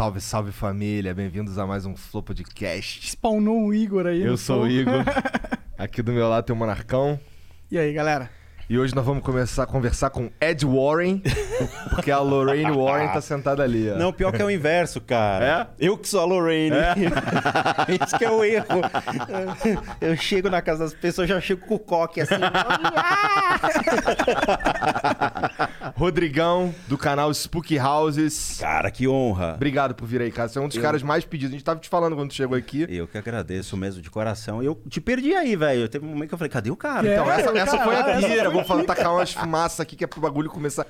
Salve, salve família, bem-vindos a mais um Flow Podcast. Spawnou o Igor aí. Eu no sou o. Igor. Aqui do meu lado tem o Monarcão. E aí, galera? E hoje nós vamos começar a conversar com Ed Warren, porque a Lorraine Warren tá sentada ali. ó. Não, pior que é o inverso, cara. Eu que sou a Lorraine. Isso que é o erro. Eu chego na casa das pessoas, já chego com o coque assim. Rodrigão, do canal Spooky Houses. Cara, que honra. Obrigado por vir aí, cara. Você é um dos Eu- caras mais pedidos. A gente tava te falando quando tu chegou aqui. Eu que agradeço mesmo de coração. Eu te perdi aí, velho. Teve um momento que eu falei, cadê o cara? É, Então, essa, essa foi a pira. Vou falar, tacar umas fumaças aqui que é pro bagulho começar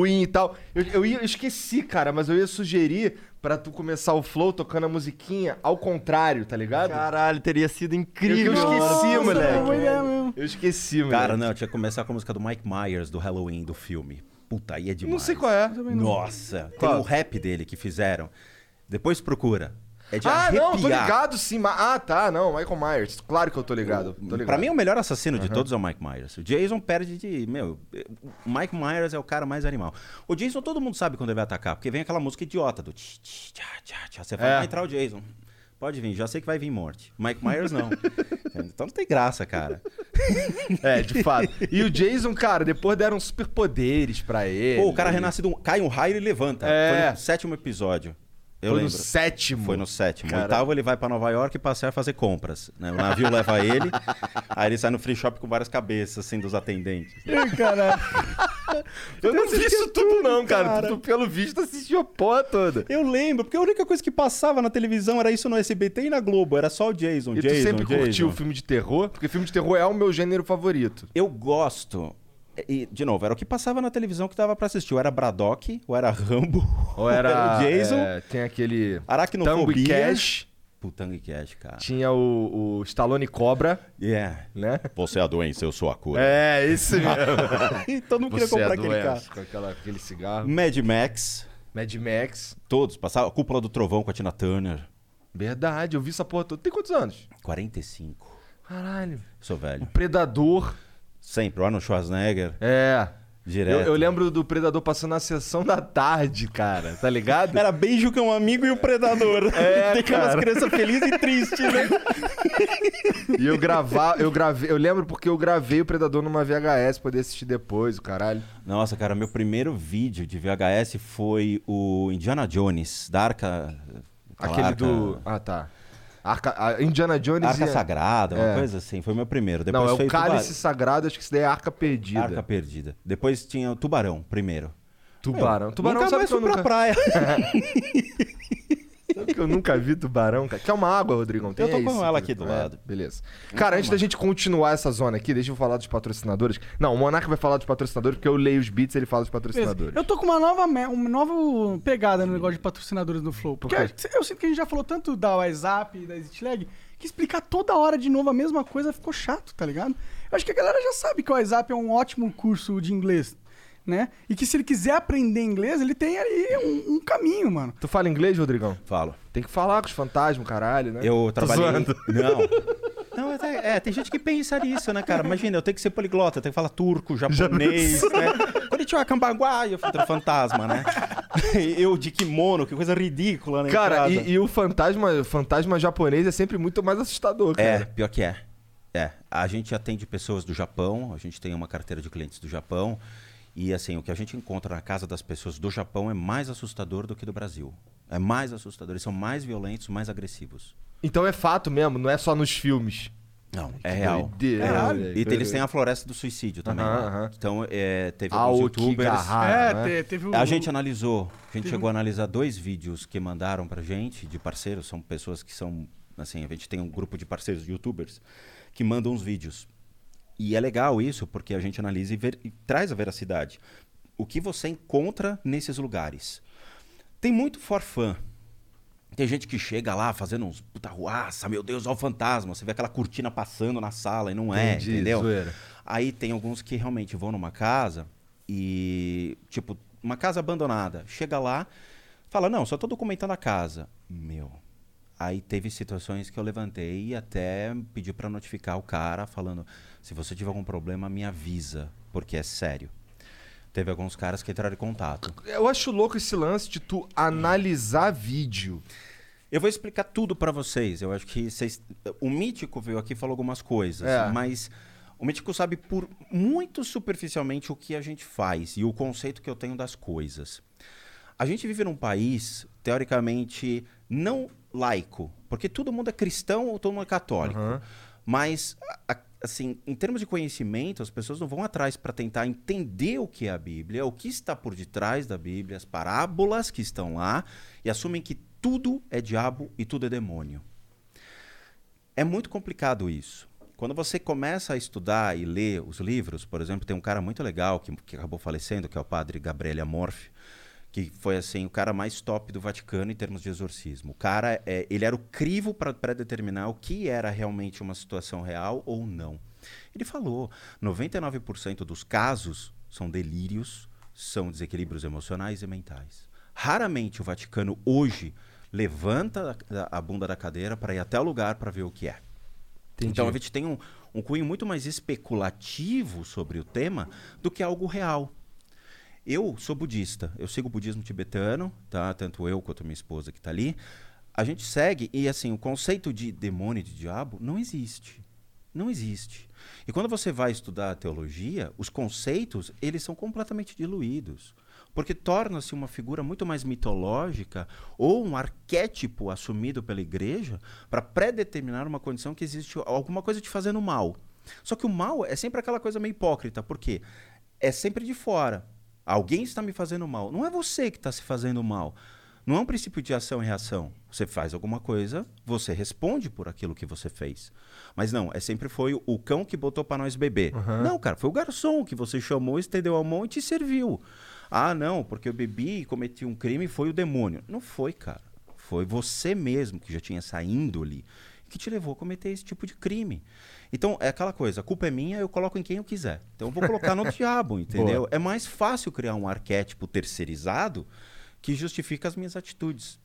Halloween e tal. Eu, eu, ia, eu esqueci, cara, mas eu ia sugerir pra tu começar o flow tocando a musiquinha ao contrário, tá ligado? Caralho, teria sido Eu, incrível. eu esqueci, Nossa, moleque. mesmo. Eu esqueci, moleque. Cara, não, eu tinha que começar com a música do Mike Myers, do Halloween, do filme. Puta, aí é demais. Não sei qual é. Nossa, Qual? tem o rap dele que fizeram. Depois procura. É de Ah, não, tô arrepiar. ligado sim. Ah, tá, não, Michael Myers. Claro que eu tô ligado. Tô ligado. Pra mim, o melhor assassino de todos é o Mike Myers. O Jason perde de. Meu, o Mike Myers é o cara mais animal. O Jason, todo mundo sabe quando ele vai atacar, porque vem aquela música idiota do. tch, tch, tchá, tchá, tchá. Você fala, É. vai entrar o Jason. Pode vir, já sei que vai vir morte. Mike Myers não. então não tem graça, cara. É, de fato. E o Jason, cara, depois deram superpoderes pra ele. Pô, o cara renasce, do... cai um raio e levanta. É. Foi no sétimo episódio. Eu Foi no lembro. sétimo. Foi no sétimo. Cara. Oitavo ele vai pra Nova York passear fazer compras. né? O navio leva ele, aí ele sai no free shop com várias cabeças, assim, dos atendentes. Ih, Caralho. Eu não vi isso tudo, não, cara. Tu, pelo visto, assistiu a porra toda. Eu lembro, porque a única coisa que passava na televisão era isso no SBT e na Globo. Era só o Jason, E Jason, tu sempre Jason. curtiu filme de terror? Porque filme de terror é o meu gênero favorito. Eu gosto. E, de novo, era o que passava na televisão que dava pra assistir. Ou era Braddock, ou era Rambo, Ou era. o Jason. é, tem aquele. Aracnofobia. Cash. Putanga e Cash, cara. Tinha o, o Stallone Cobra, Yeah. né? Você é a doença, eu sou a cura. É, esse mesmo. Todo mundo queria é comprar a aquele carro. doença, com aquela, aquele cigarro. Mad Max. Mad Max. Todos. Passava a Cúpula do Trovão com a Tina Turner. Verdade, eu vi essa porra toda. Tem quantos anos? 45. Caralho. Sou velho. Predador. Sempre. Arnold Schwarzenegger. É. Eu, Direto. eu lembro do Predador passando na sessão da tarde, cara. Tá ligado? Era beijo com um amigo e o predador. É, Tem aquelas cara. crianças felizes e tristes, né? E eu gravar, eu gravei, eu lembro porque eu gravei o Predador numa VHS pra poder assistir depois, o caralho. Nossa, cara, meu primeiro vídeo de VHS foi o Indiana Jones, da Arca. Aquele arca- do. Ah, tá. Arca, Indiana Jones. Arca e- Sagrada, uma É. coisa assim. Foi meu primeiro. Depois Não, é foi o Cálice Sagrado, acho que isso daí é Arca Perdida. Arca Perdida. Depois tinha o Tubarão, primeiro. Tubarão. Tubarão nunca sabe mais que eu nunca. pra praia. Sabe que eu nunca vi tubarão, cara. Quer uma água, Rodrigão? Tem Eu tô com ela aqui do É, lado. Beleza. Cara, antes da gente continuar essa zona aqui, deixa eu falar dos patrocinadores. Não, o Monarca vai falar dos patrocinadores porque eu leio os beats e ele fala dos patrocinadores. Eu tô com uma nova, uma nova pegada no negócio de patrocinadores do Flow. Porque quê? eu sinto que a gente já falou tanto da WhatsApp e da ExitLag que explicar toda hora de novo a mesma coisa ficou chato, tá ligado? Eu acho que a galera já sabe que o WhatsApp é um ótimo curso de inglês, né? E que se ele quiser aprender inglês, ele tem ali um, um caminho, mano. Tu fala inglês, Rodrigão? Falo. Tem que falar com os fantasmas, caralho, né? Eu trabalhei. Não. Não, é, é, tem gente que pensa nisso, né, cara? Imagina, eu tenho que ser poliglota, eu tenho que falar turco, japonês, né? Quando tinha Cambaguá, eu fui fantasma, né? Eu de kimono, que coisa ridícula, né? Cara, e, e o fantasma, fantasma japonês é sempre muito mais assustador, É, cara. pior que é. É, a gente atende pessoas do Japão, a gente tem uma carteira de clientes do Japão. E assim, o que a gente encontra na casa das pessoas do Japão é mais assustador do que do Brasil. É mais assustador, eles são mais violentos, mais agressivos. Então é fato mesmo, não é só nos filmes. Não, é real. É real. E eles têm a floresta do suicídio também. Aham, né? aham. Então, é, teve Aoki alguns youtubers. É, né? te- teve o. A gente analisou, a gente Teve chegou a analisar dois vídeos que mandaram pra gente, de parceiros, são pessoas que são, assim, a gente tem um grupo de parceiros youtubers que mandam os vídeos. E é legal isso, porque a gente analisa e, ver- e traz a veracidade. O que você encontra nesses lugares? Tem muito forfã. Tem gente que chega lá fazendo uns puta ruaça, meu Deus, olha o fantasma. Você vê aquela cortina passando na sala e não é, Entendi, entendeu? zoeira. Aí tem alguns que realmente vão numa casa e, tipo, uma casa abandonada. Chega lá, fala, não, só tô documentando a casa. Meu. Aí teve situações que eu levantei e até pedi pra notificar o cara, falando, se você tiver algum problema, me avisa, porque é sério. Teve alguns caras que entraram em contato. Eu acho louco esse lance de tu analisar vídeo. Eu vou explicar tudo pra vocês. Eu acho que vocês. O Mítico veio aqui e falou algumas coisas, É. mas o Mítico sabe por muito superficialmente o que a gente faz e o conceito que eu tenho das coisas. A gente vive num país, teoricamente, não laico, porque todo mundo é cristão ou todo mundo é católico. Aham. Mas, a- a- assim, em termos de conhecimento, as pessoas não vão atrás para tentar entender o que é a Bíblia, o que está por detrás da Bíblia, as parábolas que estão lá, e assumem que tudo é diabo e tudo é demônio. É muito complicado isso. Quando você começa a estudar e ler os livros, por exemplo, tem um cara muito legal que, que acabou falecendo, que é o padre Gabriele Amorfi, que foi assim o cara mais top do Vaticano em termos de exorcismo. O cara, é, ele era o crivo para predeterminar o que era realmente uma situação real ou não. Ele falou, 99% dos casos são delírios, são desequilíbrios emocionais e mentais. Raramente o Vaticano hoje levanta a, a bunda da cadeira para ir até o lugar para ver o que é. Entendi. Então a gente tem um, um cunho muito mais especulativo sobre o tema do que algo real. Eu sou budista, eu sigo o budismo tibetano, tá? Tanto eu quanto minha esposa que está ali. A gente segue e assim, o conceito de demônio de diabo não existe. Não existe. E quando você vai estudar a teologia, os conceitos, eles são completamente diluídos. Porque torna-se uma figura muito mais mitológica ou um arquétipo assumido pela igreja para predeterminar uma condição que existe alguma coisa te fazendo mal. Só que o mal é sempre aquela coisa meio hipócrita, porque é sempre de fora. Alguém está me fazendo mal. Não é você que está se fazendo mal. Não é um princípio de ação e reação. Você faz alguma coisa, você responde por aquilo que você fez. Mas não, é sempre foi o cão que botou para nós beber. Não, cara, foi o garçom que você chamou, estendeu a mão e te serviu. Ah, não, porque eu bebi e cometi um crime foi o demônio. Não foi, cara. Foi você mesmo que já tinha essa índole que te levou a cometer esse tipo de crime. Então, é aquela coisa, a culpa é minha, eu coloco em quem eu quiser. Então, eu vou colocar no diabo, entendeu? É mais fácil criar um arquétipo terceirizado que justifica as minhas atitudes.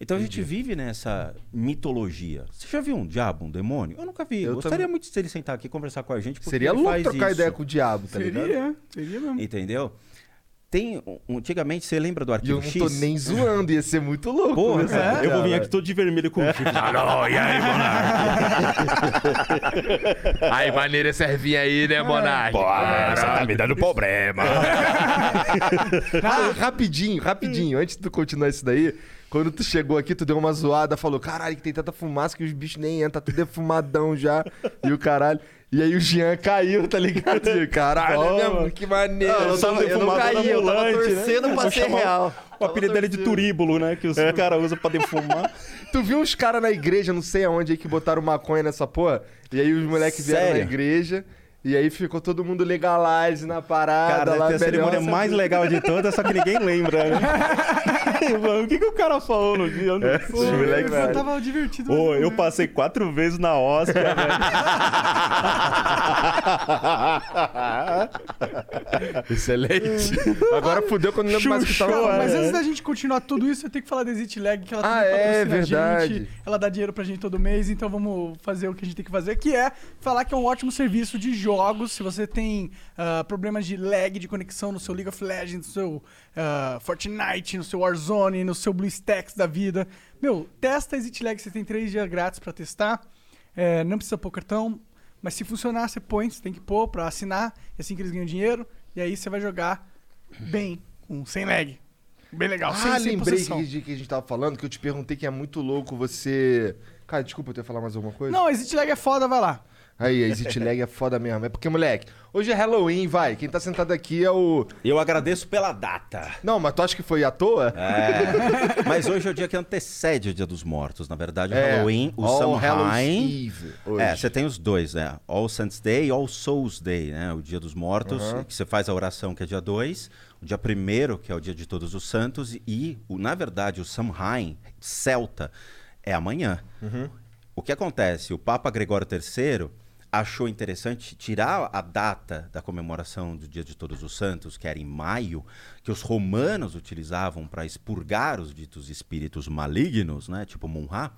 Então a gente vive nessa mitologia. Você já viu um diabo, um demônio? Eu nunca vi. Eu Gostaria também. muito de ele sentar aqui e conversar com a gente. Seria louco trocar isso. ideia com o diabo, tá ligado? Seria, seria mesmo. Entendeu? Tem. Antigamente, você lembra do E eu arquivo não X? tô nem zoando, ia ser muito louco. Cara, com o eu vou vir aqui todo de vermelho com o chifre. Alô, e aí, Monark? aí, maneira essa ervinha aí, né, Monark? Pô, você tá me dando problema. Ah, rapidinho, rapidinho. Antes de tu continuar isso daí, quando tu chegou aqui, tu deu uma zoada, falou: caralho, que tem tanta fumaça que os bichos nem entram, tá tudo defumadão já. E o caralho. E aí o Jean caiu, tá ligado? Caralho, é mesmo? Que maneiro. Não, eu, tava, eu não caí, eu tava torcendo pra ser real. O apelido dele é de turíbulo, né? Que os caras usam pra defumar. Tu viu uns caras na igreja, não sei aonde aí, que botaram maconha nessa porra? E aí os moleques vieram na igreja. E aí ficou todo mundo legalize na parada Cara, lá. tem a cerimônia mais legal de todas, só que ninguém lembra, né? Mano, o que, que o cara falou no dia? Eu não moleque, Eu velho. tava divertido. Ô, eu não- passei quatro vezes na hóstia, velho. Excelente. Agora fudeu quando eu não lembro mais o que tava. Mas é. antes da gente continuar tudo isso, eu tenho que falar da Exit Lag, que ela Ah, é, verdade. gente. Ela dá dinheiro pra gente todo mês, então vamos fazer o que a gente tem que fazer, que é falar que é um ótimo serviço de jogos. Se você tem ah, problemas de lag de conexão no seu League of Legends, no seu ah, Fortnite, no seu Warzone, no seu BlueStacks da vida. Meu, testa a Exit Lag, você tem três dias grátis pra testar. É, não precisa pôr cartão, mas se funcionar, você põe, você tem que pôr pra assinar, é assim que eles ganham dinheiro, e aí você vai jogar bem, com, sem lag. Bem legal, sem, Ah, sem lembrei possessão. que, que a gente tava falando, que eu te perguntei que é muito louco você. Cara, desculpa eu ter falar mais alguma coisa. Não, Exit Lag é foda, vai lá. Aí, a Exit Lag é foda mesmo. É porque, moleque, hoje é Halloween, vai. Quem tá sentado aqui é o. Eu agradeço pela data. Não, mas tu acha que foi à toa? É. Mas hoje é o dia que antecede o Dia dos Mortos. Na verdade, o É. Halloween, o All Samhain. É, você tem os dois, né? All Saints Day e All Souls Day, né? O Dia dos Mortos, Aham. que você faz a oração, que é dia 2. O dia 1 que é o Dia de Todos os Santos. E, o, na verdade, o Samhain, celta, é amanhã. Uhum. O que acontece? O Papa Gregório III achou interessante tirar a data da comemoração do Dia de Todos os Santos, que era em maio, que os romanos utilizavam para expurgar os ditos espíritos malignos, né, tipo Munha.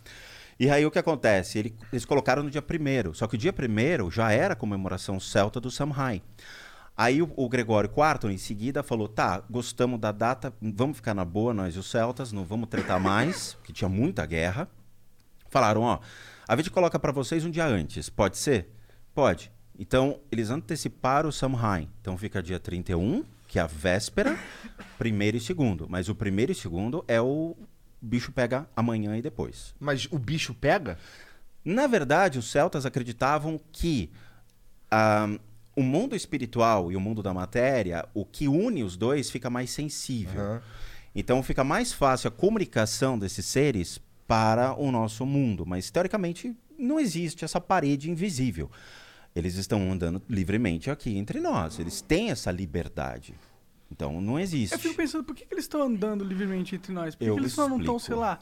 E aí o que acontece? Ele- eles colocaram no dia 1 só que o dia 1 já era a comemoração celta do Samhain. Aí o, o Gregório Quarton, em seguida, falou: tá, gostamos da data, vamos ficar na boa, nós e os Celtas, não vamos tretar mais, que tinha muita guerra. Falaram: ó, a gente coloca para vocês um dia antes, pode ser? Pode. Então, eles anteciparam o Samhain. Então fica dia 31, que é a véspera, primeiro e segundo. Mas o primeiro e segundo é o bicho pega amanhã e depois. Mas o bicho pega? Na verdade, os celtas acreditavam que ah, o mundo espiritual e o mundo da matéria, o que une os dois fica mais sensível. Aham. Então fica mais fácil a comunicação desses seres para o nosso mundo. Mas teoricamente não existe essa parede invisível. Eles estão andando livremente aqui entre nós. Eles têm essa liberdade. Então não existe. Eu fico pensando, por que, que eles estão andando livremente entre nós? Por que, que eles só não estão, sei lá,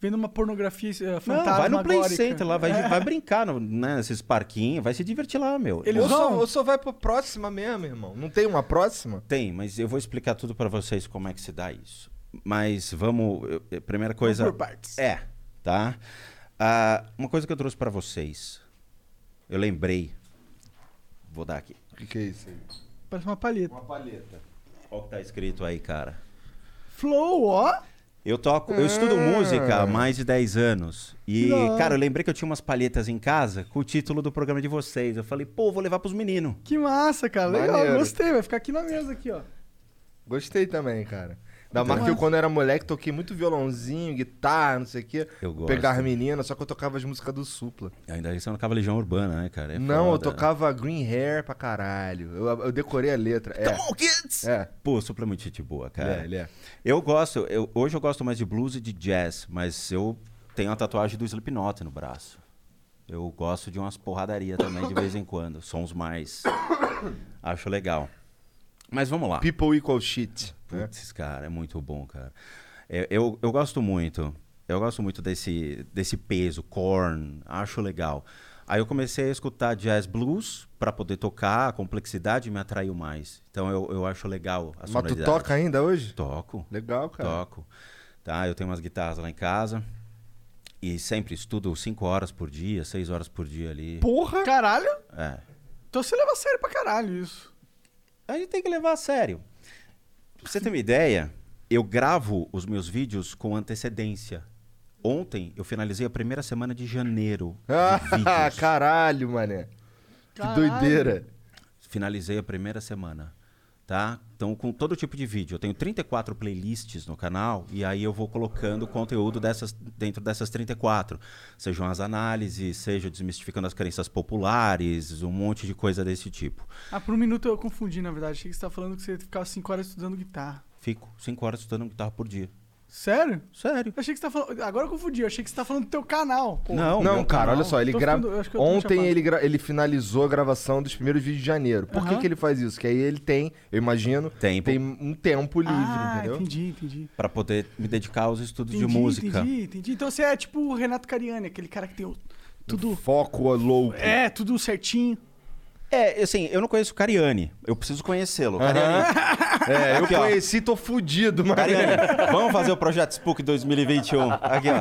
vendo uma pornografia uh, Não, vai no Play Center lá, vai, vai brincar no, né, nesses parquinhos, vai se divertir lá, meu. Eles Ou só, vão? ou só vai pra próxima mesmo, irmão. Não tem uma próxima? Tem, mas eu vou explicar tudo pra vocês como é que se dá isso. Mas vamos. eu- eu- primeira coisa. por partes. É, tá? Ah, uma coisa que eu trouxe pra vocês. Eu lembrei. Vou dar aqui. O que, que é isso aí? Parece uma palheta. Uma palheta. Olha o que tá escrito aí, cara. Flow, ó. Eu toco, eu estudo música há mais de 10 anos. E, Não. cara, eu lembrei que eu tinha umas palhetas em casa com o título do programa de vocês. Eu falei, pô, vou levar pros meninos. Que massa, cara. Legal, Maneiro. gostei. Vai ficar aqui na mesa, aqui, ó. Gostei também, cara. Da marca que eu, quando era moleque, toquei muito violãozinho, guitarra, não sei o quê. Eu gosto. Pegar as meninas, só que eu tocava as músicas do Supla. Ainda isso é uma Legião Urbana, né, cara? É não, eu foda. tocava Green Hair pra caralho. Eu, eu decorei a letra. É. Come on, kids! É. Pô, Supla é muito gente boa, cara. É, ele é. Eu gosto, eu- hoje eu gosto mais de blues e de jazz, mas eu tenho a tatuagem do Slipknot no braço. Eu gosto de umas porradaria também de vez em quando, sons mais acho legal. Mas vamos lá. People Equal Shit. né? Putz, cara, é muito bom, cara. É, eu, eu gosto muito. Eu gosto muito desse, desse peso, corn, acho legal. Aí eu comecei a escutar jazz blues pra poder tocar, a complexidade me atraiu mais. Então eu, eu acho legal a Mas tu toca ainda hoje? Toco. Legal, cara. Toco. Tá, eu tenho umas guitarras lá em casa. E sempre estudo 5 horas por dia, 6 horas por dia ali. Porra! Caralho. É. Então você leva a sério pra caralho isso. A gente tem que levar a sério. Pra você ter uma ideia, eu gravo os meus vídeos com antecedência. Ontem eu finalizei a primeira semana de janeiro de Ah, vídeos. caralho, mané. Que Caralho. doideira. Finalizei a primeira semana, tá? Então, com todo tipo de vídeo. Eu tenho 34 playlists no canal e aí eu vou colocando conteúdo dessas, dentro dessas 34. Sejam as análises, seja desmistificando as crenças populares, um monte de coisa desse tipo. Ah, por um minuto eu confundi, na verdade. Achei que você tava falando que você ficava 5 horas estudando guitarra. Fico 5 horas estudando guitarra por dia. Sério? Sério. Eu achei que você tava falando. Agora eu confundi. Eu achei que você tava falando do teu canal. pô. Não, Não, cara, canal- olha só, ele grava. Ontem ele, gra- ele finalizou a gravação dos primeiros vídeos de janeiro. Por que, que ele faz isso? Que aí ele tem, eu imagino, Tempo. tem um tempo livre, ah, entendeu? entendi, entendi. Pra poder me dedicar aos estudos Entendi, de música. entendi, entendi. Então você é tipo o Renato Cariani, aquele cara que tem o- tudo. Foco louco. É, tudo certinho. É, assim, eu não conheço o Cariani. Eu preciso conhecê-lo. Cariani, É, eu Aqui, ó. conheci, tô fudido, mano. Cariani, vamos fazer o projeto Spook 2021. Aqui, ó.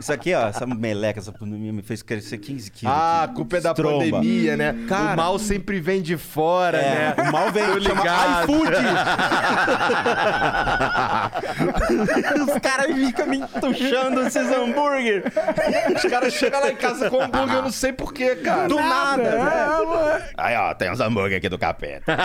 Isso aqui, ó, essa meleca, essa pandemia me fez crescer 15 quilos. Ah, a culpa é da pandemia, né? Cara- o mal sempre vem de fora, É, né? o mal vem chama ligado. iFood. Os caras ficam me entuchando esses hambúrguer. Os caras chegam lá em casa com hambúrguer, eu não sei porquê, cara. Do nada. É, né? mano. Aí, ó, tem uns hambúrguer aqui do capeta.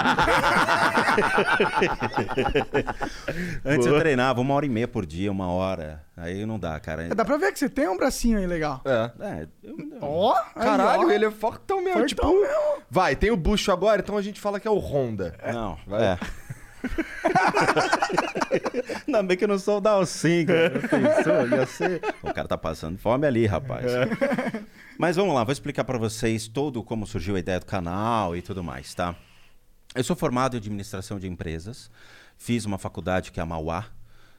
Antes eu treinava uma hora e meia por dia, uma hora. Aí não dá, cara. Dá pra ver que você tem um bracinho aí legal. É. É, eu- Ó, aí, Caralho, ó. ele é fortão mesmo. Fortão tipo, mesmo. vai, tem o bucho agora, então a gente fala que é o Honda. Não, Vai. é. Ainda bem que eu não sou o Dalcin, cara. Já Pensou? Ia ser... O cara tá passando fome ali, rapaz. Mas vamos lá, vou explicar pra vocês todo como surgiu a ideia do canal e tudo mais, tá? Eu sou formado em administração de empresas, fiz uma faculdade que é a Mauá,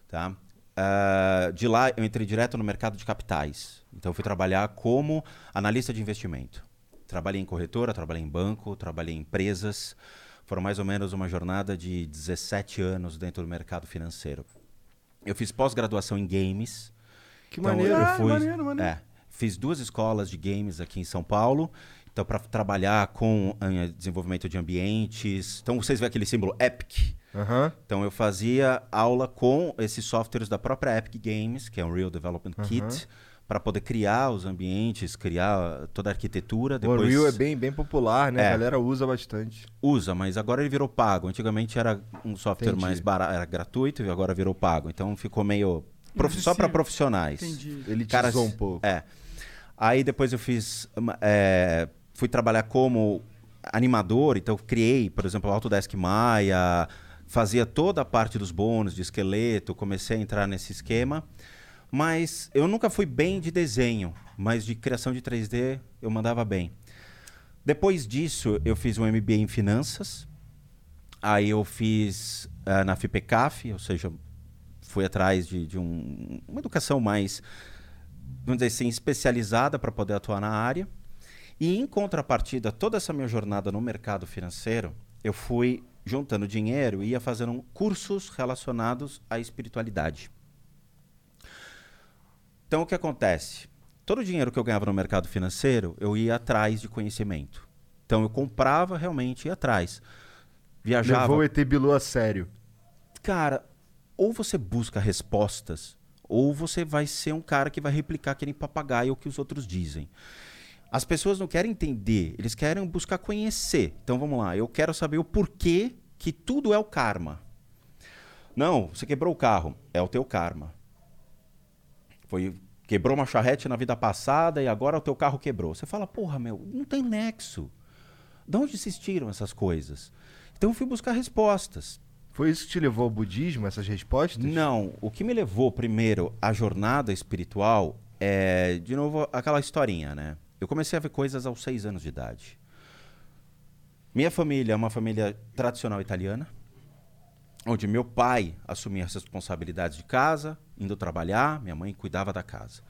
tá? Ah, de lá eu entrei direto no mercado de capitais. Então eu fui trabalhar como analista de investimento. Trabalhei em corretora, trabalhei em banco, trabalhei em empresas. Foram mais ou menos uma jornada de 17 anos dentro do mercado financeiro. Eu fiz pós-graduação em games. Que Então, maneiro. eu Ah, fui, maneiro, maneiro. É, fiz duas escolas de games aqui em São Paulo Então, para trabalhar com eh, desenvolvimento de ambientes. Então, vocês veem aquele símbolo Epic. Aham. Então, eu fazia aula com esses softwares da própria Epic Games, que é um Real Development Aham. Kit, para poder criar os ambientes, criar toda a arquitetura. O Depois Unreal é bem, bem popular, né? É. A galera usa bastante. usa, mas agora ele virou pago. Antigamente era um software Entendi. mais barato, era gratuito e agora virou pago. Então ficou meio prof- só para profissionais. Entendi. Ele Caras- um pouco. É. Aí depois eu fiz. é, fui trabalhar como animador, então eu criei, por exemplo, o Autodesk Maya, fazia toda a parte dos bônus de esqueleto, comecei a entrar nesse esquema. Mas eu nunca fui bem de desenho, mas de criação de 3D eu mandava bem. Depois disso, eu fiz um MBA em finanças. Aí eu fiz ah, na FIPECAF, ou seja, fui atrás de, de um- uma educação mais, vamos dizer assim, especializada para poder atuar na área. E em contrapartida, toda essa minha jornada no mercado financeiro, eu fui juntando dinheiro e ia fazendo cursos relacionados à espiritualidade. Então o que acontece? Todo o dinheiro que eu ganhava no mercado financeiro, eu ia atrás de conhecimento. Então eu comprava realmente ia atrás. Viajava. Levou o ET Bilu a sério. Cara, ou você busca respostas, ou você vai ser um cara que vai replicar aquele papagaio o que os outros dizem. As pessoas não querem entender, eles querem buscar conhecer. Então vamos lá, eu quero saber o porquê que tudo é o karma. Não, você quebrou o carro, é o teu karma. Foi quebrou uma charrete na vida passada e agora o teu carro quebrou. Você fala, porra, meu, não tem nexo. De onde se tiram essas coisas? Então eu fui buscar respostas. Foi isso que te levou ao budismo, essas respostas? Não, o que me levou primeiro à jornada espiritual é, de novo, aquela historinha, né? Eu comecei a ver coisas aos seis anos de idade. Minha família é uma família tradicional italiana, onde meu pai assumia as responsabilidades de casa, indo trabalhar, minha mãe cuidava da casa.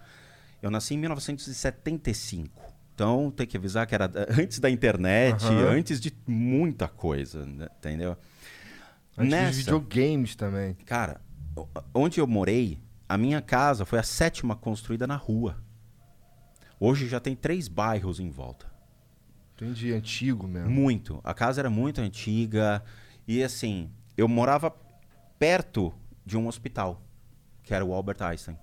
Eu nasci em 1975. Então, tem que avisar que era antes da internet, Aham. antes de muita coisa, né? entendeu? Antes Nessa- dos videogames também. Cara, onde eu morei, a minha casa foi a sétima construída na rua. Hoje já tem três bairros em volta. Entendi, antigo mesmo. Muito. A casa era muito antiga. E assim, eu morava perto de um hospital, que era o Albert Einstein.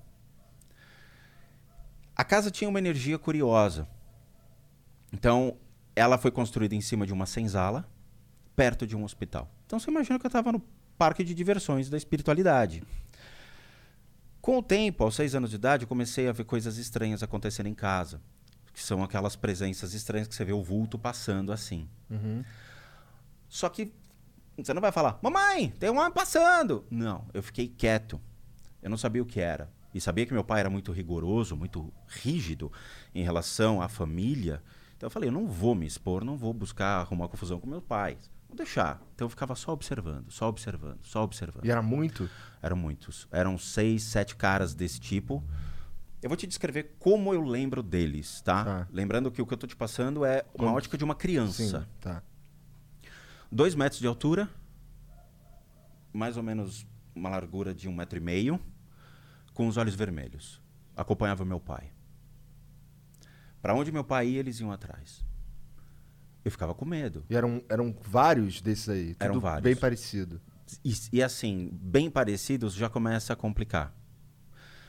A casa tinha uma energia curiosa. Então, ela foi construída em cima de uma senzala, perto de um hospital. Então, você imagina que eu estava no parque de diversões da espiritualidade. Com o tempo, aos seis anos de idade, eu comecei a ver coisas estranhas acontecendo em casa. Que são aquelas presenças estranhas que você vê o vulto passando assim. Uhum. Só que você não vai falar, mamãe, tem um homem passando. Não, eu fiquei quieto. Eu não sabia o que era. E sabia que meu pai era muito rigoroso, muito rígido em relação à família. Então eu falei, eu não vou me expor, não vou buscar arrumar confusão com meus pais. Vou deixar. Então eu ficava só observando, só observando, só observando. E era muito? Eram muitos. Eram seis, sete caras desse tipo. Eu vou te descrever como eu lembro deles, tá? Tá. Lembrando que o que eu tô te passando é uma ótica de uma criança. Sim, tá. Dois metros de altura, mais ou menos uma largura de um metro e meio, com os olhos vermelhos. Acompanhava meu pai. Para onde meu pai ia, eles iam atrás. Eu ficava com medo. E eram, eram vários desses aí. Tudo Eram vários. bem parecido. E, e assim, bem parecidos já começa a complicar.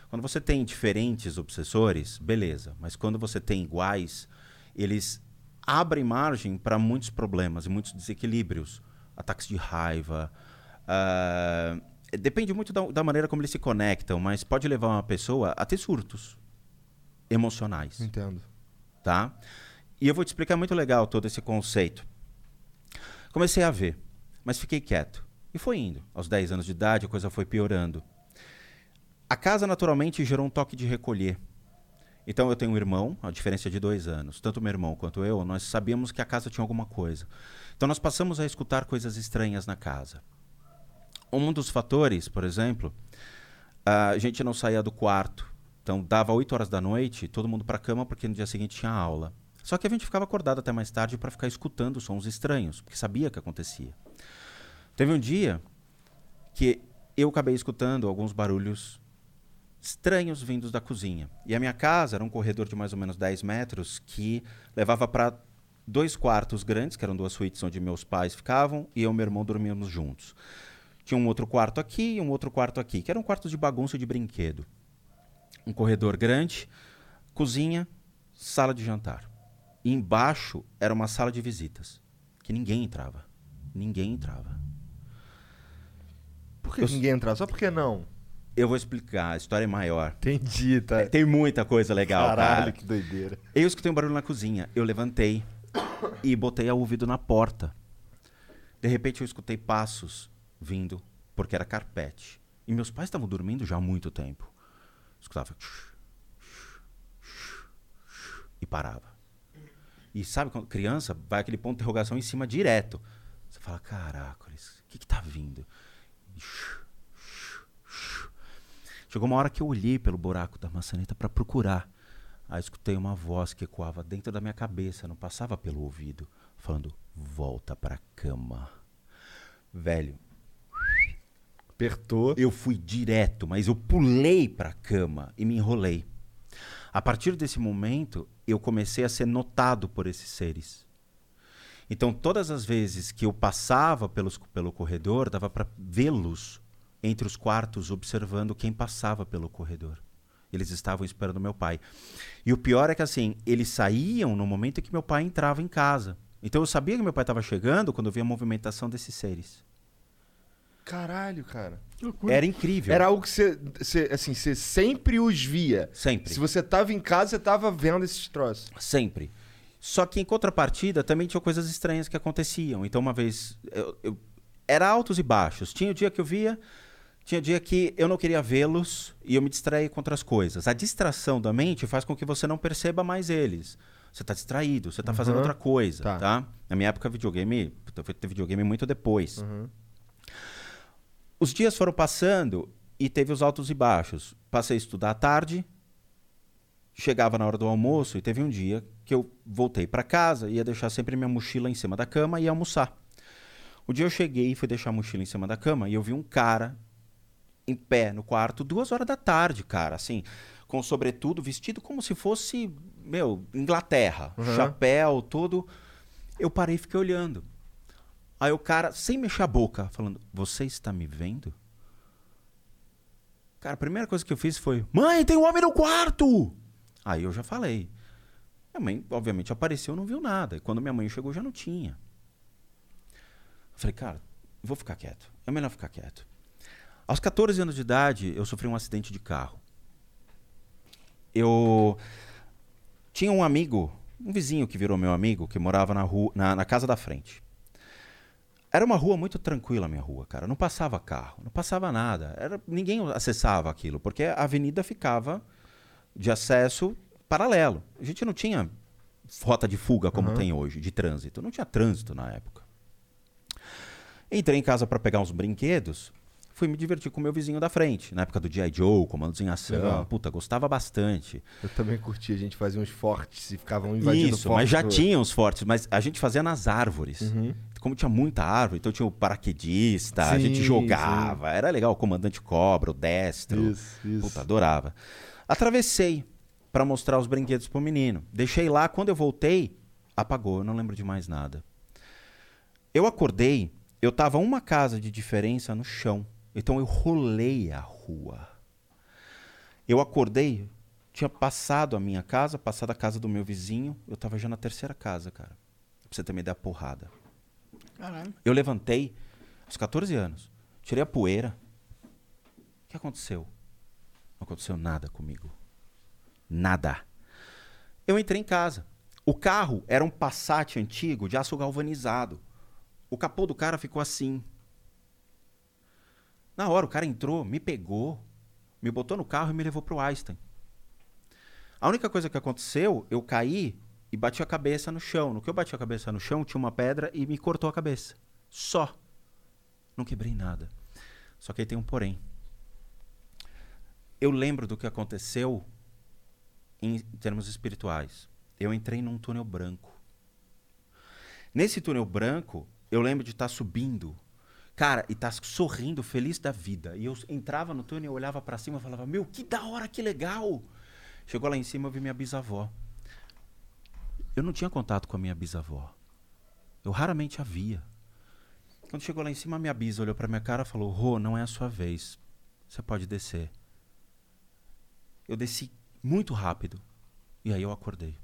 Quando você tem diferentes obsessores, beleza. Mas quando você tem iguais, eles abrem margem para muitos problemas e muitos desequilíbrios. Ataques de raiva. ah, depende muito da, da maneira como eles se conectam, mas pode levar uma pessoa a ter surtos emocionais Entendo. tá? E eu vou te explicar muito legal todo esse conceito. Comecei a ver, mas fiquei quieto. E foi indo. Aos 10 anos de idade, a coisa foi piorando. A casa, naturalmente, gerou um toque de recolher. Então, eu tenho um irmão, a diferença é de dois anos. Tanto meu irmão quanto eu, nós sabíamos que a casa tinha alguma coisa. Então, nós passamos a escutar coisas estranhas na casa. Um dos fatores, por exemplo, a gente não saía do quarto. Então, dava 8 horas da noite, todo mundo para cama, porque no dia seguinte tinha aula. Só que a gente ficava acordado até mais tarde para ficar escutando sons estranhos, porque sabia que acontecia. Teve um dia que eu acabei escutando alguns barulhos estranhos vindos da cozinha. E a minha casa era um corredor de mais ou menos 10 metros que levava para dois quartos grandes, que eram duas suítes onde meus pais ficavam, e eu e meu irmão dormíamos juntos. Tinha um outro quarto aqui e um outro quarto aqui, que eram quartos de bagunça e de brinquedo. Um corredor grande, cozinha, sala de jantar. E embaixo era uma sala de visitas, que ninguém entrava. Ninguém entrava. Por que Eu- ninguém entrar? Só porque não? Eu vou explicar, a história é maior. Entendi, tá? Tem muita coisa legal, Caralho, cara. que doideira. Eu escutei um barulho na cozinha. Eu levantei e botei o ouvido na porta. De repente eu escutei passos vindo, porque era carpete. E meus pais estavam dormindo já há muito tempo. Escutava. E parava. E sabe quando criança vai aquele ponto de interrogação em cima direto. Você fala, caracoles, o que que tá vindo? E Chegou uma hora que eu olhei pelo buraco da maçaneta para procurar. Aí escutei uma voz que ecoava dentro da minha cabeça, não passava pelo ouvido, falando: "Volta pra cama". Velho, Apertou. eu fui direto, mas eu pulei pra cama e me enrolei. A partir desse momento, eu comecei a ser notado por esses seres. Então, todas as vezes que eu passava pelos, pelo corredor, dava para vê-los entre os quartos, observando quem passava pelo corredor. Eles estavam esperando meu pai. E o pior é que, assim, eles saíam no momento em que meu pai entrava em casa. Então, eu sabia que meu pai estava chegando quando eu via a movimentação desses seres. Caralho, cara. Que loucura. Era incrível. Era algo que você, você, assim, você sempre os via. Sempre. Se você tava em casa, você tava vendo esses troços. Sempre. Só que em contrapartida também tinha coisas estranhas que aconteciam. Então, uma vez. Eu, eu- era altos e baixos. Tinha o dia que eu via, tinha dia que eu não queria vê-los e eu me distraía com outras coisas. A distração da mente faz com que você não perceba mais eles. Você está distraído, você está fazendo Uhum. outra coisa, Tá. tá. Na minha época, videogame. Eu fui ter videogame muito depois. Uhum. Os dias foram passando e teve os altos e baixos. Passei a estudar à tarde, chegava na hora do almoço e teve um dia que eu voltei para casa, ia deixar sempre minha mochila em cima da cama e ia almoçar. O dia eu cheguei e fui deixar a mochila em cima da cama e eu vi um cara em pé no quarto, duas horas da tarde, cara, assim, com sobretudo, vestido como se fosse, meu, Inglaterra, Uhum. chapéu, todo. Eu parei e fiquei olhando. Aí o cara, sem mexer a boca, falando: Você está me vendo? Cara, a primeira coisa que eu fiz foi: Mãe, tem um homem no quarto! Aí eu já falei. Minha mãe, obviamente, apareceu não viu nada. E quando minha mãe chegou, já não tinha. Eu falei, cara, vou ficar quieto. É melhor ficar quieto. Aos 14 anos de idade, eu sofri um acidente de carro. Eu tinha um amigo, um vizinho que virou meu amigo, que morava na, rua, na, na casa da frente. Era uma rua muito tranquila, a minha rua, cara. Não passava carro, não passava nada. Era, ninguém acessava aquilo, porque a avenida ficava de acesso paralelo. A gente não tinha rota de fuga como Uhum. tem hoje, de trânsito. Não tinha trânsito na época. Entrei em casa para pegar uns brinquedos. Fui me divertir com o meu vizinho da frente. Na época do G.I. Joe, Comandos em Ação. Legal. Puta, gostava bastante. Eu também curti, a gente fazia uns fortes e ficavam invadindo Isso, forte mas já do- tinha uns fortes. Mas a gente fazia nas árvores. Uhum. Como tinha muita árvore, então tinha o paraquedista, a gente Sim, jogava. Era legal, o comandante cobra, o destro. Isso, isso. Puta, adorava. Atravessei para mostrar os brinquedos pro menino. Deixei lá, quando eu voltei, apagou, eu não lembro de mais nada. Eu acordei, eu tava uma casa de diferença no chão. Então eu rolei a rua. Eu acordei, tinha passado a minha casa, passado a casa do meu vizinho, eu tava já na terceira casa, cara. Pra você uma ideia porrada. Caralho. Eu levantei aos 14 anos, tirei a poeira. O que aconteceu? Não aconteceu nada comigo. Nada. Eu entrei em casa. O carro era um Passat antigo de aço galvanizado. O capô do cara ficou assim. Na hora, o cara entrou, me pegou, me botou no carro e me levou pro Einstein. A única coisa que aconteceu, eu caí e bati a cabeça no chão. No que eu bati a cabeça no chão, tinha uma pedra e me cortou a cabeça. Só. Não quebrei nada. Só que aí tem um porém. Eu lembro do que aconteceu em termos espirituais. Eu entrei num túnel branco. Nesse túnel branco, eu lembro de estar subindo. Cara, e estar sorrindo, feliz da vida. E eu entrava no túnel, eu olhava pra cima e falava: Meu, que da hora, que legal! Chegou lá em cima, eu vi minha bisavó. eu não tinha contato com a minha bisavó. Eu raramente a via. Quando chegou lá em cima, a minha bisa olhou pra minha cara e falou: Rô, não é a sua vez. Você pode descer. Eu desci muito rápido. E aí eu acordei.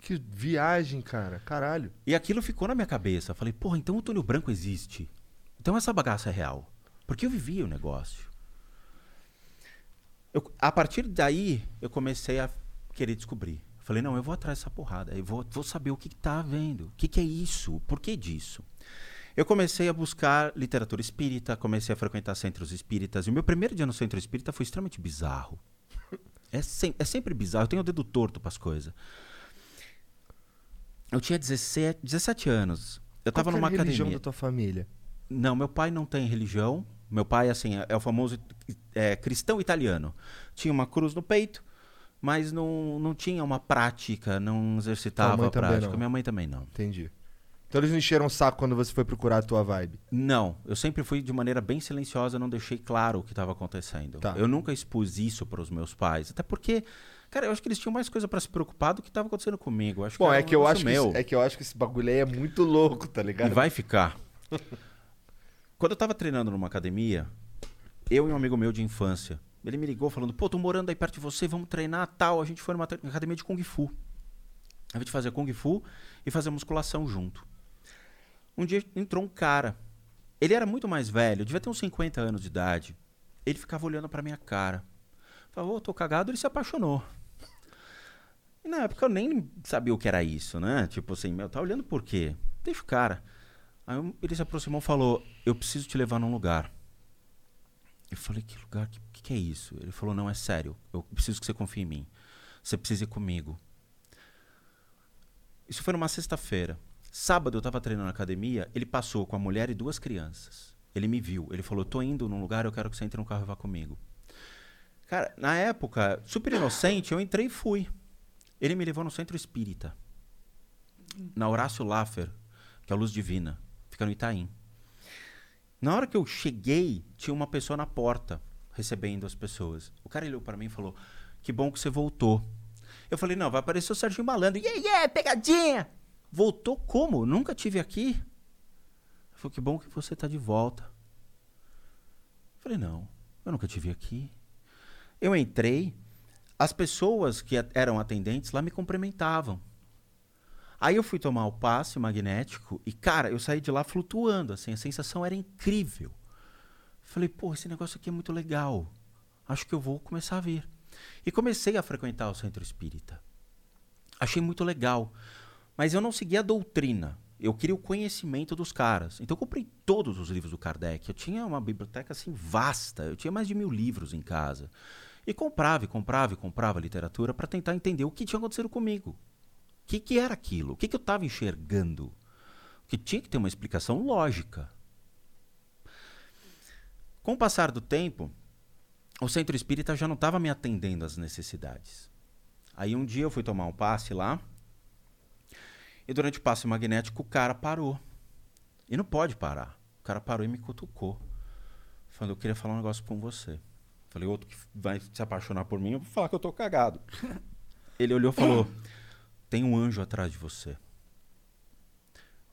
Que viagem, cara. Caralho. E aquilo ficou na minha cabeça. Eu falei, porra, então o túnel branco existe. Então essa bagaça é real. Porque eu vivia o negócio. Eu- a partir daí, eu comecei a querer descobrir. Falei, não, eu vou atrás dessa porrada. Eu vou, vou saber o que, que tá havendo. O que, que é isso? Por que disso? Eu comecei a buscar literatura espírita, comecei a frequentar centros espíritas. E o meu primeiro dia no centro espírita foi extremamente bizarro. É, sem- é sempre bizarro. Eu tenho o dedo torto para as coisas. Eu tinha 17, 17 anos. Eu Qual tava que é numa a religião academia. da tua família? Não, meu pai não tem religião. Meu pai, assim, é, é o famoso é, cristão italiano. Tinha uma cruz no peito, mas não, não tinha uma prática, não exercitava a prática. não. Minha mãe também não. Entendi. Então eles não encheram o saco quando você foi procurar a tua vibe. Não, eu sempre fui de maneira bem silenciosa, não deixei claro o que estava acontecendo. Tá. Eu nunca expus isso para os meus pais, até porque, cara, eu acho que eles tinham mais coisa para se preocupar do que estava acontecendo comigo. Acho Bom, era é um que, eu acho que, meu. esse- é que eu acho que esse bagulho aí é muito louco, tá E ligado? vai ficar. Quando eu tava treinando numa academia, eu e um amigo meu de infância, ele me ligou falando, pô, tô morando aí perto de você, vamos treinar tal. A gente foi numa academia de Kung Fu. A gente fazia Kung Fu e fazia musculação junto. Um dia entrou um cara. Ele era muito mais velho, devia ter uns 50 anos de idade. Ele ficava olhando pra minha cara. Falou, ô, tô cagado, ele se apaixonou. E na época eu nem sabia o que era isso, né? Tipo assim, meu, tá olhando por quê? Deixa o cara. Aí ele se aproximou e falou: Eu preciso te levar num lugar. Eu falei: Que lugar? Que, que, que é isso? Ele falou: Não, é sério. Eu preciso que você confie em mim. Você precisa ir comigo. Isso foi numa sexta-feira. Sábado eu tava treinando na academia. Ele passou com a mulher e duas crianças. Ele me viu. Ele falou: Tô indo num lugar, eu quero que você entre no carro e vá comigo. Cara, na época, super inocente, eu entrei e fui. Ele me levou no centro espírita. Na Horácio Laffer, que é a Luz Divina. Fica no Itaim. Na hora que eu cheguei, tinha uma pessoa na porta recebendo as pessoas. O cara olhou para mim e falou: Que bom que você voltou. Eu falei: Não, vai aparecer o Serginho Malandro. Yeah, yeah, pegadinha! Voltou como? Nunca tive aqui. Ele falou: Que bom que você tá de volta. Eu falei: Não, eu nunca tive aqui. Eu entrei, as pessoas que eram atendentes lá me cumprimentavam. Aí eu fui tomar o passe magnético e, cara, eu saí de lá flutuando, assim, a sensação era incrível. Falei, pô, esse negócio aqui é muito legal. Acho que eu vou começar a vir. E comecei a frequentar o centro espírita. Achei muito legal. Mas eu não seguia a doutrina. Eu queria o conhecimento dos caras. Então eu comprei todos os livros do Kardec. Eu tinha uma biblioteca assim vasta. Eu tinha mais de mil livros em casa. E comprava, e comprava, e comprava literatura para tentar entender o que tinha acontecido comigo. O que, que era aquilo? O que, que eu estava enxergando? Que tinha que ter uma explicação lógica. Com o passar do tempo, o centro espírita já não estava me atendendo às necessidades. Aí um dia eu fui tomar um passe lá, e durante o passe magnético o cara parou. E não pode parar. O cara parou e me cutucou. Falou, eu queria falar um negócio com você. Falei, outro que vai se apaixonar por mim, eu vou falar que eu tô cagado. Ele olhou e falou: tem um anjo atrás de você.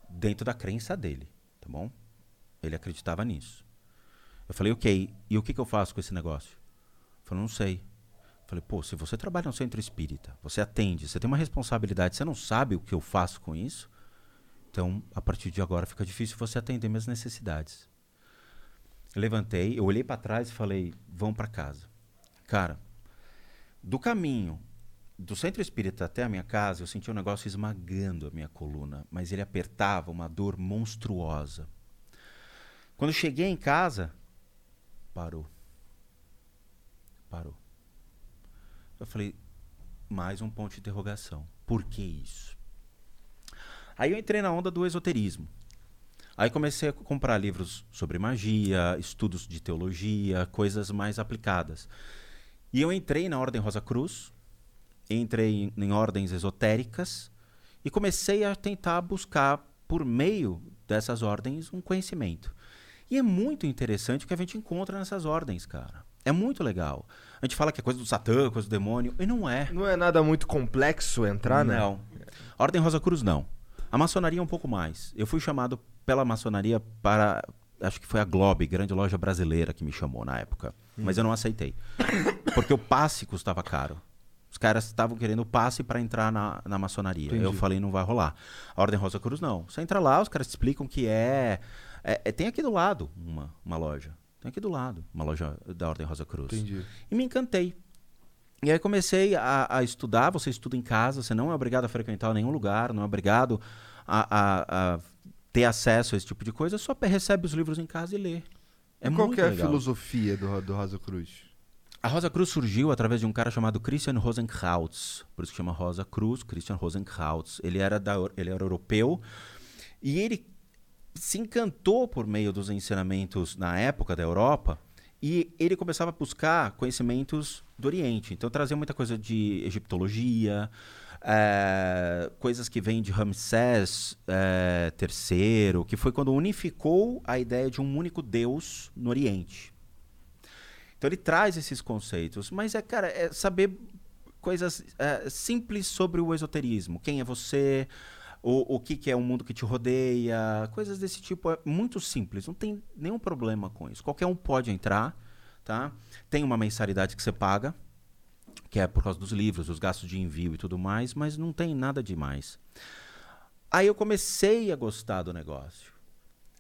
Dentro da crença dele, tá bom? Ele acreditava nisso. Eu falei, ok, e o que, que eu faço com esse negócio? Ele falou, não sei. Falei, pô, se você trabalha no centro espírita, você atende, você tem uma responsabilidade, você não sabe o que eu faço com isso, então a partir de agora fica difícil você atender minhas necessidades. Eu levantei, eu olhei para trás e falei, vão para casa. Cara, do caminho do centro espírita até a minha casa, eu senti um negócio esmagando a minha coluna, mas ele apertava uma dor monstruosa. Quando cheguei em casa, parou. Parou. Eu falei, mais um ponto de interrogação. Por que isso? Aí eu entrei na onda do esoterismo. Aí comecei a comprar livros sobre magia, estudos de teologia, coisas mais aplicadas. E eu entrei na Ordem Rosa Cruz, entrei em, em ordens esotéricas e comecei a tentar buscar, por meio dessas ordens, um conhecimento. E é muito interessante o que a gente encontra nessas ordens, cara. É muito legal. A gente fala que é coisa do Satã, coisa do demônio, e não é. Não é nada muito complexo entrar, né? Não. Ordem Rosa Cruz, não. A maçonaria um pouco mais. Eu fui chamado pela maçonaria para. Acho que foi a Globe, grande loja brasileira, que me chamou na época. Mas eu não aceitei. Porque o passe custava caro. Os caras estavam querendo o passe para entrar na, na maçonaria. Entendi. Eu falei, não vai rolar. A Ordem Rosa Cruz, não. Você entra lá, os caras te explicam que é. é- é- tem aqui do lado uma, uma loja. Tem aqui do lado uma loja da Ordem Rosa Cruz. Entendi. E me encantei. E aí comecei a, a estudar. Você estuda em casa, você não é obrigado a frequentar nenhum lugar, não é obrigado a, a- a ter acesso a esse tipo de coisa, só recebe os livros em casa e lê. É e qual é a legal. filosofia do, do Rosa Cruz? A Rosa Cruz surgiu através de um cara chamado Christian Rosenkrautz, por isso que chama Rosa Cruz, Christian Rosenkrautz. Ele era, da, ele era europeu e ele se encantou por meio dos ensinamentos na época da Europa e ele começava a buscar conhecimentos do Oriente. Então trazia muita coisa de egiptologia, eh, coisas que vêm de Ramsés eh, III, que foi quando unificou a ideia de um único Deus no Oriente. Então ele traz esses conceitos, mas é, cara, é saber coisas é, simples sobre o esoterismo. Quem é você? O, o que, que é o mundo que te rodeia? Coisas desse tipo. É muito simples, não tem nenhum problema com isso. Qualquer um pode entrar, tá? Tem uma mensalidade que você paga, que é por causa dos livros, os gastos de envio e tudo mais, mas não tem nada demais. Aí eu comecei a gostar do negócio.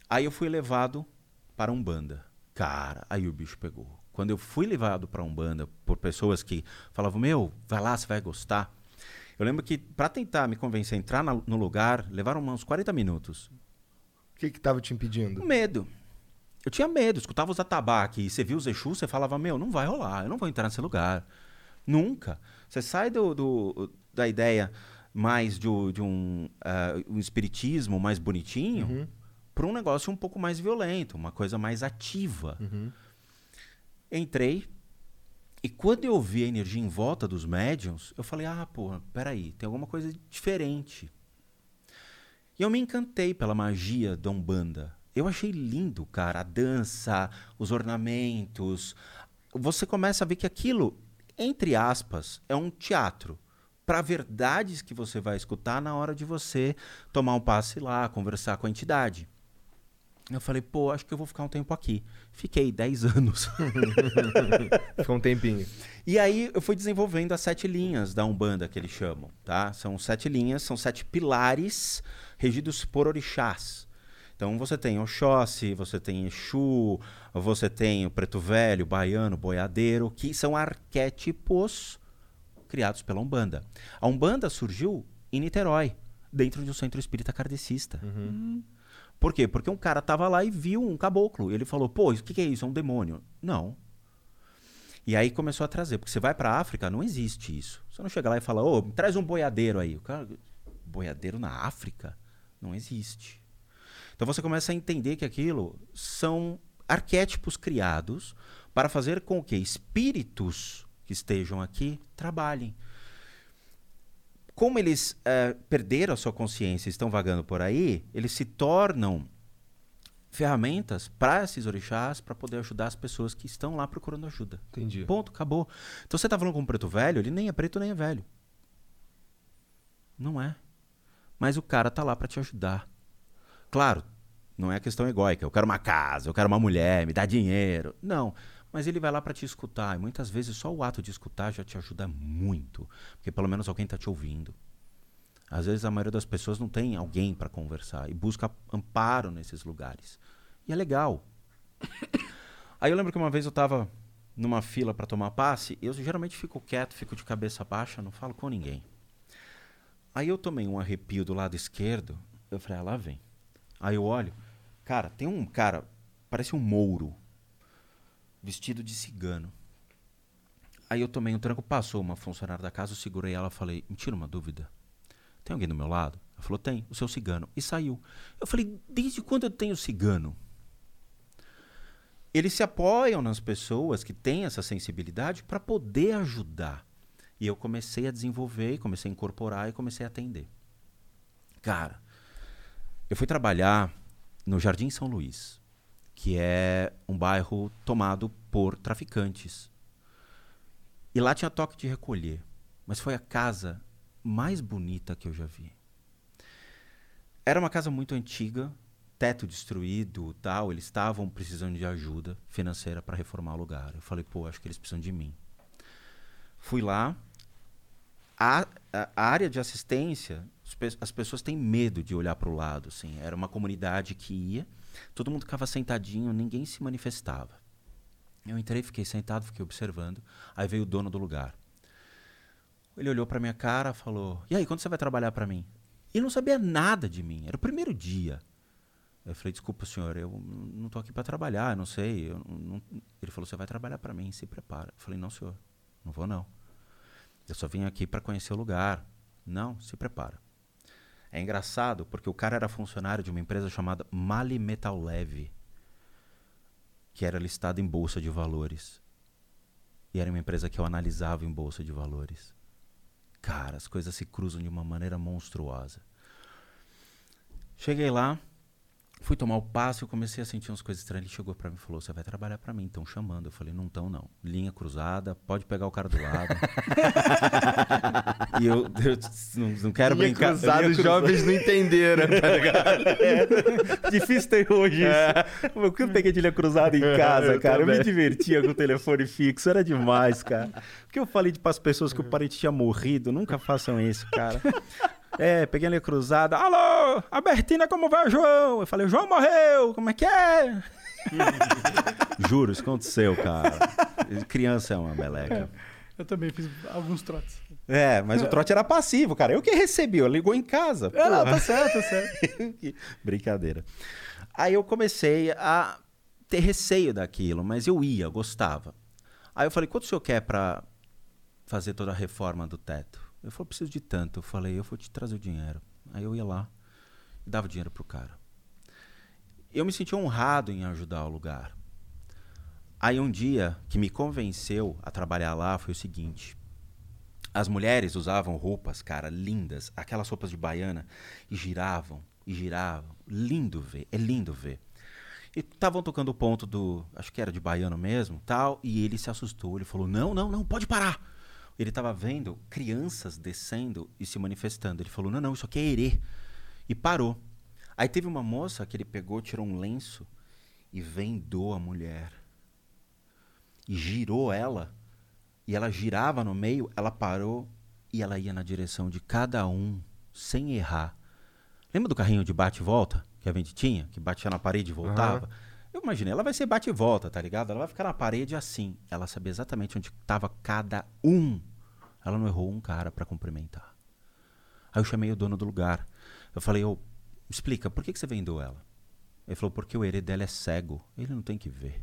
Aí eu fui levado para Umbanda. Cara, aí o bicho pegou. Quando eu fui levado para Umbanda por pessoas que falavam, meu, vai lá, você vai gostar. Eu lembro que para tentar me convencer a entrar na- no lugar, levaram uns 40 minutos. O que que tava te impedindo? Medo. Eu tinha medo, escutava os atabaque e você viu os Exu, você falava, meu, não vai rolar, eu não vou entrar nesse lugar. Nunca. Você sai do, do- da ideia mais de, de um, ah, um espiritismo mais bonitinho para um negócio um pouco mais violento, uma coisa mais ativa. Entrei e quando eu vi a energia em volta dos médiums, eu falei, ah, pô, peraí, tem alguma coisa diferente. E eu me encantei pela magia da Umbanda. Eu achei lindo, cara, a dança, os ornamentos. Você começa a ver que aquilo, entre aspas, é um teatro para verdades que você vai escutar na hora de você tomar um passe lá, conversar com a entidade. Eu falei, pô, acho que eu vou ficar um tempo aqui. Fiquei 10 anos. Ficou um tempinho. E aí eu fui desenvolvendo as sete linhas da Umbanda que eles chamam, tá? São sete linhas, são sete pilares regidos por orixás. Então você tem Oxóssi, você tem Exu, você tem o Preto Velho, Baiano, Boiadeiro, que são arquétipos criados pela Umbanda. A Umbanda surgiu em Niterói, dentro de um centro espírita kardecista. Por quê? Porque um cara tava lá e viu um caboclo. E ele falou, pô, o que, que é isso? É um demônio. Não. E aí começou a trazer. Porque você vai pra África, não existe isso. Você não chega lá e fala, ô, me traz um boiadeiro aí. O cara, boiadeiro na África? Não existe. Então você começa a entender que aquilo são arquétipos criados para fazer com que espíritos que estejam aqui trabalhem. Como eles eh, perderam a sua consciência e estão vagando por aí, eles se tornam ferramentas para esses orixás para poder ajudar as pessoas que estão lá procurando ajuda. Entendi. Ponto, acabou. Então você tá falando com um preto velho, ele nem é preto nem é velho. Não é. Mas o cara tá lá para te ajudar. Claro, não é questão egóica. Eu quero uma casa, eu quero uma mulher, me dá dinheiro. Não. Mas ele vai lá para te escutar. E muitas vezes só o ato de escutar já te ajuda muito. Porque pelo menos alguém tá te ouvindo. Às vezes a maioria das pessoas não tem alguém para conversar e busca amparo nesses lugares. E é legal. Aí eu lembro que uma vez eu tava numa fila para tomar passe, eu geralmente fico quieto, fico de cabeça baixa, não falo com ninguém. Aí eu tomei um arrepio do lado esquerdo, eu falei, ah, lá vem. Aí eu olho, cara, tem um cara, parece um mouro, vestido de cigano. Aí eu tomei um tranco, passou uma funcionária da casa, eu segurei ela e falei, me tira uma dúvida. Tem alguém do meu lado? Ela falou, tem, o seu cigano. E saiu. Eu falei, desde quando eu tenho cigano? Eles se apoiam nas pessoas que têm essa sensibilidade para poder ajudar. E eu comecei a desenvolver, comecei a incorporar e comecei a atender. Cara, eu fui trabalhar no Jardim São Luís, que é um bairro tomado por traficantes. E lá tinha toque de recolher, mas foi a casa mais bonita que eu já vi. Era uma casa muito antiga, teto destruído, tal. Eles estavam precisando de ajuda financeira para reformar o lugar. Eu falei, pô, acho que eles precisam de mim. Fui lá. A, a- área de assistência, as pessoas têm medo de olhar para o lado. Assim. Era uma comunidade que ia, todo mundo ficava sentadinho, ninguém se manifestava. Eu entrei, fiquei sentado, fiquei observando. Aí veio o dono do lugar. Ele olhou pra minha cara, falou: "E aí, quando você vai trabalhar pra mim?" Ele não sabia nada de mim. Era o primeiro dia. Eu falei: "Desculpa, senhor, eu não tô aqui pra trabalhar, não sei." não- não-" Ele falou: "Você vai trabalhar pra mim, se prepara." Eu falei: "Não, senhor, não vou não. Eu só vim aqui pra conhecer o lugar." "Não, se prepara." É engraçado porque o cara era funcionário de uma empresa chamada Mali Metal Leve, que era listada em bolsa de valores. E era uma empresa que eu analisava em bolsa de valores. Cara, as coisas se cruzam de uma maneira monstruosa. Cheguei lá, fui tomar o passe, eu comecei a sentir umas coisas estranhas. Ele chegou pra mim e falou: Você vai trabalhar pra mim, estão chamando. Eu falei: Não estão, não. Linha cruzada, pode pegar o cara do lado. e eu, eu não, não quero Linha brincar. cruzada, Linha os jovens não entenderam, tá ligado? Difícil ter hoje isso. O que eu peguei de linha cruzada em casa, Eu cara? Eu me também. divertia com o telefone fixo, era demais, cara. Porque eu falei para as pessoas que o parente tinha morrido, nunca façam isso, cara. É, peguei a linha cruzada. Alô, Albertina, como vai o João? Eu falei, o João morreu, como é que é? Juro, isso aconteceu, cara. Criança é uma meleca. Eu também fiz alguns trotes. É, mas o trote era passivo, cara. Eu que recebi, eu ligou em casa. É, não, tá certo, tá certo. Brincadeira. Aí eu comecei a ter receio daquilo, mas eu ia, eu gostava. Aí eu falei, quanto o senhor quer pra fazer toda a reforma do teto? Ele falou, preciso de tanto. Eu falei, eu vou te trazer o dinheiro. Aí eu ia lá e dava o dinheiro pro cara. Eu me senti honrado em ajudar o lugar. Aí um dia que me convenceu a trabalhar lá foi o seguinte. As mulheres usavam roupas, cara, lindas, aquelas roupas de baiana, e giravam, e giravam. Lindo ver, é lindo ver. E estavam tocando o ponto do, acho que era de baiano mesmo, tal, e ele se assustou, ele falou: "Não, não, não, pode parar". Ele estava vendo crianças descendo e se manifestando. Ele falou: "Não, não, isso aqui é herê". E parou. Aí teve uma moça que ele pegou, tirou um lenço e vendou a mulher. E girou ela e ela girava no meio, ela parou e ela ia na direção de cada um, sem errar. Lembra do carrinho de bate volta que a gente tinha? Que batia na parede e voltava? Eu imaginei, ela vai ser bate e volta, tá ligado? Ela vai ficar na parede assim. Ela sabia exatamente onde estava cada um. Ela não errou um cara para cumprimentar. Aí eu chamei o dono do lugar. Eu falei, ô, explica, por que, que você vendeu ela? Ele falou, porque o herê dela é cego. Ele não tem que ver.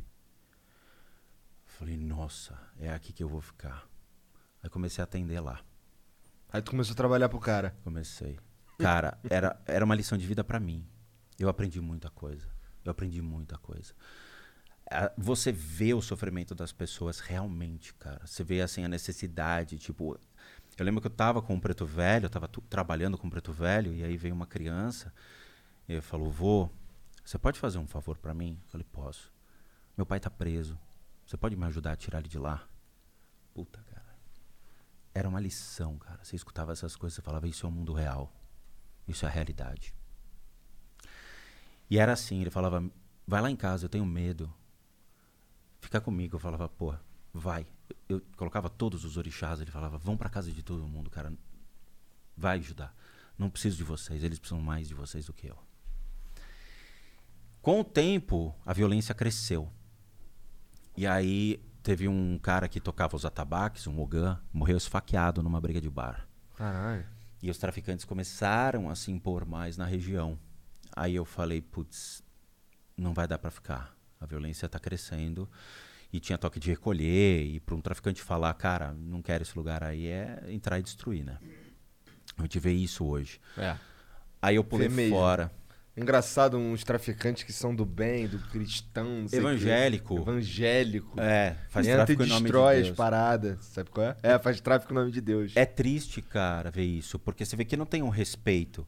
Eu falei, nossa, é aqui que eu vou ficar. Aí comecei a atender lá. Aí tu começou a trabalhar pro cara. Comecei. Cara, era, era uma lição de vida pra mim. Eu aprendi muita coisa. Eu aprendi muita coisa. Você vê o sofrimento das pessoas realmente, cara. Você vê assim a necessidade, tipo, eu lembro que eu tava com um preto velho, eu tava trabalhando com um preto velho e aí veio uma criança e falou: "Vô, você pode fazer um favor pra mim?" Eu falei: "Posso. Meu pai tá preso. Você pode me ajudar a tirar ele de lá?" Puta, cara. Era uma lição, cara. Você escutava essas coisas, você falava: "Isso é o mundo real. Isso é a realidade." E era assim, ele falava: "Vai lá em casa, eu tenho medo. Fica comigo." Eu falava: "Pô, vai." Eu, eu colocava todos os orixás, ele falava: "Vão pra casa de todo mundo, cara. Vai ajudar. Não preciso de vocês, eles precisam mais de vocês do que eu." Com o tempo, a violência cresceu. E aí teve um cara que tocava os atabaques, um Mogan, morreu esfaqueado numa briga de bar. Caralho. E os traficantes começaram a se impor mais na região. Aí eu falei, putz, não vai dar pra ficar. A violência tá crescendo. E tinha toque de recolher. E para um traficante falar, cara, não quero esse lugar aí, é entrar e destruir, né? A gente vê isso hoje. É. Aí eu pulei Vê mesmo. fora. Engraçado uns traficantes que são do bem, do cristão, não sei o quê. Evangélico. Evangélico. É, faz Entra tráfico e em nome de as Deus. paradas. Sabe qual é? É, faz tráfico em nome de Deus. É triste, cara, ver isso, porque você vê que não tem um respeito.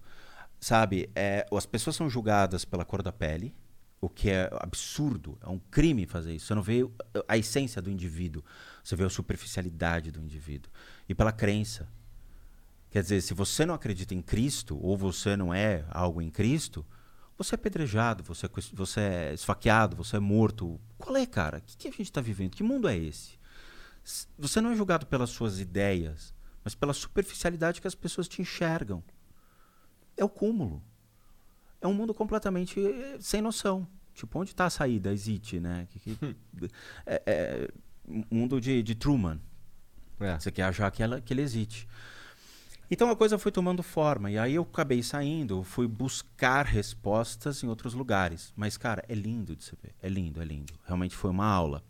Sabe, é, as pessoas são julgadas pela cor da pele, o que é absurdo, é um crime fazer isso. Você não vê a essência do indivíduo, você vê a superficialidade do indivíduo. E pela crença. Quer dizer, se você não acredita em Cristo, ou você não é algo em Cristo, você é apedrejado, você é, você é esfaqueado, você é morto. Qual é, cara? O que, que a gente está vivendo? Que mundo é esse? Você não é julgado pelas suas ideias, mas pela superficialidade que as pessoas te enxergam. É o cúmulo. É um mundo completamente eh, sem noção. Tipo, onde está a saída? Existe, né? Que- que- é, é um mundo de, de Truman. É. Você quer achar que, ela, que ele existe. Então a coisa foi tomando forma. E aí eu acabei saindo, fui buscar respostas em outros lugares. Mas, cara, é lindo de se ver. É lindo, é lindo. Realmente foi uma aula.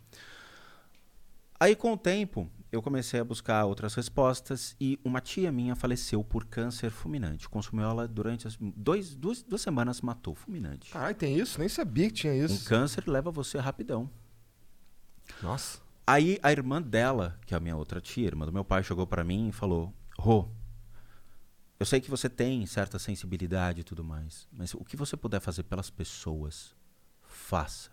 Aí, com o tempo, eu comecei a buscar outras respostas e uma tia minha faleceu por câncer fulminante. Consumiu ela durante as dois, duas, duas semanas, matou fulminante. Caralho, tem isso? Nem sabia que tinha Um isso. câncer leva você rapidão. Nossa. Aí a irmã dela, que é a minha outra tia, irmã do meu pai, chegou pra mim e falou: Rô, eu sei que você tem certa sensibilidade e tudo mais, mas o que você puder fazer pelas pessoas, faça.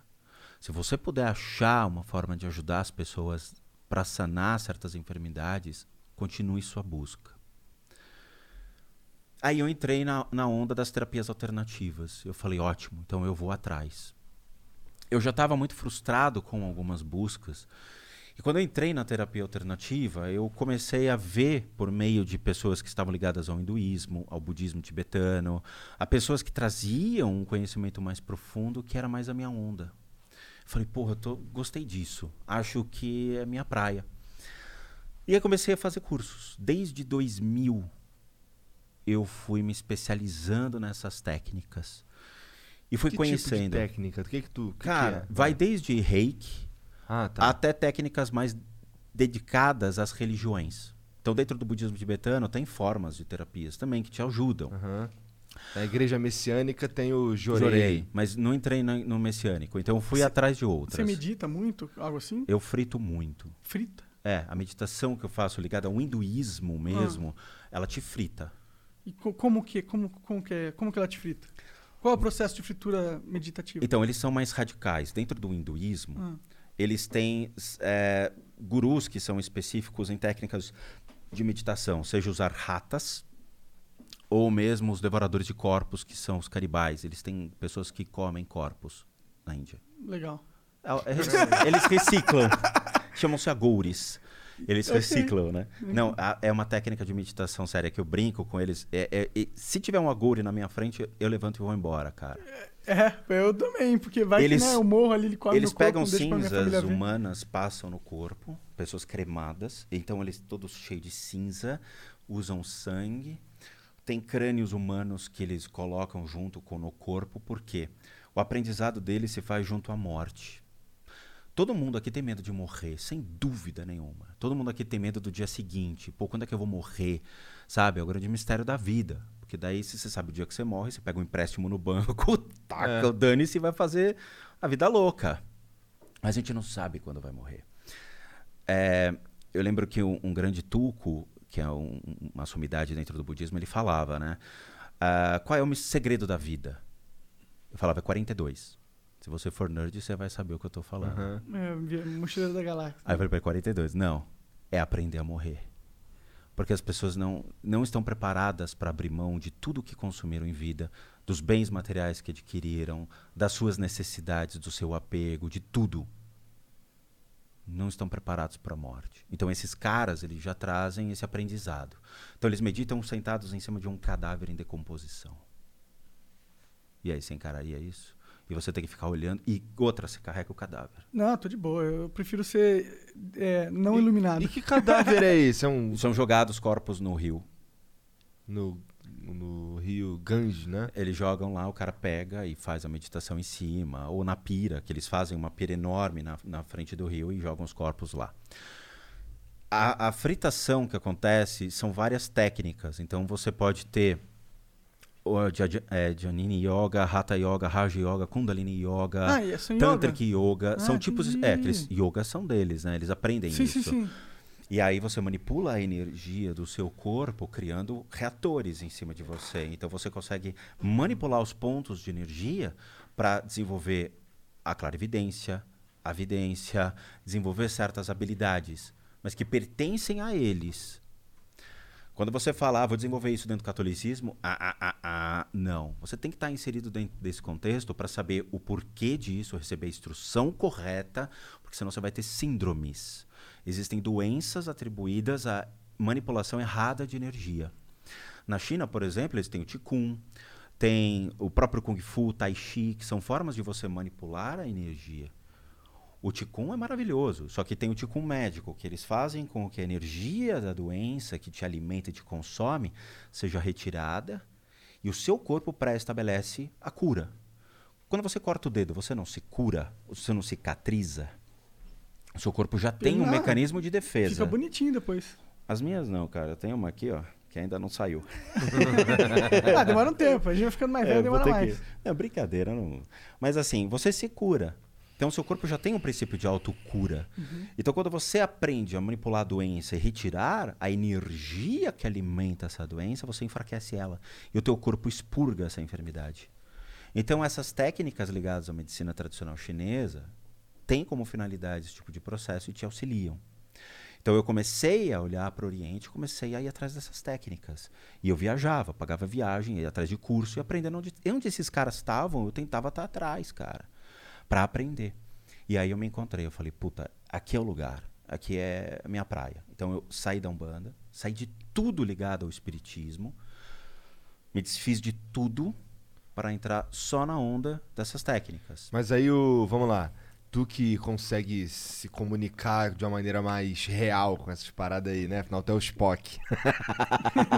Se você puder achar uma forma de ajudar as pessoas para sanar certas enfermidades, continue sua busca. Aí eu entrei na, na onda das terapias alternativas. Eu falei, ótimo, então eu vou atrás. Eu já estava muito frustrado com algumas buscas. E quando eu entrei na terapia alternativa, eu comecei a ver, por meio de pessoas que estavam ligadas ao hinduísmo, ao budismo tibetano, a pessoas que traziam um conhecimento mais profundo, que era mais a minha onda. Falei, porra, eu tô, gostei disso. Acho que é minha praia. E aí comecei a fazer cursos. Desde 2000, eu fui me especializando nessas técnicas. E fui que conhecendo. tipo de técnica? O que que tu... que que Cara, é? vai desde reiki Ah, tá. até técnicas mais dedicadas às religiões. Então, dentro do budismo tibetano, tem formas de terapias também que te ajudam. Aham. Na igreja messiânica tem o Jorei. Jorei, mas não entrei no, no messiânico. Então, eu fui atrás de outras. Você medita muito, algo assim? Eu frito muito. Frita. É, a meditação que eu faço ligada ao hinduísmo mesmo, ela te frita. E co- como que, como, como que é, como que ela te frita? Qual é o processo de fritura meditativa? Então, eles são mais radicais. Dentro do hinduísmo, Ah. eles têm é, gurus que são específicos em técnicas de meditação, seja os arhatas ou mesmo os devoradores de corpos, que são os caribais. Eles têm pessoas que comem corpos na Índia. Legal. É- é- Eles reciclam. Chamam-se agouris. Eles reciclam, né? Não, a- é uma técnica de meditação séria que eu brinco com eles. É- é- e se tiver um agouri na minha frente, eu levanto e vou embora, cara. É, eu também, porque vai Eles- que né, eu morro ali, ele come Eles corpo, pegam cinzas humanas, passam no corpo, pessoas cremadas, então eles todos cheios de cinza, usam sangue. Tem crânios humanos que eles colocam junto com no corpo, porque o aprendizado deles se faz junto à morte. Todo mundo aqui tem medo de morrer, sem dúvida nenhuma. Todo mundo aqui tem medo do dia seguinte. Pô, quando é que eu vou morrer? Sabe? É o grande mistério da vida. Porque daí, se você sabe o dia que você morre, você pega um empréstimo no banco, taca o dane-se e vai fazer a vida louca. Mas a gente não sabe quando vai morrer. É, eu lembro que um, um grande tuco, que é um- uma sumidade dentro do budismo, ele falava, né? ah, qual é o segredo da vida? Eu falava, é 42. Se você for nerd, você vai saber o que eu estou falando. Aham. É, Mochileiro da Galáxia. Aí eu falei pra ele, 42. Não, é aprender a morrer. Porque as pessoas não, não estão preparadas para abrir mão de tudo que consumiram em vida, dos bens materiais que adquiriram, das suas necessidades, do seu apego, de tudo. Não estão preparados para a morte. Então esses caras, eles já trazem esse aprendizado. Então eles meditam sentados em cima de um cadáver em decomposição. E aí você encararia isso? E você tem que ficar olhando. E outra, você carrega o cadáver. Não, tô de boa. Eu prefiro ser é, não iluminado. E que cadáver é esse? É um... São jogados corpos no rio. No, no rio Ganges, né? Eles jogam lá, o cara pega e faz a meditação em cima. Ou na pira, que eles fazem uma pira enorme na, na frente do rio e jogam os corpos lá. A, a fritação que acontece são várias técnicas. Então você pode ter é, Janini Yoga, Hatha Yoga, Raja Yoga, Kundalini Yoga, Ah, são Tantric yoga? Yoga. são Ah, tipos. entendi. É, aqueles yogas são deles, né? Eles aprendem Sim, isso. sim, sim. E aí você manipula a energia do seu corpo criando reatores em cima de você. Então você consegue manipular os pontos de energia para desenvolver a clarividência, a vidência, desenvolver certas habilidades, mas que pertencem a eles. Quando você fala, ah, vou desenvolver isso dentro do catolicismo, ah, ah, ah, ah, não. Você tem que estar inserido dentro desse contexto para saber o porquê disso, receber a instrução correta, porque senão você vai ter síndromes. Existem doenças atribuídas à manipulação errada de energia. Na China, por exemplo, eles têm o Qigong, tem o próprio Kung Fu, Tai Chi, que são formas de você manipular a energia. O Ticum é maravilhoso, só que tem o Ticum médico, que eles fazem com que a energia da doença que te alimenta e te consome seja retirada e o seu corpo pré-estabelece a cura. Quando você corta o dedo, você não se cura, você não cicatriza. O seu corpo já tem um mecanismo de defesa. Fica bonitinho depois. As minhas não, cara. Eu tenho uma aqui, ó, que ainda não saiu. Ah, demora um tempo. A gente vai ficando mais velho, É, demora mais. que- É brincadeira, não. Mas assim, você se cura. Então, o seu corpo já tem um princípio de autocura. Uhum. Então, quando você aprende a manipular a doença e retirar a energia que alimenta essa doença, você enfraquece ela. E o teu corpo expurga essa enfermidade. Então, essas técnicas ligadas à medicina tradicional chinesa têm como finalidade esse tipo de processo e te auxiliam. Então eu comecei a olhar para o Oriente, comecei a ir atrás dessas técnicas. E eu viajava, pagava viagem, ia atrás de curso e aprendendo onde, onde esses caras estavam, eu tentava estar atrás, cara, para aprender. E aí eu me encontrei, eu falei, puta, aqui é o lugar, aqui é a minha praia. Então eu saí da Umbanda, saí de tudo ligado ao espiritismo, me desfiz de tudo para entrar só na onda dessas técnicas. Mas aí o. Vamos lá. Tu que consegue se comunicar de uma maneira mais real com essas paradas aí, né? Afinal, tu é o Spock.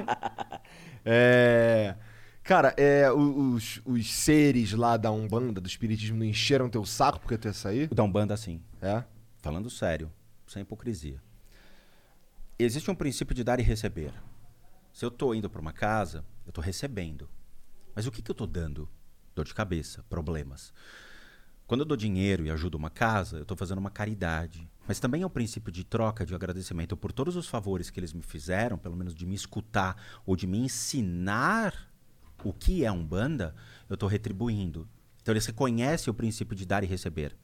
é. Cara, é, os, os seres lá da Umbanda, do Espiritismo, não encheram teu saco porque tu ia sair? O da Umbanda, sim. É? Falando sério, sem hipocrisia. Existe um princípio de dar e receber. Se eu estou indo para uma casa, eu estou recebendo. Mas o que, que eu estou dando? Dor de cabeça, problemas. Quando eu dou dinheiro e ajudo uma casa, eu estou fazendo uma caridade. Mas também é o princípio de troca, de agradecimento por todos os favores que eles me fizeram, pelo menos de me escutar ou de me ensinar o que é Umbanda, eu estou retribuindo. Então eles reconhecem o princípio de dar e receber.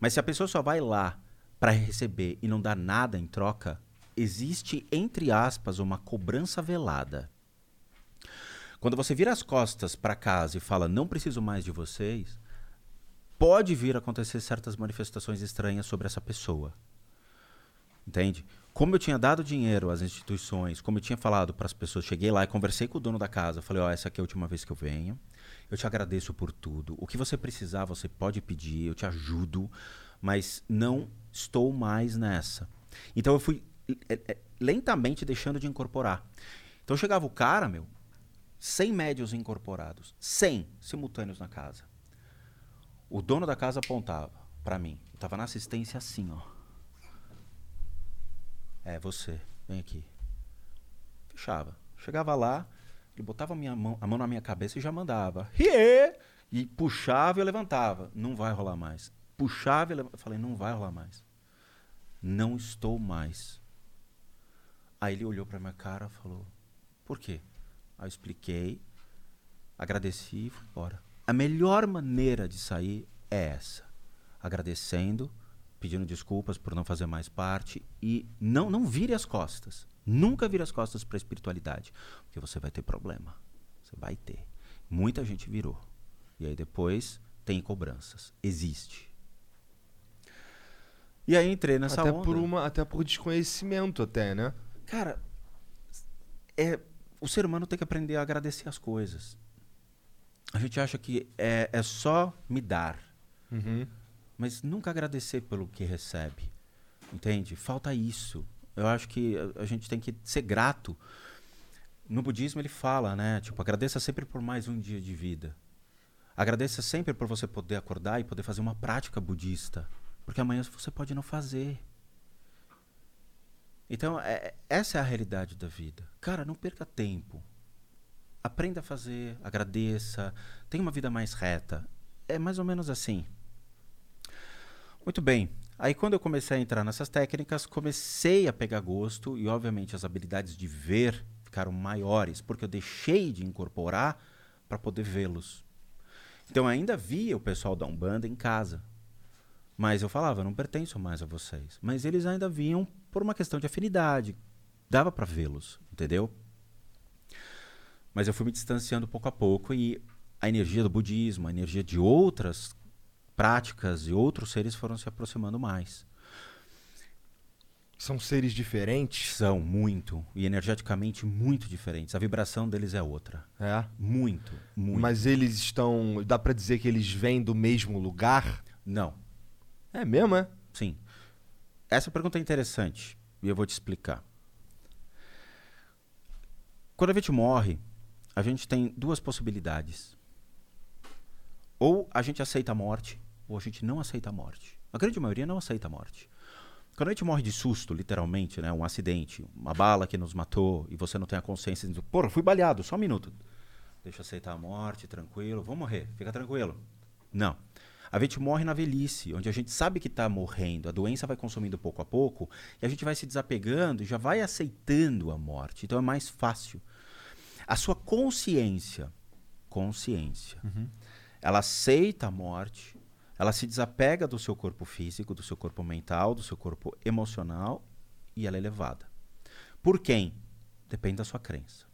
Mas se a pessoa só vai lá para receber e não dá nada em troca, existe, entre aspas, uma cobrança velada. Quando você vira as costas para casa e fala, não preciso mais de vocês, pode vir a acontecer certas manifestações estranhas sobre essa pessoa. Entende? Como eu tinha dado dinheiro às instituições, como eu tinha falado para as pessoas, cheguei lá e conversei com o dono da casa, falei, ó, essa aqui é a última vez que eu venho. Eu te agradeço por tudo. O que você precisar, você pode pedir, eu te ajudo, mas não estou mais nessa. Então eu fui é, é, lentamente deixando de incorporar. Então chegava o cara, meu, 100 médios incorporados, 100 simultâneos na casa. O dono da casa apontava para mim. Eu tava na assistência assim, ó. É você, vem aqui. Fechava. Chegava lá, ele botava a, minha mão, a mão na minha cabeça e já mandava. Rie! E puxava e eu levantava. Não vai rolar mais. Puxava e eu leva- eu falei, não vai rolar mais. Não estou mais. Aí ele olhou pra minha cara e falou, por quê? Aí eu expliquei, agradeci e fui embora. A melhor maneira de sair é essa. Agradecendo, pedindo desculpas por não fazer mais parte e não não vire as costas. Nunca vire as costas para a espiritualidade, porque você vai ter problema. Você vai ter. Muita gente virou. E aí depois tem cobranças. Existe. E aí entrei nessa até onda. por uma, até por desconhecimento até, né? Cara, é, o ser humano tem que aprender a agradecer as coisas. A gente acha que é, é só me dar, Uhum. mas nunca agradecer pelo que recebe. Entende? Falta isso. Eu acho que a, a gente tem que ser grato. No budismo ele fala, né? Tipo, agradeça sempre por mais um dia de vida. Agradeça sempre por você poder acordar e poder fazer uma prática budista. Porque amanhã você pode não fazer. Então, é- essa é a realidade da vida. Cara, não perca tempo. Aprenda a fazer, agradeça, tenha uma vida mais reta. É mais ou menos assim. Muito bem. Aí quando eu comecei a entrar nessas técnicas, comecei a pegar gosto e obviamente as habilidades de ver ficaram maiores, porque eu deixei de incorporar para poder vê-los. Então eu ainda via o pessoal da Umbanda em casa. Mas eu falava, eu não pertenço mais a vocês. Mas eles ainda vinham por uma questão de afinidade. Dava para vê-los, entendeu? Mas eu fui me distanciando pouco a pouco e a energia do budismo, a energia de outras práticas e outros seres foram se aproximando mais. São seres diferentes? São muito e energeticamente muito diferentes. A vibração deles é outra. É. Muito, muito. Mas eles estão. Dá pra dizer que eles vêm do mesmo lugar? Não. É mesmo, é? Sim. Essa pergunta é interessante e eu vou te explicar. Quando a gente morre, a gente tem duas possibilidades. Ou a gente aceita a morte, ou a gente não aceita a morte. A grande maioria não aceita a morte. Quando a gente morre de susto, literalmente, né, um acidente, uma bala que nos matou, e você não tem a consciência de, porra, fui baleado, só um minuto. Deixa eu aceitar a morte, tranquilo, vou morrer, fica tranquilo. Não. A gente morre na velhice, onde a gente sabe que está morrendo, a doença vai consumindo pouco a pouco, e a gente vai se desapegando e já vai aceitando a morte. Então é mais fácil. A sua consciência, consciência, ela aceita a morte, ela se desapega do seu corpo físico, do seu corpo mental, do seu corpo emocional e ela é levada. Por quem? Depende da sua crença.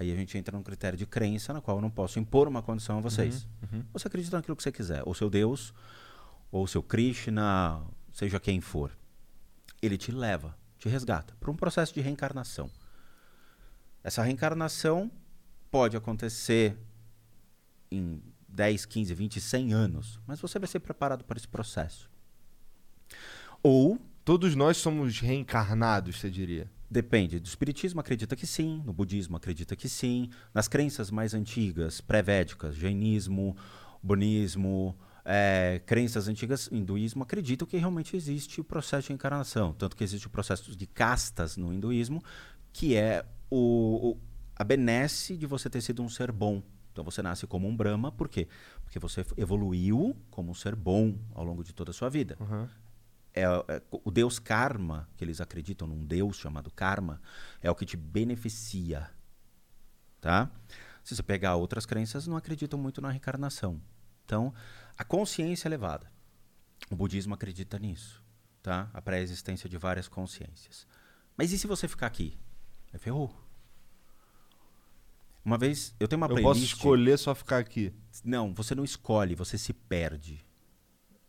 Aí a gente entra num critério de crença na qual eu não posso impor uma condição a vocês. Você acredita naquilo que você quiser, ou seu Deus, ou seu Krishna, seja quem for. Ele te leva, te resgata para um processo de reencarnação. Essa reencarnação pode acontecer em 10, 15, 20, 100 anos, mas você vai ser preparado para esse processo. Ou Todos nós somos reencarnados, você diria. Depende. Do espiritismo acredita que sim, no budismo acredita que sim, nas crenças mais antigas, pré-védicas, jainismo, bunismo, eh, crenças antigas, hinduísmo, acreditam que realmente existe o processo de encarnação. Tanto que existe o processo de castas no hinduísmo, que é o, o- a benesse de você ter sido um ser bom. Então você nasce como um Brahma, por quê? Porque você evoluiu como um ser bom ao longo de toda a sua vida é, é, o deus karma, que eles acreditam num deus chamado karma, é o que te beneficia. Tá? Se você pegar outras crenças, não acreditam muito na reencarnação. Então, a consciência é elevada. O budismo acredita nisso. Tá? A pré-existência de várias consciências. Mas e se você ficar aqui? Aí ferrou. Uma vez, eu tenho uma Eu playlist... posso escolher só ficar aqui. Não, você não escolhe, você se perde.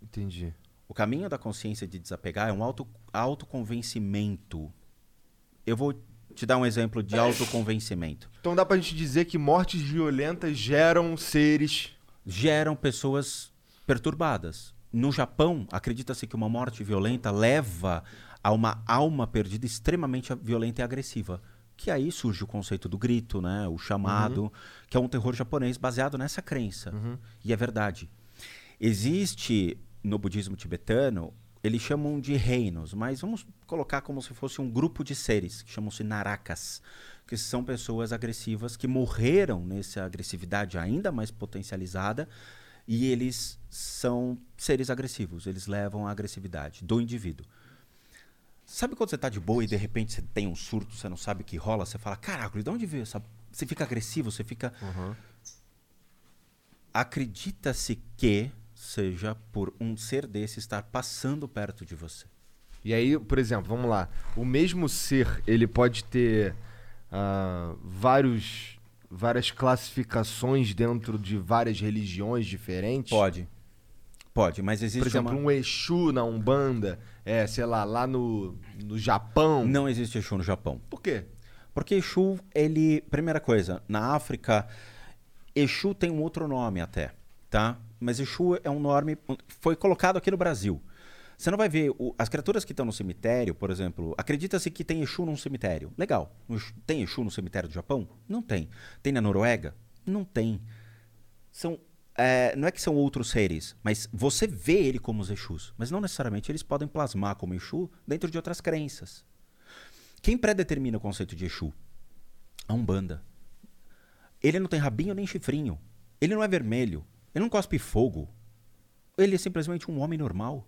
Entendi. O caminho da consciência de desapegar é um auto, autoconvencimento. Eu vou te dar um exemplo de autoconvencimento. Então dá pra gente dizer que mortes violentas geram seres. Geram pessoas perturbadas. No Japão, acredita-se que uma morte violenta leva a uma alma perdida extremamente violenta e agressiva. Que aí surge o conceito do grito, né? o chamado, que é um terror japonês baseado nessa crença. E é verdade. Existe no budismo tibetano, eles chamam de reinos, mas vamos colocar como se fosse um grupo de seres, que chamam-se narakas, que são pessoas agressivas que morreram nessa agressividade ainda mais potencializada e eles são seres agressivos, eles levam a agressividade do indivíduo. Sabe quando você tá de boa e de repente você tem um surto, você não sabe o que rola, você fala, caraca, de onde veio essa... Você fica agressivo, você fica... Acredita-se que seja por um ser desse estar passando perto de você. E aí, por exemplo, vamos lá. O mesmo ser, ele pode ter ah, vários, várias classificações dentro de várias religiões diferentes? Pode. Pode, mas existe Por exemplo, uma... um Exu na Umbanda, é, sei lá, lá no, no Japão. Não existe Exu no Japão. Por quê? Porque Exu, ele... Primeira coisa, na África, Exu tem um outro nome até, tá? Mas Exu é um nome... Foi colocado aqui no Brasil. Você não vai ver... o- as criaturas que estão no cemitério, por exemplo... Acredita-se que tem Exu num cemitério. Legal. Tem Exu no cemitério do Japão? Não tem. Tem na Noruega? Não tem. São... é, não é que são outros seres, mas você vê ele como os Exus. Mas não necessariamente eles podem plasmar como Exu dentro de outras crenças. Quem predetermina o conceito de Exu? A Umbanda. Ele não tem rabinho nem chifrinho. Ele não é vermelho. Ele não cospe fogo. Ele é simplesmente um homem normal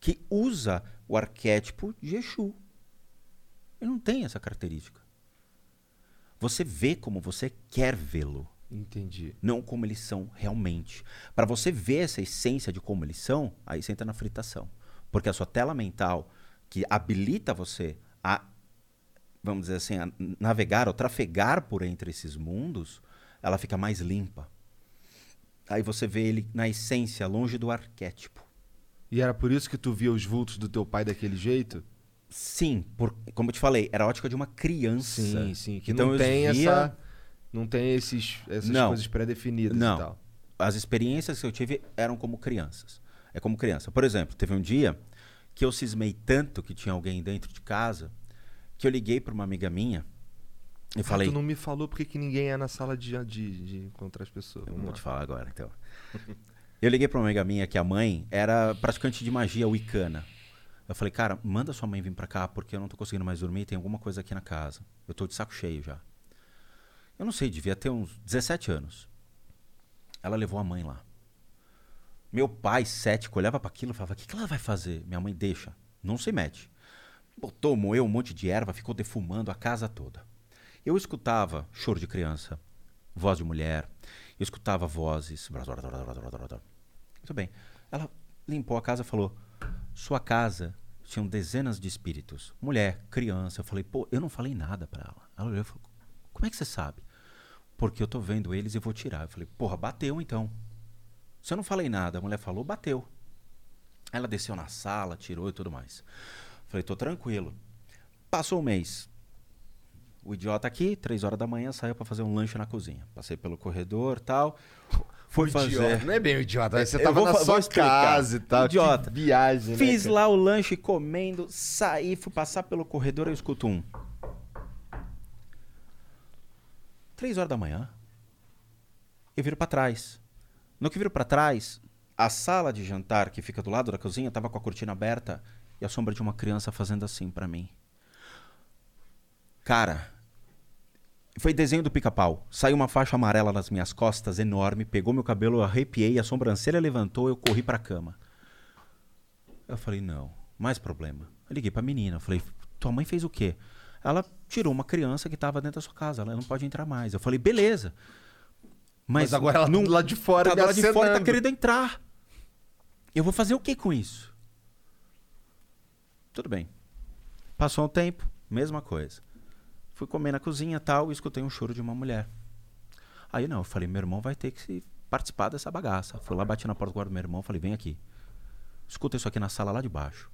que usa o arquétipo de Exu. Ele não tem essa característica. Você vê como você quer vê-lo, Entendi. não como eles são realmente. Para você ver essa essência de como eles são, aí você entra na fritação. Porque a sua tela mental, que habilita você a vamos dizer assim, a navegar ou trafegar por entre esses mundos, ela fica mais limpa. Aí você vê ele na essência, longe do arquétipo. E era por isso que tu via os vultos do teu pai daquele jeito? Sim, por, como eu te falei, era a ótica de uma criança. Sim, sim. Que Então não eu tem via- essa. Não tem esses, essas Não. coisas pré-definidas e tal. As experiências que eu tive eram como crianças. É como criança. Por exemplo, teve um dia que eu cismei tanto que tinha alguém dentro de casa que eu liguei para uma amiga minha e Ah, falei. tu não me falou porque que ninguém é na sala de, de, de encontrar as pessoas. Eu Vamos vou lá. te falar agora, então. Eu liguei pra uma amiga minha que a mãe era praticante de magia wicana. Eu falei, cara, manda sua mãe vir pra cá porque eu não tô conseguindo mais dormir, tem alguma coisa aqui na casa. Eu tô de saco cheio já. Eu não sei, devia ter uns 17 anos. Ela levou a mãe lá. Meu pai, cético, olhava para aquilo e falava: O que, que ela vai fazer? Minha mãe deixa, não se mete. Botou, moeu um monte de erva, ficou defumando a casa toda. Eu escutava choro de criança, voz de mulher, eu escutava vozes. Muito bem. Ela limpou a casa e falou: Sua casa tinham dezenas de espíritos. Mulher, criança. Eu falei: Pô, eu não falei nada para ela. Ela olhou e falou: Como é que você sabe? Porque eu tô vendo eles e vou tirar. Eu falei: Porra, bateu então. Se eu não falei nada, a mulher falou: Bateu. Ela desceu na sala, tirou e tudo mais. Falei: Tô tranquilo. Passou um mês. O idiota aqui, três horas da manhã, saiu para fazer um lanche na cozinha. Passei pelo corredor tal. Fui fazer. Idiota. Não é bem o idiota, você Eu tava vou na sua casa e tal. Idiota. Que viagem, né, Fiz cara? lá o lanche comendo, saí, fui passar pelo corredor eu escuto um. Três horas da manhã. Eu viro pra trás. No que viro pra trás, a sala de jantar que fica do lado da cozinha tava com a cortina aberta e a sombra de uma criança fazendo assim pra mim. Cara, foi desenho do pica-pau. Saiu uma faixa amarela nas minhas costas, enorme, pegou meu cabelo, eu arrepiei, a sobrancelha levantou, eu corri pra cama. Eu falei, não, mais problema. Eu liguei pra menina, eu falei, tua mãe fez o quê? Ela tirou uma criança que tava dentro da sua casa, ela não pode entrar mais. Eu falei, beleza. Mas, Mas agora ela tá não, lado de fora tá lado de fora, tá querendo entrar. Eu vou fazer o que com isso? Tudo bem. Passou um tempo, mesma coisa. Fui comer na cozinha tal e escutei um choro de uma mulher. Aí não, eu falei, meu irmão vai ter que se participar dessa bagaça. Fui lá, bati na porta do quarto do meu irmão, falei, vem aqui. Escuta isso aqui na sala lá de baixo.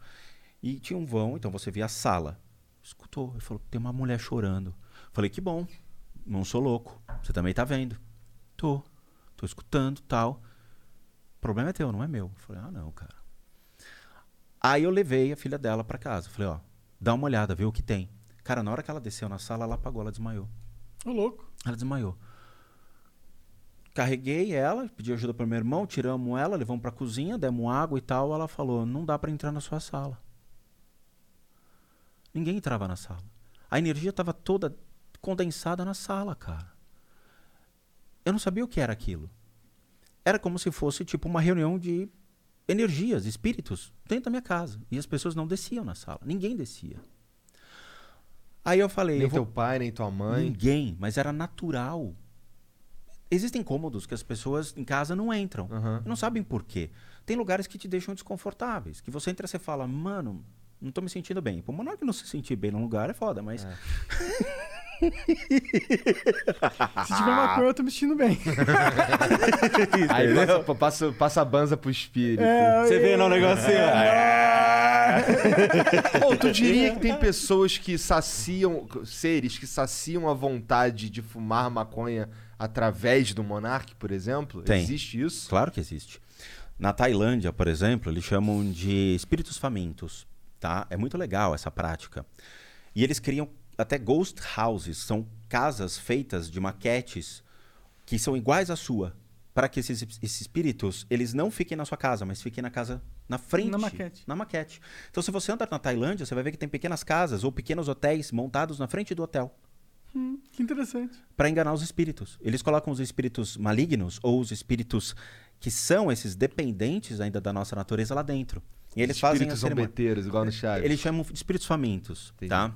E tinha um vão, então você via a sala. Escutou, ele falou, tem uma mulher chorando. Falei, que bom, não sou louco. Você também tá vendo. Tô, tô escutando tal. O problema é teu, não é meu. Eu falei, ah não, cara. Aí eu levei a filha dela pra casa. Falei, ó, dá uma olhada, vê o que tem. Cara, na hora que ela desceu na sala, ela apagou, ela desmaiou. Ô, louco. Ela desmaiou. Carreguei ela, pedi ajuda pro meu irmão, tiramos ela, levamos pra cozinha, demos água e tal. Ela falou: não dá pra entrar na sua sala. Ninguém entrava na sala. A energia tava toda condensada na sala, cara. Eu não sabia o que era aquilo. Era como se fosse tipo uma reunião de energias, espíritos, dentro da minha casa. E as pessoas não desciam na sala. Ninguém descia. Aí eu falei. Nem eu vou- teu pai, nem tua mãe. Ninguém, mas era natural. Existem cômodos que as pessoas em casa não entram. Aham. Não sabem por quê. Tem lugares que te deixam desconfortáveis. Que você entra e você fala, mano, não tô me sentindo bem. Pro monarca não se sentir bem num lugar é foda, mas. Se tiver maconha, eu tô me sentindo bem. Aí passa, passa, passa a banza pro espírito. É, Você vê no negocinho. Ou tu diria que tem pessoas que saciam, seres que saciam a vontade de fumar maconha através do monarca, por exemplo? Tem. Existe isso? Claro que existe. Na Tailândia, por exemplo, eles chamam de espíritos famintos, tá? É muito legal essa prática. E eles criam até ghost houses, são casas feitas de maquetes que são iguais à sua, para que esses, esses espíritos, eles não fiquem na sua casa, mas fiquem na casa na frente, Na maquete. na maquete. Então, se você anda na Tailândia, você vai ver que tem pequenas casas ou pequenos hotéis montados na frente do hotel Hum, que interessante. para enganar os espíritos. Eles colocam os espíritos malignos ou os espíritos que são esses dependentes ainda da nossa natureza lá dentro. E eles fazem Espíritos cerimônia. zombeteiros, igual no Chaves. Eles chamam de espíritos famintos, Entendi. tá?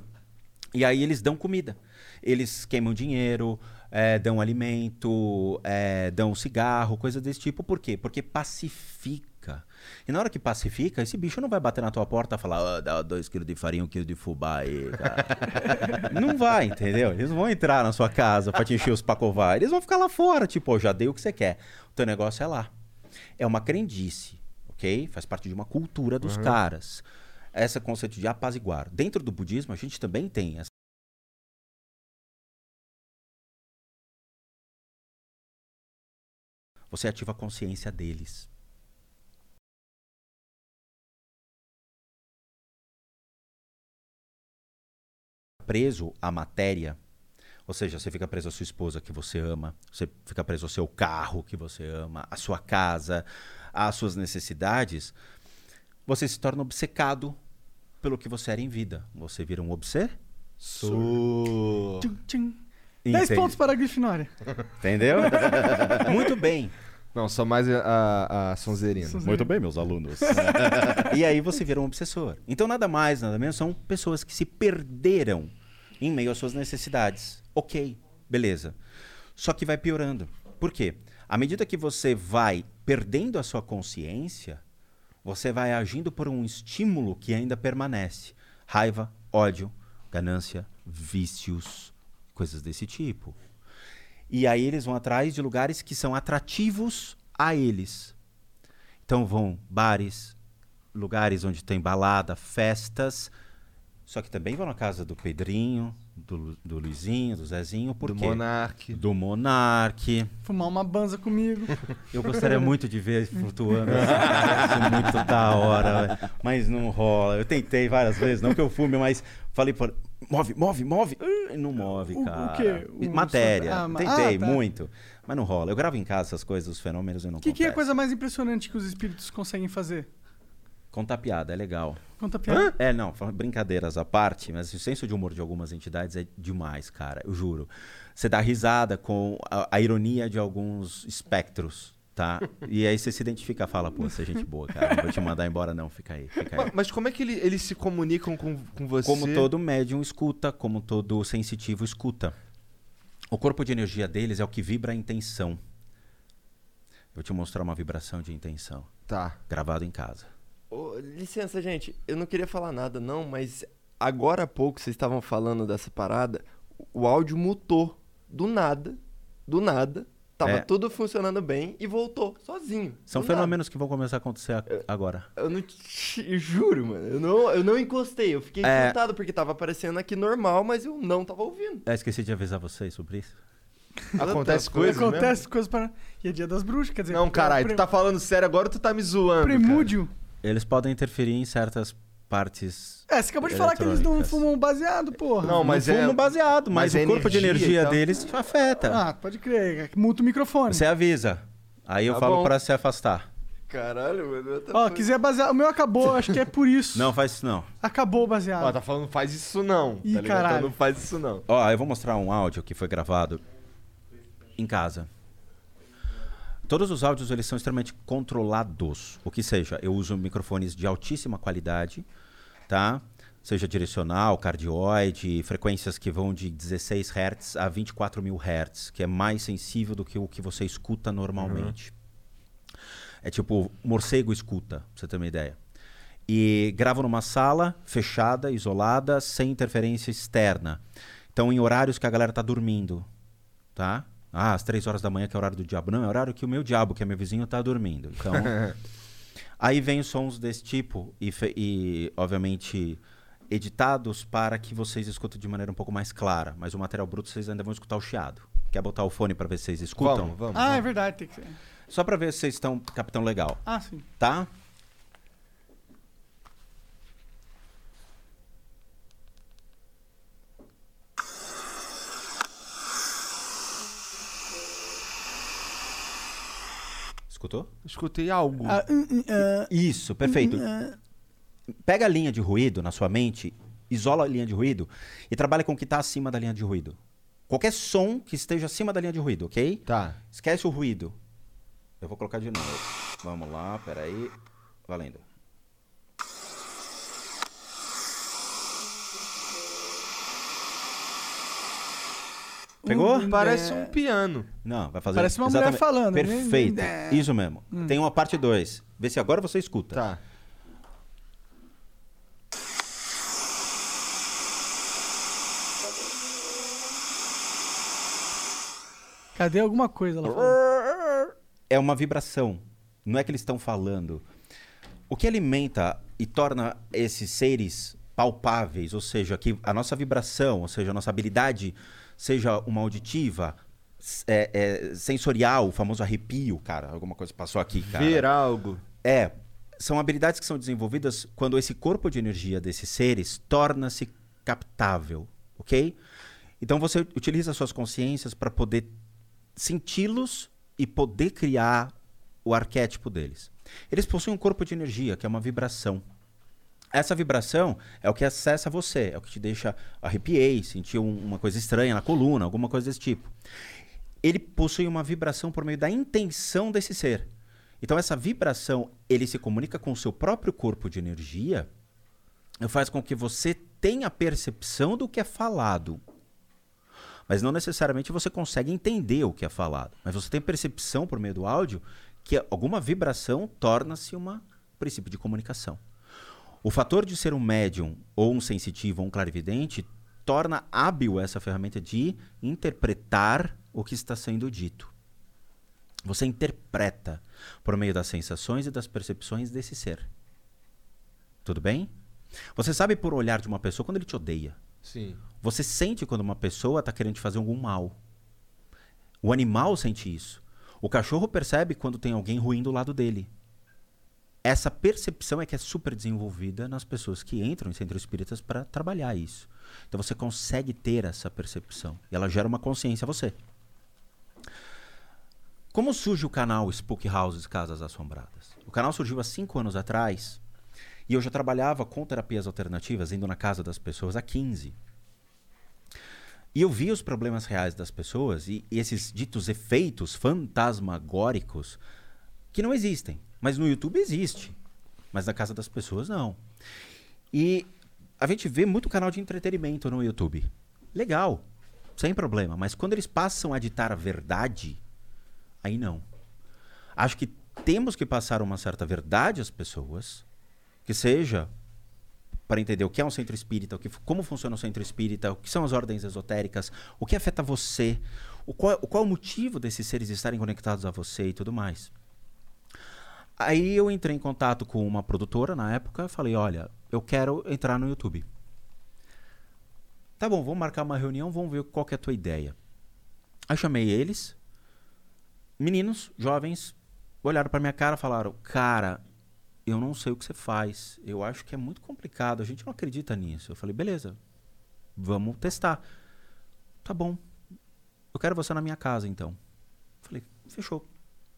E aí eles dão comida. Eles queimam dinheiro, eh, dão alimento, eh, dão cigarro, coisa desse tipo. Por quê? Porque pacifica. E na hora que pacifica, esse bicho não vai bater na tua porta e falar, "Ah, dá dois quilos de farinha, um quilo de fubá aí, cara. não vai, entendeu? Eles vão entrar na sua casa pra te encher os pacovar. Eles vão ficar lá fora, tipo, "Ó, já dei o que você quer. O teu negócio é lá. É uma crendice, ok? Faz parte de uma cultura dos caras. Esse conceito de apaziguar. Dentro do budismo, a gente também tem essa você ativa a consciência deles. Preso à matéria, ou seja, você fica preso à sua esposa que você ama, você fica preso ao seu carro que você ama, à sua casa, às suas necessidades, você se torna obcecado pelo que você era em vida. Você vira um obsessor. Tchum, tchum. 10 Entende? pontos para a Grifinória. Entendeu? Muito bem. Não, só mais a, a, a Sonzerina. Muito bem, meus alunos. e aí você vira um obsessor. Então, nada mais, nada menos, são pessoas que se perderam em meio às suas necessidades. Ok, beleza. Só que vai piorando. Por quê? À medida que você vai perdendo a sua consciência, você vai agindo por um estímulo que ainda permanece. Raiva, ódio, ganância, vícios, coisas desse tipo. E aí eles vão atrás de lugares que são atrativos a eles. Então vão bares, lugares onde tem balada, festas. Só que também vão na casa do Pedrinho, do, do Luizinho, do Zezinho. Por Do? Monark. Do Monark. Fumar uma banza comigo. Eu gostaria muito de ver flutuando. assim, muito da hora, mas não rola. Eu tentei várias vezes, não que eu fume, mas falei por. Move, move, move. Não move, O- o cara. quê? O- Matéria. Ah, Tentei ah, tá. muito, mas não rola. Eu gravo em casa essas coisas, os fenômenos e não O que, que é a coisa mais impressionante que os espíritos conseguem fazer? Contar piada, é legal. Conta piada. É, não, brincadeiras à parte, mas o senso de humor de algumas entidades é demais, cara, eu juro. Você dá risada com a, a ironia de alguns espectros, tá? E aí você se identifica e fala, pô, você é gente boa, cara, não vou te mandar embora não, fica aí, fica aí. Ma- Mas como é que ele- eles se comunicam com, com você? Como todo médium escuta, como todo sensitivo escuta. O corpo de energia deles é o que vibra a intenção. Vou te mostrar uma vibração de intenção, Tá. gravado em casa. Ô, licença, gente. Eu não queria falar nada, não, mas agora há pouco vocês estavam falando dessa parada. O áudio mutou. Do nada. Do nada. Tava É. tudo funcionando bem e voltou sozinho. São do nada. fenômenos que vão começar a acontecer a- agora. Eu não te- eu juro, mano. Eu não, eu não encostei. Eu fiquei É. encantado porque tava aparecendo aqui normal, mas eu não tava ouvindo. Eu esqueci de avisar vocês sobre isso. Acontece coisas Acontece coisas para. E é dia das bruxas, quer dizer. Não, caralho, pre- tu tá falando sério agora ou tu tá me zoando? Premúdio. Eles podem interferir em certas partes. É, você acabou de falar que eles não fumam baseado, porra. Não, mas não é- fumam baseado, mas, mas é o corpo de energia deles afeta. Ah, pode crer. Muta o microfone. Você avisa. Aí eu Tá falo pra se afastar. Caralho, mano. Ó, fuck? quiser baseado. O meu acabou, acho que é por isso. Não, faz isso não. Acabou o Ó, baseado. tá falando faz isso não. Ih, tá ligado? caralho. Então Não faz isso não. Ó, eu vou mostrar um áudio que foi gravado em casa. Todos os áudios eles são extremamente controlados. O que seja, eu uso microfones de altíssima qualidade, tá? Seja direcional, cardioide, frequências que vão de 16 Hz a 24 mil Hz, que é mais sensível do que o que você escuta normalmente. É tipo, morcego escuta, pra você ter uma ideia. E gravo numa sala fechada, isolada, sem interferência externa. Então, em horários que a galera tá dormindo, tá? Ah, às três horas da manhã, que é o horário do diabo. Não, é o horário que o meu diabo, que é meu vizinho, tá dormindo. Então, aí vem sons desse tipo e, e, obviamente, editados para que vocês escutem de maneira um pouco mais clara. Mas o material bruto vocês ainda vão escutar o chiado. Quer botar o fone para ver se vocês escutam? Vamos, vamos. Ah, é vamos. verdade, tem que ser. Só para ver se vocês estão capitão legal, Ah, sim. tá? Escutou? Escutei algo. Ah, hum, hum, ah, Isso, perfeito. ah. Pega a linha de ruído na sua mente, isola a linha de ruído e trabalha com o que está acima da linha de ruído. Qualquer som que esteja acima da linha de ruído, ok? Tá. Esquece o ruído. Eu vou colocar de novo. Vamos lá, peraí. Valendo. Pegou? Um- Parece é. um piano. Não, vai fazer. Parece uma mulher falando. Perfeito. É. Isso mesmo. Tem uma parte 2. Vê se agora você escuta. Tá. Cadê alguma coisa lá fora? É uma vibração. Não é que eles estão falando. O que alimenta e torna esses seres palpáveis, ou seja, que a nossa vibração, ou seja, a nossa habilidade, seja uma auditiva, é, é, sensorial, o famoso arrepio, cara. Alguma coisa passou aqui, cara. Ver algo. É, são habilidades que são desenvolvidas quando esse corpo de energia desses seres torna-se captável, ok? Então você utiliza suas consciências para poder senti-los e poder criar o arquétipo deles. Eles possuem um corpo de energia, que é uma vibração. Essa vibração é o que acessa você, é o que te deixa arrepiei, sentir um- uma coisa estranha na coluna, alguma coisa desse tipo. Ele possui uma vibração por meio da intenção desse ser. Então essa vibração, ele se comunica com o seu próprio corpo de energia e faz com que você tenha percepção do que é falado. Mas não necessariamente você consegue entender o que é falado. Mas você tem percepção por meio do áudio que alguma vibração torna-se um princípio de comunicação. O fator de ser um médium, ou um sensitivo, ou um clarividente, torna hábil essa ferramenta de interpretar o que está sendo dito. Você interpreta por meio das sensações e das percepções desse ser. Tudo bem? Você sabe por olhar de uma pessoa quando ele te odeia. Sim. Você sente quando uma pessoa está querendo te fazer algum mal. O animal sente isso. O cachorro percebe quando tem alguém ruim do lado dele. Essa percepção é que é super desenvolvida nas pessoas que entram em centros espíritas para trabalhar isso. Então você consegue ter essa percepção. E ela gera uma consciência a você. Como surge o canal Spook Houses Casas Assombradas? O canal surgiu há cinco anos atrás e eu já trabalhava com terapias alternativas, indo na casa das pessoas há 15. E eu vi os problemas reais das pessoas e, e esses ditos efeitos fantasmagóricos que não existem. Mas no YouTube existe. Mas na casa das pessoas não. E a gente vê muito canal de entretenimento no YouTube. Legal, sem problema. Mas quando eles passam a ditar a verdade, aí não. Acho que temos que passar uma certa verdade às pessoas, que seja para entender o que é um centro espírita, o que, como funciona o centro espírita, o que são as ordens esotéricas, o que afeta você, o qual, qual é o motivo desses seres estarem conectados a você e tudo mais. Aí eu entrei em contato com uma produtora na época falei, olha, eu quero entrar no YouTube. Tá bom, vamos marcar uma reunião, vamos ver qual é a tua ideia. Aí chamei eles, meninos, jovens, olharam para minha cara e falaram, cara, eu não sei o que você faz. Eu acho que é muito complicado. A gente não acredita nisso. Eu falei, beleza, vamos testar. Tá bom. Eu quero você na minha casa, então. Falei, fechou.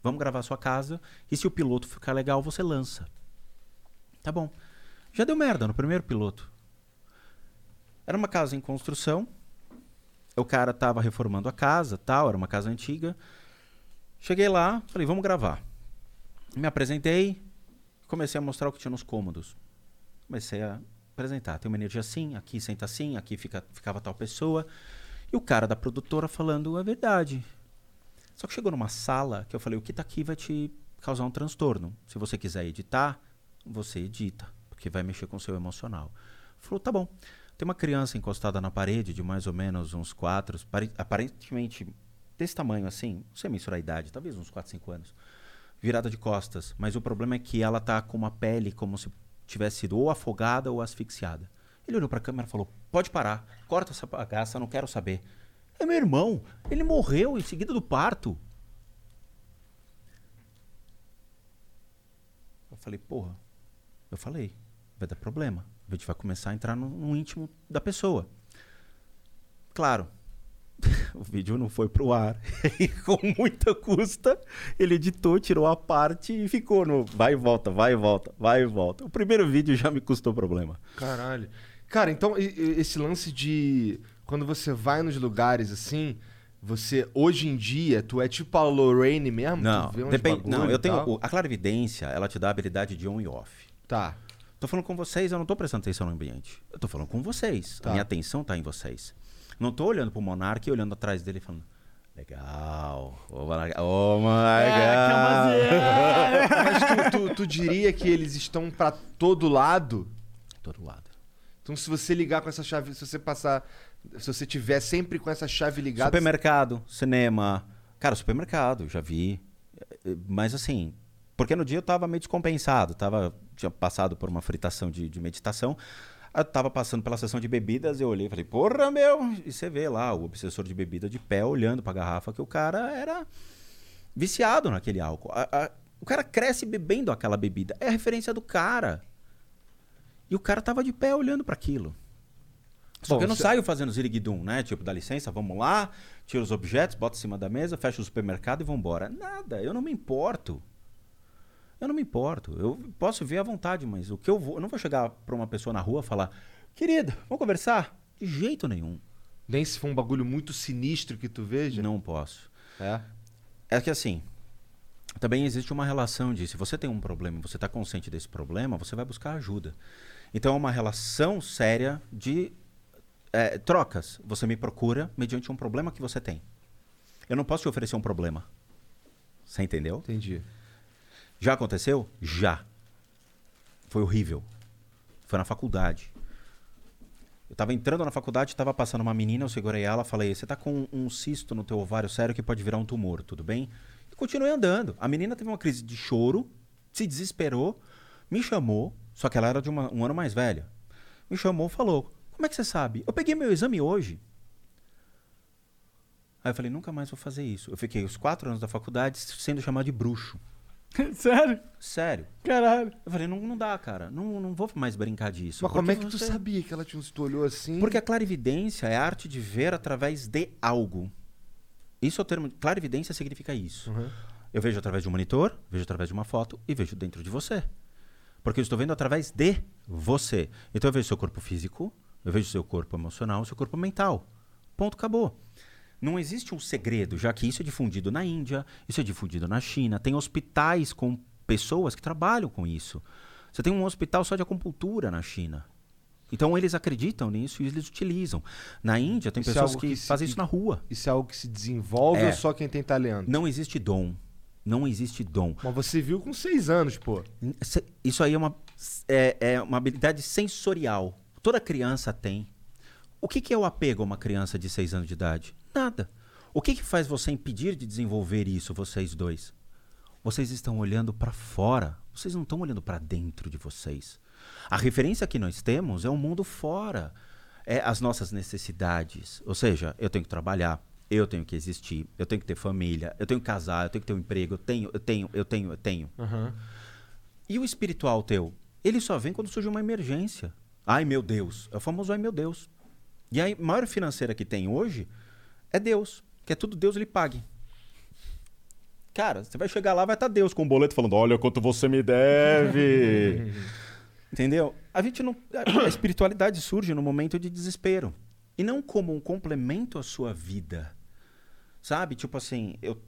Vamos gravar a sua casa. E se o piloto ficar legal, você lança. Tá bom. Já deu merda no primeiro piloto. Era uma casa em construção. O cara tava reformando a casa, tal, era uma casa antiga. Cheguei lá, falei, vamos gravar. Me apresentei, comecei a mostrar o que tinha nos cômodos. Comecei a apresentar. Tem uma energia assim, aqui senta assim, aqui fica, ficava tal pessoa. E o cara da produtora falando a verdade. Só que chegou numa sala que eu falei, o que tá aqui vai te causar um transtorno. Se você quiser editar, você edita, porque vai mexer com o seu emocional. Falou, tá bom. Tem uma criança encostada na parede de mais ou menos uns quatro, pare- aparentemente desse tamanho assim, não sei mensurar a idade, talvez uns 4, 5 anos, virada de costas. Mas o problema é que ela tá com uma pele como se tivesse sido ou afogada ou asfixiada. Ele olhou para a câmera e falou: Pode parar, corta essa bagaça, não quero saber. É meu irmão, ele morreu em seguida do parto. Eu falei: Porra, eu falei, vai dar problema. A gente vai começar a entrar no, no íntimo da pessoa. Claro, o vídeo não foi pro ar. E com muita custa, ele editou, tirou a parte e ficou no vai e volta, vai e volta, vai e volta. O primeiro vídeo já me custou problema. Caralho. Cara, então esse lance de. Quando você vai nos lugares assim, você. Hoje em dia, tu é tipo a Lorraine mesmo? Não, tu vê uns depende. Não, eu tenho. A clarividência, ela te dá a habilidade de on e off. Tá. Tô falando com vocês, eu não tô prestando atenção no ambiente. Eu tô falando com vocês. Tá. A minha atenção tá em vocês. Não tô olhando pro Monark e olhando atrás dele e falando, legal, ô Monark, ô Monark. É, Mas tu, tu- tu diria que eles estão pra todo lado? Todo lado. Então se você ligar com essa chave, se você passar, se você tiver sempre com essa chave ligada, Supermercado, cinema. Cara, supermercado, já vi. Mas assim, porque no dia eu tava meio descompensado. Tava, tinha passado por uma fritação de, de meditação. Eu tava passando pela sessão de bebidas, eu olhei e falei, porra, meu! E você vê lá o obsessor de bebida de pé olhando pra garrafa que o cara era viciado naquele álcool. A- a- o cara cresce bebendo aquela bebida. É a referência do cara. E o cara tava de pé olhando para aquilo. Só Bom, que eu não se- saio fazendo ziriguidum, né? Tipo, dá licença, vamos lá, tira os objetos, bota em cima da mesa, fecha o supermercado e vambora. Nada, eu não me importo. Eu não me importo. Eu posso ver à vontade, mas o que eu vou. Eu não vou chegar pra uma pessoa na rua e falar, querido, vamos conversar? De jeito nenhum. nem se for um bagulho muito sinistro que tu veja. Não posso. É. É que assim, também existe uma relação de se você tem um problema e você está consciente desse problema, você vai buscar ajuda. Então é uma relação séria de é, trocas. Você me procura mediante um problema que você tem. Eu não posso te oferecer um problema. Você entendeu? Entendi. Já aconteceu? Já. Foi horrível. Foi na faculdade. Eu tava entrando na faculdade, tava passando uma menina, eu segurei ela, falei: "Você tá com um cisto no teu ovário sério que pode virar um tumor, tudo bem?" E continuei andando. A menina teve uma crise de choro, se desesperou, me chamou, só que ela era de uma- um ano mais velha. Me chamou, falou: "Como é que você sabe? Eu peguei meu exame hoje." Aí eu falei: "Nunca mais vou fazer isso." Eu fiquei os quatro anos da faculdade sendo chamado de bruxo. Sério? Sério. Caralho. Eu falei, não, não dá, cara. Não, não vou mais brincar disso. Mas como é que tu você- sabia que ela tinha se tu olhou assim? Porque a clarividência é a arte de ver através de algo. Isso é o termo. Clarividência significa isso. Uhum. Eu vejo através de um monitor, vejo através de uma foto e vejo dentro de você. Porque eu estou vendo através de você. Então eu vejo seu corpo físico, eu vejo seu corpo emocional, seu corpo mental. Ponto, acabou. Não existe um segredo, já que isso é difundido na Índia, isso é difundido na China. Tem hospitais com pessoas que trabalham com isso. Você tem um hospital só de acupuntura na China. Então eles acreditam nisso e eles utilizam. Na Índia tem Isso é pessoas algo que, que se- fazem isso na rua. Isso é algo que se desenvolve É. ou só quem tem talento? Não existe dom. Não existe dom. Mas você viu com seis anos, pô. Isso aí é uma, é, é uma habilidade sensorial. Toda criança tem. O que, que é o apego a uma criança de 6 anos de idade? Nada. O que, que faz você impedir de desenvolver isso, vocês dois? Vocês estão olhando para fora. Vocês não estão olhando para dentro de vocês. A referência que nós temos é o mundo fora. É as nossas necessidades. Ou seja, eu tenho que trabalhar, eu tenho que existir, eu tenho que ter família, eu tenho que casar, eu tenho que ter um emprego, eu tenho, eu tenho, eu tenho, eu tenho. E o espiritual teu? Ele só vem quando surge uma emergência. Ai meu Deus. É o famoso ai meu Deus. E a maior financeira que tem hoje é Deus. Que é tudo Deus ele pague. Cara, você vai chegar lá, vai estar Deus com um boleto falando: Olha quanto você me deve. Entendeu? A gente não. A espiritualidade surge no momento de desespero. E não como um complemento à sua vida. Sabe? Tipo assim, eu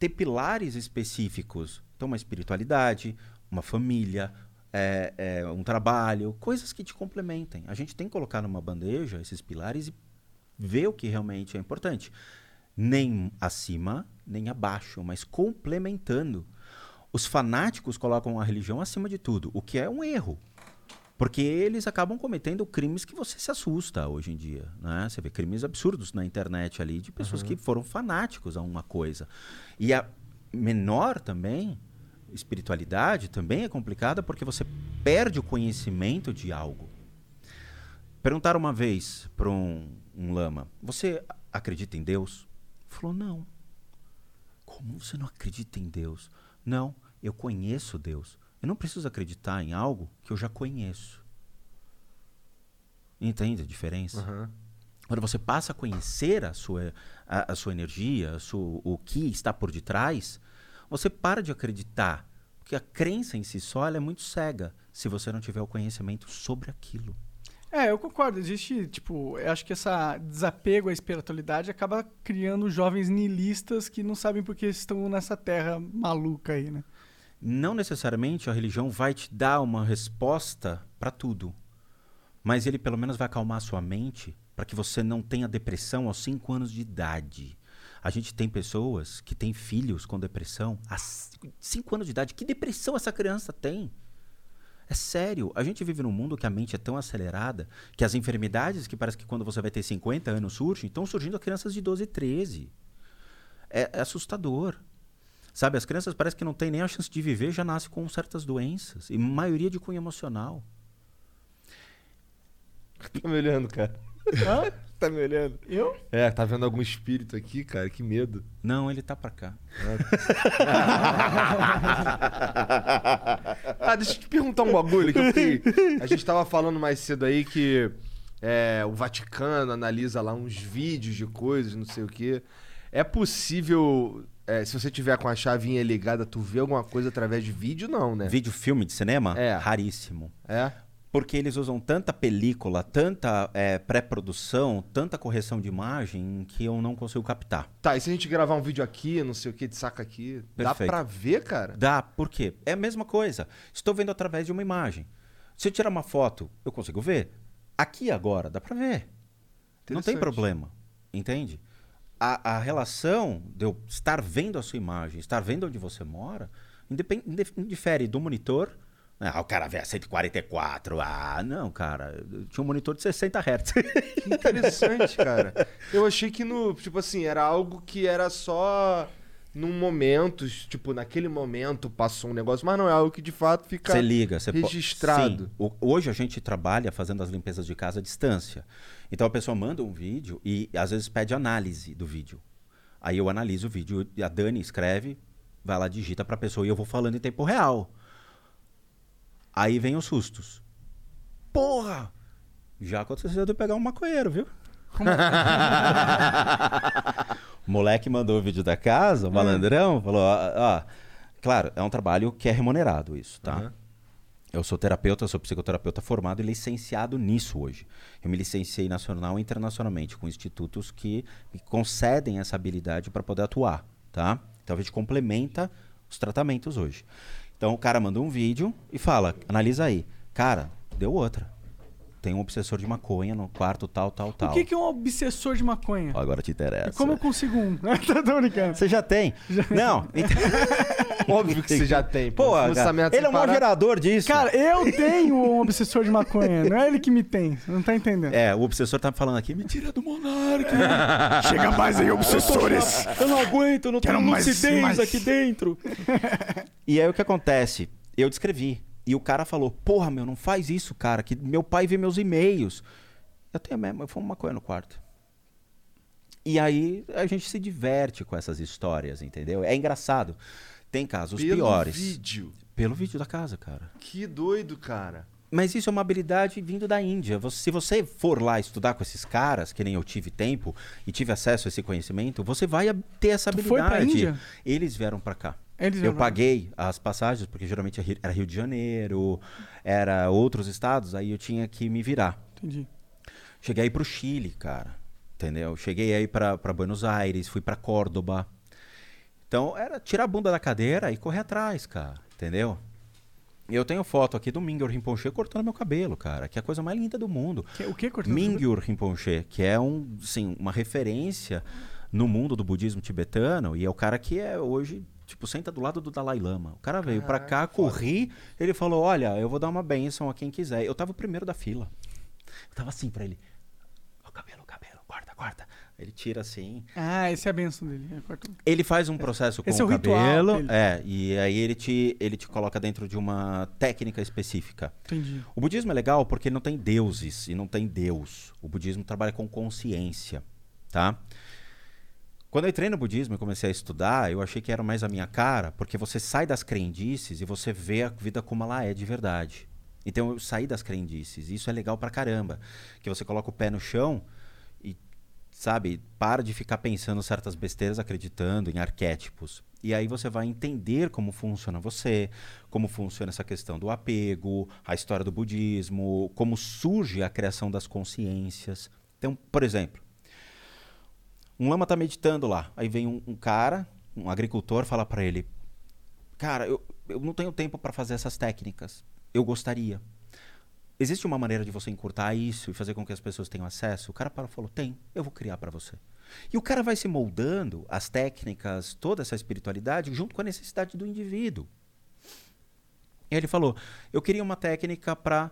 ter pilares específicos. Então, uma espiritualidade, uma família, é, é, um trabalho, coisas que te complementem. A gente tem que colocar numa bandeja esses pilares e ver o que realmente é importante. Nem acima, nem abaixo, mas complementando. Os fanáticos colocam a religião acima de tudo, o que é um erro. Porque eles acabam cometendo crimes que você se assusta hoje em dia. Né? Você vê crimes absurdos na internet ali de pessoas que foram fanáticos a uma coisa. E a menor também, espiritualidade, também é complicada porque você perde o conhecimento de algo. Perguntaram uma vez para um, um lama: Você acredita em Deus? Falou: Não. Como você não acredita em Deus? Não, eu conheço Deus. Eu não preciso acreditar em algo que eu já conheço. Entende a diferença? Quando você passa a conhecer a sua, a, a sua energia, a sua, o que está por detrás, você para de acreditar. Porque a crença em si só é muito cega se você não tiver o conhecimento sobre aquilo. É, eu concordo. Existe, tipo, eu acho que esse desapego à espiritualidade acaba criando jovens niilistas que não sabem por que estão nessa terra maluca aí, né? Não necessariamente a religião vai te dar uma resposta para tudo. Mas ele pelo menos vai acalmar a sua mente para que você não tenha depressão aos 5 anos de idade. A gente tem pessoas que têm filhos com depressão há 5 anos de idade. Que depressão essa criança tem? É sério, a gente vive num mundo que a mente é tão acelerada que as enfermidades que parece que quando você vai ter 50 anos surgem, estão surgindo a crianças de 12 e 13. É, é assustador. Sabe, as crianças parecem que não têm nem a chance de viver, já nascem com certas doenças, e maioria de cunho emocional. Tá me olhando, cara. Hã? Tá me olhando. Eu? É, tá vendo algum espírito aqui, cara? Que medo. Não, ele tá pra cá. ah, deixa eu te perguntar um bagulho que eu fiquei. A gente tava falando mais cedo aí que é, o Vaticano analisa lá uns vídeos de coisas, não sei o quê. É possível, é, se você tiver com a chavinha ligada, tu ver alguma coisa através de vídeo, não, né? Vídeo filme de cinema? É. Raríssimo. É? Porque eles usam tanta película, tanta é, pré-produção, tanta correção de imagem que eu não consigo captar. Tá, e se a gente gravar um vídeo aqui, não sei o que, de saca aqui, dá Perfeito. pra ver, cara? Dá, por quê? É a mesma coisa. Estou vendo através de uma imagem. Se eu tirar uma foto, eu consigo ver. Aqui agora, dá pra ver. Não tem problema. Entende? A, a relação de eu estar vendo a sua imagem, estar vendo onde você mora, indifere do monitor. Ah, o cara vê a 144. Ah, não, cara. Tinha um monitor de 60 Hz. Que interessante, cara. Eu achei que no, tipo assim, era algo que era só num momento, tipo, naquele momento passou um negócio, mas não é algo que de fato fica Você liga, você po- registrado. Sim. O- hoje a gente trabalha fazendo as limpezas de casa à distância. Então a pessoa manda um vídeo e às vezes pede análise do vídeo. Aí eu analiso o vídeo, a Dani escreve, vai lá, digita pra pessoa e eu vou falando em tempo real. Aí vem os sustos. Porra! Já aconteceu de eu pegar um maconheiro, viu? o moleque mandou o vídeo da casa, o malandrão, falou, ó, ó, claro, é um trabalho que é remunerado isso, tá? Aham. Eu sou terapeuta, sou psicoterapeuta formado e licenciado nisso hoje. Eu me licenciei nacional e internacionalmente com institutos que me concedem essa habilidade para poder atuar, tá? Então a gente complementa os tratamentos hoje. Então o cara manda um vídeo e fala, analisa aí. Cara, deu outra. Tem um obsessor de maconha no quarto tal, tal, tal. O que, que é um obsessor de maconha? Agora te E interessa. como eu consigo um? Tá tô brincando. Você já tem? Não. então- Óbvio que você já tem. Pô, cara, ele é o maior gerador disso. Cara, eu tenho um obsessor de maconha. Não é ele que me tem. Você não tá entendendo. É, o obsessor tá falando aqui, me tira do monarca. Chega mais aí, obsessores. Eu não aguento, eu não Quero tenho lucidez mais. aqui dentro. e aí o que acontece? Eu descrevi. E o cara falou, porra, meu, não faz isso, cara, que meu pai vê meus e-mails. Eu tenho mesmo, eu fumo maconha no quarto. E aí a gente se diverte com essas histórias, entendeu? É engraçado. Tem casos Pelo piores. vídeo. Pelo vídeo da casa, cara. Que doido, cara. Mas isso é uma habilidade vindo da Índia. Você- se você for lá estudar com esses caras, que nem eu tive tempo e tive acesso a esse conhecimento, você vai ter essa Tu foi habilidade. pra Índia? Eles vieram pra cá. Eles eu paguei as passagens, porque geralmente é era Rio de Janeiro, era outros estados, aí eu tinha que me virar. Entendi. Cheguei aí pro Chile, cara. Entendeu? Cheguei aí pra Buenos Aires, fui pra Córdoba. Então, era tirar a bunda da cadeira e correr atrás, cara. Entendeu? Eu tenho foto aqui do Mingyur Rinpoche cortando meu cabelo, cara. Que é a coisa mais linda do mundo. Que- o que cortando? Mingyur Rinpoche, que é um, sim, uma referência no mundo do budismo tibetano. E é o cara que é hoje, tipo, senta do lado do Dalai Lama. O cara veio pra cá, corri, ele falou, olha, eu vou dar uma bênção a quem quiser. Eu tava o primeiro da fila. Eu tava assim pra ele. Ó, cabelo, cabelo, corta, corta. Ele tira assim. Ah, esse é a benção dele. É, corta- Ele faz um processo com Esse é o o ritual cabelo. dele. É, e aí ele te, ele te coloca dentro de uma técnica específica. Entendi. O budismo é legal porque não tem deuses e não tem Deus. O budismo trabalha com consciência, tá? Quando eu entrei no budismo e comecei a estudar, eu achei que era mais a minha cara, porque você sai das crendices e você vê a vida como ela é de verdade. Então eu saí das crendices, e isso é legal pra caramba, que você coloca o pé no chão e sabe, para de ficar pensando certas besteiras acreditando em arquétipos. E aí você vai entender como funciona você, como funciona essa questão do apego, a história do budismo, como surge a criação das consciências. Então, por exemplo, um lama tá meditando lá, aí vem um, um cara, um agricultor, fala para ele: "Cara, eu, eu não tenho tempo para fazer essas técnicas. Eu gostaria. existe uma maneira de você encurtar isso e fazer com que as pessoas tenham acesso? O cara parou e falou: tem, eu vou criar para você. E o cara vai se moldando as técnicas, toda essa espiritualidade, junto com a necessidade do indivíduo. E ele falou: eu queria uma técnica para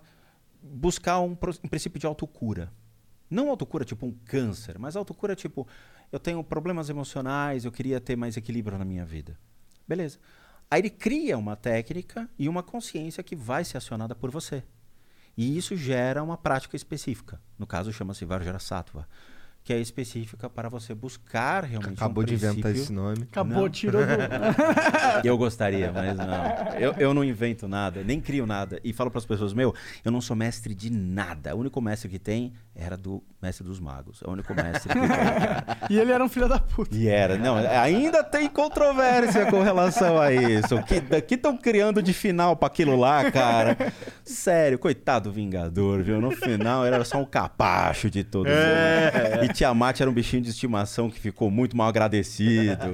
buscar um, um princípio de autocura. Não autocura tipo um câncer, mas autocura tipo, eu tenho problemas emocionais, eu queria ter mais equilíbrio na minha vida. Beleza. Aí ele cria uma técnica e uma consciência que vai ser acionada por você. E isso gera uma prática específica. No caso, chama-se Vajrasattva, que é específica para você buscar realmente Acabou um de inventar esse nome. Acabou, Não. tirou do... eu gostaria, mas não. Eu, eu não invento nada, nem crio nada. E falo para as pessoas, meu, eu não sou mestre de nada. O único mestre que tem era do mestre dos magos. É o único mestre que. E ele era um filho da puta. E era. Não, ainda tem controvérsia com relação a isso. O que estão criando de final para aquilo lá, cara? Sério, coitado do Vingador, viu? No final era só um capacho de todos eles. E Tiamat era um bichinho de estimação que ficou muito mal agradecido.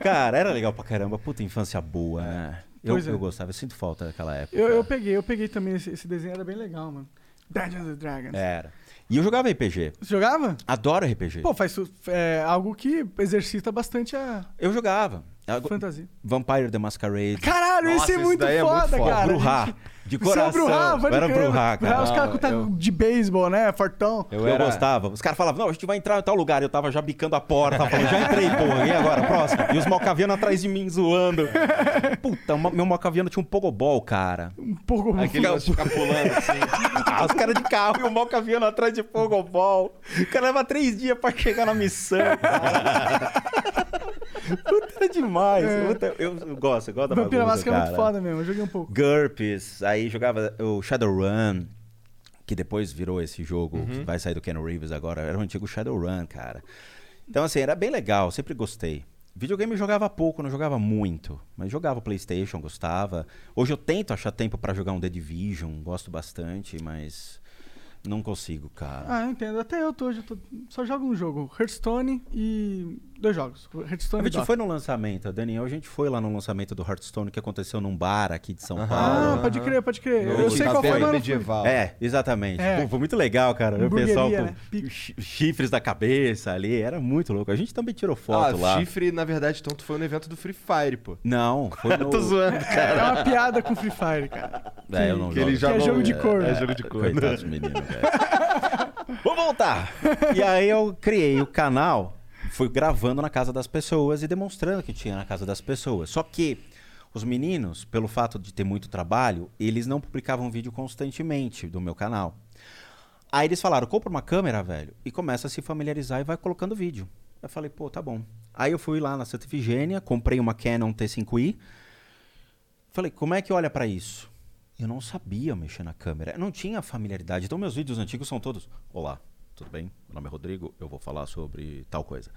Cara, era legal pra caramba. Puta infância boa, né? Eu, é. eu gostava, eu sinto falta daquela época. Eu, eu peguei, eu peguei também esse, esse desenho, era bem legal, mano. Dungeons and Dragons. Era. E eu jogava RPG. Você jogava? Adoro RPG. Pô, faz é, algo que exercita bastante a Eu jogava. Fantasia. Vampire the Masquerade. Caralho, Nossa, esse é esse muito daí é muito foda, foda. cara. Bruhá. Gente- De Você é o coração. Bruhá, pode eu era. Bruhá, cara. Os caras taco eu- de beisebol, né? Fortão. Eu, era- gostava. Os caras falavam, não, a gente vai entrar em tal lugar. Eu tava já bicando a porta. Falando, já entrei, porra. E agora? Próximo. E os malcavianos atrás de mim zoando. Puta, meu malcaviano tinha um pogobol, cara. Um pouco... Aquele de ficar pulando assim. Ah, os caras de carro e o malcaviano atrás de pogobol. O cara leva três dias pra chegar na missão. Puta, era demais. Puta, eu, eu gosto, eu gosto da Vampira Máscara é muito cara. foda mesmo, eu joguei um pouco. GURPS, aí jogava o Shadowrun, que depois virou esse jogo que vai sair do Ken Reeves agora. Era o antigo Shadowrun, cara. Então, assim, era bem legal, sempre gostei. Videogame eu jogava pouco, não jogava muito, mas jogava PlayStation, gostava. Hoje eu tento achar tempo pra jogar um The Division, gosto bastante, mas não consigo, cara. Ah, eu entendo. Até eu tô hoje, eu tô- só jogo um jogo, Hearthstone e dois jogos, A Hearthstone e gente foi no lançamento, Daniel, a gente foi lá no lançamento do Hearthstone que aconteceu num bar aqui de São Ah, Paulo. pode crer, pode crer. No eu sei qual foi, medieval. É, exatamente. É. Pô, foi muito legal, cara. O pessoal com né? Chifres da cabeça ali, era muito louco. A gente também tirou Ah, foto lá. chifre, na verdade, então tu foi no evento do Free Fire, pô. Não, foi no... Tô zoando, cara. É uma piada com Free Fire, cara. É, eu não Que ele jogo. já Que é não- jogo de cor, É né? jogo de cor. Coitados meninos, velho. Vamos voltar. E aí eu criei o canal, fui gravando na casa das pessoas e demonstrando que tinha na casa das pessoas. Só que os meninos, pelo fato de ter muito trabalho, eles não publicavam vídeo constantemente do meu canal. Aí eles falaram, compra uma câmera, velho, e começa a se familiarizar e vai colocando vídeo. Eu falei, pô, tá bom. Aí eu fui lá na Santa Efigênia, comprei uma Canon T5i. Falei, como é que olha pra isso? Eu não sabia mexer na câmera, eu não tinha familiaridade. Então meus vídeos antigos são todos, olá, tudo bem? Meu nome é Rodrigo, eu vou falar sobre tal coisa.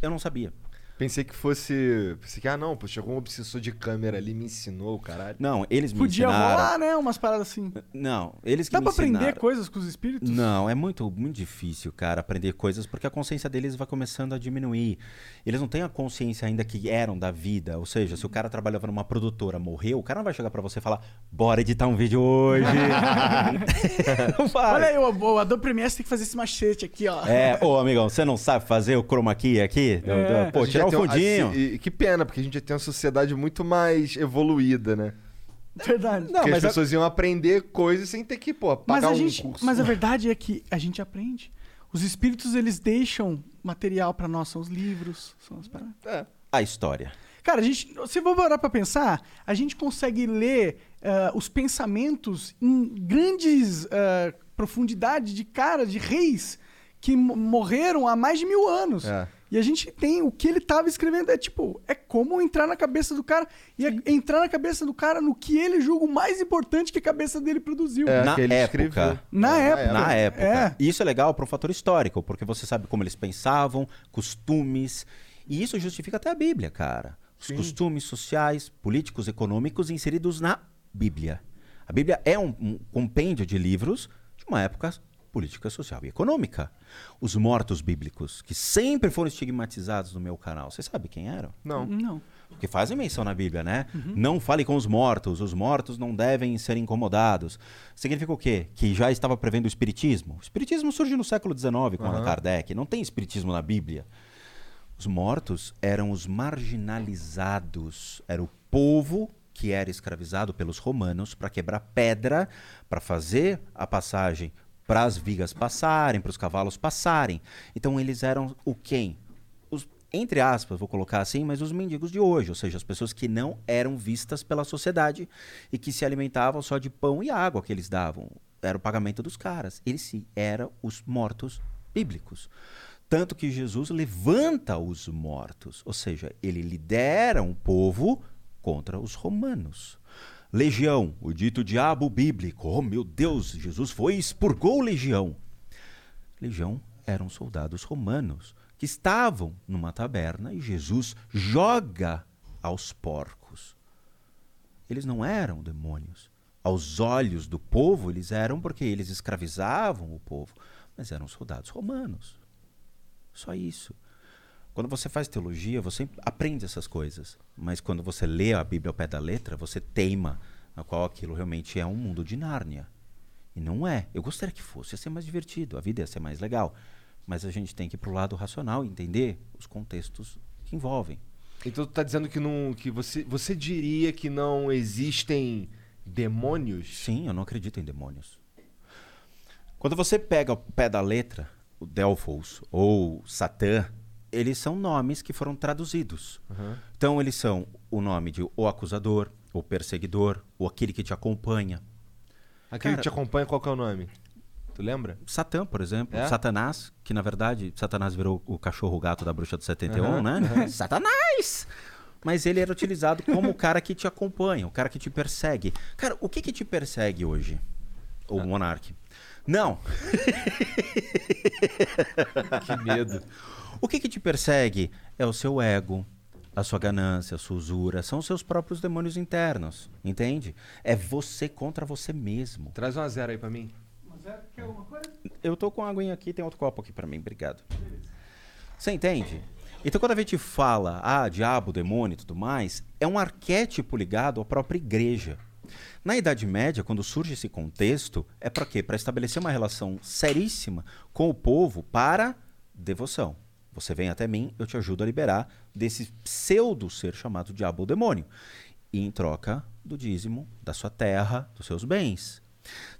Eu não sabia. Pensei que fosse. Pensei que, ah, não, pô, chegou um obsessor de câmera ali, me ensinou, o caralho. Não, eles me Podia ensinaram. rolar, né? Umas paradas assim. Não, eles que Dá me pra aprender ensinaram. coisas com os espíritos? Não, é muito, muito difícil, cara, aprender coisas, porque a consciência deles vai começando a diminuir. Eles não têm a consciência ainda que eram da vida. Ou seja, se o cara trabalhava numa produtora, morreu, o cara não vai chegar pra você e falar, bora editar um vídeo hoje. não vai. Olha aí, o, o Adobe Premiere tem que fazer esse machete aqui, ó. É, ô amigão, você não sabe fazer o chroma key aqui? É. Pô, tirar o tem um- fundinho. assim, e que pena, porque a gente já tem uma sociedade muito mais evoluída, né? Verdade. Não, porque mas as pessoas iam aprender coisas sem ter que, pô, Mas pagar a, um gente, curso. mas a verdade é que a gente aprende. Os espíritos, eles deixam material pra nós, são os livros, são as paradas. É. A história. Cara, a gente, se for parar pra pensar, a gente consegue ler ah, os pensamentos em grandes ah, profundidades de cara, de reis que mo- morreram há mais de mil anos. É. E a gente tem o que ele tava escrevendo. É tipo, é como entrar na cabeça do cara e é entrar na cabeça do cara no que ele julga o mais importante que a cabeça dele produziu. É, Na época. escreveu. Na É, época. Na época. É. E isso é legal para um fator histórico, porque você sabe como eles pensavam, costumes. E isso justifica até a Bíblia, cara. Os costumes sociais, políticos, econômicos inseridos na Bíblia. A Bíblia é um, um compêndio de livros de uma época política, social e econômica. Os mortos bíblicos, que sempre foram estigmatizados no meu canal, você sabe quem eram? Não. Não. que fazem menção na Bíblia, né? Não fale com os mortos, os mortos não devem ser incomodados. Significa o quê? Que já estava prevendo o espiritismo. O espiritismo surge no século XIX com Allan Kardec. Não tem espiritismo na Bíblia. Os mortos eram os marginalizados, era o povo que era escravizado pelos romanos para quebrar pedra, para fazer a passagem para as vigas passarem, para os cavalos passarem. Então eles eram o quem? Os, entre aspas, vou colocar assim, mas os mendigos de hoje, ou seja, as pessoas que não eram vistas pela sociedade e que se alimentavam só de pão e água que eles davam. Era o pagamento dos caras. Eles sim eram os mortos bíblicos. Tanto que Jesus levanta os mortos, ou seja, ele lidera um povo contra os romanos. Legião, o dito diabo bíblico. Oh meu Deus, Jesus foi e expurgou legião. Legião eram soldados romanos que estavam numa taberna e Jesus joga aos porcos. Eles não eram demônios. Aos olhos do povo, eles eram porque eles escravizavam o povo, mas eram soldados romanos. Só isso. Quando você faz teologia, você aprende essas coisas. Mas quando você lê a Bíblia ao pé da letra, você teima na qual aquilo realmente é um mundo de Nárnia. E não é. Eu gostaria que fosse. Ia ser mais divertido, a vida ia ser mais legal. Mas a gente tem que ir pro lado racional e entender os contextos que envolvem. Então tu tá dizendo que não. que você, você diria que não existem demônios? Sim, eu não acredito em demônios. Quando você pega o pé da letra, o Delphos ou Satã, eles são nomes que foram traduzidos. Então eles são o nome de o acusador, o perseguidor, ou aquele que te acompanha. Aquele Cara- que te acompanha, qual que é o nome? Tu lembra? Satã, por exemplo, É? Satanás, que na verdade Satanás virou o cachorro gato da bruxa do 71, Aham, né? Satanás! Mas ele era utilizado como o cara que te acompanha, o cara que te persegue. Cara, o que que te persegue hoje? O monarque. Não. Que medo. O que que te persegue é o seu ego, a sua ganância, a sua usura, são os seus próprios demônios internos, entende? É você contra você mesmo. Traz uma zero aí pra mim. Mas é que é uma coisa. Eu tô com a aguinha aqui, tem outro copo aqui pra mim, obrigado. Você entende? Então quando a gente fala, ah, diabo, demônio e tudo mais, é um arquétipo ligado à própria igreja. Na Idade Média, quando surge esse contexto, é para quê? Para estabelecer uma relação seríssima com o povo para devoção. Você vem até mim, eu te ajudo a liberar desse pseudo ser chamado diabo ou demônio. E em troca do dízimo da sua terra, dos seus bens.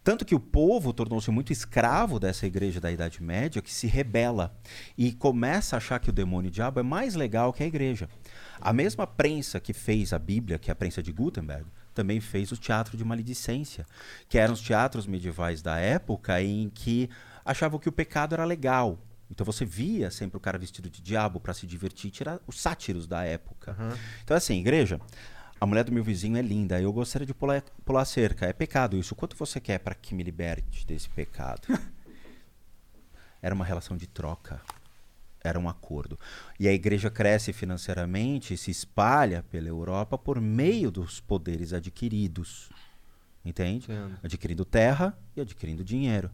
Tanto que o povo tornou-se muito escravo dessa igreja da Idade Média que se rebela e começa a achar que o demônio e o diabo é mais legal que a igreja. A mesma prensa que fez a Bíblia, que é a prensa de Gutenberg, também fez o teatro de maledicência, que eram os teatros medievais da época em que achavam que o pecado era legal. Então você via sempre o cara vestido de diabo para se divertir, tirar os sátiros da época. Então assim, igreja, a mulher do meu vizinho é linda, eu gostaria de pular, pular cerca. É pecado isso. Quanto você quer para que me liberte desse pecado? Era uma relação de troca. Era um acordo. E a igreja cresce financeiramente e se espalha pela Europa por meio dos poderes adquiridos. Entende? Entendo. Adquirindo terra e adquirindo dinheiro.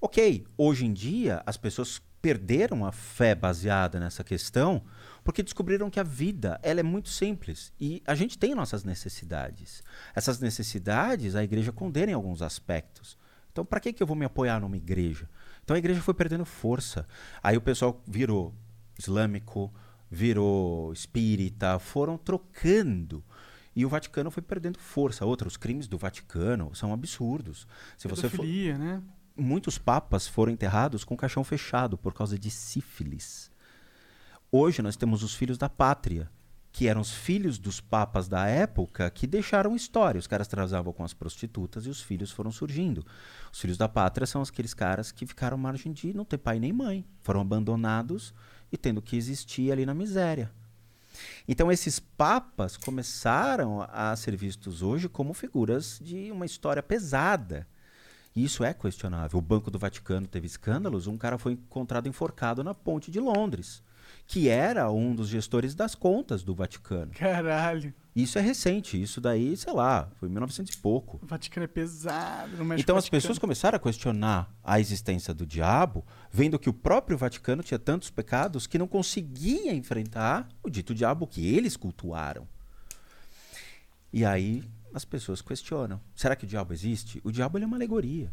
Ok, hoje em dia as pessoas perderam a fé baseada nessa questão porque descobriram que a vida ela é muito simples e a gente tem nossas necessidades. Essas necessidades a igreja condena em alguns aspectos. Então, para que, que eu vou me apoiar numa igreja? Então, a igreja foi perdendo força. Aí o pessoal virou islâmico, virou espírita, foram trocando. E o Vaticano foi perdendo força. Outros crimes do Vaticano são absurdos. Se você for, né? muitos papas foram enterrados com o caixão fechado por causa de sífilis. Hoje nós temos os filhos da pátria, que eram os filhos dos papas da época que deixaram história. Os caras transavam com as prostitutas e os filhos foram surgindo. Os filhos da pátria são aqueles caras que ficaram à margem de não ter pai nem mãe. Foram abandonados e tendo que existir ali na miséria. Então esses papas começaram a ser vistos hoje como figuras de uma história pesada. Isso é questionável. O Banco do Vaticano teve escândalos. Um cara foi encontrado enforcado na ponte de Londres, que era um dos gestores das contas do Vaticano. Caralho. Isso é recente, isso daí, sei lá, foi 1900 e pouco. O Vaticano é pesado, não mexe Então as pessoas começaram a questionar a existência do diabo, vendo que o próprio Vaticano tinha tantos pecados que não conseguia enfrentar o dito diabo que eles cultuaram. E aí as pessoas questionam: será que o diabo existe? O diabo é uma alegoria.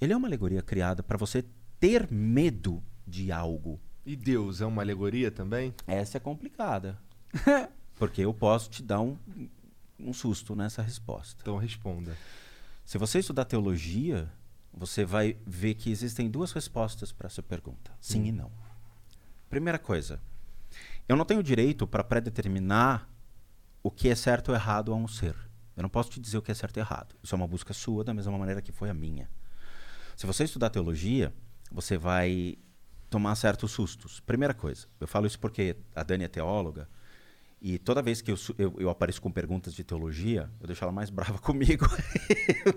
Ele é uma alegoria criada para você ter medo de algo. E Deus é uma alegoria também? Essa é complicada. Porque eu posso te dar um, um susto nessa resposta. Então responda. Se você estudar teologia, você vai ver que existem duas respostas para essa pergunta: sim e não. Primeira coisa, eu não tenho direito para predeterminar o que é certo ou errado a um ser. Eu não posso te dizer o que é certo e errado. Isso é uma busca sua, da mesma maneira que foi a minha. Se você estudar teologia, você vai tomar certos sustos. Primeira coisa, eu falo isso porque a Dani é teóloga e toda vez que eu, eu- eu apareço com perguntas de teologia, eu deixo ela mais brava comigo.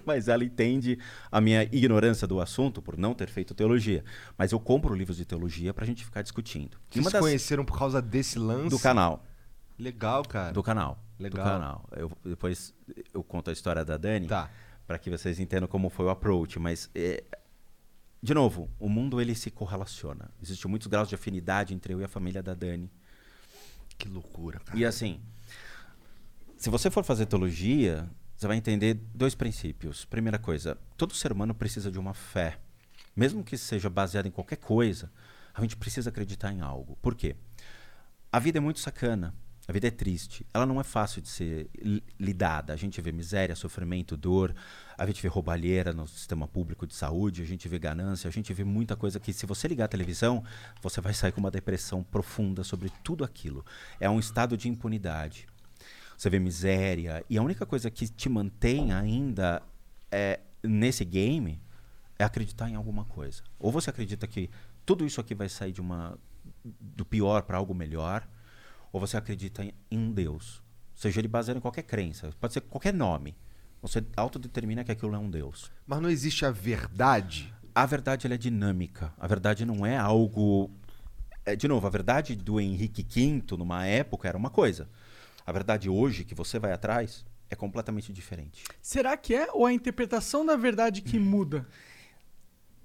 Mas ela entende a minha ignorância do assunto por não ter feito teologia. Mas eu compro livros de teologia pra gente ficar discutindo. Vocês se conheceram por causa desse lance? do canal. Legal, cara. Do canal. Legal. Do canal. Eu, depois eu conto a história da Dani Tá. para que vocês entendam como foi o approach. Mas, é, de novo, o mundo ele se correlaciona. Existem muitos graus de afinidade entre eu e a família da Dani. Que loucura, cara. E assim, se você for fazer teologia, você vai entender dois princípios. Primeira coisa, todo ser humano precisa de uma fé. Mesmo que seja baseada em qualquer coisa, a gente precisa acreditar em algo. Por quê? A vida é muito sacana. A vida é triste. Ela não é fácil de ser li- lidada. A gente vê miséria, sofrimento, dor. A gente vê roubalheira no sistema público de saúde. A gente vê ganância. A gente vê muita coisa que, se você ligar a televisão, você vai sair com uma depressão profunda sobre tudo aquilo. É um estado de impunidade. Você vê miséria. E a única coisa que te mantém ainda é, nesse game é acreditar em alguma coisa. Ou você acredita que tudo isso aqui vai sair de uma do pior para algo melhor, ou você acredita em, em um Deus. Seja ele baseado em qualquer crença, pode ser qualquer nome. Você autodetermina que aquilo é um Deus. Mas não existe a verdade? A verdade ela é dinâmica. A verdade não é algo. é, de novo, a verdade do Henrique V, numa época, era uma coisa. A verdade hoje, que você vai atrás, é completamente diferente. Será que é ou a interpretação da verdade que muda?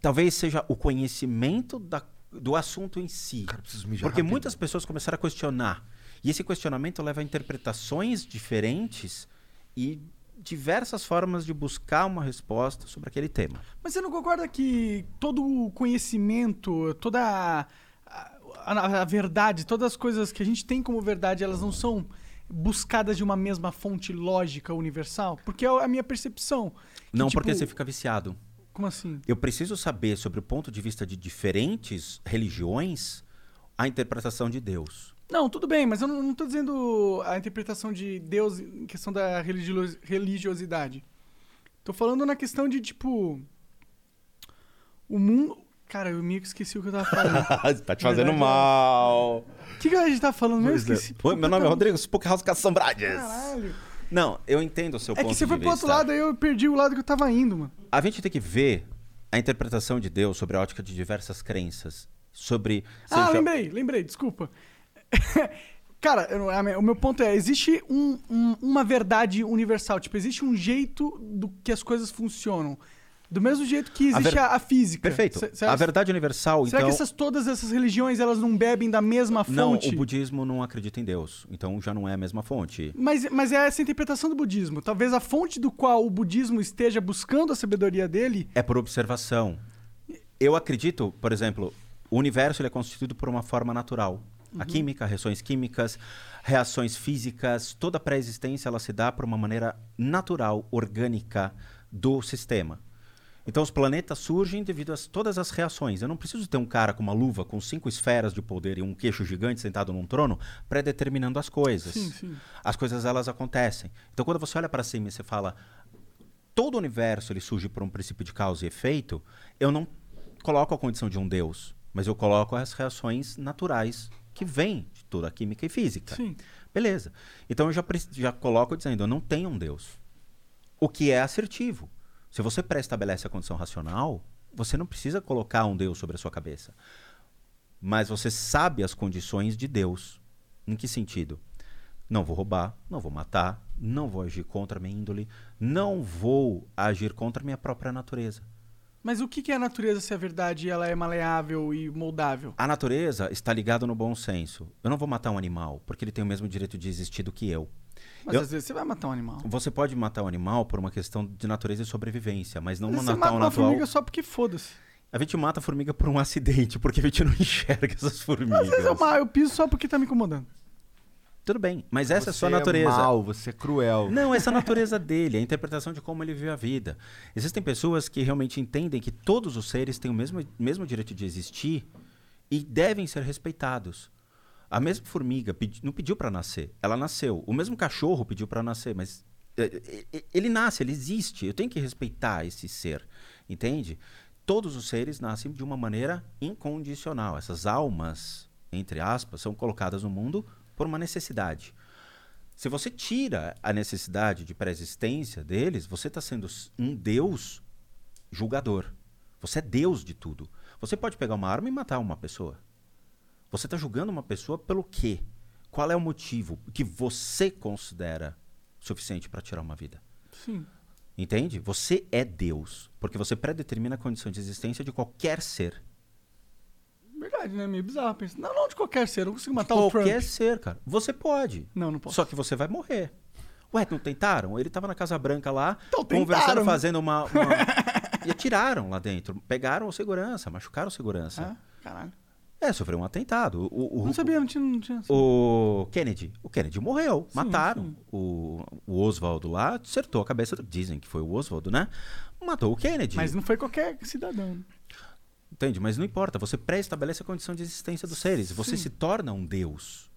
Talvez seja o conhecimento da- do assunto em si. Cara, preciso mijar Porque rápido. muitas pessoas começaram a questionar. E esse questionamento leva a interpretações diferentes e diversas formas de buscar uma resposta sobre aquele tema. Mas você não concorda que todo o conhecimento, toda a, a- a verdade, todas as coisas que a gente tem como verdade, elas não são buscadas de uma mesma fonte lógica universal? Porque é a minha percepção. que, Não tipo, porque você fica viciado. Como assim? Eu preciso saber sobre o ponto de vista de diferentes religiões a interpretação de Deus. Não, tudo bem, mas eu não, tô dizendo a interpretação de Deus em questão da religio- religiosidade. Tô falando na questão de, tipo. O mundo. Cara, eu meio que esqueci o que eu tava falando. tá te fazendo mal. O que, que a gente tá falando mesmo? Pois é. Esqueci. Oi, meu nome é Rodrigo Spookhouse Caçambrades. Caralho. Não, eu entendo o seu É ponto que você de foi pro vista. outro lado, aí eu perdi o lado que eu tava indo, mano. A gente tem que ver a interpretação de Deus sobre a ótica de diversas crenças. Sobre. Ah, lembrei, lembrei, desculpa. Cara, a o meu ponto é, existe um- um- uma verdade universal, tipo, existe um jeito do que as coisas funcionam. Do mesmo jeito que A existe ver- a, a física. Perfeito. C- A verdade universal, Será então. que essas, todas essas religiões, elas não bebem da mesma Não, fonte? o budismo não acredita em Deus. Então já não é a mesma fonte. Mas, mas é essa a interpretação do budismo. Talvez a fonte do qual o budismo esteja buscando a sabedoria dele... É por observação. Eu acredito, por exemplo, o universo ele é constituído por uma forma natural. A química, reações químicas, reações físicas, toda a pré-existência ela se dá por uma maneira natural, orgânica do sistema. Então os planetas surgem devido a todas as reações. Eu não preciso ter um cara com uma luva com cinco esferas de poder e um queixo gigante sentado num trono pré-determinando as coisas. Sim, sim. As coisas elas acontecem. Então quando você olha para cima e você fala todo o universo ele surge por um princípio de causa e efeito, eu não coloco a condição de um deus, mas eu coloco as reações naturais que vêm de toda a química e física. Sim. Beleza. Então eu já, já coloco dizendo, eu não tenho um deus. O que é assertivo. Se você pré-estabelece a condição racional, você não precisa colocar um deus sobre a sua cabeça. Mas você sabe as condições de Deus. Em que sentido? Não vou roubar, não vou matar, não vou agir contra a minha índole, não vou agir contra a minha própria natureza. Mas o que que é a natureza se a verdade ela é maleável e moldável? A natureza está ligada no bom senso. Eu não vou matar um animal porque ele tem o mesmo direito de existir do que eu. Mas Eu- às vezes você vai matar um animal. Você pode matar um animal por uma questão de natureza e sobrevivência, mas não Às vezes você matar mata um uma natural. formiga só porque foda-se. A gente mata a formiga por um acidente, porque a gente não enxerga essas formigas. Às vezes eu, eu piso só porque tá me incomodando. Tudo bem, mas essa é a Você sua natureza. mal, você é cruel. Não, essa é a natureza dele, a interpretação de como ele vive a vida. Existem pessoas que realmente entendem que todos os seres têm o mesmo, mesmo direito de existir e devem ser respeitados. A mesma formiga pedi- não pediu para nascer, ela nasceu. O mesmo cachorro pediu para nascer, mas eh, eh, ele nasce, ele existe. Eu tenho que respeitar esse ser, entende? Todos os seres nascem de uma maneira incondicional. Essas almas, entre aspas, são colocadas no mundo por uma necessidade. Se você tira a necessidade de pré-existência deles, você está sendo um Deus julgador. Você é Deus de tudo. Você pode pegar uma arma e matar uma pessoa. Você está julgando uma pessoa pelo quê? Qual é o motivo que você considera suficiente para tirar uma vida? Sim. Entende? Você é Deus, porque você predetermina a condição de existência de qualquer ser. Verdade, né? Meio bizarro. Pensa, não, não de qualquer ser. Eu não consigo matar qualquer o Trump. ser, cara. Você pode. Não, não posso. Só que você vai morrer. Ué, não tentaram? Ele tava na Casa Branca lá, Então conversando, tentaram. fazendo uma. uma- e atiraram lá dentro. Pegaram o segurança, machucaram o segurança. Ah, caralho. É, sofreu um atentado. O, o- Não sabia, não tinha. Não tinha o Kennedy. O Kennedy morreu. Sim, mataram. sim. O, o Oswaldo lá acertou a cabeça. Dizem que foi o Oswaldo, né? Matou o Kennedy. Mas não foi qualquer cidadão. Entende? Mas não importa. Você pré-estabelece a condição de existência dos seres. Você Sim. se torna um Deus.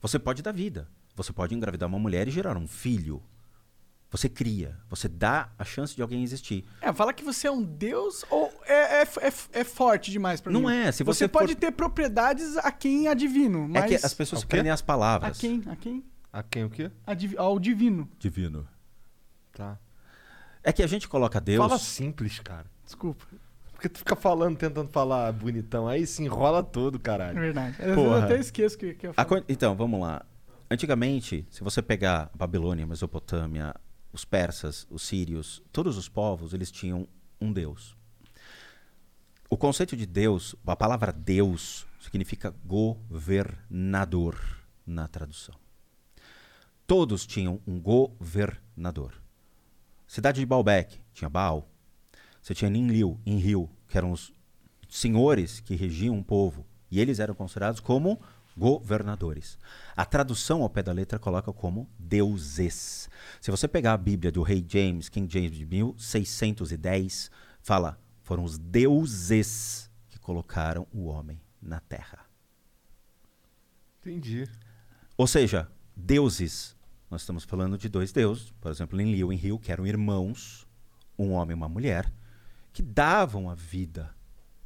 Você pode dar vida. Você pode engravidar uma mulher e gerar um filho. Você cria. Você dá a chance de alguém existir. É, fala que você é um deus ou é, é, é, é forte demais pra Não mim? é, se você você pode for- ter propriedades a quem é divino, mas... É que as pessoas prendem as A palavras. quem? A quem? A quem o quê? A divi- Ao divino. Divino. Tá. É que a gente coloca Deus. Fala simples, cara. Desculpa. Porque tu fica falando, tentando falar bonitão, aí se enrola todo, É caralho. verdade. Às vezes eu até esqueço que, que eu falo. con- Então, vamos lá. Antigamente, se você pegar Babilônia, Mesopotâmia, os persas, os sírios, todos os povos, eles tinham um deus. O conceito de Deus, a palavra Deus, significa governador na tradução. Todos tinham um governador. Cidade de Baalbek tinha Baal. Você tinha Ninlil, Enril, que eram os senhores que regiam um povo. E eles eram considerados como governadores. A tradução ao pé da letra coloca como deuses. Se você pegar a Bíblia do rei James, King James de 1610, fala, foram os deuses que colocaram o homem na terra. Entendi. Ou seja, deuses. Nós estamos falando de dois deuses, por exemplo, Enlil e Enril, que eram irmãos, um homem e uma mulher, que davam a vida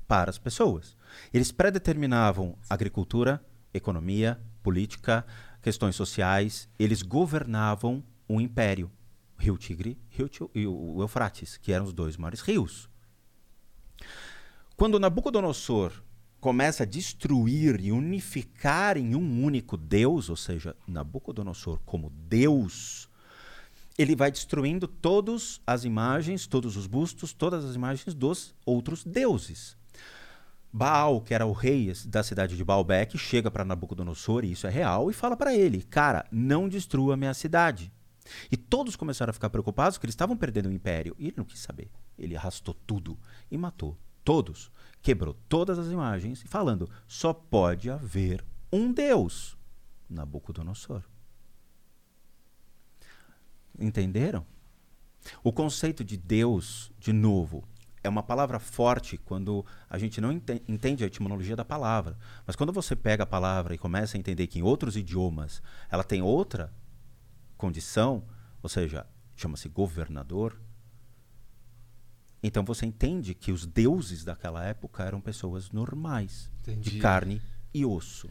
para as pessoas. Eles predeterminavam agricultura, economia, política, questões sociais. Eles governavam um império. Rio Tigre Rio e o Eufrates, que eram os dois maiores rios. Quando Nabucodonosor começa a destruir e unificar em um único Deus, ou seja, Nabucodonosor como Deus, ele vai destruindo todas as imagens, todos os bustos, todas as imagens dos outros deuses. Baal, que era o rei da cidade de Baalbek, chega para Nabucodonosor, e isso é real, e fala para ele: Cara, não destrua minha cidade. E todos começaram a ficar preocupados porque eles estavam perdendo o império. E ele não quis saber. Ele arrastou tudo e matou todos. Quebrou todas as imagens, falando: só pode haver um Deus. Nabucodonosor. Entenderam? O conceito de Deus, de novo, é uma palavra forte quando a gente não ente- entende a etimologia da palavra. Mas quando você pega a palavra e começa a entender que em outros idiomas ela tem outra condição, ou seja, chama-se governador, então você entende que os deuses daquela época eram pessoas normais, Entendi. de carne e osso.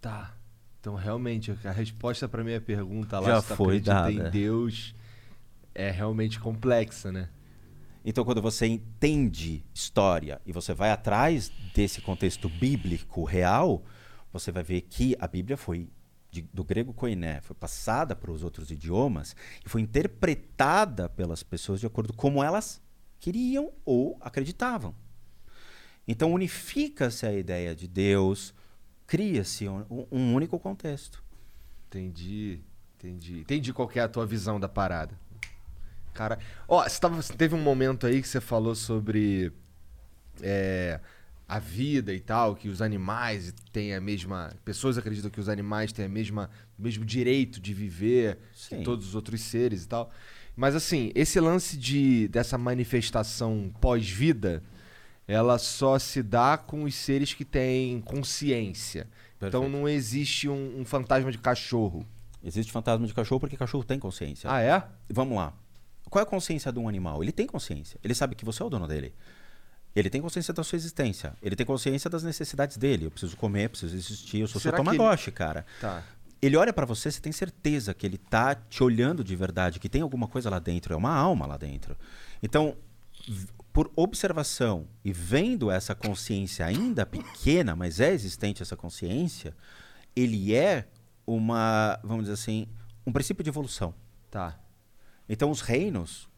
Tá. Então, realmente, a resposta pra minha pergunta lá, Já se foi dada. em Deus, é realmente complexa, né? Então, quando você entende história e você vai atrás desse contexto bíblico real, você vai ver que a Bíblia foi de- do grego koiné, foi passada para os outros idiomas e foi interpretada pelas pessoas de acordo com como elas queriam ou acreditavam. Então unifica-se a ideia de Deus, cria-se um, um único contexto. Entendi, entendi. Entendi qual que é a tua visão da parada. Cara, ó, você tava, teve um momento aí que você falou sobre é, a vida e tal, que os animais têm a mesma. Pessoas acreditam que os animais têm a mesma, o mesmo direito de viver que Sim. todos os outros seres e tal. Mas assim, esse lance de, dessa manifestação pós-vida, ela só se dá com os seres que têm consciência. Então Perfeito. não existe um, um fantasma de cachorro. Existe fantasma de cachorro porque cachorro tem consciência. Ah, é? Vamos lá. Qual é a consciência de um animal? Ele tem consciência. Ele sabe que você é o dono dele. Ele tem consciência da sua existência. Ele tem consciência das necessidades dele. Eu preciso comer, preciso existir. Eu sou Será seu que ele- Tamagotchi, cara. Tá. Ele olha pra você, você tem certeza que ele tá te olhando de verdade, que tem alguma coisa lá dentro, é uma alma lá dentro. Então, por observação e vendo essa consciência ainda pequena, mas é existente essa consciência, ele é uma, vamos dizer assim, um princípio de evolução. Tá. Então, os reinos,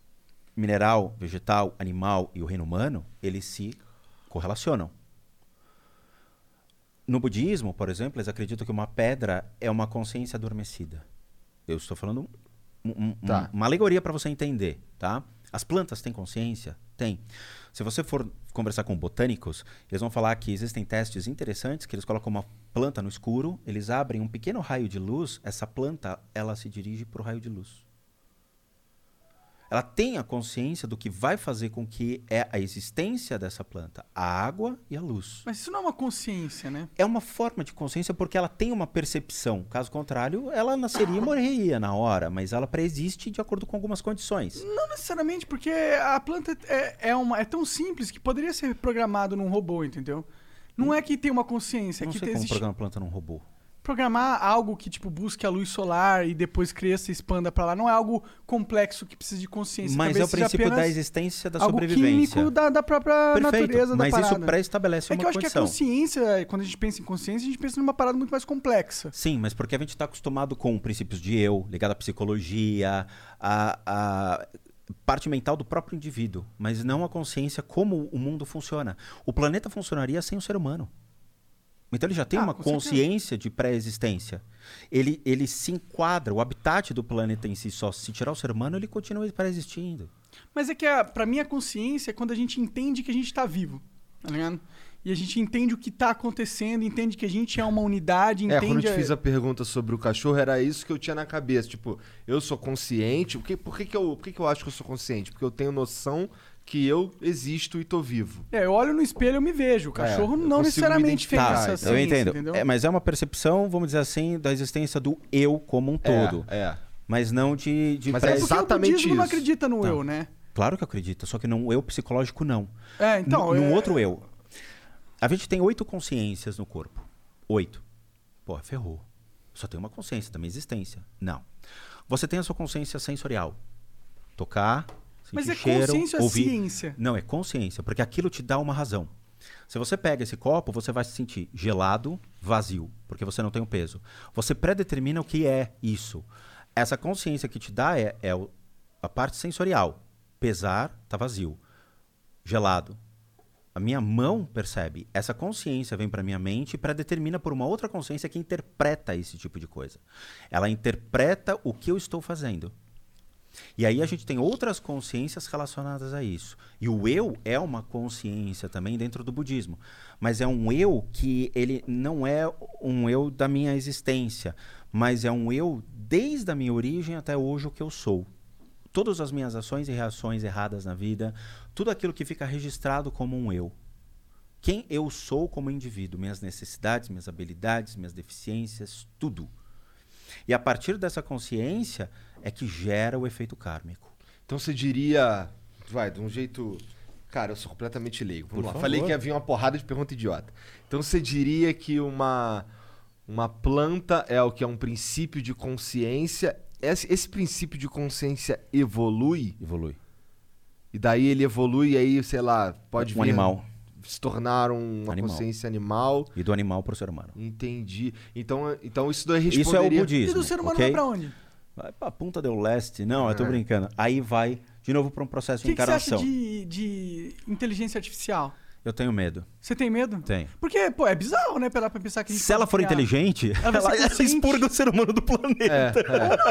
mineral, vegetal, animal e o reino humano, eles se correlacionam. No budismo, por exemplo, eles acreditam que uma pedra é uma consciência adormecida. Eu estou falando um- um- um- Tá. uma alegoria para você entender, tá? As plantas têm consciência? Tem. Se você for conversar com botânicos, eles vão falar que existem testes interessantes que eles colocam uma planta no escuro, eles abrem um pequeno raio de luz, essa planta ela se dirige para o raio de luz. Ela tem a consciência do que vai fazer com que é a existência dessa planta, a água e a luz. Mas isso não é uma consciência, né? É uma forma de consciência porque ela tem uma percepção. Caso contrário, ela nasceria e morreria na hora, mas ela preexiste de acordo com algumas condições. Não necessariamente, porque a planta é, é, uma, é tão simples que poderia ser programado num robô, entendeu? Não é que tem uma consciência, é não que sei como existe programar planta num robô. Programar algo que tipo busque a luz solar e depois cresça e expanda pra lá. Não é algo complexo que precisa de consciência. Mas é o princípio da existência da algo sobrevivência. químico da, da própria Perfeito, natureza mas da isso parada. pré-estabelece É uma que eu acho que a condição. consciência, quando a gente pensa em consciência, a gente pensa numa parada muito mais complexa. Sim, mas porque a gente está acostumado com princípios de eu, ligado à psicologia, a, a parte mental do próprio indivíduo, mas não a consciência como o mundo funciona. O planeta funcionaria sem o ser humano. Então ele já tem Ah, uma consciência de pré-existência. Ele, ele se enquadra, o habitat do planeta em si só, se tirar o ser humano, ele continua pré-existindo. Mas é que, a, pra mim, a consciência é quando a gente entende que a gente tá vivo, tá ligado? E a gente entende o que tá acontecendo, entende que a gente é uma unidade, É, entende... quando eu te a- fiz a pergunta sobre o cachorro, era isso que eu tinha na cabeça. Tipo, eu sou consciente. Por que, por que, que, eu, por que, que eu acho que eu sou consciente? Porque eu tenho noção que eu existo e tô vivo. É, eu olho no espelho e eu me vejo. O cachorro eu não necessariamente fez identificar, essa então. eu entendo. entendeu? É, mas é uma percepção, vamos dizer assim, da existência do eu como um todo. É, é. Mas não de, de Mas É é exatamente o budismo não isso. acredita no Tá. eu, né? Claro que eu acredito, só que num eu psicológico não. É, então... N- num é- outro eu. A gente tem oito consciências no corpo. Oito. Pô, ferrou. Só tem uma consciência da minha existência. Não. Você tem a sua consciência sensorial. Tocar, sentir Mas é cheiro, consciência ou ouvir. ciência? Não, é consciência, porque aquilo te dá uma razão. Se você pega esse copo, você vai se sentir gelado, vazio, porque você não tem o peso. Você predetermina o que é isso. Essa consciência que te dá é, é a parte sensorial. Pesar, tá vazio. Gelado. A minha mão percebe. Essa consciência vem para minha mente e predetermina por uma outra consciência que interpreta esse tipo de coisa. Ela interpreta o que eu estou fazendo. E aí a gente tem outras consciências relacionadas a isso. E o eu é uma consciência também dentro do budismo, mas é um eu que ele não é um eu da minha existência, mas é um eu desde a minha origem até hoje o que eu sou. Todas as minhas ações e reações erradas na vida, tudo aquilo que fica registrado como um eu. Quem eu sou como indivíduo, minhas necessidades, minhas habilidades, minhas deficiências, tudo. E a partir dessa consciência é que gera o efeito kármico. Então você diria. Vai, de um jeito. Cara, eu sou completamente leigo. Vamos Por lá. favor. Falei que havia uma porrada de pergunta idiota. Então você diria que uma, uma planta é o que é um princípio de consciência. Esse, esse princípio de consciência evolui, Evolui. e daí ele evolui, e aí, sei lá, pode um vir. animal. se tornaram uma Animal. consciência animal. E do animal pro ser humano. Entendi. Então, então isso daí Isso é o responderia... budismo. E do ser humano ok? vai pra onde? Vai pra Punta del Leste. Não, eu tô brincando. Aí vai de novo pra um processo O que, de que você acha encarnação. de, de inteligência artificial? Eu tenho medo. Você tem medo? Tenho. Porque, pô, é bizarro, né? Pra, pensar que a gente Se ela for criar- inteligente, Ela ela, expurga o ser humano do planeta.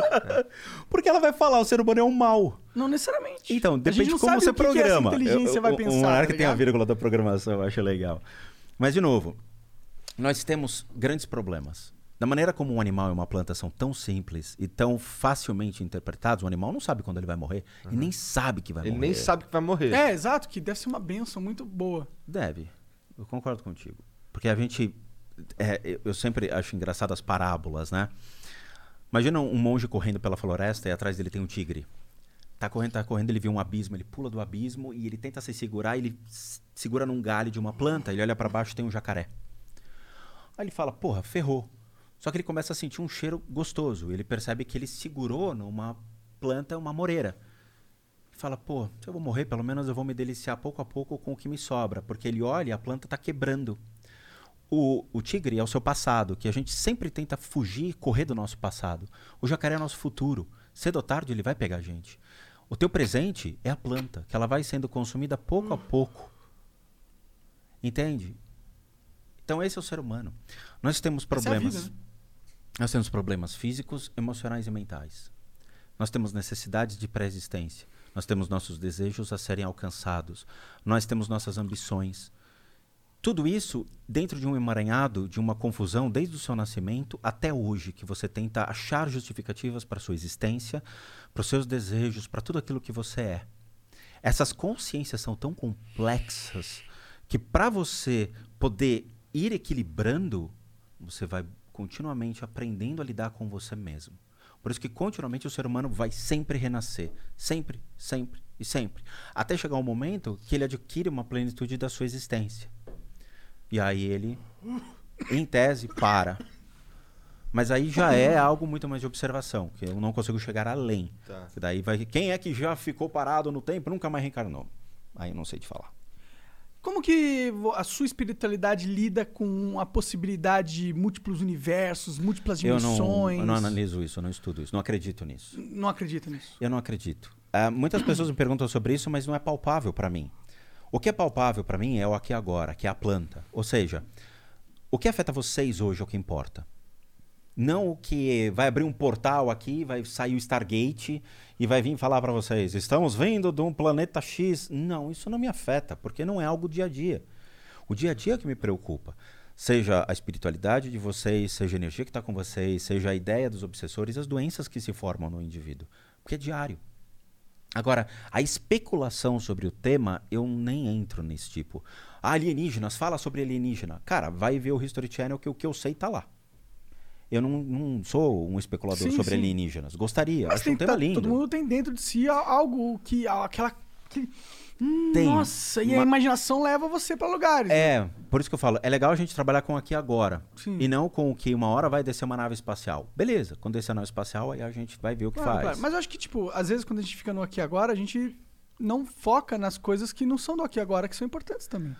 Porque ela vai falar, o ser humano é um mal. Não necessariamente. Então, depende de como você o que que essa programa. inteligência Eu- vai o- pensar. O Monark tá tem a vírgula da programação, eu acho legal. Mas, de novo, nós temos grandes problemas. Da maneira como um animal e uma planta são tão simples e tão facilmente interpretados, o animal não sabe quando ele vai morrer e nem sabe que vai Ele morrer. nem sabe que vai morrer. É, exato, que deve ser uma benção muito boa. Deve. Eu concordo contigo. Porque a gente. é, eu- sempre acho engraçado as parábolas, né? Imagina um monge correndo pela floresta e atrás dele tem um tigre. Tá correndo, tá correndo, ele vê um abismo, ele pula do abismo e ele tenta se segurar, ele segura num galho de uma planta, ele olha pra baixo e tem um jacaré. Aí ele fala, porra, ferrou. Só que ele começa a sentir um cheiro gostoso. Ele percebe que ele segurou numa planta, uma moreira. Ele fala, pô, se eu vou morrer, pelo menos eu vou me deliciar pouco a pouco com o que me sobra. Porque ele olha e a planta está quebrando. O, o tigre é o seu passado, que a gente sempre tenta fugir e correr do nosso passado. O jacaré é nosso futuro. Cedo ou tarde ele vai pegar a gente. O teu presente é a planta, que ela vai sendo consumida pouco a pouco. Entende? Então esse é o ser humano. Nós temos é problemas. vida, né? Nós temos problemas físicos, emocionais e mentais. Nós temos necessidades de pré-existência. Nós temos nossos desejos a serem alcançados. Nós temos nossas ambições. Tudo isso dentro de um emaranhado, de uma confusão desde o seu nascimento até hoje, que você tenta achar justificativas para sua existência, para os seus desejos, para tudo aquilo que você é. Essas consciências são tão complexas que para você poder ir equilibrando, você vai continuamente aprendendo a lidar com você mesmo. Por isso que continuamente o ser humano vai sempre renascer, sempre, sempre e sempre, até chegar um momento que ele adquire uma plenitude da sua existência. E aí ele, em tese, para. Mas aí já é algo muito mais de observação, que eu não consigo chegar além. Tá. Que Daí vai, quem é que já ficou parado no tempo e nunca mais reencarnou? Aí eu não sei te falar. Como que a sua espiritualidade lida com a possibilidade de múltiplos universos, múltiplas Eu dimensões? não, eu não analiso isso, eu não estudo isso, não acredito nisso. Não acredita nisso. Eu não acredito. Ah, muitas pessoas me perguntam sobre isso, mas não é palpável para mim. O que é palpável para mim é o aqui agora, que é a planta. Ou seja, o que afeta vocês hoje é o que importa. Não o que vai abrir um portal aqui, vai sair o Stargate e vai vir falar para vocês: estamos vindo de um planeta X. Não, isso não me afeta, porque não é algo dia a dia. O dia a dia que me preocupa. Seja a espiritualidade de vocês, seja a energia que está com vocês, seja a ideia dos obsessores, as doenças que se formam no indivíduo. Porque é diário. Agora, a especulação sobre o tema, eu nem entro nesse tipo. Ah, alienígenas, fala sobre alienígena. Cara, vai ver o History Channel que o que eu sei tá lá. Eu não, não sou um especulador Sim, sobre sim. alienígenas. Gostaria, Mas acho tem, um tema tá- lindo. todo mundo tem dentro de si algo que. aquela. que- Hum, Tem Nossa, e a imaginação leva você pra lugares. né? É, por isso que eu falo, é legal a gente trabalhar com aqui agora. Sim. E não com o que uma hora vai descer uma nave espacial. Beleza, quando descer a nave espacial, aí a gente vai ver o que Claro, faz. claro. Mas eu acho que, tipo, às vezes quando a gente fica no aqui agora, a gente não foca nas coisas que não são do aqui agora, que são importantes também.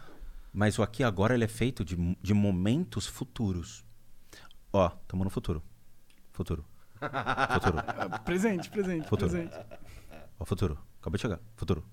Mas o aqui agora ele é feito de, de momentos futuros. Ó, tamo no futuro. Futuro. Futuro. Ah, Presente, presente, Futuro. presente. Ó, futuro. Acabou de chegar. Futuro.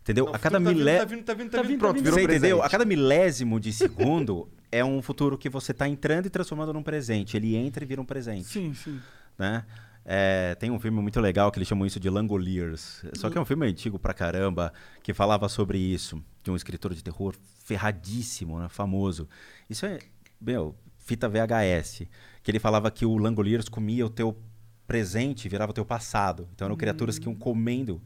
Entendeu? Não, a cada tá vindo, milé... Tá vindo, tá vindo, tá Tá vindo. Pronto, tá Você entendeu? A cada milésimo de segundo é um futuro que você está entrando e transformando num presente. Ele entra e vira um presente. Sim, sim. né? É, tem um filme muito legal que eles chamam isso de Langoliers. Só que é um filme antigo pra caramba que falava sobre isso. De um escritor de terror ferradíssimo, né? famoso. Isso é, meu, fita VHS. Que ele falava que o Langoliers comia o teu presente virava o teu passado. Então eram criaturas que iam comendo.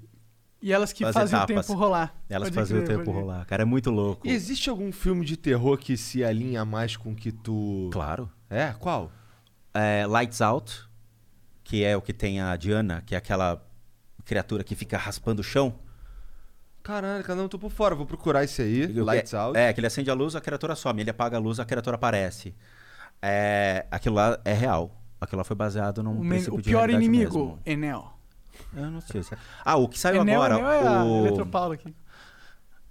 E elas que As fazem etapas. o tempo rolar. Elas faziam o tempo pode rolar. Cara, é muito louco. E existe algum filme de terror que se alinha mais com o que tu. Claro. É? Qual? É, Lights Out, que é o que tem a Diana, que é aquela criatura que fica raspando o chão. Caralho, cara, não tô por fora. Vou procurar esse aí. Lights é, Out. É, que ele acende a luz, a criatura some. Ele apaga a luz, a criatura aparece. É, aquilo lá é real. Aquilo lá foi baseado num O, princípio o de pior inimigo, mesmo. Enel. Eu não sei. se- Ah, o que saiu Enel, agora. Enel é a o... Eletropaulo aqui.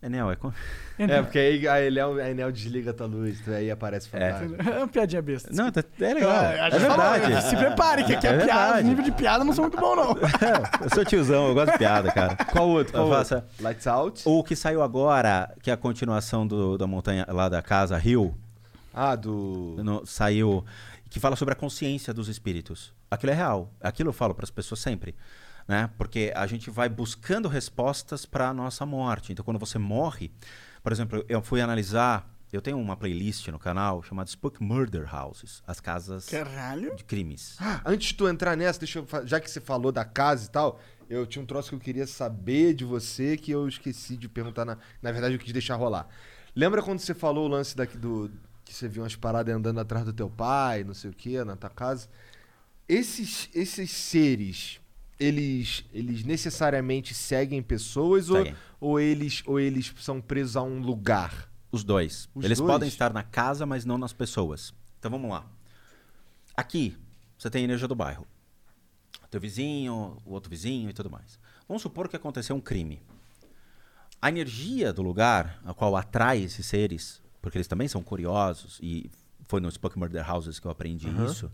Enel, é. com- É, porque aí a Enel, a Enel desliga a tua luz, aí aparece É. fantasma. É uma piadinha besta. Não, tá- é legal. É, a gente falou, verdade. se prepare, que aqui é, É piada. verdade. O nível de piada não são muito bom, não. eu sou tiozão, eu gosto de piada, cara. Qual outro? Qual outro? faço- Lights Out? O que saiu agora, que é a continuação do- da montanha lá da casa Hill, Ah, do... no- saiu que fala sobre a consciência dos espíritos. Aquilo é real. Aquilo eu falo para as pessoas sempre, né? Porque a gente vai buscando respostas para a nossa morte. Então, quando você morre, por exemplo, eu fui analisar, eu tenho uma playlist no canal chamada Spook Murder Houses, as casas Caralho. de crimes. Ah, Antes de tu entrar nessa, deixa eu... Já que você falou da casa e tal, eu tinha um troço que eu queria saber de você que eu esqueci de perguntar. Na, na verdade, eu quis deixar rolar. Lembra quando você falou o lance daqui do... Que você viu umas paradas andando atrás do teu pai, não sei o que, na tua casa? Esses, esses seres, eles, eles necessariamente seguem pessoas ou, ou, eles, ou eles são presos a um lugar? Os dois. Os Eles dois? podem estar na casa, mas não nas pessoas. Então vamos lá. Aqui, você tem a energia do bairro. Teu vizinho, o outro vizinho e tudo mais. Vamos supor que aconteceu um crime. A energia do lugar, a qual atrai esses seres, porque eles também são curiosos, e foi no Spook Murder Houses que eu aprendi isso,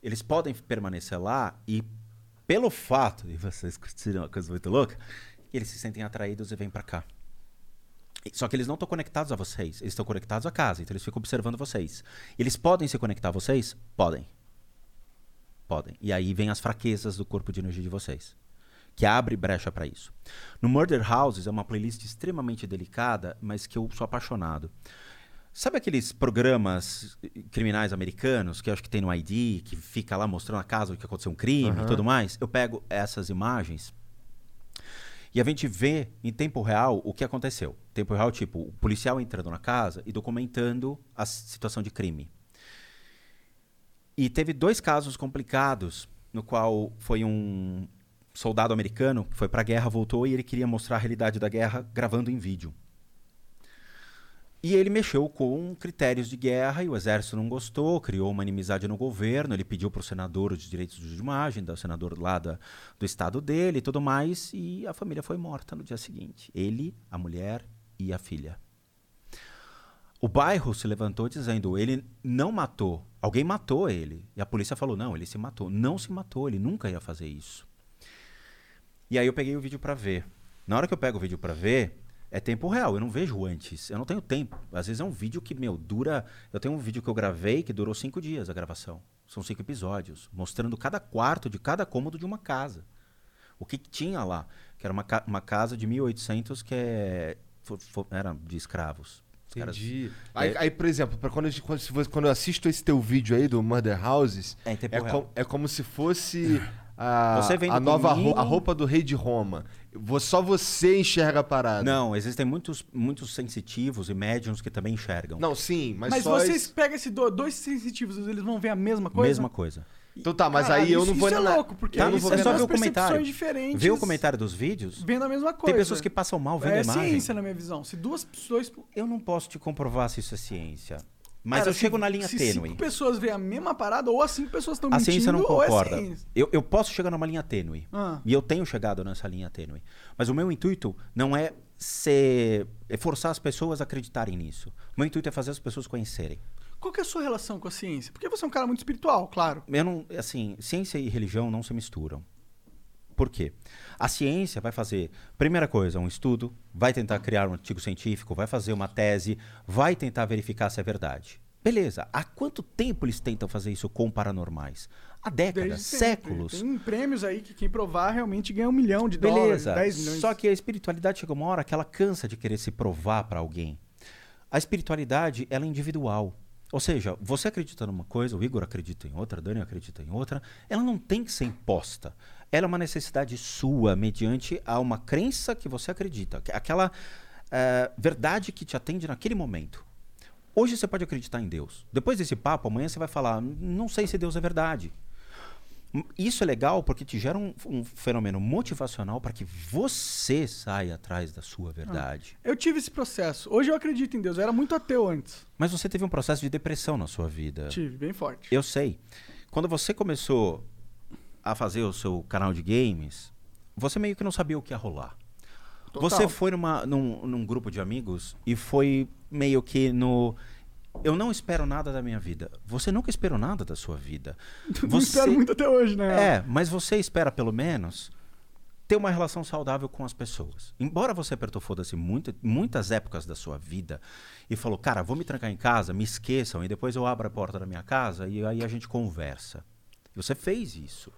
eles podem permanecer lá e, pelo fato de vocês curtirem uma coisa muito louca, eles se sentem atraídos e vêm pra cá. Só que eles não estão conectados a vocês, eles estão conectados à casa, então eles ficam observando vocês. Eles podem se conectar a vocês? Podem. Podem. E aí vem as fraquezas do corpo de energia de vocês, que abre brecha para isso. No Murder Houses é uma playlist extremamente delicada, mas que eu sou apaixonado. Sabe aqueles programas eh, criminais americanos que eu acho que tem no ID, que fica lá mostrando a casa onde que aconteceu um crime e tudo mais? Eu pego essas imagens e a gente vê em tempo real o que aconteceu. Tempo real, tipo, o policial entrando na casa e documentando a situação de crime. E teve dois casos complicados, no qual foi um soldado americano que foi para a guerra, voltou e ele queria mostrar a realidade da guerra gravando em vídeo. E ele mexeu com critérios de guerra e o exército não gostou, criou uma inimizade no governo. Ele pediu para o senador os direitos de imagem, do senador lá da, do estado dele e tudo mais. E a família foi morta no dia seguinte. Ele, a mulher e a filha. O bairro se levantou dizendo: ele não matou, alguém matou ele. E a polícia falou: não, ele se matou. Não se matou, ele nunca ia fazer isso. E aí eu peguei o vídeo para ver. Na hora que eu pego o vídeo para ver, é tempo real, eu não vejo antes. Eu não tenho tempo. Às vezes é um vídeo que, meu, dura. Eu tenho um vídeo que eu gravei que durou cinco dias a gravação. São cinco episódios, mostrando cada quarto de cada cômodo de uma casa. O que, que tinha lá? Que era uma, ca- uma casa de 1800 que é, era de escravos. Os caras- Entendi. Aí, É- aí, por exemplo, pra quando, gente- quando, eu assisto esse teu vídeo aí do Murder Houses, É é, com- é como se fosse a, a nova comigo- ro- a roupa do rei de Roma. Só você enxerga a parada. Não, existem muitos, muitos sensitivos e médiums que também enxergam. Não, sim, mas, Mas, só vocês esse- pegam esses do- dois sensitivos, eles vão ver a mesma coisa? Mesma coisa. Então tá, mas Caralho, aí eu isso- não vou isso é louco, porque eu não isso vou é ver só ver o comentário. diferentes. Vê o comentário dos vídeos. Vendo a mesma coisa. Tem pessoas que passam mal vendo É a imagem. ciência na minha visão. Se duas dois Eu não posso te comprovar se isso é ciência. Mas Cara, eu se- chego na linha se tênue. cinco pessoas veem a mesma parada, ou as cinco pessoas estão A mentindo, ciência não ou concorda. é ciência. eu, eu posso chegar numa linha tênue. Ah. E eu tenho chegado nessa linha tênue. Mas o meu intuito não é ser. é forçar as pessoas a acreditarem nisso. O meu intuito é fazer as pessoas conhecerem. Qual que é a sua relação com a ciência? Porque você é um cara muito espiritual, claro. Eu não, assim, ciência e religião não se misturam. Por quê? A ciência vai fazer, primeira coisa, um estudo, vai tentar criar um artigo científico, vai fazer uma tese, vai tentar verificar se é verdade. Beleza. Há quanto tempo eles tentam fazer isso com paranormais? Há décadas, Desde séculos. Tem prêmios aí que quem provar realmente ganha um milhão de dólares, Beleza. 10 milhões. Só que a espiritualidade chega uma hora que ela cansa de querer se provar para alguém. A espiritualidade, ela é individual. Ou seja, você acredita numa coisa, o Igor acredita em outra, a Dani acredita em outra, ela não tem que ser imposta. Ela é uma necessidade sua, mediante a uma crença que você acredita. Aquela eh, verdade que te atende naquele momento. Hoje você pode acreditar em Deus. Depois desse papo, amanhã você vai falar: não sei se Deus é verdade. Isso é legal porque te gera um, um fenômeno motivacional para que você saia atrás da sua verdade. Eu tive esse processo. Hoje eu acredito em Deus. Eu era muito ateu antes. Mas você teve um processo de depressão na sua vida. Tive, bem forte. Eu sei. Quando você começou a fazer o seu canal de games, você meio que não sabia o que ia rolar. Você foi numa, num, num grupo de amigos e foi meio que no. Eu não espero nada da minha vida. Você nunca esperou nada da sua vida. Não espero muito até hoje, né? É, mas você espera pelo menos ter uma relação saudável com as pessoas. Embora você apertou foda-se muita, muitas épocas da sua vida e falou, cara, vou me trancar em casa, me esqueçam, e depois eu abro a porta da minha casa e aí a gente conversa. Você fez isso.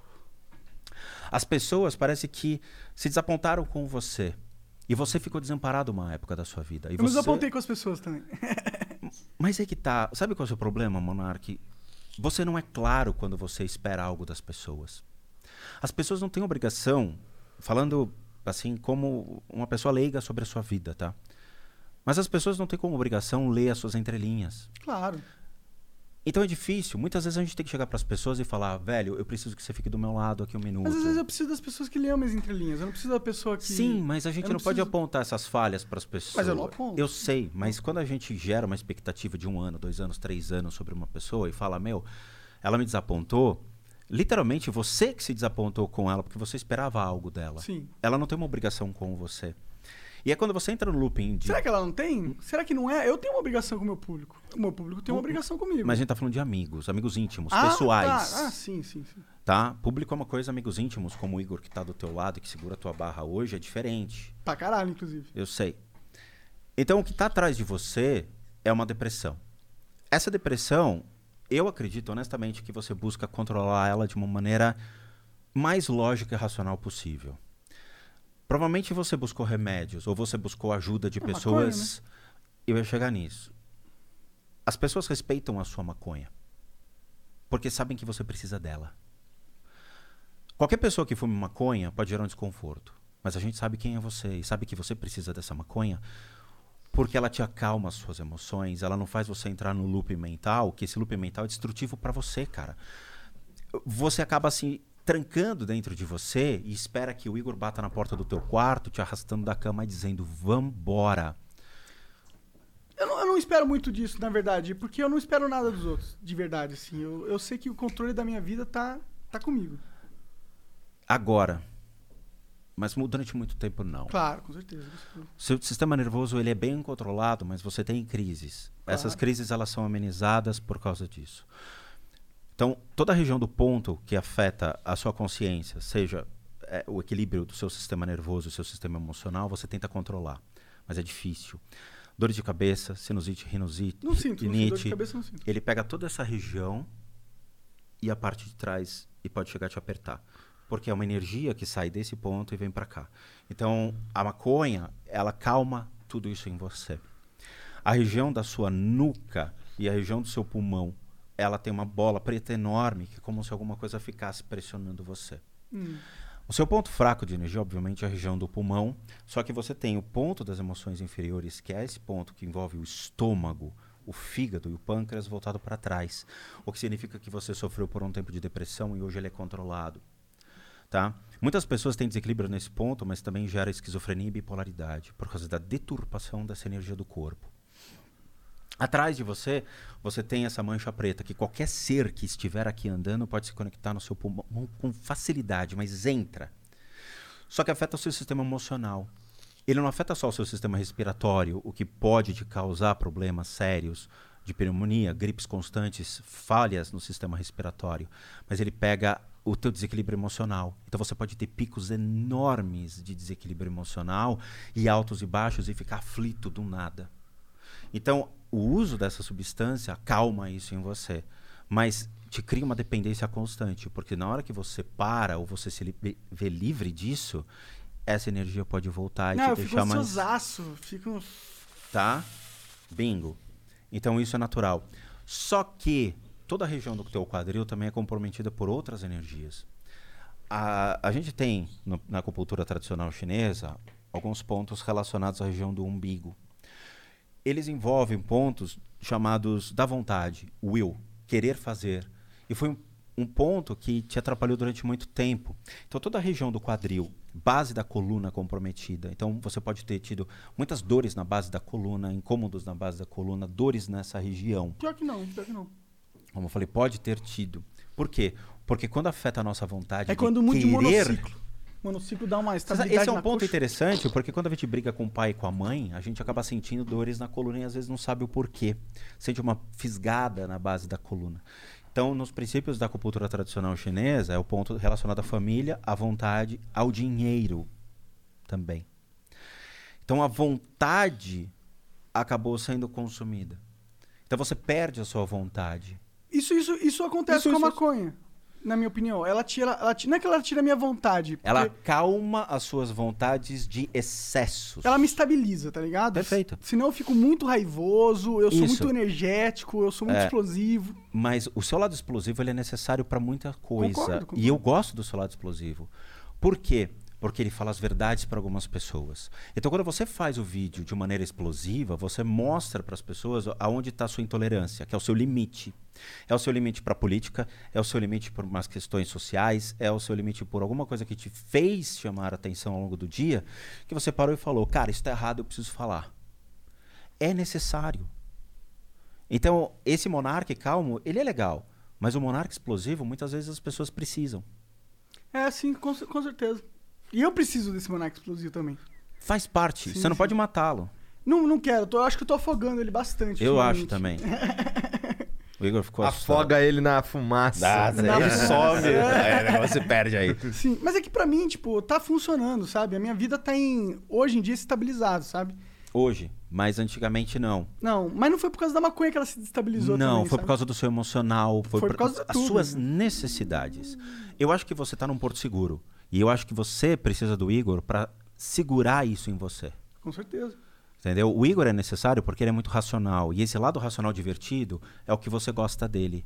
As pessoas parece que se desapontaram com você. E você ficou desamparado uma época da sua vida. E Eu me você... desapontei com as pessoas também. Mas é que tá. Sabe qual é o seu problema, Monark? Você não é claro quando você espera algo das pessoas. As pessoas não têm obrigação, falando assim como uma pessoa leiga sobre a sua vida, tá? Mas as pessoas não têm como obrigação ler as suas entrelinhas. Claro. Então é difícil. Muitas vezes a gente tem que chegar para as pessoas e falar, velho, eu preciso que você fique do meu lado aqui um minuto. Mas às vezes eu preciso das pessoas que leem as entrelinhas. Eu não preciso da pessoa que. Sim, mas a gente não, não pode preciso- apontar essas falhas para as pessoas. Mas eu não aponto. Eu sei, mas quando a gente gera uma expectativa de um ano, dois anos, três anos sobre uma pessoa e fala, meu, ela me desapontou, literalmente você que se desapontou com ela porque você esperava algo dela. Sim. Ela não tem uma obrigação com você. E é quando você entra no looping de. Será que ela não tem? Será que não é? Eu tenho uma obrigação com o meu público. O meu público tem uma obrigação comigo. Mas a gente tá falando de amigos, amigos íntimos, ah, pessoais. tá. Ah, sim, sim, sim. tá? Público é uma coisa, amigos íntimos, como o Igor que tá do teu lado e que segura a tua barra hoje, é diferente. Pra caralho, inclusive. Eu sei. Então, o que está atrás de você é uma depressão. Essa depressão, eu acredito honestamente que você busca controlar ela de uma maneira mais lógica e racional possível. Provavelmente você buscou remédios ou você buscou ajuda de É maconha, pessoas. Eu ia chegar nisso. As pessoas respeitam a sua maconha porque sabem que você precisa dela. Qualquer pessoa que fume maconha pode gerar um desconforto. Mas a gente sabe quem é você e sabe que você precisa dessa maconha porque ela te acalma as suas emoções, ela não faz você entrar no loop mental, que esse loop mental é destrutivo para você, cara. Você acaba assim trancando dentro de você e espera que o Igor bata na porta do teu quarto, te arrastando da cama e dizendo: "Vambora". Eu não, eu não espero muito disso, na verdade, porque eu não espero nada dos outros, de verdade, assim. Eu, eu sei que o controle da minha vida tá, tá comigo. Agora. Mas durante muito tempo não. Claro, com certeza. Seu sistema nervoso ele é bem controlado, mas você tem crises. Essas Claro. crises elas são amenizadas por causa disso. Então, toda a região do ponto que afeta a sua consciência, seja é, o equilíbrio do seu sistema nervoso, do seu sistema emocional, você tenta controlar, mas é difícil. Dor de cabeça, sinusite, rinusite, Não sinto, não sinto. Dor rinite, de cabeça não sinto. ele pega toda essa região e a parte de trás e pode chegar a te apertar. Porque é uma energia que sai desse ponto e vem para cá. Então, a maconha, ela calma tudo isso em você. A região da sua nuca e a região do seu pulmão, ela tem uma bola preta enorme que é como se alguma coisa ficasse pressionando você. Hum. O seu ponto fraco de energia, obviamente, é a região do pulmão, só que você tem o ponto das emoções inferiores, que é esse ponto que envolve o estômago, o fígado e o pâncreas voltado para trás, o que significa que você sofreu por um tempo de depressão e hoje ele é controlado. Tá? Muitas pessoas têm desequilíbrio nesse ponto, mas também gera esquizofrenia e bipolaridade por causa da deturpação dessa energia do corpo. Atrás de você, você tem essa mancha preta que qualquer ser que estiver aqui andando pode se conectar no seu pulmão com facilidade, mas entra. Só que afeta o seu sistema emocional. Ele não afeta só o seu sistema respiratório, o que pode te causar problemas sérios de pneumonia, gripes constantes, falhas no sistema respiratório, mas ele pega o teu desequilíbrio emocional. Então você pode ter picos enormes de desequilíbrio emocional e altos e baixos e ficar aflito do nada. Então, o uso dessa substância acalma isso em você, mas te cria uma dependência constante, porque na hora que você para ou você se li- vê livre disso, essa energia pode voltar e Não, eu te deixar mais ansiosaço, fico... tá? Bingo. Então isso é natural. Só que toda a região do teu quadril também é comprometida por outras energias. A, a gente tem no- na acupuntura tradicional chinesa alguns pontos relacionados à região do umbigo. Eles envolvem pontos chamados da vontade, will, querer fazer. E foi um, um ponto que te atrapalhou durante muito tempo. Então toda a região do quadril, base da coluna comprometida. Então você pode ter tido muitas dores na base da coluna, incômodos na base da coluna, dores nessa região. Pior que não, pior que não. Como eu falei, pode ter tido. Por quê? Porque quando afeta a nossa vontade É quando de querer, monociclo. Mano, o ciclo dá uma estabilidade Esse é um ponto coxa. interessante, porque quando a gente briga com o pai e com a mãe, a gente acaba sentindo dores na coluna e às vezes não sabe o porquê. Sente uma fisgada na base da coluna. Então, nos princípios da acupuntura tradicional chinesa, é o ponto relacionado à família, à vontade, ao dinheiro também. Então, a vontade acabou sendo consumida. Então, você perde a sua vontade. Isso, isso, isso acontece Isso, com a isso, maconha, na minha opinião. Ela tira, ela tira. Não é que ela tira a minha vontade. Ela acalma as suas vontades de excessos. Ela me estabiliza, tá ligado? Perfeito. Senão eu fico muito raivoso, eu sou Isso. muito energético, eu sou muito É. explosivo. Mas o seu lado explosivo ele é necessário para muita coisa. Concordo, concordo. E eu gosto do seu lado explosivo. Por quê? Porque ele fala as verdades para algumas pessoas. Então, quando você faz o vídeo de maneira explosiva, você mostra para as pessoas aonde está a sua intolerância, que é o seu limite. É o seu limite para a política, é o seu limite por umas questões sociais, é o seu limite por alguma coisa que te fez chamar a atenção ao longo do dia, que você parou e falou: Cara, isso está errado, eu preciso falar. É necessário. Então, esse monarca calmo, ele é legal. Mas o monarca explosivo, muitas vezes as pessoas precisam. É, sim, com, com certeza. E eu preciso desse monarca explosivo também. Faz parte. Sim, Você não sim. pode matá-lo. Não, não quero, tô- eu acho que eu tô afogando ele bastante. Eu ultimamente. acho também. O Igor ficou assustado. Afoga ele na fumaça. Ah, ele some. É, o negócio se perde aí. Sim, mas é que pra mim, tipo, tá funcionando, sabe? A minha vida tá em, hoje em dia, estabilizado, sabe? Hoje, mas antigamente não. Não, mas não foi por causa da maconha que ela se destabilizou não, também, foi sabe? por causa do seu emocional, foi, Foi por causa de as tudo, suas necessidades. Eu acho que você tá num porto seguro. E eu acho que você precisa do Igor para segurar isso em você. Com certeza. Entendeu? O Igor é necessário porque ele é muito racional. E esse lado racional divertido é o que você gosta dele.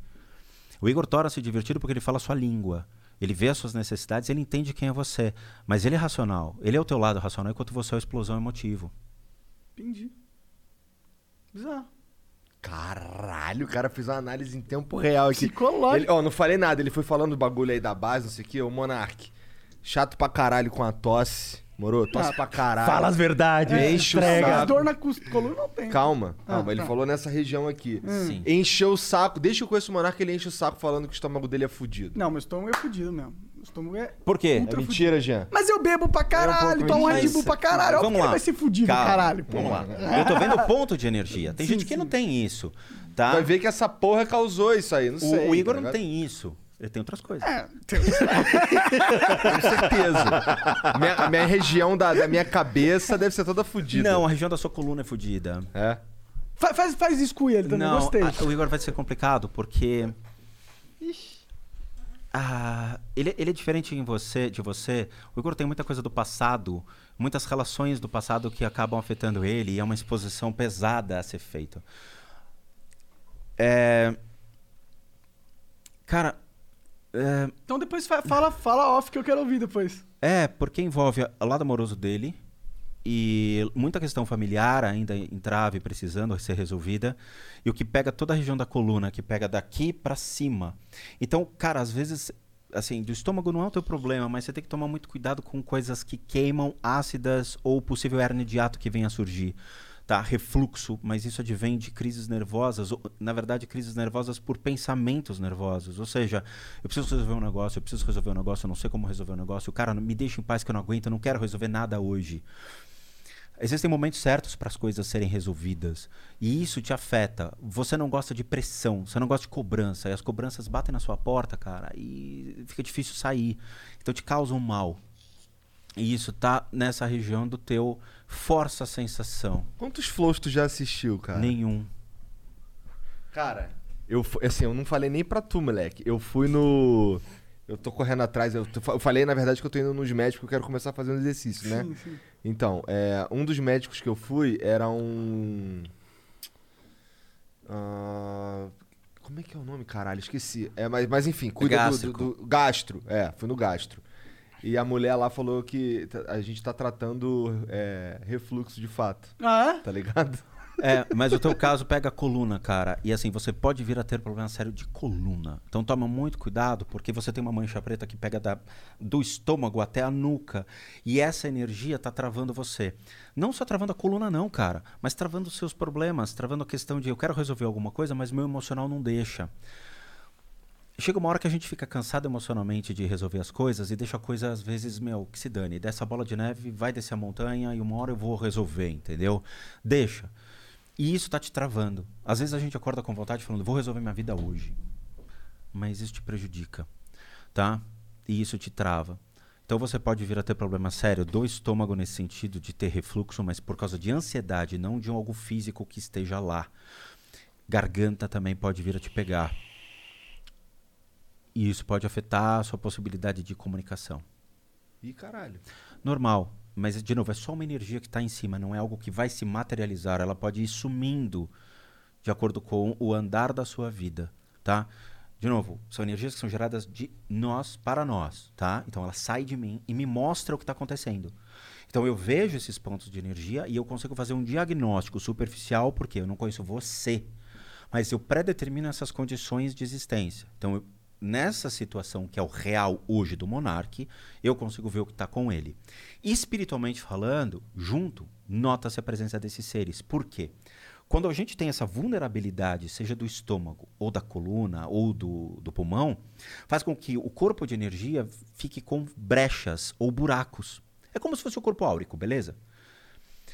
O Igor torna-se divertido porque ele fala a sua língua. Ele vê as suas necessidades, ele entende quem é você. Mas ele é racional. Ele é o teu lado racional enquanto você é a explosão emotivo. Entendi. Bizarro. Caralho, o cara fez uma análise em tempo real aqui. Psicológico. Ele, ó, não falei nada, ele foi falando do bagulho aí da base, não sei o que, o Monark. Chato pra caralho com a tosse. Moro? Tosse Ah, pra caralho. verdades. Enche o saco. dor na cus- coluna não tem. Calma, Ah, calma. ele tá. falou nessa região aqui. Sim. Encheu o saco. Desde que eu conheço o Monark, ele enche o saco falando que o estômago dele é fudido. Não, meu estômago é fudido mesmo. Meu estômago é... Por quê? É mentira, Jean. Mas eu bebo pra caralho, pouco tomo Red mentira. Bull pra caralho. Vamos que ele lá. vai ser fudido, Calma, caralho. pô. Vamos lá. Eu tô vendo o ponto de energia. Tem Sim, gente que não tem isso. Tá? Vai ver que essa porra causou isso aí, não o, sei. o Igor tá não ligado? tem isso. Ele tem outras coisas. É, tem- Com certeza. minha, a minha região da, da minha cabeça deve ser toda fudida. Não, a região da sua coluna é fodida. É. Fa- faz, faz isso com ele também, Não, gostei. a- o Igor vai ser complicado porque. Ah, ele, ele é diferente em você, de você. O Igor tem muita coisa do passado, muitas relações do passado que acabam afetando ele e é uma exposição pesada a ser feita. É... Cara, é, Então depois fa- fala, fala off que eu quero ouvir depois. é, porque envolve o lado amoroso dele e muita questão familiar ainda em trave, precisando ser resolvida. E o que pega toda a região da coluna, que pega daqui pra cima. Então, cara, às vezes, assim, do estômago não é o teu problema, mas você tem que tomar muito cuidado com coisas que queimam, ácidas ou possível hernia de ato que venha a surgir. Tá, refluxo, mas isso advém de crises nervosas, ou, na verdade, crises nervosas por pensamentos nervosos. Ou seja, eu preciso resolver um negócio, eu preciso resolver um negócio, eu não sei como resolver um negócio, o cara me deixa em paz que eu não aguento, eu não quero resolver nada hoje. Existem momentos certos para as coisas serem resolvidas. E isso te afeta. Você não gosta de pressão, você não gosta de cobrança. E as cobranças batem na sua porta, cara, e fica difícil sair. Então te causa um mal. E isso tá nessa região do teu força a sensação. Quantos flows tu já assistiu, cara? Nenhum. Cara, eu assim, eu não falei nem pra tu, moleque. Eu fui no. Eu tô correndo atrás. Eu, tô- eu falei, na verdade, que eu tô indo nos médicos que eu quero começar a fazer um exercício, né? Sim, sim. Então, é, um dos médicos que eu fui era um. ah, como é que é o nome, caralho? Esqueci. É, mas, mas enfim, cuida do- do, do, Gastro. É, fui no gastro. E a mulher lá falou que a gente tá tratando é, refluxo de fato. Ah, é? Tá ligado? É, mas o teu caso pega a coluna, cara. E assim, você pode vir a ter problema sério de coluna. Então toma muito cuidado, porque você tem uma mancha preta que pega da- do estômago até a nuca. E essa energia tá travando você. Não só travando a coluna, não, cara. Mas travando os seus problemas, travando a questão de eu quero resolver alguma coisa, mas meu emocional não deixa. Chega uma hora que a gente fica cansado emocionalmente de resolver as coisas e deixa a coisa, às vezes, meu, que se dane. Dessa bola de neve, vai descer a montanha e uma hora eu vou resolver, entendeu? Deixa. E isso tá te travando. Às vezes a gente acorda com vontade falando, vou resolver minha vida hoje. Mas isso te prejudica, tá? E isso te trava. Então você pode vir a ter problema sério do estômago nesse sentido de ter refluxo, mas por causa de ansiedade, não de algo físico que esteja lá. Garganta também pode vir a te pegar. E isso pode afetar a sua possibilidade de comunicação. Ih, caralho. Normal. Mas, de novo, é só uma energia que está em cima, não é algo que vai se materializar. Ela pode ir sumindo de acordo com o andar da sua vida, tá? De novo, são energias que são geradas de nós para nós, tá? Então ela sai de mim e me mostra o que está acontecendo. Então eu vejo esses pontos de energia e eu consigo fazer um diagnóstico superficial porque eu não conheço você, mas eu predetermino essas condições de existência. Então eu, nessa situação que é o real hoje do monarque, eu consigo ver o que está com ele. Espiritualmente falando, junto, nota-se a presença desses seres. Por quê? Quando a gente tem essa vulnerabilidade, seja do estômago, ou da coluna, ou do, do pulmão, faz com que o corpo de energia fique com brechas ou buracos. É como se fosse o corpo áurico, beleza?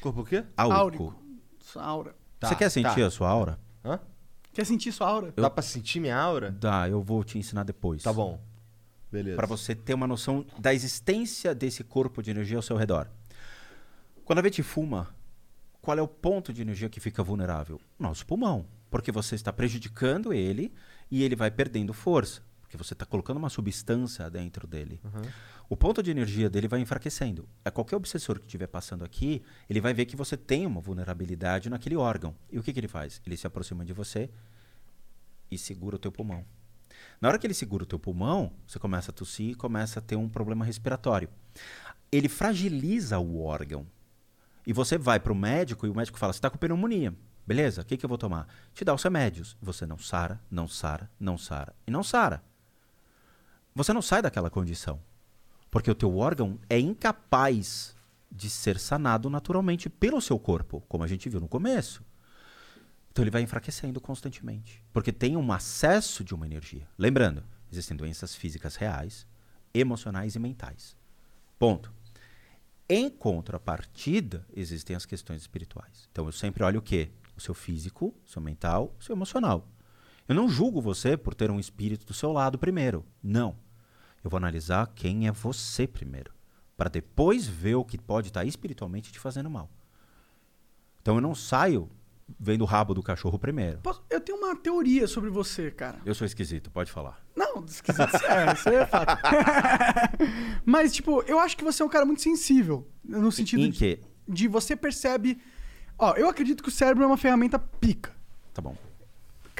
Corpo o quê? Áurico. Áurico. Sua aura. Tá, Você quer sentir tá. a sua aura? Hã? Quer sentir sua aura? Dá pra sentir minha aura? Dá, eu vou te ensinar depois. Tá bom. Beleza. Para você ter uma noção da existência desse corpo de energia ao seu redor. Quando a gente fuma, qual é o ponto de energia que fica vulnerável? Nosso pulmão. Porque você está prejudicando ele e ele vai perdendo força. Porque você está colocando uma substância dentro dele. O ponto de energia dele vai enfraquecendo. É qualquer obsessor que estiver passando aqui, ele vai ver que você tem uma vulnerabilidade naquele órgão. E o que, que ele faz? Ele se aproxima de você e segura o teu pulmão. Na hora que ele segura o teu pulmão, você começa a tossir e começa a ter um problema respiratório. Ele fragiliza o órgão. E você vai para o médico e o médico fala: você está com pneumonia. Beleza, o que, que eu vou tomar? Te dá os remédios. Você não sara, não sara, não sara e não sara. Você não sai daquela condição. Porque o teu órgão é incapaz de ser sanado naturalmente pelo seu corpo, como a gente viu no começo. Então ele vai enfraquecendo constantemente, porque tem um acesso de uma energia. Lembrando, existem doenças físicas reais, emocionais e mentais. Ponto. Em contrapartida, existem as questões espirituais. Então eu sempre olho o quê? O seu físico, o seu mental, o seu emocional. Eu não julgo você por ter um espírito do seu lado primeiro. Não. Eu vou analisar quem é você primeiro, para depois ver o que pode estar espiritualmente te fazendo mal. Então eu não saio vendo o rabo do cachorro primeiro. Posso- Eu tenho uma teoria sobre você, cara. Eu sou esquisito, pode falar. Não, esquisito. É, isso aí é fato. Mas, tipo, eu acho que você é um cara muito sensível. No sentido Em de, que? de você percebe. Ó, eu acredito que o cérebro é uma ferramenta pica. Tá bom.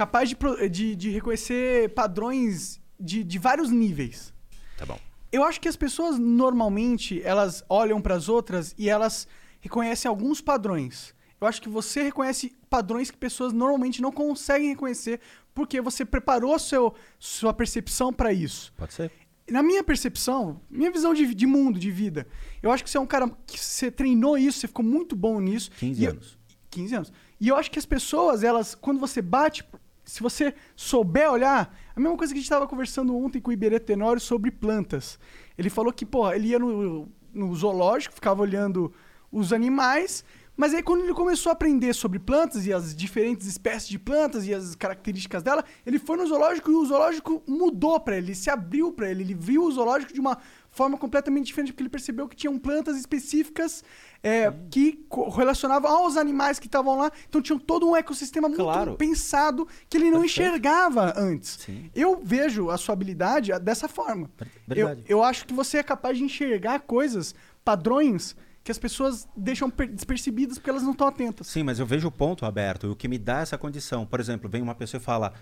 Capaz de, de, de reconhecer padrões de, de vários níveis. Tá bom. Eu acho que as pessoas normalmente elas olham para as outras e elas reconhecem alguns padrões. Eu acho que você reconhece padrões que pessoas normalmente não conseguem reconhecer porque você preparou seu, sua percepção para isso. Pode ser. Na minha percepção, minha visão de, de mundo, de vida, eu acho que você é um cara que você treinou isso, você ficou muito bom nisso. 15 E eu- anos. 15 anos. E eu acho que as pessoas, elas, quando você bate, se você souber olhar, a mesma coisa que a gente estava conversando ontem com o Iberê Tenório sobre plantas. Ele falou que, porra, ele ia no, no zoológico, ficava olhando os animais, mas aí quando ele começou a aprender sobre plantas e as diferentes espécies de plantas e as características dela, ele foi no zoológico e o zoológico mudou para ele se abriu para ele, ele viu o zoológico de uma forma completamente diferente, porque ele percebeu que tinham plantas específicas é, que relacionavam aos animais que estavam lá. Então tinham todo um ecossistema muito Claro. pensado que ele não Perfeito. enxergava antes. Sim. Eu vejo a sua habilidade ah, dessa forma. Eu, eu acho que você é capaz de enxergar coisas, padrões, que as pessoas deixam per- despercebidas porque elas não estão atentas. Sim, mas eu vejo o ponto aberto e o que me dá essa condição. Por exemplo, vem uma pessoa e fala: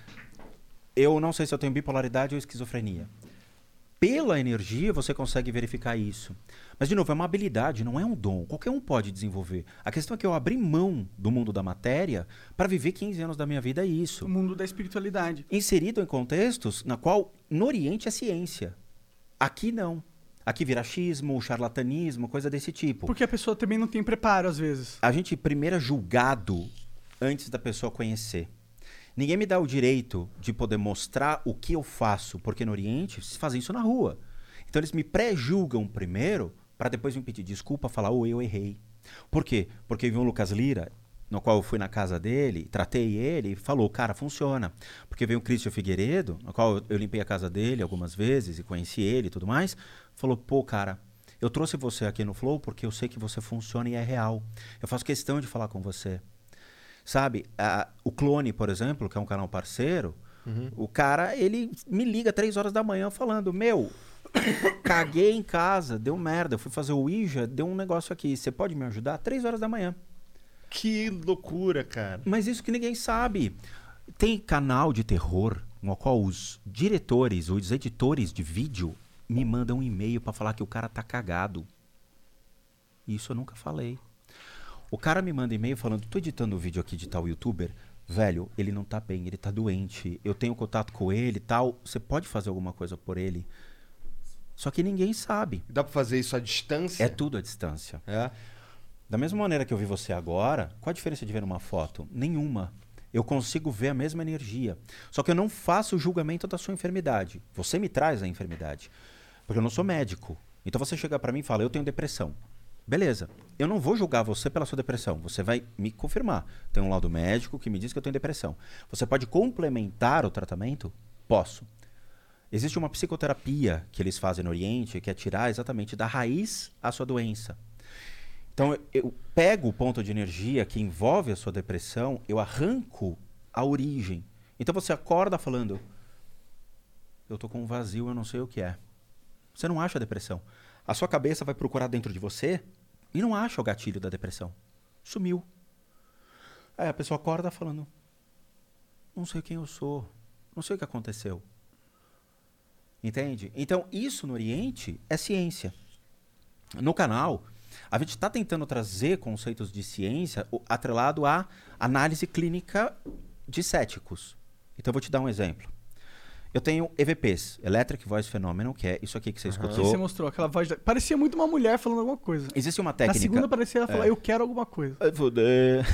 Eu não sei se eu tenho bipolaridade ou esquizofrenia. Pela energia você consegue verificar isso. Mas, de novo, é uma habilidade, não é um dom. Qualquer um pode desenvolver. A questão é que eu abri mão do mundo da matéria para viver 15 anos da minha vida é isso. O mundo da espiritualidade. Inserido em contextos na qual no Oriente é ciência. Aqui não. Aqui vira achismo, charlatanismo, coisa desse tipo. Porque a pessoa também não tem preparo, às vezes. a gente primeiro é julgado antes da pessoa conhecer. Ninguém me dá o direito de poder mostrar o que eu faço, porque no Oriente se fazem isso na rua. Então eles me pré-julgam primeiro, para depois me pedir desculpa, falar, ô, eu errei. Por quê? Porque veio o Lucas Lira, no qual eu fui na casa dele, tratei ele e falou, cara, funciona. Porque veio o Christian Figueiredo, no qual eu limpei a casa dele algumas vezes e conheci ele e tudo mais, falou, pô, cara, eu trouxe você aqui no Flow porque eu sei que você funciona e é real. Eu faço questão de falar com você. Sabe, a- o Clone, por exemplo, que é um canal parceiro, o cara, ele me liga três horas da manhã falando, meu, caguei em casa, deu merda, eu fui fazer o Ouija, deu um negócio aqui, você pode me ajudar? Três horas da manhã. Que loucura, cara. Mas isso que ninguém sabe. Tem canal de terror no qual os diretores, os editores de vídeo me mandam um e-mail pra falar que o cara tá cagado. Isso eu nunca falei. O cara me manda e-mail falando: tô editando o vídeo aqui de tal youtuber. Velho, ele não tá bem, ele tá doente. Eu tenho contato com ele e tal. Você pode fazer alguma coisa por ele? Só que ninguém sabe. Dá pra fazer isso à distância? É tudo à distância. É. Da mesma maneira que eu vi você agora, qual a diferença de ver uma foto? Nenhuma. Eu consigo ver a mesma energia. Só que eu não faço o julgamento da sua enfermidade. Você me traz a enfermidade. Porque eu não sou médico. Então você chega pra mim e fala: Eu tenho depressão. Beleza. Eu não vou julgar você pela sua depressão. Você vai me confirmar. Tem um laudo médico que me diz que eu tenho depressão. Você pode complementar o tratamento? Posso. Existe uma psicoterapia que eles fazem no Oriente que é tirar exatamente da raiz a sua doença. Então eu- pego o ponto de energia que envolve a sua depressão, eu arranco a origem. Então você acorda falando: Eu tô com um vazio, eu não sei o que é. Você não acha depressão. A sua cabeça vai procurar dentro de você e não acha o gatilho da depressão. Sumiu. Aí a pessoa acorda falando: Não sei quem eu sou, não sei o que aconteceu. Entende? Então, isso no Oriente é ciência. No canal, a gente está tentando trazer conceitos de ciência atrelado à análise clínica de céticos. Então, eu vou te dar um exemplo. Eu tenho EVPs, Electric Voice Phenomenon, que é isso aqui que você Que escutou. você mostrou, aquela voz. da- Parecia muito uma mulher falando alguma coisa. Existe uma Na técnica. segunda parecia ela falar, eu quero alguma coisa. Ai, foder.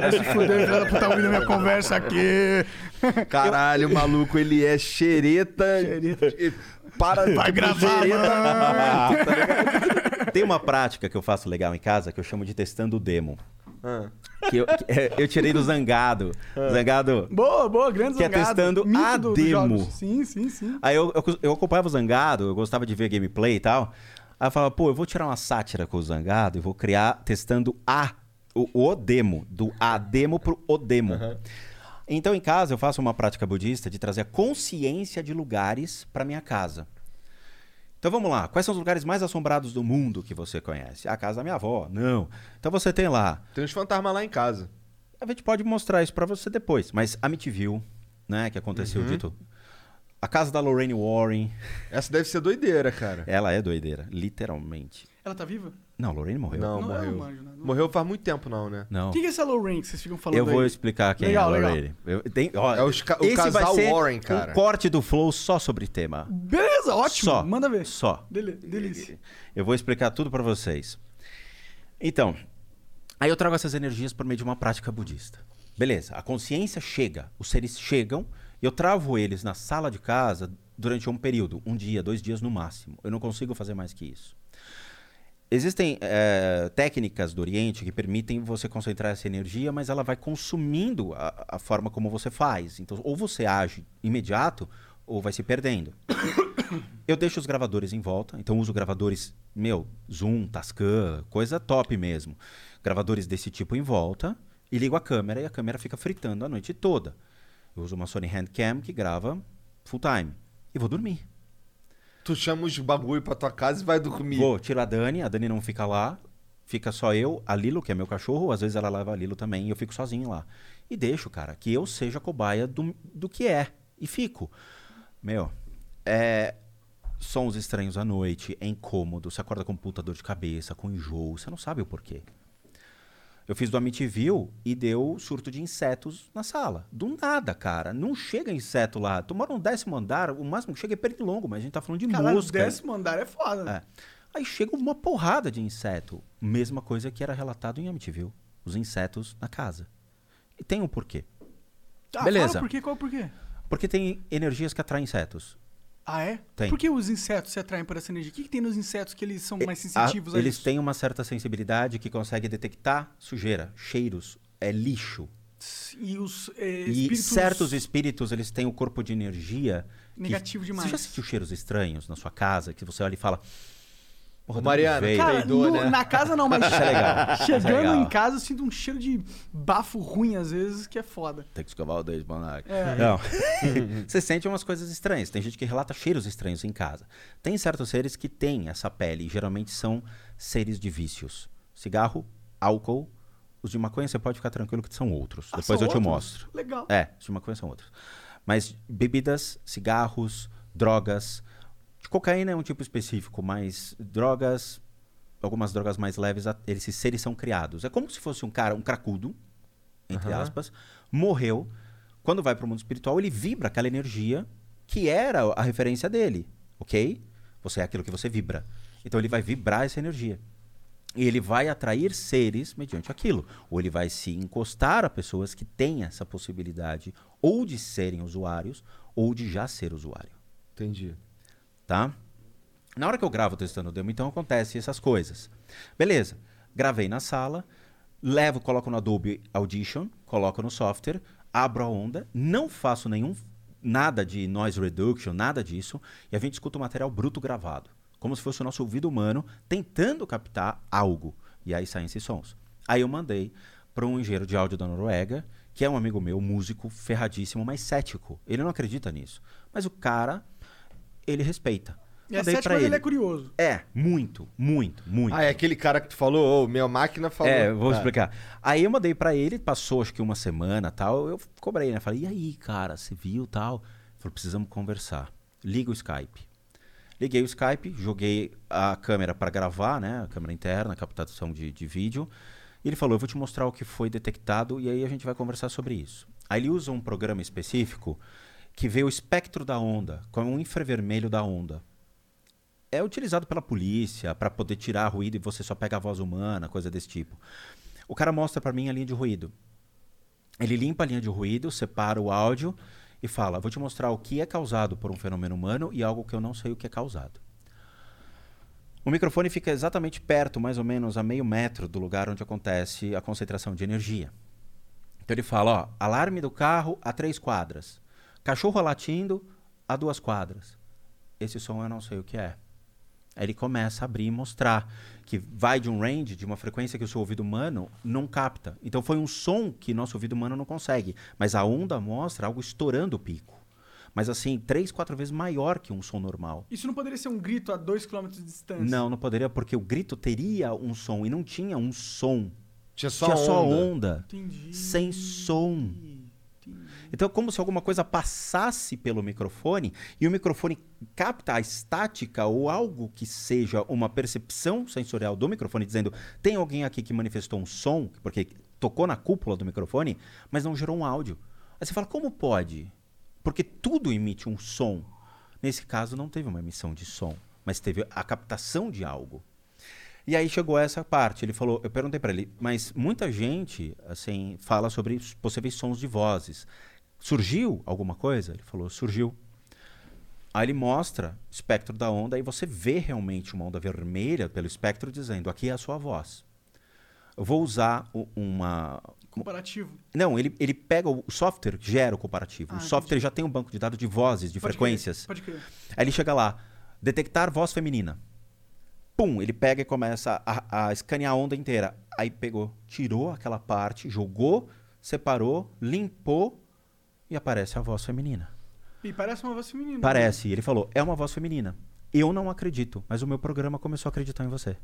Vai se fuder, da puta, ouvindo minha conversa aqui. Caralho, o maluco, ele é xereta. e- Para Vai tipo, gravar, xereta. Tem uma prática que eu faço legal em casa que eu chamo de testando o demo. Ah. Que eu, que- é, eu tirei do Zangado. Zangado. Boa, boa, grande Que é zangado. testando Mito a do- demo. jogos. Sim, sim, sim. Aí eu, eu, eu acompanhava o Zangado, eu gostava de ver gameplay e tal. Aí eu falava, pô, eu vou tirar uma sátira com o Zangado e vou criar testando a, o, o demo, do a demo pro o demo. Então em casa eu faço uma prática budista de trazer a consciência de lugares para minha casa. Então vamos lá, quais são os lugares mais assombrados do mundo que você conhece? A casa da minha avó? Não. Então você tem lá Tem uns fantasmas lá em casa. a gente pode mostrar isso pra você depois. Mas Amityville, né, que aconteceu dito. A casa da Lorraine Warren, Essa deve ser doideira, cara. ela é doideira, literalmente. Ela tá viva? Não, Lorraine morreu. Não, Não, eu morreu. manjo, né? Não- Morreu faz muito tempo, não, né? Não. O que que é essa Lorraine que vocês ficam falando Eu vou aí? explicar quem Legal, é a legal. Lorraine. Eu, tem, ó, É os ca- o casal ser Warren, cara. Um corte do Flow só sobre tema. Beleza, ótimo. Só. Manda ver. Só. Delícia. Eu vou explicar tudo pra vocês. Então, aí eu trago essas energias por meio de uma prática budista. Beleza, a consciência chega, os seres chegam, eu travo eles na sala de casa durante um período, um dia, dois dias no máximo. Eu não consigo fazer mais que isso. Existem eh, técnicas do Oriente que permitem você concentrar essa energia, mas ela vai consumindo a, a forma como você faz. Então, ou você age imediato, ou vai se perdendo. Eu deixo os gravadores em volta, então uso gravadores, meu, Zoom, Tascam, coisa top mesmo. Gravadores desse tipo em volta e ligo a câmera e a câmera fica fritando a noite toda. Eu uso uma Sony Handcam que grava full time e vou dormir. Tu chama os bagulho pra tua casa e vai dormir. Vou, tiro a Dani, a Dani não fica lá, fica só eu, a Lilo, que é meu cachorro, às vezes ela leva a Lilo também e eu fico sozinho lá. E deixo, cara, que eu seja cobaia do, do que é. E fico. Meu, é. Sons estranhos à noite, é incômodo, você acorda com puta dor de cabeça, com enjoo, você não sabe o porquê. Eu fiz do Amityville e deu surto de insetos na sala. Do nada, cara. Não chega inseto lá. Tu mora no décimo andar, o máximo que chega é pernilongo, mas a gente tá falando de Caralho, o décimo andar é foda, né? É. Aí chega uma porrada de inseto. Mesma coisa que era relatado em Amityville. Os insetos na casa. E tem um porquê. Ah, Beleza. Fala por quê? Qual por quê? Porque tem energias que atraem insetos. Ah, é? Tem. Por que os insetos se atraem por essa energia? O que, que tem nos insetos que eles são mais A- sensitivos a, eles isso? têm uma certa sensibilidade que consegue detectar sujeira, cheiros, é lixo. E os é, E espíritos certos espíritos, eles têm o corpo de energia que- negativo demais. Você já sentiu cheiros estranhos na sua casa que você olha e fala Porra, onde Mariana, veio? Cara, Peidou, no- né? na casa não, mas é é chegando legal. em casa eu sinto um cheiro de bafo ruim às vezes, que é foda. Tem que escovar o dedo, Bonag. É. Não. Você sente umas coisas estranhas. Tem gente que relata cheiros estranhos em casa. Tem certos seres que têm essa pele. E geralmente são seres de vícios. Cigarro, álcool. Os de maconha você pode ficar tranquilo que são outros. Ah, Depois são eu te outros? mostro. Legal. É, os de maconha são outros. Mas bebidas, cigarros, drogas. De cocaína é um tipo específico, mas drogas, algumas drogas mais leves, esses seres são criados. É como se fosse um cara, um cracudo, entre Aham. aspas, morreu. Quando vai para o mundo espiritual, ele vibra aquela energia que era a referência dele, ok? Você é aquilo que você vibra. Então ele vai vibrar essa energia. E ele vai atrair seres mediante aquilo. Ou ele vai se encostar a pessoas que têm essa possibilidade ou de serem usuários ou de já ser usuário. Entendi. Tá? Na hora que eu gravo testando o demo, então acontece essas coisas. Beleza. Gravei na sala, levo, coloco no Adobe Audition, coloco no software, abro a onda, não faço nenhum nada de noise reduction, nada disso, e a gente escuta o material bruto gravado, como se fosse o nosso ouvido humano tentando captar algo. E aí saem esses sons. Aí eu mandei para um engenheiro de áudio da Noruega, que é um amigo meu, músico ferradíssimo, mas cético. Ele não acredita nisso. Mas o cara, ele respeita. E é pra mas ele. ele é curioso. É, muito, muito, muito. Ah, é aquele cara que tu falou, ô, minha máquina falou. É, vou Tá. explicar. Aí eu mandei pra ele, passou acho que uma semana tal, eu cobrei, né? Falei, e aí, cara, você viu tal? Ele falou, precisamos conversar. Liga o Skype. Liguei o Skype, joguei a câmera pra gravar, né? A câmera interna, captação de, de vídeo. E ele falou, eu vou te mostrar o que foi detectado e aí a gente vai conversar sobre isso. Aí ele usa um programa específico que vê o espectro da onda, como um infravermelho da onda é utilizado pela polícia para poder tirar ruído e você só pega a voz humana, coisa desse tipo. O cara mostra para mim a linha de ruído. Ele limpa a linha de ruído, separa o áudio e fala: "Vou te mostrar o que é causado por um fenômeno humano e algo que eu não sei o que é causado". O microfone fica exatamente perto, mais ou menos a meio metro do lugar onde acontece a concentração de energia. Então ele fala, ó, alarme do carro a três quadras. Cachorro latindo a duas quadras. Esse som eu não sei o que é. Aí ele começa a abrir e mostrar que vai de um range, de uma frequência que o seu ouvido humano não capta. Então foi um som que nosso ouvido humano não consegue. Mas a onda mostra algo estourando o pico. Mas assim, três, quatro vezes maior que um som normal. Isso não poderia ser um grito a 2 km de distância. Não, não poderia, porque o grito teria um som e não tinha um som. Tinha só tinha só onda. onda. Entendi. Sem som. Então é como se alguma coisa passasse pelo microfone e o microfone capta a estática ou algo que seja uma percepção sensorial do microfone, dizendo tem alguém aqui que manifestou um som, porque tocou na cúpula do microfone, mas não gerou um áudio. Aí você fala, como pode? Porque tudo emite um som. Nesse caso não teve uma emissão de som, mas teve a captação de algo. E aí chegou essa parte. Ele falou, eu perguntei para ele, mas muita gente assim fala sobre os possíveis sons de vozes. Surgiu alguma coisa? Ele falou, surgiu. Aí ele mostra o espectro da onda e você vê realmente uma onda vermelha pelo espectro dizendo, aqui é a sua voz. Eu vou usar uma Comparativo. não, ele, ele pega o software, gera o comparativo. Ah, o software já tem um banco de dados de vozes, de Pode frequências. crer, Pode crer. Aí ele chega lá, detectar voz feminina. Pum, ele pega e começa a, a escanear a onda inteira. Aí pegou, tirou aquela parte, jogou, separou, limpou e aparece a voz feminina. E parece uma voz feminina. Parece. E ele falou, é uma voz feminina. Eu não acredito, mas o meu programa começou a acreditar em você.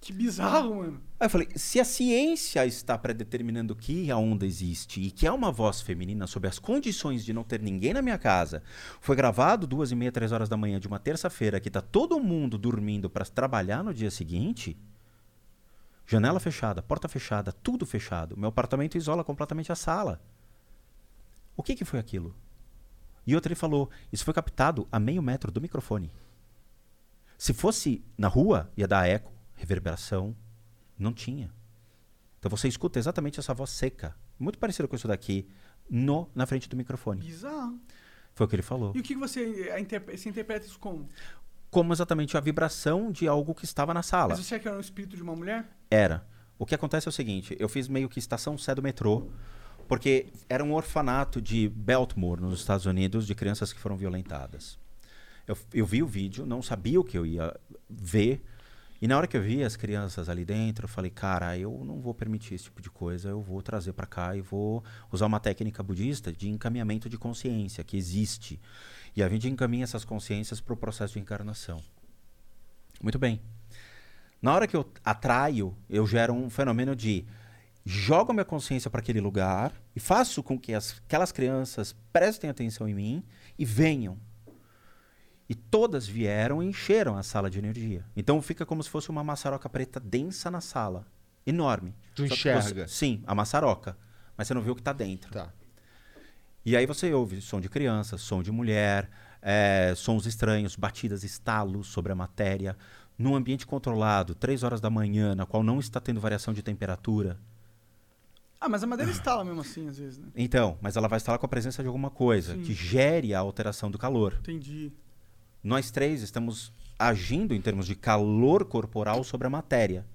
Que bizarro, mano. Aí eu falei, se a ciência está predeterminando que a onda existe e que é uma voz feminina sob as condições de não ter ninguém na minha casa, foi gravado duas e meia, três horas da manhã de uma terça-feira que tá todo mundo dormindo para trabalhar no dia seguinte, janela fechada, porta fechada, tudo fechado, meu apartamento isola completamente a sala. O que que foi aquilo? E outro ele falou, isso foi captado a meio metro do microfone. Se fosse na rua, ia dar eco, reverberação. Não tinha. Então você escuta exatamente essa voz seca. Muito parecida com isso daqui, no, na frente do microfone. Bizarro. Foi o que ele falou. E o que você, a interpre- você interpreta isso como? Como exatamente a vibração de algo que estava na sala. Mas você acha que era um espírito de uma mulher? Era. O que acontece é o seguinte, eu fiz meio que estação Sé do metrô, porque era um orfanato de Baltimore, nos Estados Unidos, de crianças que foram violentadas. Eu, eu vi o vídeo, não sabia o que eu ia ver, e na hora que eu vi as crianças ali dentro, eu falei, cara, eu não vou permitir esse tipo de coisa, eu vou trazer para cá e vou usar uma técnica budista de encaminhamento de consciência, que existe. E a gente encaminha essas consciências para o processo de encarnação. Muito bem. Na hora que eu atraio, eu gero um fenômeno de jogo a minha consciência para aquele lugar e faço com que as- aquelas crianças prestem atenção em mim e venham. E todas vieram e encheram a sala de energia. Então fica como se fosse uma maçaroca preta densa na sala. Enorme. Tu Só enxerga? você- sim, a maçaroca. Mas você não vê o que está dentro. Tá. E aí você ouve som de criança, som de mulher, eh, sons estranhos, batidas, estalos sobre a matéria. Num ambiente controlado, três horas da manhã, na qual não está tendo variação de temperatura. Ah, mas a madeira estala mesmo assim, às vezes, né? Então, mas ela vai lá com a presença de alguma coisa Sim. que gere a alteração do calor. Entendi. Nós três estamos agindo em termos de calor corporal sobre a matéria.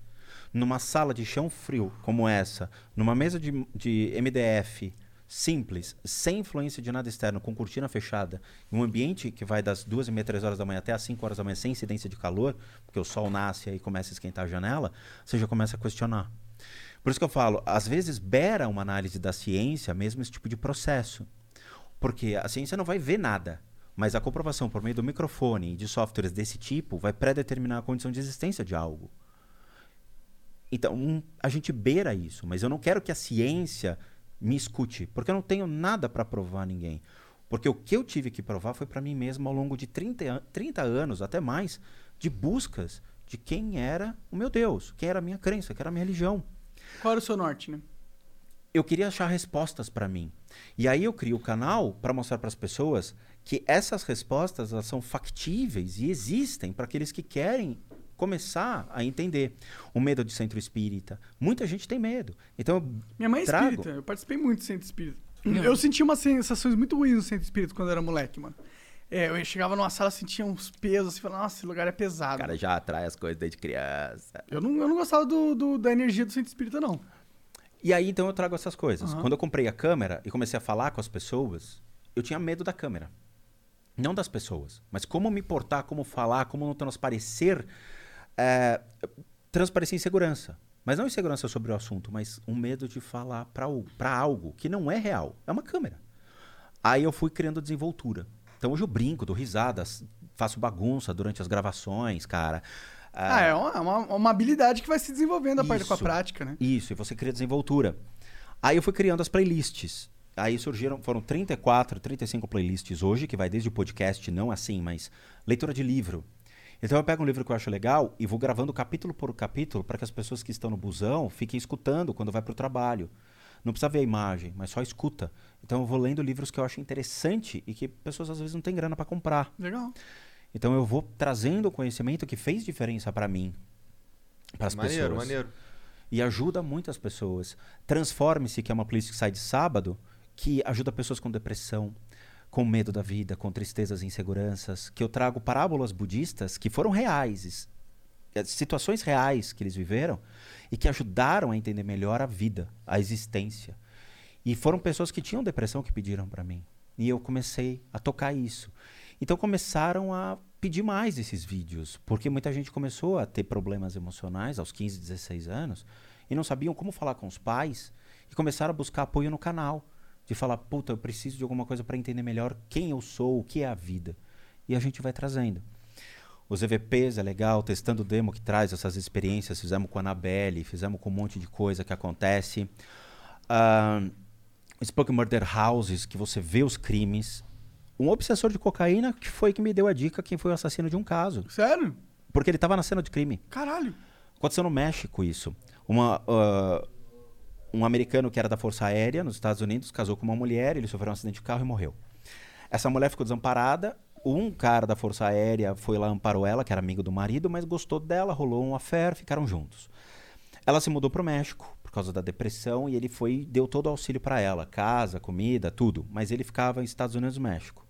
Numa sala de chão frio como essa, numa mesa de, de MDF simples, sem influência de nada externo, com cortina fechada, em um ambiente que vai das duas e meia, três horas da manhã até as 5 horas da manhã, sem incidência de calor, porque o sol nasce e começa a esquentar a janela, você já começa a questionar. Por isso que eu falo, às vezes beira uma análise da ciência mesmo esse tipo de processo. Porque a ciência não vai ver nada, mas a comprovação por meio do microfone e de softwares desse tipo vai predeterminar a condição de existência de algo. Então, a gente beira isso, mas eu não quero que a ciência me escute, porque eu não tenho nada para provar a ninguém. Porque o que eu tive que provar foi para mim mesmo ao longo de 30, an- 30 anos, até mais, de buscas de quem era o meu Deus, quem era a minha crença, quem era a minha religião Qual era o seu norte, né? eu queria achar respostas para mim. E aí eu crio o canal para mostrar para as pessoas que essas respostas elas são factíveis e existem para aqueles que querem começar a entender. O medo de centro espírita. Muita gente tem medo. Então Minha mãe é trago- espírita, eu participei muito do centro espírita. Eu senti umas sensações muito ruins no centro espírita quando eu era moleque, mano. É, eu chegava numa sala, sentia uns pesos, assim, falava, nossa, esse lugar é pesado. o cara já atrai as coisas desde criança. Eu, não, eu não gostava do, do- da energia do centro espírita, não. E aí então eu trago essas coisas. Aham. Quando eu comprei a câmera e comecei a falar com as pessoas, eu tinha medo da câmera. Não das pessoas, mas como me portar, como falar, como não transparecer. É, transparecer insegurança. Mas não insegurança sobre o assunto, mas um medo de falar para algo que não é real. É uma câmera. Aí eu fui criando desenvoltura. Então hoje eu brinco, dou risadas, faço bagunça durante as gravações, cara. Ah, é uma, uma, uma habilidade que vai se desenvolvendo a partir com a prática, né? Isso, e você cria desenvoltura. Aí eu fui criando as playlists. Aí surgiram, foram 34, 35 playlists hoje, que vai desde o podcast, não assim, mas leitura de livro. Então eu pego um livro que eu acho legal e vou gravando capítulo por capítulo para que as pessoas que estão no busão fiquem escutando quando vai para o trabalho. Não precisa ver a imagem, mas só escuta. Então eu vou lendo livros que eu acho interessante e que pessoas às vezes não têm grana para comprar. Legal. Então eu vou trazendo o conhecimento que fez diferença para mim, para as maneiro, pessoas maneiro. e ajuda muitas pessoas. Transforme-se, que é uma playlist que sai de sábado, que ajuda pessoas com depressão, com medo da vida, com tristezas e inseguranças, que eu trago parábolas budistas que foram reais, situações reais que eles viveram e que ajudaram a entender melhor a vida, a existência. E foram pessoas que tinham depressão que pediram para mim. E eu comecei a tocar isso. Então começaram a pedir mais esses vídeos, porque muita gente começou a ter problemas emocionais aos 15, 16 anos e não sabiam como falar com os pais e começaram a buscar apoio no canal, de falar, puta, eu preciso de alguma coisa para entender melhor quem eu sou, o que é a vida. E a gente vai trazendo. Os EVPs é legal, testando o demo que traz essas experiências, fizemos com a Anabelle, fizemos com um monte de coisa que acontece. Ah, Spoke Murder Houses, que você vê os crimes. Um obsessor de cocaína que foi que me deu a dica quem foi o assassino de um caso. Sério? Porque ele estava na cena de crime. Caralho. Aconteceu no México isso. Uma, ah, um americano que era da Força Aérea nos Estados Unidos casou com uma mulher, ele sofreu um acidente de carro e morreu. Essa mulher ficou desamparada. Um cara da Força Aérea foi lá, amparou ela, que era amigo do marido, mas gostou dela, rolou um affair, ficaram juntos. Ela se mudou para o México, por causa da depressão e ele foi deu todo o auxílio para ela, casa, comida, tudo. Mas ele ficava em Estados Unidos e México.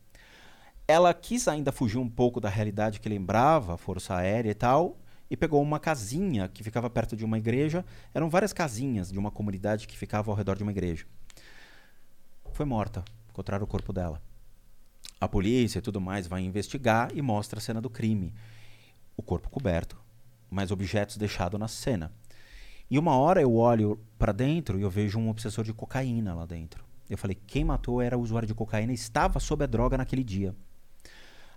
Ela quis ainda fugir um pouco da realidade que lembrava a Força Aérea e tal, e pegou uma casinha que ficava perto de uma igreja. Eram várias casinhas de uma comunidade que ficava ao redor de uma igreja. Foi morta. Encontraram o corpo dela. A polícia e tudo mais vai investigar e mostra a cena do crime. O corpo coberto, mas objetos deixados na cena. E uma hora eu olho para dentro e eu vejo um obsessor de cocaína lá dentro. Eu falei, quem matou era o usuário de cocaína estava sob a droga naquele dia.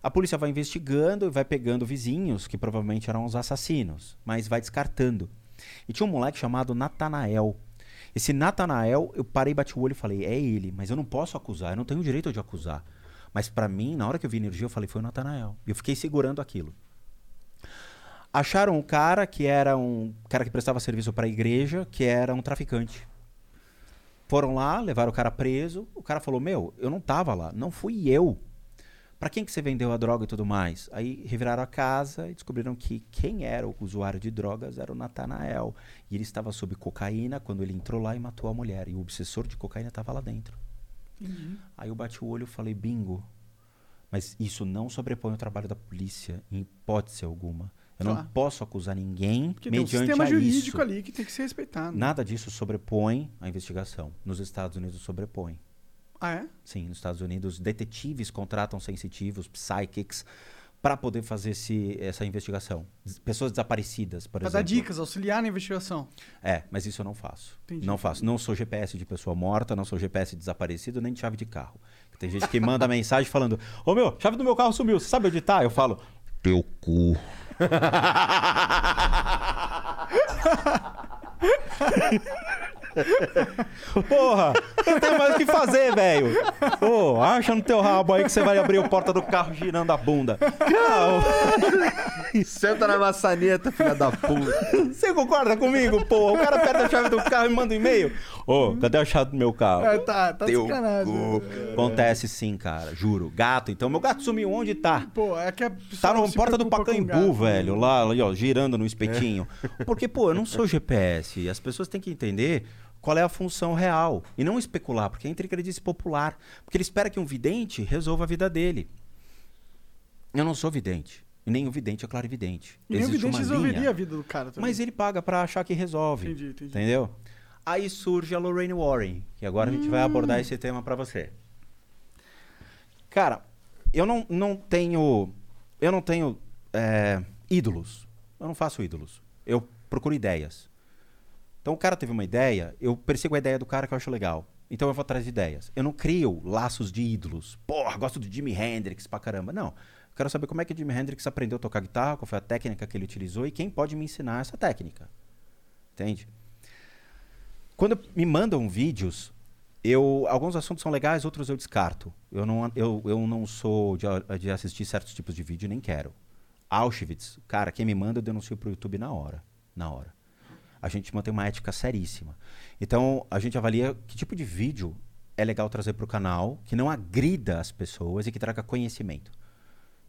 A polícia vai investigando e vai pegando vizinhos, que provavelmente eram os assassinos, mas vai descartando. E tinha um moleque chamado Natanael. Esse Natanael, eu parei, bati o olho e falei, é ele, mas eu não posso acusar, eu não tenho direito de acusar. Mas para mim, na hora que eu vi energia, eu falei, foi o Natanael. E eu fiquei segurando aquilo. Acharam um cara que era um cara que prestava serviço para a igreja, que era um traficante. Foram lá, levaram o cara preso. O cara falou: Meu, eu não tava lá, não fui eu. Pra quem que você vendeu a droga e tudo mais? Aí reviraram a casa e descobriram que quem era o usuário de drogas era o Natanael. E ele estava sob cocaína quando ele entrou lá e matou a mulher. E o obsessor de cocaína estava lá dentro. Aí eu bati o olho e falei: Bingo. Mas isso não sobrepõe o trabalho da polícia, em hipótese alguma. Eu não Claro. posso acusar ninguém Porque tem um mediante sistema jurídico isso. ali que tem que ser respeitado. Nada disso sobrepõe a investigação. Nos Estados Unidos sobrepõe. Ah, é? Sim, nos Estados Unidos, detetives contratam sensitivos, psychics, para poder fazer esse, essa investigação. Pessoas desaparecidas, por Pra exemplo. dar dicas, auxiliar na investigação. É, mas isso eu não faço. Entendi. Não faço. Não sou GPS de pessoa morta, não sou GPS de desaparecido, nem de chave de carro. Tem gente que manda mensagem falando: Ô meu, chave do meu carro sumiu, você sabe onde tá? Eu falo: Teu cu. Porra, não tem mais o que fazer, velho. Pô, acha no teu rabo aí que você vai abrir a porta do carro girando a bunda. Não, Senta na maçaneta, filha da puta. você concorda comigo, porra? O cara perde a chave do carro e manda um e-mail. Ô, cadê a chave do meu carro? É, tá, tá Teu sacanagem. cu. Acontece sim, cara, juro. Gato, então meu gato sumiu, onde tá? Pô, é que a pessoa Tá na porta do Pacaembu, gato. velho, lá, ali, ó, girando no espetinho. Porque, pô, eu não sou GPS. As pessoas têm que entender qual é a função real. E não especular, porque é entrecredice popular. Porque ele espera que um vidente resolva a vida dele. Eu não sou vidente. E nem o vidente é clarividente. E nem o vidente resolveria linha, a vida do cara também. Mas ele paga pra achar que resolve. Entendi, entendi. Entendeu? Aí surge a Lorraine Warren, que agora a gente vai abordar esse tema pra você. Cara, eu não, não tenho. Eu não tenho é, ídolos. Eu não faço ídolos. Eu procuro ideias. Então o cara teve uma ideia, eu persigo a ideia do cara que eu acho legal. Então eu vou atrás de ideias. Eu não crio laços de ídolos. Porra, gosto do Jimi Hendrix pra caramba. Não. Eu quero saber como é que o Jimi Hendrix aprendeu a tocar guitarra, qual foi a técnica que ele utilizou e quem pode me ensinar essa técnica. Entende? Quando me mandam vídeos, eu alguns assuntos são legais, outros eu descarto. Eu não, eu, eu não sou de, de assistir certos tipos de vídeo, nem quero. Auschwitz, cara, quem me manda eu denuncio pro YouTube na hora. Na hora. A gente mantém uma ética seríssima. Então, a gente avalia que tipo de vídeo é legal trazer pro canal, que não agrida as pessoas e que traga conhecimento.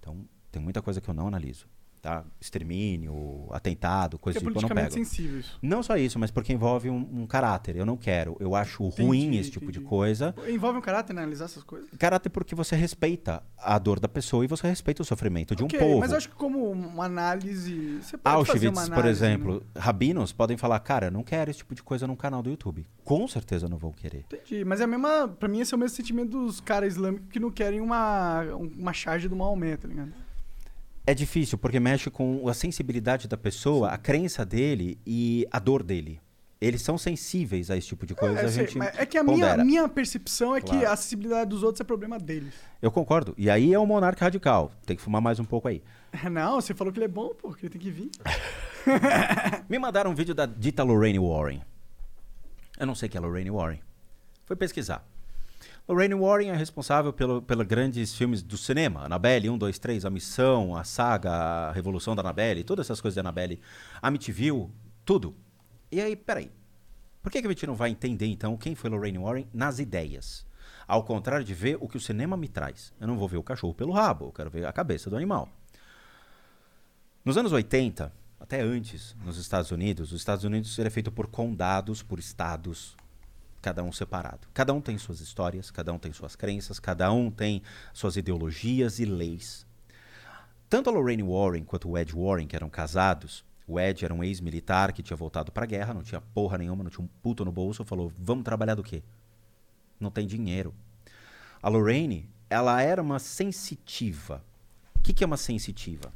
Então, tem muita coisa que eu não analiso. Tá? Extermínio, atentado, coisa é do tipo, eu não pego. sensível isso. Não só isso, mas porque envolve um, um caráter. Eu não quero. Eu acho ruim Entendi, esse tipo de entendi. coisa. Envolve um caráter né, analisar essas coisas? Caráter porque você respeita a dor da pessoa e você respeita o sofrimento de Ok, um povo. Mas eu acho que como uma análise. Você pode Auschwitz, uma análise, por né? exemplo, rabinos podem falar, cara, eu não quero esse tipo de coisa no canal do YouTube. Com certeza eu não vou querer. Entendi. Mas é a mesma. Pra mim, esse é o mesmo sentimento dos caras islâmicos que não querem uma, uma charge do Maomé, tá ligado? É difícil, porque mexe com a sensibilidade da pessoa, a crença dele e a dor dele. Eles são sensíveis a esse tipo de coisa. É, a sei, gente é que a minha, minha percepção é que Claro. a acessibilidade dos outros é problema deles. Eu concordo. E aí é um monarca radical. Tem que fumar mais um pouco aí. Não, você falou que ele é bom, pô, que ele tem que vir. Me mandaram um vídeo da dita Lorraine Warren. Eu não sei quem é Lorraine Warren. Fui pesquisar. Lorraine Warren é responsável pelo, pelos grandes filmes do cinema. Annabelle 1, 2, 3, A Missão, a Saga, a Revolução da Annabelle, todas essas coisas da Annabelle. Amityville, tudo. E aí, peraí. Por que, que a gente não vai entender, então, quem foi Lorraine Warren nas ideias? Ao contrário de ver o que o cinema me traz. Eu não vou ver o cachorro pelo rabo, eu quero ver a cabeça do animal. Nos anos 80, até antes, nos Estados Unidos, os Estados Unidos ele é feito por condados, por estados, cada um separado. Cada um tem suas histórias, cada um tem suas crenças, cada um tem suas ideologias e leis. Tanto a Lorraine Warren quanto o Ed Warren, que eram casados, o Ed era um ex-militar que tinha voltado pra guerra, não tinha porra nenhuma, não tinha um puto no bolso, falou: "Vamos trabalhar do quê?" Não tem dinheiro. A Lorraine, ela era uma sensitiva. O que, que é uma sensitiva?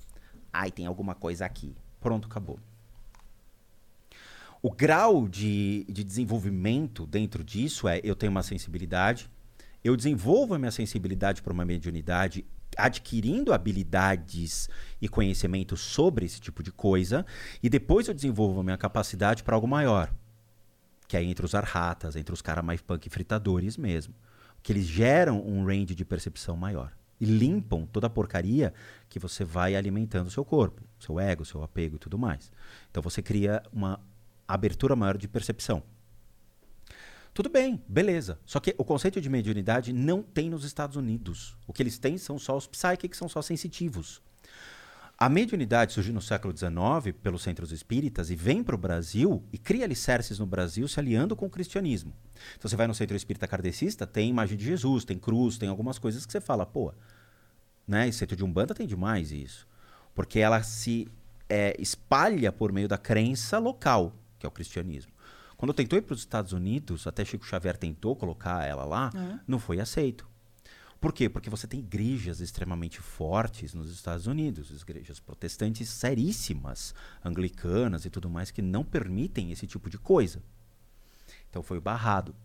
Ai, tem alguma coisa aqui. Pronto, acabou. O grau de, de desenvolvimento dentro disso é: eu tenho uma sensibilidade, eu desenvolvo a minha sensibilidade para uma mediunidade, adquirindo habilidades e conhecimento sobre esse tipo de coisa, e depois eu desenvolvo a minha capacidade para algo maior, que é entre os arratas, entre os caras mais punk fritadores mesmo, que eles geram um range de percepção maior e limpam toda a porcaria que você vai alimentando o seu corpo, seu ego, seu apego e tudo mais. Então você cria uma abertura maior de percepção. Tudo bem, beleza. Só que o conceito de mediunidade não tem nos Estados Unidos. O que eles têm são só os psychics, são só sensitivos. A mediunidade surgiu no século XIX pelos centros espíritas e vem para o Brasil e cria alicerces no Brasil se aliando com o cristianismo. Então você vai no centro espírita kardecista, tem imagem de Jesus, tem cruz, tem algumas coisas que você fala, pô, né? E centro de Umbanda tem demais isso. Porque ela se é, espalha por meio da crença local, que é o cristianismo. Quando tentou ir para os Estados Unidos, até Chico Xavier tentou colocar ela lá, não foi aceito. Por quê? Porque você tem igrejas extremamente fortes nos Estados Unidos, igrejas protestantes seríssimas, anglicanas e tudo mais, que não permitem esse tipo de coisa. Então foi barrado.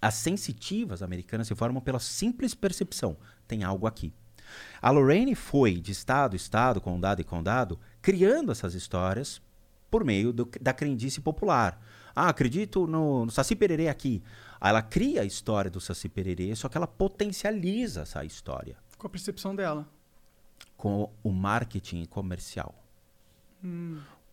As sensitivas americanas se formam pela simples percepção: tem algo aqui. A Lorraine foi de estado, estado, condado e condado, criando essas histórias por meio do- da crendice popular. Ah, acredito no, no Saci Pererê aqui. Aí ela cria a história do Saci Pererê, só que ela potencializa essa história Com a percepção dela. com o marketing comercial.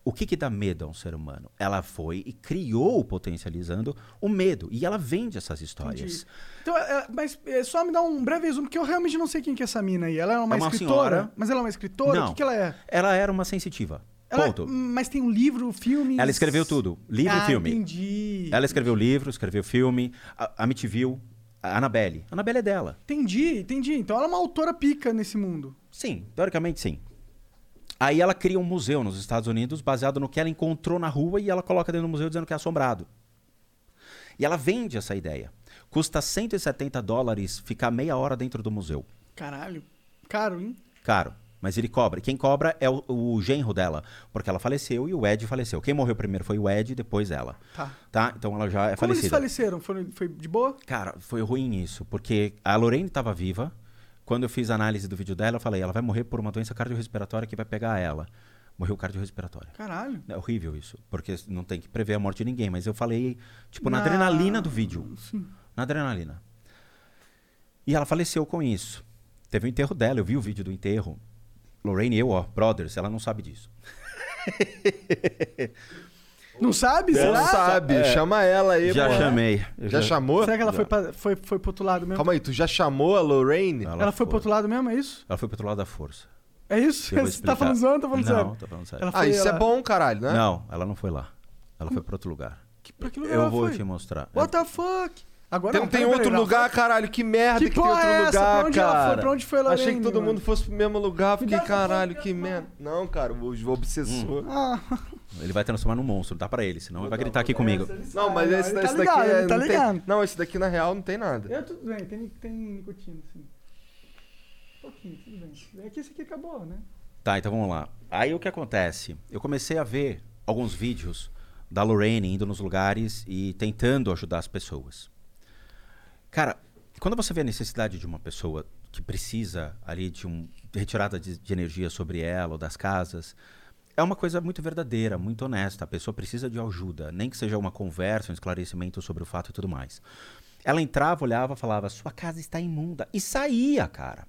O que, que dá medo a um ser humano? Ela foi e criou, potencializando, o medo. E ela vende essas histórias. Entendi. Então, é, mas é, só me dá um breve resumo, porque eu realmente não sei quem que é essa mina aí. Ela é uma, É uma escritora? senhora. Mas ela é uma escritora? Não. O que, que ela é? Ela era uma sensitiva. Ela- Ponto. Mas tem um livro, filme. Ela escreveu tudo. Livro ah, e filme. Entendi. Ela escreveu livro, escreveu filme. A, a Amityville, a Annabelle. A Annabelle é dela. Entendi, entendi. Então ela é uma autora pica nesse mundo. Sim, teoricamente sim. Aí ela cria um museu nos Estados Unidos baseado no que ela encontrou na rua e ela coloca dentro do museu dizendo que é assombrado. E ela vende essa ideia. Custa 170 dólares ficar meia hora dentro do museu. Caralho. Caro, hein? Caro. Mas ele cobra. Quem cobra é o, o genro dela. Porque ela faleceu e o Ed faleceu. Quem morreu primeiro foi o Ed e depois ela. Tá. Tá? Então ela já é Como eles falecida. faleceram? Foi, foi de boa? Cara, foi ruim isso, porque a Lorraine estava viva. Quando eu fiz a análise do vídeo dela, eu falei, ela vai morrer por uma doença cardiorrespiratória que vai pegar ela. Morreu cardiorrespiratória. Caralho. É horrível isso, porque não tem que prever a morte de ninguém, mas eu falei, tipo, na Na- adrenalina do vídeo. Sim. Na adrenalina. E ela faleceu com isso. Teve o enterro dela, eu vi o vídeo do enterro. Lorraine e eu, ó, brothers, ela não sabe disso. Não sabe? Não Será? sabe, chama ela aí, já pô. chamei. Eu Já chamou? Será que ela Já. foi, pra, foi, foi pro outro lado mesmo? Calma aí, tu já chamou a Lorraine? Ela, Ela foi pro outro lado mesmo, é isso? Ela foi pro outro lado da força. É isso? Você tá falando zoando ou tá falando não, sério? tô falando sério. Ela Ah, foi- isso é ela- bom, caralho, né? Não, ela não foi lá. Ela foi pra outro lugar. Que, pra que lugar Eu ela vou foi? te mostrar. What the fuck? Agora Tem, não, tem outro lugar, ela- caralho. Que merda Que que, tem outro é essa? lugar, Pra onde ela cara. foi? Pra onde foi a Achei que todo mano? mundo fosse pro mesmo lugar. Fiquei, essa caralho, que merda. Não, cara, o obsessor. Ah, Ele vai transformar num monstro, dá pra ele, senão ele vai gritar aqui comigo. Não, mas esse, ele tá esse ligado, daqui é, tá não tem-. Não, esse daqui na real não tem nada. eu tudo bem, tem, tem nicotina, sim. Um pouquinho, tudo bem. É que esse aqui acabou, né? Tá, então vamos lá. Aí o que acontece? Eu comecei a ver alguns vídeos da Lorraine indo nos lugares e tentando ajudar as pessoas. Cara, quando você vê a necessidade de uma pessoa que precisa ali de um retirada de, de energia sobre ela ou das casas, é uma coisa muito verdadeira, muito honesta. A pessoa precisa de ajuda, nem que seja uma conversa, um esclarecimento sobre o fato e tudo mais. Ela entrava, olhava, falava: "Sua casa está imunda" e saía, cara.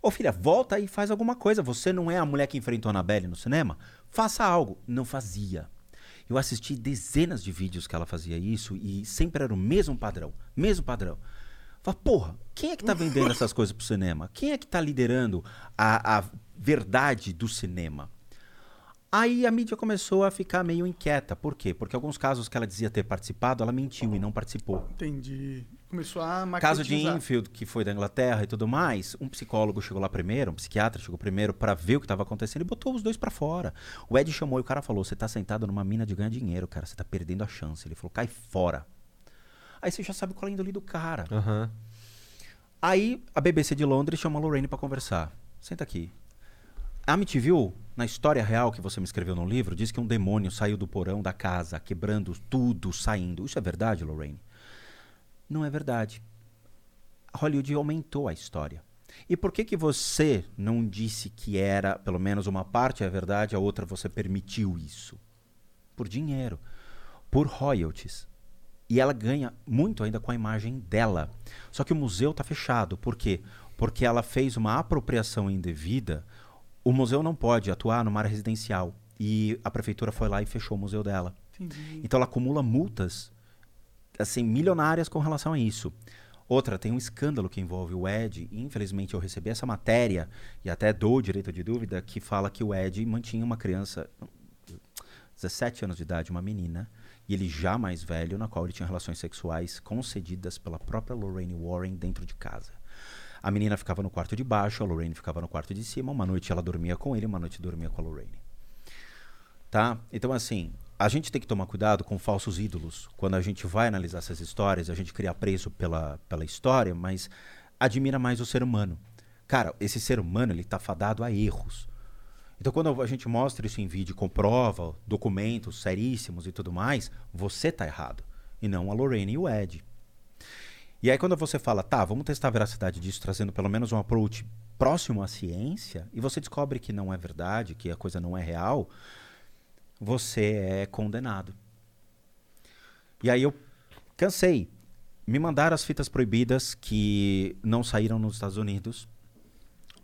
Ô filha, volta e faz alguma coisa. Você não é a mulher que enfrentou a Annabelle no cinema? Faça algo. Não fazia. Eu assisti dezenas de vídeos que ela fazia isso e sempre era o mesmo padrão. Mesmo padrão. Fala, porra, quem é que tá vendendo essas coisas pro cinema? Quem é que tá liderando a, a verdade do cinema? Aí a mídia começou a ficar meio inquieta. Por quê? Porque alguns casos que ela dizia ter participado, ela mentiu e não participou. Entendi. Começou a Caso de. Enfield, que foi da Inglaterra e tudo mais, um psicólogo chegou lá primeiro, um psiquiatra chegou primeiro pra ver o que tava acontecendo e botou os dois pra fora. O Ed chamou e o cara falou: Você tá sentado numa mina de ganhar dinheiro, cara, você tá perdendo a chance. Ele falou: Cai fora. Aí você já sabe qual é a índole do cara. Aham. Aí a BBC de Londres chamou a Lorraine pra conversar. Senta aqui. A Amityville, na história real que você me escreveu no livro, diz que um demônio saiu do porão da casa, quebrando tudo, saindo. Isso é verdade, Lorraine? Não é verdade. Hollywood aumentou a história. E por que que você não disse que era, pelo menos uma parte é verdade, a outra você permitiu isso? Por dinheiro, por royalties. E ela ganha muito ainda com a imagem dela. Só que o museu está fechado. Por quê? Porque ela fez uma apropriação indevida. O museu não pode atuar numa área residencial. E a prefeitura foi lá e fechou o museu dela. Entendi. Então ela acumula multas assim milionárias com relação a isso. Outra, tem um escândalo que envolve o Ed. Infelizmente eu recebi essa matéria e até dou o direito de dúvida que fala que o Ed mantinha uma criança 17 anos de idade, uma menina, e ele já mais velho, na qual ele tinha relações sexuais concedidas pela própria Lorraine Warren dentro de casa. A menina ficava no quarto de baixo, a Lorraine ficava no quarto de cima. Uma noite ela dormia com ele, uma noite dormia com a Lorraine. Tá? Então, assim, a gente tem que tomar cuidado com falsos ídolos. Quando a gente vai analisar essas histórias, a gente cria apreço pela, pela história, mas admira mais o ser humano. Cara, esse ser humano, ele tá fadado a erros. Então, quando a gente mostra isso em vídeo, comprova, documentos seríssimos e tudo mais, você tá errado. E não a Lorraine e o Ed. E aí, quando você fala, tá, vamos testar a veracidade disso, trazendo pelo menos um approach próximo à ciência, e você descobre que não é verdade, que a coisa não é real, você é condenado. E aí eu cansei. Me mandaram as fitas proibidas que não saíram nos Estados Unidos.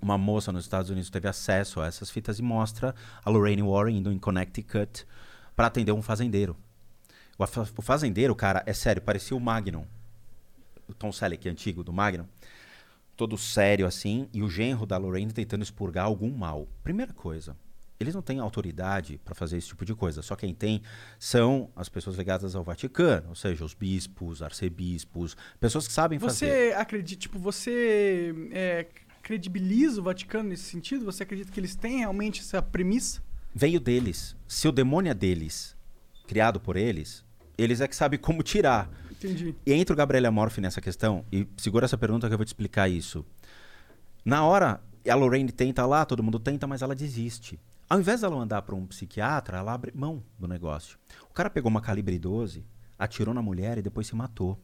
Uma moça nos Estados Unidos teve acesso a essas fitas e mostra a Lorraine Warren indo em Connecticut para atender um fazendeiro. O, fa- o fazendeiro, cara, é sério, parecia o Magnum. O Tom Selleck antigo do Magnum. Todo sério assim, e o genro da Lorraine tentando expurgar algum mal. Primeira coisa, eles não têm autoridade para fazer esse tipo de coisa. Só quem tem são as pessoas ligadas ao Vaticano, ou seja, os bispos, arcebispos, pessoas que sabem fazer. Você acredita, tipo, você é, credibiliza o Vaticano nesse sentido? Você acredita que eles têm realmente essa premissa? Veio deles. Se o demônio é deles, criado por eles, eles é que sabem como tirar. Entendi. E entra o Gabriel Amorfi nessa questão, e segura essa pergunta que eu vou te explicar isso. Na hora, a Lorraine tenta lá, todo mundo tenta, mas ela desiste. Ao invés dela mandar para um psiquiatra, ela abre mão do negócio. O cara pegou uma calibre 12, atirou na mulher e depois se matou.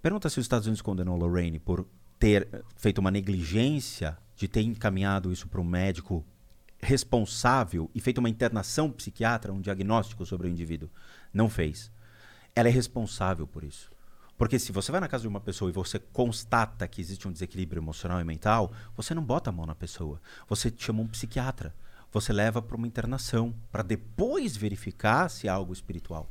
Pergunta se os Estados Unidos condenou a Lorraine por ter feito uma negligência de ter encaminhado isso para um médico responsável e feito uma internação psiquiatra, um diagnóstico sobre o indivíduo. Não fez. Ela é responsável por isso. Porque se você vai na casa de uma pessoa e você constata que existe um desequilíbrio emocional e mental, você não bota a mão na pessoa. Você chama um psiquiatra. Você leva para uma internação, para depois verificar se é algo espiritual.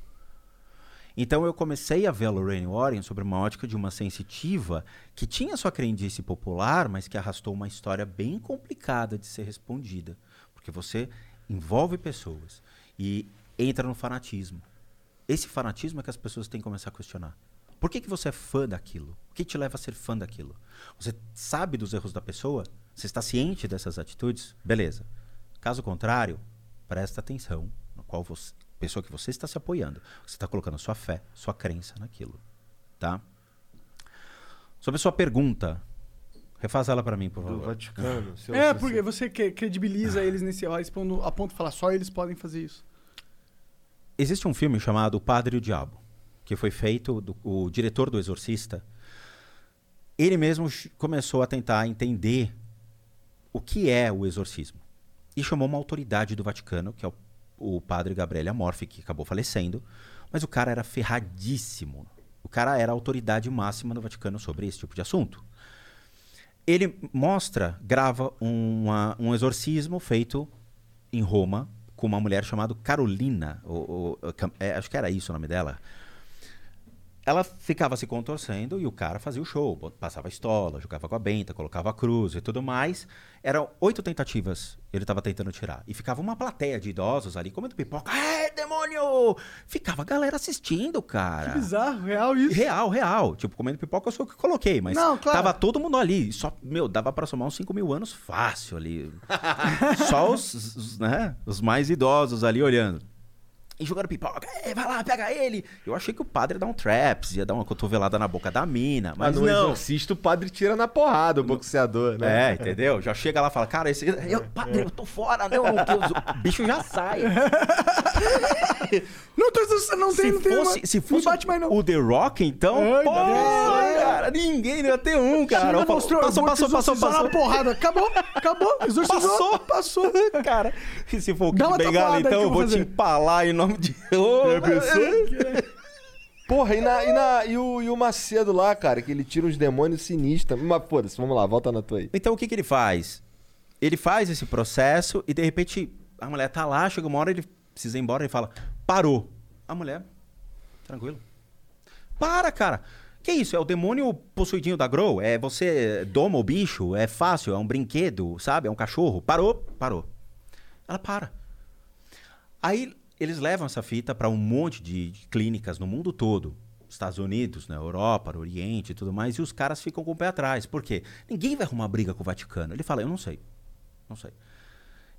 Então eu comecei a ver a Lorraine Warren sobre uma ótica de uma sensitiva que tinha sua crendice popular, mas que arrastou uma história bem complicada de ser respondida. Porque você envolve pessoas e entra no fanatismo. Esse fanatismo é que as pessoas têm que começar a questionar. Por que, que você é fã daquilo? O que te leva a ser fã daquilo? Você sabe dos erros da pessoa? Você está ciente dessas atitudes? Beleza. Caso contrário, presta atenção no qual você, pessoa que você está se apoiando. Você está colocando sua fé, sua crença naquilo, tá? Sobre a sua pergunta, refaz ela para mim, por Do favor. Vaticano. se eu- É, porque você credibiliza eles nesse a ponto, a ponto de falar só eles podem fazer isso. Existe um filme chamado O Padre e o Diabo, que foi feito do o diretor do Exorcista. Ele mesmo começou a tentar entender o que é o exorcismo e chamou uma autoridade do Vaticano, que é o, o padre Gabriele Amorfi, que acabou falecendo, mas o cara era ferradíssimo. O cara era a autoridade máxima no Vaticano sobre esse tipo de assunto. Ele mostra, grava uma- um exorcismo feito em Roma com uma mulher chamada Carolina, ou, ou- é, acho que era isso o nome dela. Ela ficava se contorcendo e o cara fazia o show. Passava a estola, jogava com a benta, colocava a cruz e tudo mais. Eram oito tentativas ele estava tentando tirar. E ficava uma plateia de idosos ali comendo pipoca. É, demônio! Ficava a galera assistindo, cara. Que bizarro, real isso. Real, real. Tipo, comendo pipoca eu sou o que coloquei, mas Não, claro. tava todo mundo ali. Só, meu, dava pra somar uns 5 mil anos fácil ali. Só os, os, né, os mais idosos ali olhando. E jogando pipoca. É, vai lá, pega ele. Eu achei que o padre ia dar um traps, ia dar uma cotovelada na boca da mina. Mas Mas no não. exorcista o padre tira na porrada o boxeador, né? É, entendeu? Já chega lá e fala, cara, esse. Eu, padre, eu tô fora, não. o bicho já sai. Não, tô, não tem, se não tem. fosse, uma- se não fosse bate mais, não. o The Rock, então. Ai, pô, Deus. cara, ninguém não ia ter um, cara. Falo, mostrou, passou, passou, passou, passou. na porrada. Acabou, acabou. Exorcizou, Passou, passou. cara. E se for o Kid Bengala, então eu vou vou te fazer. empalar em nome de. Ô, Porra, e, na, e, na, e, o, e o Macedo lá, cara, que ele tira uns demônios sinistros. Mas foda-se, vamos lá, volta na tua aí. Então o que, que ele faz? Ele faz esse processo e de repente a mulher tá lá, chega uma hora ele precisa ir embora e fala: parou. A mulher, tranquilo. Para, cara. Que isso? É o demônio possuidinho da Grow? É você doma o bicho? É fácil? É um brinquedo? Sabe? É um cachorro? Parou? Parou. Ela para. Aí eles levam essa fita para um monte de, de clínicas no mundo todo. Estados Unidos, na Europa, no Oriente e tudo mais, e os caras ficam com o pé atrás. Por quê? Ninguém vai arrumar briga com o Vaticano. Ele fala, eu não sei. Não sei.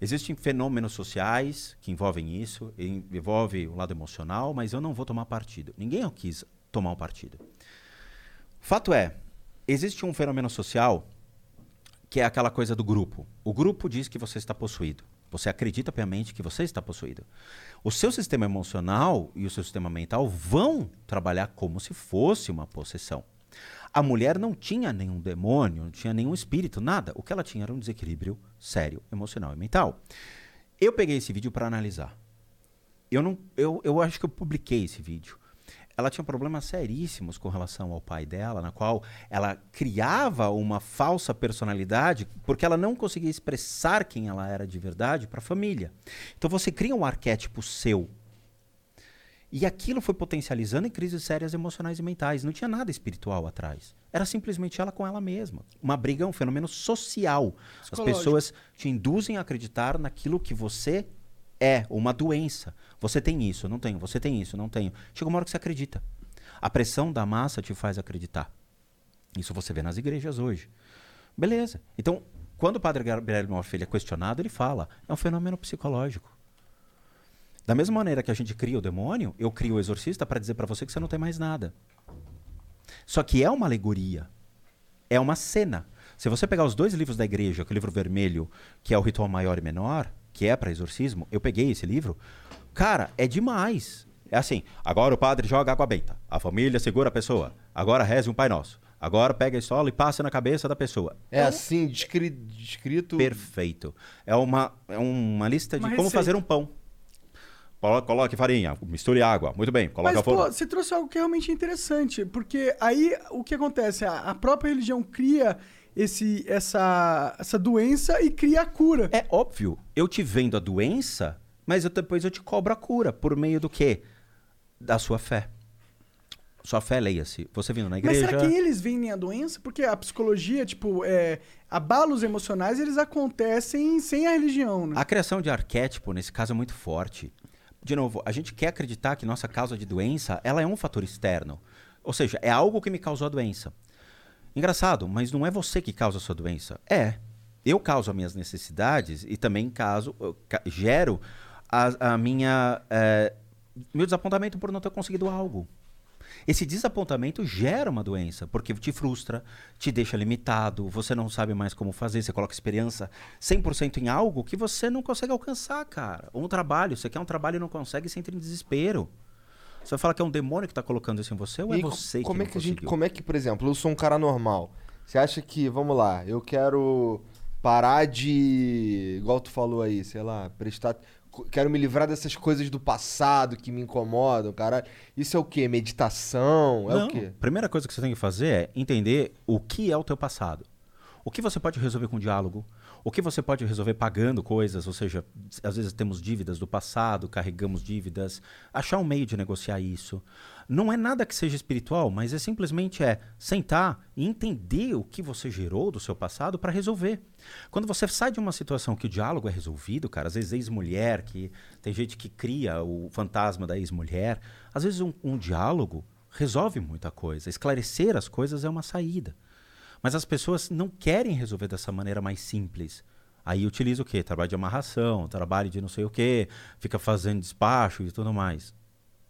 Existem fenômenos sociais que envolvem isso, en- envolve o lado emocional, mas eu não vou tomar partido. Ninguém quis tomar um partido. Fato é, existe um fenômeno social que é aquela coisa do grupo. O grupo diz que você está possuído. Você acredita piamente que você está possuído. O seu sistema emocional e o seu sistema mental vão trabalhar como se fosse uma possessão. A mulher não tinha nenhum demônio, não tinha nenhum espírito, nada. O que ela tinha era um desequilíbrio sério, emocional e mental. Eu peguei esse vídeo para analisar. Eu, não, eu, eu acho que eu publiquei esse vídeo. Ela tinha problemas seríssimos com relação ao pai dela, na qual ela criava uma falsa personalidade porque ela não conseguia expressar quem ela era de verdade para a família. Então você cria um arquétipo seu. E aquilo foi potencializando em crises sérias emocionais e mentais. Não tinha nada espiritual atrás. Era simplesmente ela com ela mesma. Uma briga é um fenômeno social. As pessoas te induzem a acreditar naquilo que você é, uma doença. Você tem isso, não tenho. Você tem isso, não tenho. Chega uma hora que você acredita. A pressão da massa te faz acreditar. Isso você vê nas igrejas hoje. Beleza. Então, quando o padre Gabriel Malfilho é questionado, ele fala: é um fenômeno psicológico. Da mesma maneira que a gente cria o demônio, eu crio o exorcista para dizer para você que você não tem mais nada. Só que é uma alegoria. É uma cena. Se você pegar os dois livros da igreja, que é o livro vermelho, que é o ritual maior e menor, que é para exorcismo, eu peguei esse livro. Cara, é demais. É assim, agora o padre joga água benta. A família segura a pessoa. Agora reze um Pai Nosso. Agora pega a estola e passa na cabeça da pessoa. É assim, descri- descrito. Perfeito. É uma, é uma lista de Uma como receita. fazer um pão. Colo- Coloque farinha, misture água. Muito bem, coloque Mas, pô, você trouxe algo que é realmente interessante, porque aí o que acontece? A, própria religião cria esse, essa, essa doença e cria a cura. É óbvio, eu te vendo a doença, mas eu, depois eu te cobro a cura. Por meio do quê? Da sua fé. Sua fé, leia-se. Você vindo na Mas igreja. será que eles vendem a doença? Porque a psicologia, tipo, é, abalos emocionais, eles acontecem sem a religião, né? A criação de arquétipo, nesse caso, é muito forte. De novo, a gente quer acreditar que nossa causa de doença ela é um fator externo. Ou seja, é algo que me causou a doença. Engraçado, mas não é você que causa a sua doença. É. Eu causo as minhas necessidades e também caso, gero a, a minha, eh, meu desapontamento por não ter conseguido algo. Esse desapontamento gera uma doença, porque te frustra, te deixa limitado, você não sabe mais como fazer, você coloca esperança 100% em algo que você não consegue alcançar, cara. Ou um trabalho, você quer um trabalho e não consegue, você entra em desespero. Você vai falar que é um demônio que está colocando isso em você ou é E co- você como que é que a gente, como é que, por exemplo, eu sou um cara normal. Você acha que, vamos lá, eu quero parar de, igual tu falou aí, sei lá, prestar, quero me livrar dessas coisas do passado que me incomodam, caralho. Isso é o quê? Meditação? É Não, o quê? Primeira coisa que você tem que fazer é entender o que é o teu passado. O que você pode resolver com diálogo? O que você pode resolver pagando coisas, ou seja, às vezes temos dívidas do passado, carregamos dívidas, achar um meio de negociar isso. Não é nada que seja espiritual, mas é simplesmente é sentar e entender o que você gerou do seu passado para resolver. Quando você sai de uma situação que o diálogo é resolvido, cara, às vezes ex-mulher, que tem gente que cria o fantasma da ex-mulher, às vezes um, um diálogo resolve muita coisa. Esclarecer as coisas é uma saída. Mas as pessoas não querem resolver dessa maneira mais simples. Aí utiliza o quê? Trabalho de amarração, trabalho de não sei o quê, fica fazendo despacho e tudo mais.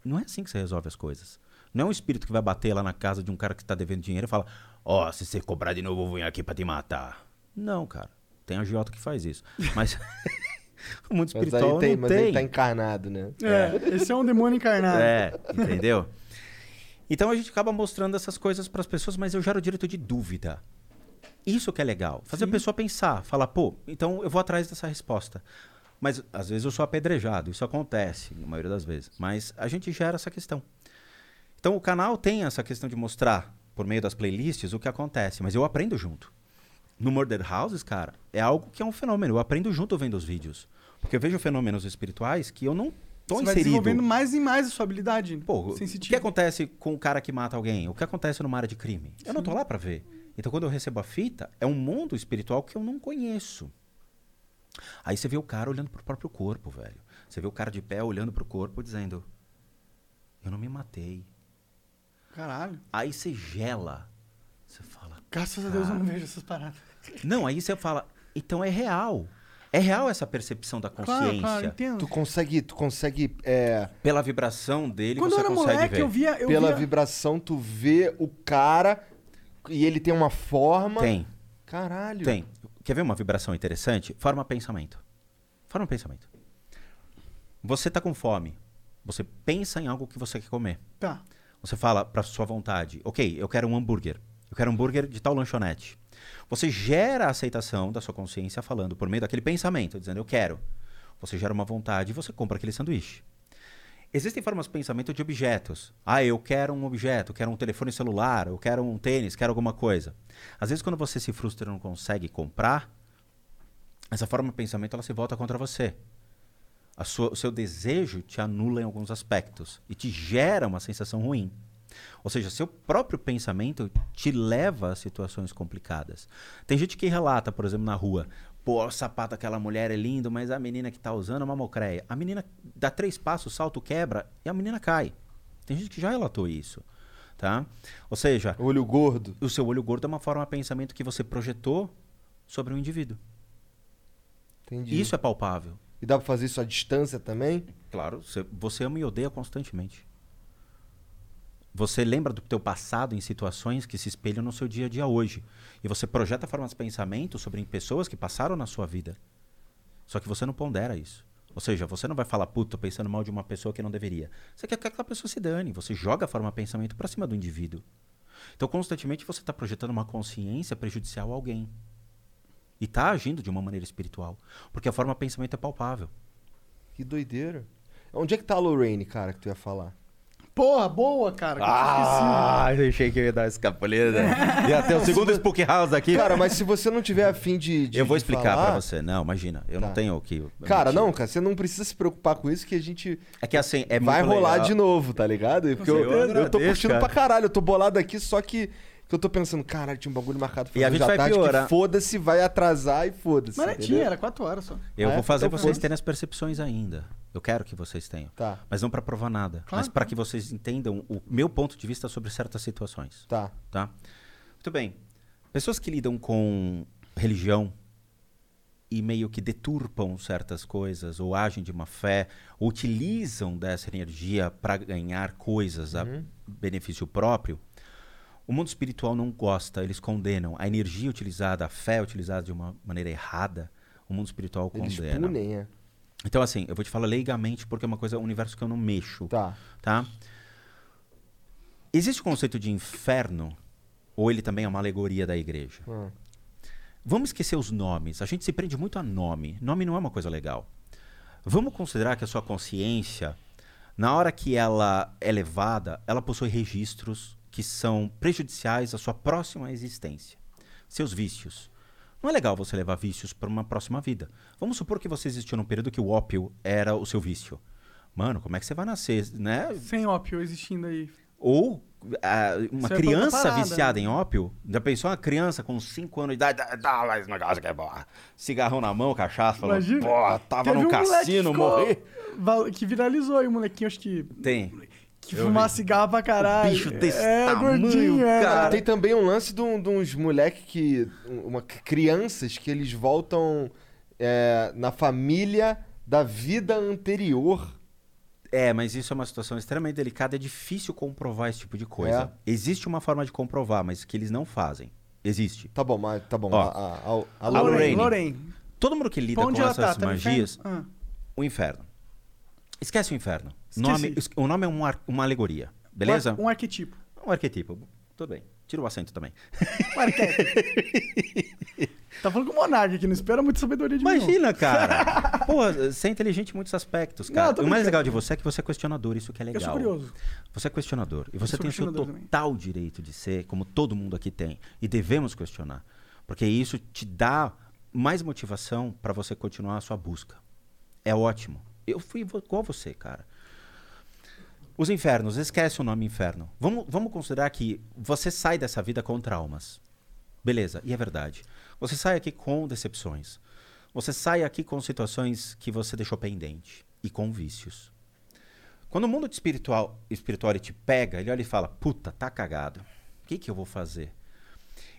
Não é assim que você resolve as coisas. Não é um espírito que vai bater lá na casa de um cara que está devendo dinheiro e fala: Ó, se você cobrar de novo, eu vou vir aqui para te matar. Não, cara. Tem agiota que faz isso. Mas o mundo Mas aí espiritual tem, não mas tem. ele tá encarnado, né? É, esse é um demônio encarnado. É, entendeu? Então a gente acaba mostrando essas coisas para as pessoas, mas eu gero direito de dúvida. Isso que é legal. Fazer a pessoa pensar, falar, pô, então eu vou atrás dessa resposta. Mas às vezes eu sou apedrejado, isso acontece, na maioria das vezes. Mas a gente gera essa questão. Então o canal tem essa questão de mostrar, por meio das playlists, o que acontece, mas eu aprendo junto. No Murder Houses, cara, é algo que é um fenômeno. Eu aprendo junto vendo os vídeos. Porque eu vejo fenômenos espirituais que eu não tô Você vai inserido. desenvolvendo mais e mais a sua habilidade Pô, o que sensitiva. acontece com o cara que mata alguém? O que acontece numa área de crime? Eu não tô lá pra ver. Então, quando eu recebo a fita, é um mundo espiritual que eu não conheço. Aí você vê o cara olhando pro próprio corpo, velho. Você vê o cara de pé olhando pro corpo dizendo: Eu não me matei. Caralho. Aí você gela. Você fala: Graças a Deus eu não vejo essas paradas. Não, aí você fala: Então é real. É real essa percepção da Claro, consciência. claro, entendo. Tu consegue, tu consegue é, Pela vibração dele, Quando eu você era consegue moleque, ver. eu via. Eu pela via... vibração, tu vê o cara e ele tem uma forma. Tem. Caralho. Tem. Quer ver uma vibração interessante? Forma pensamento. Forma pensamento. Você tá com fome. Você pensa em algo que você quer comer. Tá. Você fala para sua vontade, ok, eu quero um hambúrguer. Eu quero um hambúrguer de tal lanchonete. Você gera a aceitação da sua consciência falando por meio daquele pensamento, dizendo eu quero. Você gera uma vontade e você compra aquele sanduíche. Existem formas de pensamento de objetos. Ah, eu quero um objeto, quero um telefone celular, eu quero um tênis, quero alguma coisa. Às vezes, quando você se frustra e não consegue comprar, essa forma de pensamento ela se volta contra você. Sua- o seu desejo te anula em alguns aspectos e te gera uma sensação ruim. Ou seja, seu próprio pensamento te leva a situações complicadas. Tem gente que relata, por exemplo, na rua, pô, o sapato daquela mulher é lindo, mas a menina que tá usando é uma mocreia. A menina dá três passos, o salto quebra e a menina cai. Tem gente que já relatou isso, tá? Ou seja, Olho gordo. o seu olho gordo é uma forma de pensamento que você projetou sobre um indivíduo. Entendi. Isso é palpável. E dá pra fazer isso à distância também? Claro, você, você ama e odeia constantemente. Você lembra do teu passado em situações que se espelham no seu dia a dia hoje. E você projeta formas de pensamento sobre pessoas que passaram na sua vida. Só que você não pondera isso. Ou seja, você não vai falar, puta, pensando mal de uma pessoa que não deveria. Você quer que aquela pessoa se dane. Você joga a forma de pensamento pra cima do indivíduo. Então, constantemente, você está projetando uma consciência prejudicial a alguém. E está agindo de uma maneira espiritual. Porque a forma de pensamento é palpável. Que doideira. Onde é que tá a Lorraine, cara, que tu ia falar? Porra, boa, cara. que eu Ah, eu achei que eu ia dar escapulida. e até o segundo Spook House aqui. Cara, mas se você não tiver afim de. de eu vou explicar falar- pra você. Não, imagina. Eu Tá. não tenho o que. Cara, não, cara, você não precisa se preocupar com isso que a gente É que assim, é vai rolar legal. de novo, tá ligado? Porque eu, certeza. eu tô curtindo cara. pra caralho, eu tô bolado aqui, só que, que eu tô pensando, caralho, tinha um bagulho marcado pra E a gente vai tarde, que piorar. foda-se, vai atrasar e foda-se. Mas não entendeu? tinha, era quatro horas só. Eu Ah, vou é? fazer Então vocês foda-se. terem as percepções ainda. Eu quero que vocês tenham. Tá, Mas não pra provar nada. Claro, mas pra que vocês entendam o meu ponto de vista sobre certas situações. tá. Tá? Muito bem. Pessoas que lidam com religião e meio que deturpam certas coisas, ou agem de má fé, ou utilizam dessa energia para ganhar coisas a benefício próprio, o mundo espiritual não gosta, eles condenam. A energia utilizada, a fé utilizada de uma maneira errada, o mundo espiritual Eles condena. punem, é. Então, assim, eu vou te falar leigamente porque é uma coisa, um universo que eu não mexo Tá. tá? Existe o conceito de inferno, ou ele também é uma alegoria da igreja? Ah. Vamos esquecer os nomes. A gente se prende muito a nome. Nome não é uma coisa legal. Vamos considerar que a sua consciência, na hora que ela é levada, ela possui registros que são prejudiciais à sua próxima existência. Seus vícios. Não é legal você levar vícios para uma próxima vida. Vamos supor que você existiu num período que o ópio era o seu vício. Mano, como é que você vai nascer, né? Sem ópio existindo aí. Ou ah, uma Isso é criança parada, viciada né? em ópio. Já pensou uma criança com 5 anos de idade? Dá, dá esse negócio que é bom. Cigarrão na mão, cachaça, falando, Imagina. pô, tava no um cassino, morri. Que viralizou aí, molequinho, acho que. Tem. Que Eu vi. cigarro pra caralho. bicho desse é, tamanho, gordinho, é. cara. Tem também um lance de, um- de uns moleque que. Uma, crianças que eles voltam é, na família da vida anterior. É, mas isso é uma situação extremamente delicada. É difícil comprovar esse tipo de coisa. Existe uma forma de comprovar, mas que eles não fazem. Existe. Tá bom, mas tá bom. Ó, a, a, a, Lorraine. Lorraine. Todo mundo que lida onde com essas tá? Tá magias, inferno? o inferno. Esquece o inferno. Nome- o nome é um ar- uma alegoria. Beleza? Um, arquetipo. Um arquetipo. Tudo bem. Tira o acento também. Um arquétipo. tá falando com o Monark aqui, não espera muita sabedoria de mim. não. Imagina, cara. Pô, você é inteligente em muitos aspectos, cara. Não, o mais legal de você é que você é questionador, isso que é Eu legal. sou curioso. Você é questionador. E você tem o seu questionador também. total direito de ser, como todo mundo aqui tem. E devemos questionar. Porque isso te dá mais motivação para você continuar a sua busca. É ótimo. Eu fui igual você, cara. Os infernos, esquece o nome inferno. Vamos, vamos considerar que você sai dessa vida com traumas. Beleza, e é verdade. Você sai aqui com decepções. Você sai aqui com situações que você deixou pendente e com vícios. Quando o mundo espiritual, espiritual te pega, ele olha e fala: Puta, tá cagado. O que, que eu vou fazer?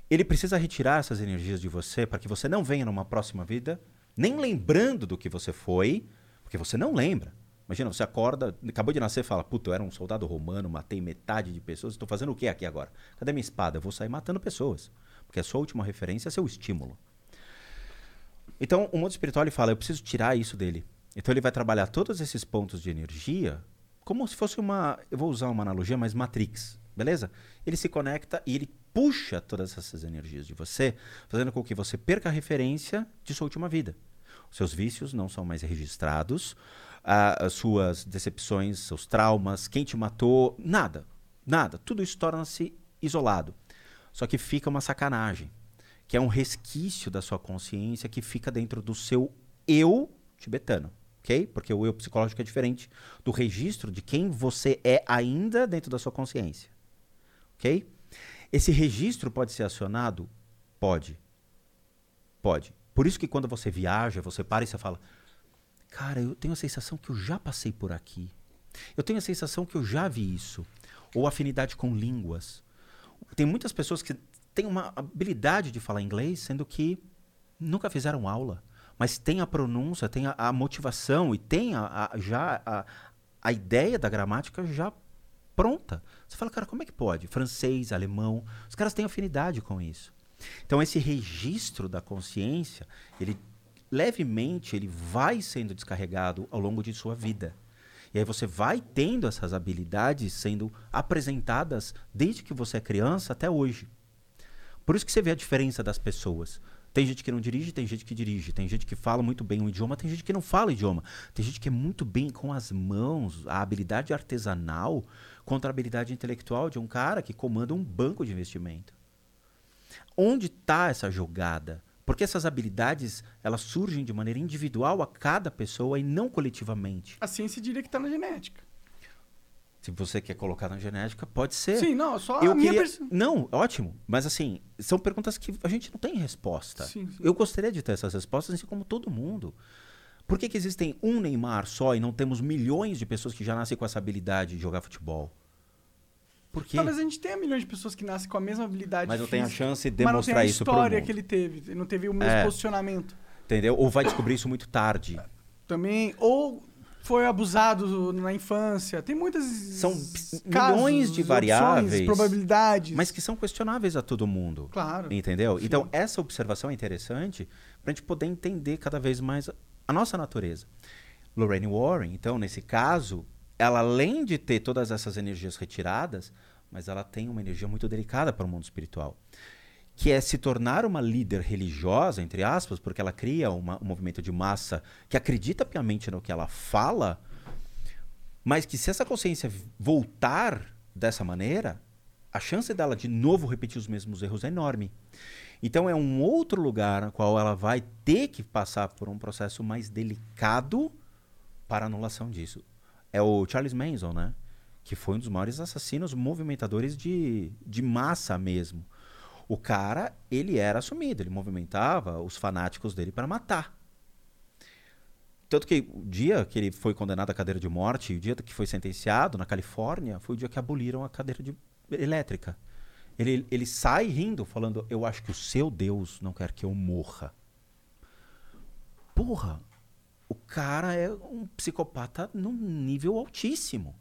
Ele precisa retirar essas energias de você para que você não venha numa próxima vida, nem lembrando do que você foi, porque você não lembra. Imagina, você acorda, acabou de nascer e fala: Puta, eu era um soldado romano, matei metade de pessoas, estou fazendo o que aqui agora? Cadê minha espada? Eu vou sair matando pessoas. Porque a sua última referência é seu estímulo. Então, o mundo espiritual ele fala: eu preciso tirar isso dele. Então, ele vai trabalhar todos esses pontos de energia como se fosse uma. Eu vou usar uma analogia, mas Matrix, beleza? Ele se conecta e ele puxa todas essas energias de você, fazendo com que você perca a referência de sua última vida. Seus vícios não são mais registrados, as suas decepções, seus traumas, quem te matou, nada. Nada. Tudo isso torna-se isolado. Só que fica uma sacanagem, que é um resquício da sua consciência que fica dentro do seu eu tibetano, ok? Porque o eu psicológico é diferente do registro de quem você é ainda dentro da sua consciência, ok? Esse registro pode ser acionado? Pode. Pode. Por isso que quando você viaja, você para e você fala: Cara, eu tenho a sensação que eu já passei por aqui. Eu tenho a sensação que eu já vi isso. Ou afinidade com línguas. Tem muitas pessoas que têm uma habilidade de falar inglês, sendo que nunca fizeram aula. Mas tem a pronúncia, tem a, a motivação e tem a, a- já a, a ideia da gramática já pronta. Você fala, cara, como é que pode? Francês, alemão, os caras têm afinidade com isso. Então esse registro da consciência, ele levemente ele vai sendo descarregado ao longo de sua vida. E aí você vai tendo essas habilidades sendo apresentadas desde que você é criança até hoje. Por isso que você vê a diferença das pessoas. Tem gente que não dirige, tem gente que dirige. Tem gente que fala muito bem o idioma, tem gente que não fala o idioma. Tem gente que é muito bem com as mãos, a habilidade artesanal contra a habilidade intelectual de um cara que comanda um banco de investimento. Onde está essa jogada? Porque essas habilidades elas surgem de maneira individual a cada pessoa e não coletivamente. A ciência diria que tá na genética. Se você quer colocar na genética, pode ser. Sim, não, só Eu a minha queria... Não, ótimo. Mas assim, são perguntas que a gente não tem resposta. Sim, sim. Eu gostaria de ter essas respostas, assim como todo mundo. Por que, que existem um Neymar só e não temos milhões de pessoas que já nascem com essa habilidade de jogar futebol? Por quê? Talvez a gente tenha milhões de pessoas que nascem com a mesma habilidade Mas não tem a física, chance de mas não tem demonstrar a isso pro história que ele teve. Ele não teve o mesmo É. posicionamento. Entendeu? Ou vai descobrir isso muito tarde. Também, ou foi abusado na infância. Tem muitas São milhões de opções, variáveis, probabilidades. Mas que são questionáveis a todo mundo. Claro. Entendeu? Sim. Então, essa observação é interessante para a gente poder entender cada vez mais a- a nossa natureza. Lorraine Warren, então, nesse caso, ela além de ter todas essas energias retiradas, mas ela tem uma energia muito delicada para o mundo espiritual. Que é se tornar uma líder religiosa, entre aspas, porque ela cria uma- um movimento de massa que acredita piamente no que ela fala, mas que se essa consciência voltar dessa maneira, a chance dela de novo repetir os mesmos erros é enorme. Então é um outro lugar no qual ela vai ter que passar por um processo mais delicado para anulação disso. É o Charles Manson, né? Que foi um dos maiores assassinos movimentadores de, de massa mesmo. O cara, ele era assumido, ele movimentava os fanáticos dele para matar. Tanto que o dia que ele foi condenado à cadeira de morte, o dia que foi sentenciado na Califórnia, foi o dia que aboliram a cadeira de elétrica. Ele, ele sai rindo, falando: Eu acho que o seu Deus não quer que eu morra. Porra, o cara é um psicopata num nível altíssimo.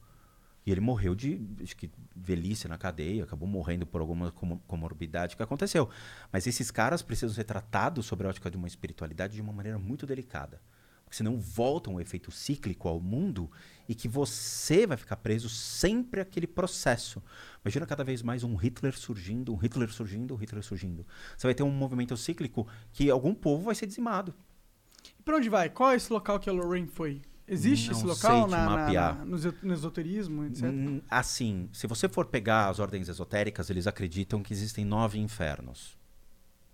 E ele morreu de acho que, velhice na cadeia, acabou morrendo por alguma como- comorbidade que aconteceu. Mas esses caras precisam ser tratados sobre a ótica de uma espiritualidade de uma maneira muito delicada. Porque senão volta um efeito cíclico ao mundo e que você vai ficar preso sempre àquele processo. Imagina cada vez mais um Hitler surgindo, um Hitler surgindo, um Hitler surgindo. Você vai ter um movimento cíclico que algum povo vai ser dizimado. Pra onde vai? Qual é esse local que a Lorraine foi? Existe Não esse local na, na- mapear. na- no, eso- no esoterismo, etc? Assim, se você for pegar as ordens esotéricas, eles acreditam que existem nove infernos.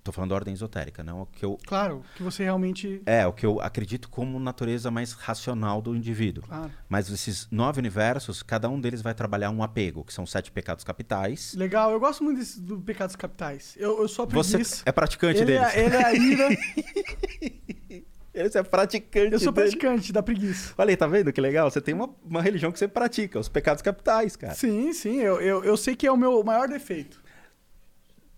Tô falando da ordem esotérica, não o que eu Claro, que você realmente. é o que eu acredito como natureza mais racional do indivíduo. Claro. Mas esses nove universos, cada um deles vai trabalhar um apego, que são sete pecados capitais. Legal, eu gosto muito desse, do Pecados Capitais. Eu, eu sou a Você é praticante ele, deles. é, ele é a ira. Você é praticante eu sou deles. praticante da preguiça. Olha aí, tá vendo que legal? Você tem uma, uma religião que você pratica, os pecados capitais, cara. Sim, sim, eu, eu, eu sei que é o meu maior defeito.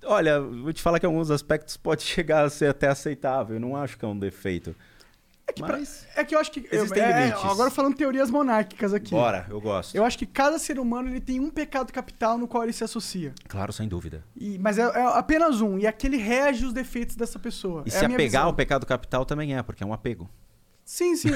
Olha, vou te falar que alguns aspectos pode chegar a ser até aceitável. Eu não acho que é um defeito. É que, pra- Mas, é que eu acho que. Existem eu- é, limites. Agora falando teorias monárquicas aqui. bora, eu gosto. Eu acho que cada ser humano ele tem um pecado capital no qual ele se associa. Claro, sem dúvida. E- mas é, é apenas um. E aquele rege os defeitos dessa pessoa. E é se apegar ao pecado capital também é, porque é um apego. Sim, sim.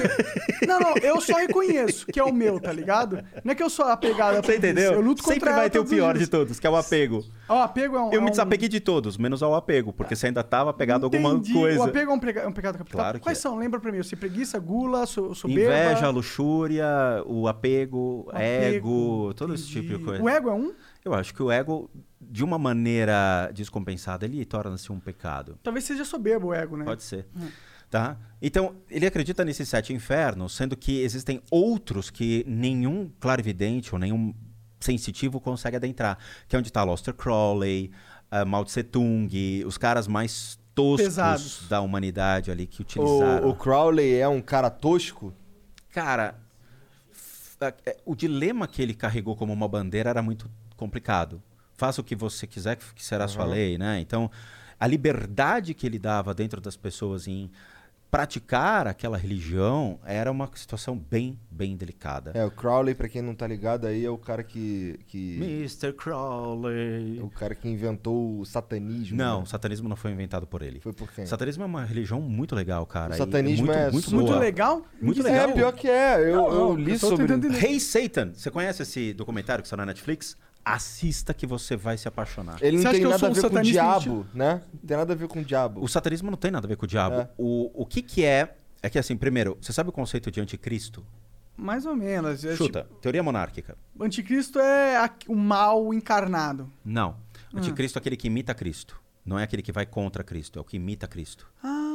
não, não, eu só reconheço que é o meu, tá ligado? Não é que eu sou apegado a Você entendeu? Eu luto Sempre vai ter o pior de todos, que é o apego. Ó, O apego é um. Eu é me um- desapeguei de todos, menos ao apego, porque você ainda estava apegado a alguma Entendi. coisa. O apego é um, prega- é um pecado capital. Claro Quais é. são? Lembra pra mim. Você preguiça, gula, so, soberba... Inveja, luxúria, o apego, apego, ego, todo esse entendi. tipo de coisa. O ego é um? Eu acho que o ego, de uma maneira descompensada, ele torna-se um pecado. Talvez seja soberbo o ego, né? Pode ser. Tá? Então, ele acredita nesses sete infernos, sendo que existem outros que nenhum clarividente ou nenhum sensitivo consegue adentrar. Que é onde está Loster Crowley, uh, Mao Tse Tung, os caras mais toscos Pesados. da humanidade ali que utilizaram. O, o Crowley é um cara tosco? Cara, a- é, o dilema que ele carregou como uma bandeira era muito complicado. Faça o que você quiser, que será sua lei, né? Então, a liberdade que ele dava dentro das pessoas em praticar aquela religião era uma situação bem, bem delicada. É, o Crowley, pra quem não tá ligado aí, é o cara que. que Mr. Crowley. é o cara que inventou o satanismo. Não, né? o satanismo não foi inventado por ele. Foi por quem? O satanismo é uma religião muito legal, cara. O satanismo muito, é muito, su- Muito boa. legal? Muito É, legal. pior que é. Eu, Não, eu li eu tô sobre. Hey Satan, você conhece esse documentário que está na Netflix? Assista que você vai se apaixonar. Ele Você não acha tem que eu nada sou a um ver com o diabo, né? Não tem nada a ver com o diabo. O satanismo não tem nada a ver com o diabo. É. O, o que que é... É que assim, primeiro, você sabe o conceito de anticristo? Mais ou menos. É Chuta, teoria monárquica. tipo, anticristo é a- o mal encarnado. Não. Anticristo é aquele que imita Cristo. Não é aquele que vai contra Cristo, é o que imita Cristo. Ah,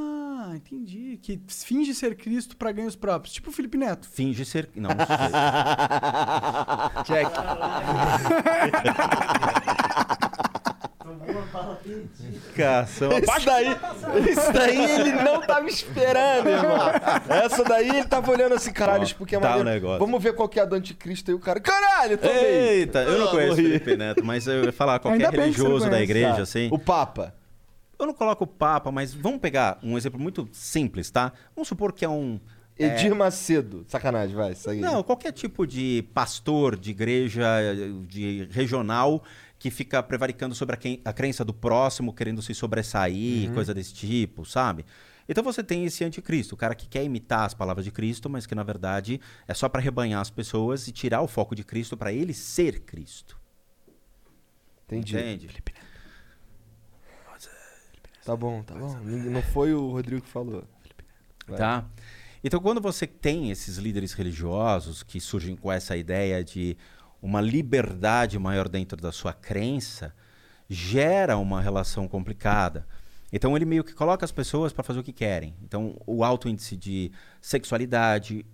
entendi. Que finge ser Cristo pra ganhos próprios. Tipo o Felipe Neto. Finge ser... Não, Check. Cação. Isso daí, isso daí ele não tava esperando, irmão. Essa daí ele tava olhando assim, caralho, isso porque é Tá negócio. Vamos ver qual que é a do anticristo aí. O cara, caralho, tomei. Eita, eu não Ah, conheço o. Felipe Neto, mas eu ia falar qualquer religioso da igreja, Tá. assim. O Papa. Eu não coloco o Papa, mas vamos pegar um exemplo muito simples, tá? Vamos supor que é um... Edir Macedo. Sacanagem, vai, segue. Não, qualquer tipo de pastor de igreja de regional que fica prevaricando sobre a, quem- a crença do próximo, querendo se sobressair, coisa desse tipo, sabe? Então você tem esse anticristo, o cara que quer imitar as palavras de Cristo, mas que na verdade é só para rebanhar as pessoas e tirar o foco de Cristo para ele ser Cristo. Entendi. Entende? Tá bom, tá bom. Não foi o Rodrigo que falou. Vai. Tá? Então, quando você tem esses líderes religiosos que surgem com essa ideia de uma liberdade maior dentro da sua crença, gera uma relação complicada. Então ele meio que coloca as pessoas para fazer o que querem. Então o alto índice de sexualidade,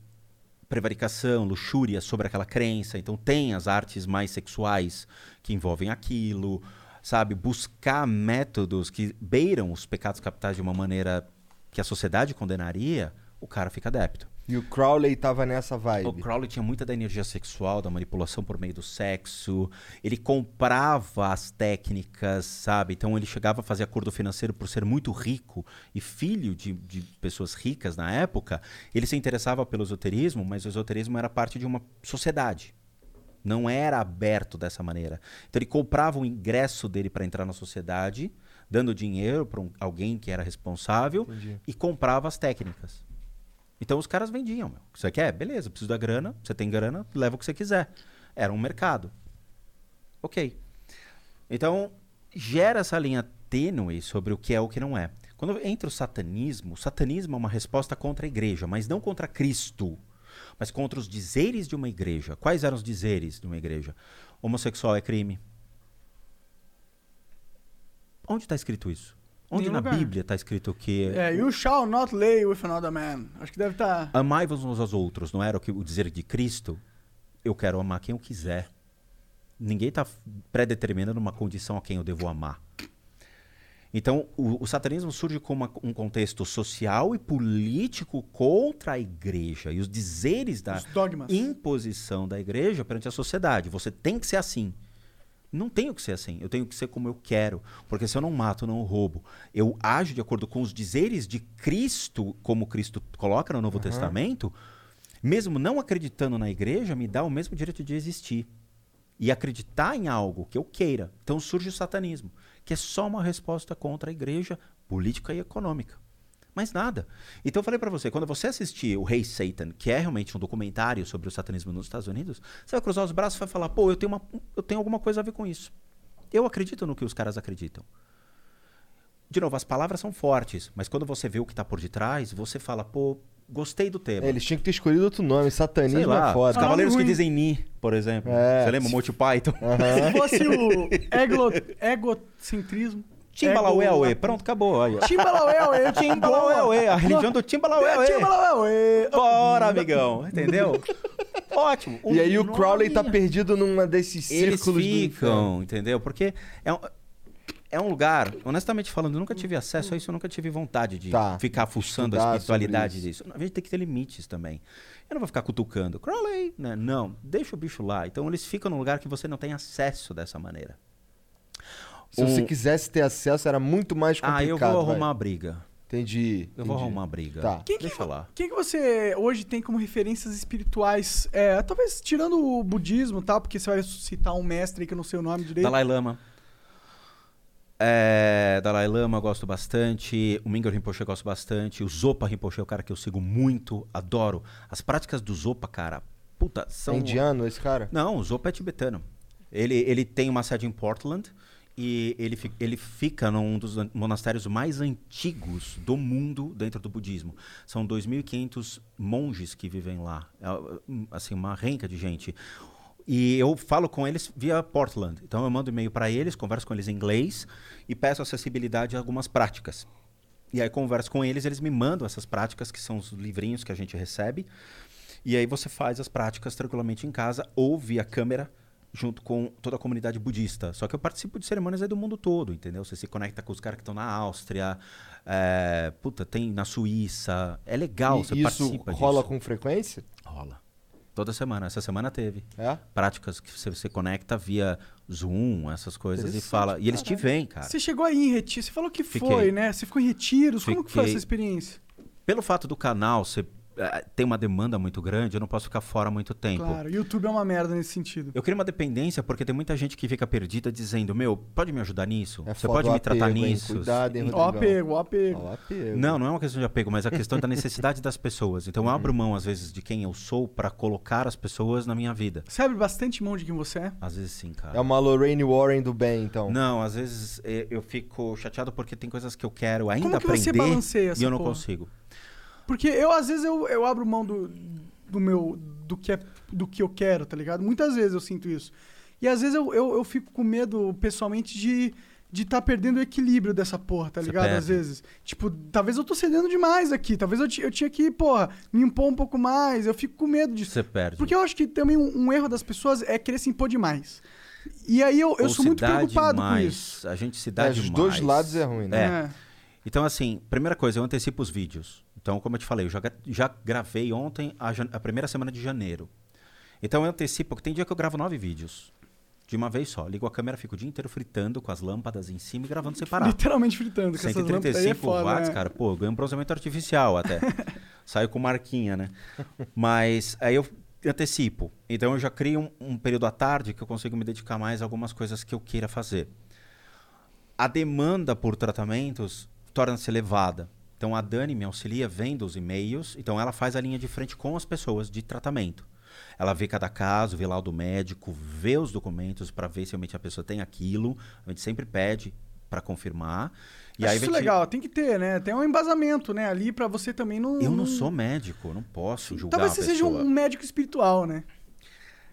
prevaricação, luxúria sobre aquela crença. Então tem as artes mais sexuais que envolvem aquilo, sabe? Buscar métodos que beiram os pecados capitais de uma maneira que a sociedade condenaria, o cara fica adepto. E o Crowley tava nessa vibe. O Crowley tinha muita da energia sexual, da manipulação por meio do sexo. Ele comprava as técnicas, sabe? Então ele chegava a fazer acordo financeiro por ser muito rico e filho de, de pessoas ricas na época. Ele se interessava pelo esoterismo, mas o esoterismo era parte de uma sociedade. Não era aberto dessa maneira. Então ele comprava o ingresso dele para entrar na sociedade, dando dinheiro para um, alguém que era responsável e comprava as técnicas. Então os caras vendiam, meu. Você quer? Beleza, preciso da grana, você tem grana, leva o que você quiser. Era um mercado. Ok. Então, gera essa linha tênue sobre o que é o que não é. Quando entra o satanismo, o satanismo é uma resposta contra a igreja, mas não contra Cristo, mas contra os dizeres de uma igreja. Quais eram os dizeres de uma igreja? Homossexual é crime. Onde está escrito isso? Onde na lugar. Bíblia está escrito que É, you shall not lay with another man. Acho que deve estar. Amai-vos uns aos outros, não era o, que, o dizer de Cristo? Eu quero amar quem eu quiser. Ninguém está pré-determinando uma condição a quem eu devo amar. Então, o, o satanismo surge como uma- um contexto social e político contra a igreja e os dizeres da Os imposição da igreja perante a sociedade. Você tem que ser assim. Não tenho que ser assim. Eu tenho que ser como eu quero. Porque se eu não mato, não roubo. Eu ajo de acordo com os dizeres de Cristo, como Cristo coloca no Novo Testamento, mesmo não acreditando na igreja, me dá o mesmo direito de existir. E acreditar em algo que eu queira. Então surge o satanismo, que é só uma resposta contra a igreja política e econômica. Mais nada. Então eu falei pra você, quando você assistir o Rei Satan, que é realmente um documentário sobre o satanismo nos Estados Unidos, você vai cruzar os braços e vai falar, pô, eu tenho, uma, eu tenho alguma coisa a ver com isso. Eu acredito no que os caras acreditam. De novo, as palavras são fortes, mas quando você vê o que tá por detrás, você fala, pô, gostei do tema. É, eles tinham que ter escolhido outro nome. Satanismo Sei lá, é os foda. cavaleiros Ah, que dizem Ni, por exemplo. É. Você lembra? Monty Python. Se fosse o ego, egocentrismo. Timbalaué, ego- pronto, acabou. Timbalaué, Timbalaué, a religião do Timbalaué. Timbalaué. Bora, amigão, entendeu? Ótimo. E aí o Crowley tá perdido numa desses Eles círculos do inferno. ficam, entendeu? Porque é um, é um lugar, honestamente falando, eu nunca tive acesso a isso, eu nunca tive vontade de Tá. ficar fuçando a Estudar espiritualidade sobre disso. A gente tem que ter limites também. Eu não vou ficar cutucando. Crowley, né? Não, deixa o bicho lá. Então eles ficam num lugar que você não tem acesso dessa maneira. Se Um- você quisesse ter acesso, era muito mais complicado. Ah, eu vou vai. arrumar a briga. Entendi. Eu vou entendi. arrumar a briga. Tá. Quem que, Deixa lá. quem que você hoje tem como referências espirituais? É, talvez tirando o budismo, tá? Porque você vai citar um mestre que eu não sei o nome direito. Dalai Lama. É, Dalai Lama gosto bastante, o Mingyur Rinpoche eu gosto bastante, o Zopa Rinpoche é o cara que eu sigo muito, adoro. As práticas do Zopa, cara, puta, É são... indiano esse cara? Não, o Zopa é tibetano. Ele, ele tem uma sede em Portland e ele, ele fica num dos monastérios mais antigos do mundo dentro do budismo. São 2.500 monges que vivem lá. É, assim, uma renca de gente. E eu falo com eles via Portland. Então eu mando e-mail para eles, converso com eles em inglês e peço acessibilidade a algumas práticas. E aí converso com eles, eles me mandam essas práticas, que são os livrinhos que a gente recebe. E aí você faz as práticas tranquilamente em casa ou via câmera junto com toda a comunidade budista. Só que eu participo de cerimônias aí do mundo todo, entendeu? Você se conecta com os caras que estão na Áustria, é, puta, tem na Suíça. É legal, E você isso participa rola disso. com frequência? Rola. Toda semana. Essa semana teve. É? Práticas que você, você conecta via Zoom, essas coisas, e fala. E eles te veem, cara. Você chegou aí em retiro, você falou que Fiquei. foi, né? Você ficou em retiros, como que foi Fiquei. essa experiência? Pelo fato do canal ser, eh, ter uma demanda muito grande, eu não posso ficar fora muito tempo. Claro, YouTube é uma merda nesse sentido. Eu queria uma dependência porque tem muita gente que fica perdida dizendo: Meu, pode me ajudar nisso? É Você pode o me tratar apego, hein? nisso? Cuidado, hein, Ó, Rodrigão? apego, ó, apego. Ó, apego. Não, não é uma questão de apego, mas a questão da necessidade das pessoas. Então eu abro mão, às vezes, de quem eu sou para colocar as pessoas na minha vida. Você abre bastante mão de quem você é? Às vezes sim, cara. É uma Lorraine Warren do bem, então. Não, às vezes eh, eu fico chateado porque tem coisas que eu quero ainda Como que você aprender balanceia essa e eu não porra? consigo. Porque eu, às vezes, eu, eu abro mão do, do meu. Do que, é, do que eu quero, tá ligado? Muitas vezes eu sinto isso. E às vezes eu, eu, eu fico com medo, pessoalmente, de, de estar perdendo o equilíbrio dessa porra, tá Você ligado? perde. Às vezes. Tipo, talvez eu tô cedendo demais aqui. Talvez eu, eu tinha que, porra, me impor um pouco mais. Eu fico com medo disso. Você perde. Porque eu acho que também um, um erro das pessoas é querer se impor demais. E aí eu, eu Ou sou muito preocupado demais. com isso. A gente se dá É, demais. os dois lados é ruim, né? É. Então, assim, primeira coisa, eu antecipo os vídeos. Então, como eu te falei, eu já, já gravei ontem a, a primeira semana de janeiro. Então, eu antecipo, porque tem dia que eu gravo nove vídeos. De uma vez só. Ligo a câmera, fico o dia inteiro fritando com as lâmpadas em cima e gravando separado. Literalmente fritando, com essas lâmpadas aí é 135 foda, watts, né? cara. Pô, ganho um bronzeamento artificial até. Saiu com marquinha, né? Mas aí eu antecipo. Então eu já crio um, um período à tarde que eu consigo me dedicar mais a algumas coisas que eu queira fazer. A demanda por tratamentos torna-se elevada. Então a Dani me auxilia vendo os e-mails. Então ela faz a linha de frente com as pessoas de tratamento. Ela vê cada caso, vê laudo médico, vê os documentos para ver se realmente a pessoa tem aquilo. A gente sempre pede para confirmar. E Acho aí isso gente- legal, tem que ter, né? Tem um embasamento, né? Ali pra você também não. Eu não sou médico, não posso julgar Talvez você seja um médico espiritual, né?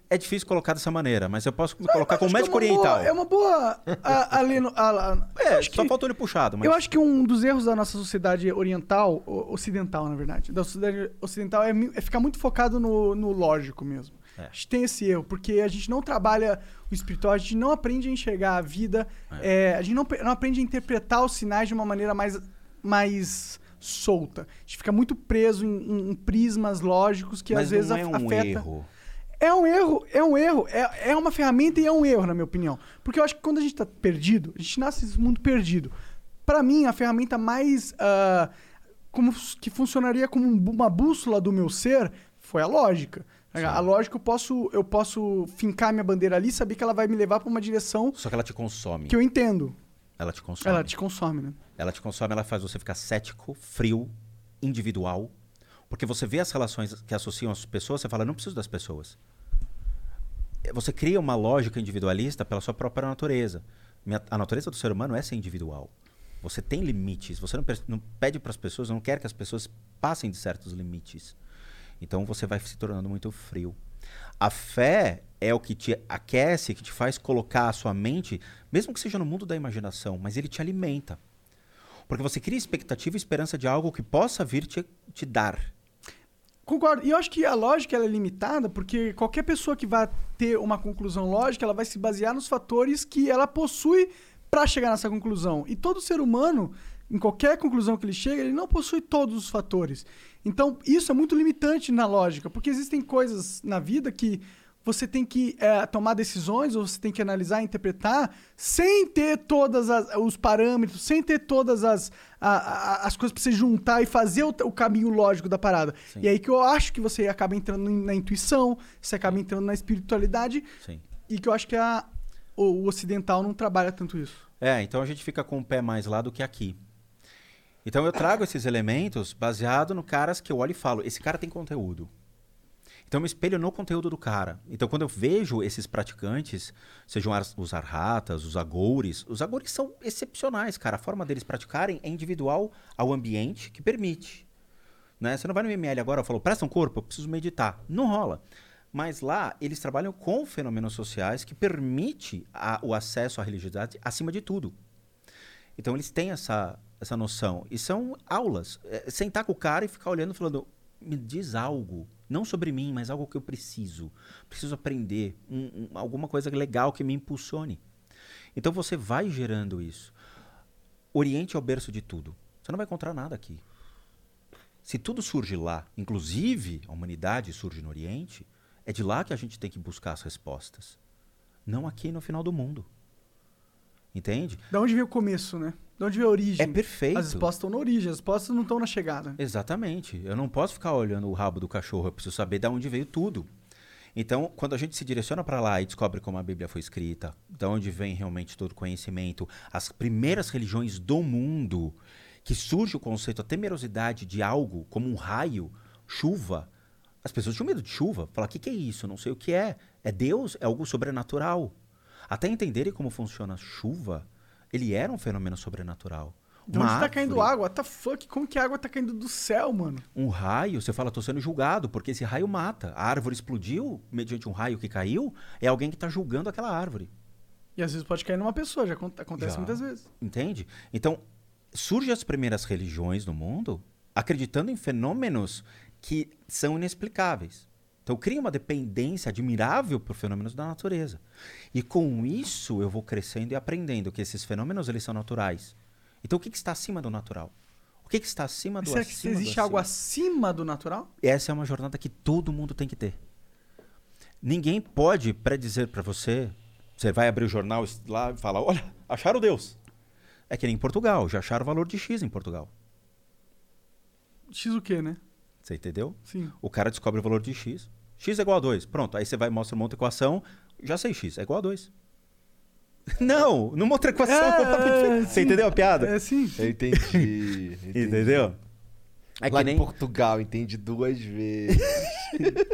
É difícil colocar dessa maneira, mas eu posso me colocar como que médico é oriental. Boa, é uma boa. A, ali no- a- a- É, acho só que- faltou ele puxado, mas Eu acho que um dos erros da nossa sociedade oriental, ocidental, na verdade, da sociedade ocidental é, é ficar muito focado no, no lógico mesmo. É. A gente tem esse erro, porque a gente não trabalha o espiritual, a gente não aprende a enxergar a vida, é, a gente não, não aprende a interpretar os sinais de uma maneira mais, mais solta. A gente fica muito preso em, em- em prismas lógicos que mas às vezes não é um afeta. erro. É um erro, é um erro, é, é uma ferramenta e é um erro, na minha opinião. Porque eu acho que quando a gente tá perdido, a gente nasce nesse mundo perdido. Pra mim, a ferramenta mais. ah, como que funcionaria como um uma bússola do meu ser foi a lógica. A lógica eu posso, eu posso fincar minha bandeira ali e saber que ela vai me levar pra uma direção Só que ela te consome. que eu entendo. Ela te consome. Ela te consome, né? Ela te consome, ela faz você ficar cético, frio, individual. Porque você vê as relações que associam as pessoas, você fala, não preciso das pessoas. Você cria uma lógica individualista pela sua própria natureza. A natureza do ser humano é ser individual. Você tem limites. Você não, não pede para as pessoas, não quer que as pessoas passem de certos limites. Então você vai se tornando muito frio. A fé é o que te aquece, que te faz colocar a sua mente, mesmo que seja no mundo da imaginação, mas ele te alimenta. Porque você cria expectativa e esperança de algo que possa vir te, te dar. Concordo. E eu acho que a lógica é limitada porque qualquer pessoa que vai ter uma conclusão lógica, ela vai se basear nos fatores que ela possui para chegar nessa conclusão. E todo ser humano, em qualquer conclusão que ele chega, ele não possui todos os fatores. Então, isso é muito limitante na lógica, porque existem coisas na vida que você tem que eh, tomar decisões, ou você tem que analisar e interpretar, sem ter todos os parâmetros, sem ter todas as, a- a- as coisas para você juntar e fazer o, o caminho lógico da parada. Sim. E aí que eu acho que você acaba entrando na intuição, você acaba entrando na espiritualidade, Sim. e que eu acho que a, o, o ocidental não trabalha tanto isso. É, então a gente fica com o pé mais lá do que aqui. Então eu trago esses elementos baseado no caras que eu olho e falo, esse cara tem conteúdo. Então eu me espelho no conteúdo do cara. Então quando eu vejo esses praticantes, sejam os arhatas, os agores, os agores são excepcionais, cara. A forma deles praticarem é individual ao ambiente que permite. Né? Você não vai no ML agora e falou, presta um corpo, eu preciso meditar. Não rola. Mas lá, eles trabalham com fenômenos sociais que permite a- o acesso à religiosidade acima de tudo. Então eles têm essa, essa noção. E são aulas. É, sentar com o cara e ficar olhando falando, me diz algo. Não sobre mim, mas algo que eu preciso. Preciso aprender. um- um- alguma coisa legal que me impulsione. Então você vai gerando isso. Oriente é o berço de tudo. Você não vai encontrar nada aqui. Se tudo surge lá, inclusive a humanidade surge no Oriente, é de lá que a gente tem que buscar as respostas. Não aqui no final do mundo. Entende? Da onde veio o começo, né? Da onde veio a origem? É perfeito. As respostas estão na origem, as respostas não estão na chegada. Exatamente. Eu não posso ficar olhando o rabo do cachorro, eu preciso saber de onde veio tudo. Então, quando a gente se direciona para lá e descobre como a Bíblia foi escrita, de onde vem realmente todo o conhecimento, as primeiras religiões do mundo, que surge o conceito, a temerosidade de algo, como um raio, chuva. As pessoas tinham medo de chuva. Falar, o que, que é isso? Não sei o que é. É Deus? É algo sobrenatural. Até entenderem como funciona a chuva, ele era um fenômeno sobrenatural. De onde tá caindo água? What the fuck? Como que a água tá caindo do céu, mano? um raio, você fala, tô sendo julgado, porque esse raio mata. A árvore explodiu mediante um raio que caiu, é alguém que está julgando aquela árvore. E às vezes pode cair numa pessoa, já acon- acontece Já. muitas vezes. Entende? Então, surgem as primeiras religiões no mundo acreditando em fenômenos que são inexplicáveis. Então, cria uma dependência admirável por fenômenos da natureza. E com isso, eu vou crescendo e aprendendo que esses fenômenos eles são naturais. Então, o que, que está acima do natural? O que, que está acima do Será que acima do existe algo acima? acima do natural? Essa é uma jornada que todo mundo tem que ter. Ninguém pode predizer para você. Você vai abrir o jornal lá e falar: olha, acharam Deus. É que nem em Portugal, já acharam o valor de X em Portugal. X o quê, né? Você entendeu? Sim. O cara descobre o valor de X. X é igual a 2. Pronto, aí você vai e mostra uma outra equação. Já sei X, é igual a 2. Não, numa outra equação. É, você sim. entendeu a piada? É sim. Eu entendi. entendi. Entendeu? É Lá que nem. em Portugal, entendi duas vezes.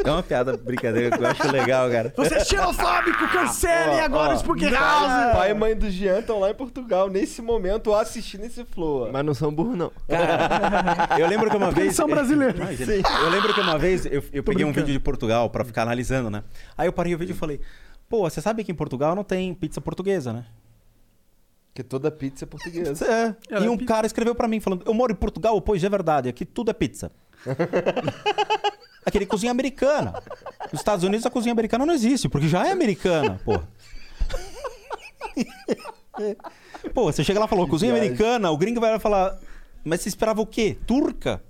É uma piada brincadeira que eu acho legal, cara. Você é xenofóbico, cancelem Ó, agora ó, o Spook Pai, House! pai e mãe do Jean estão lá em Portugal, nesse momento, assistindo esse flow. Mas não são burros, não. Eu lembro que uma Porque vez. eles são brasileiros. Eu lembro que uma vez eu, eu peguei um vídeo de Portugal pra ficar analisando, né? Aí eu parei o vídeo e falei: Pô, você sabe que em Portugal não tem pizza portuguesa, né? Porque toda pizza é portuguesa. É. Ela E é um pi- cara escreveu pra mim falando: Eu moro em Portugal, pois é verdade, aqui tudo é pizza. Aquele cozinha americana. Nos Estados Unidos a cozinha americana não existe, porque já é americana, pô. Pô, você chega lá e falou, cozinha americana, o gringo vai falar, mas você esperava o quê? Turca?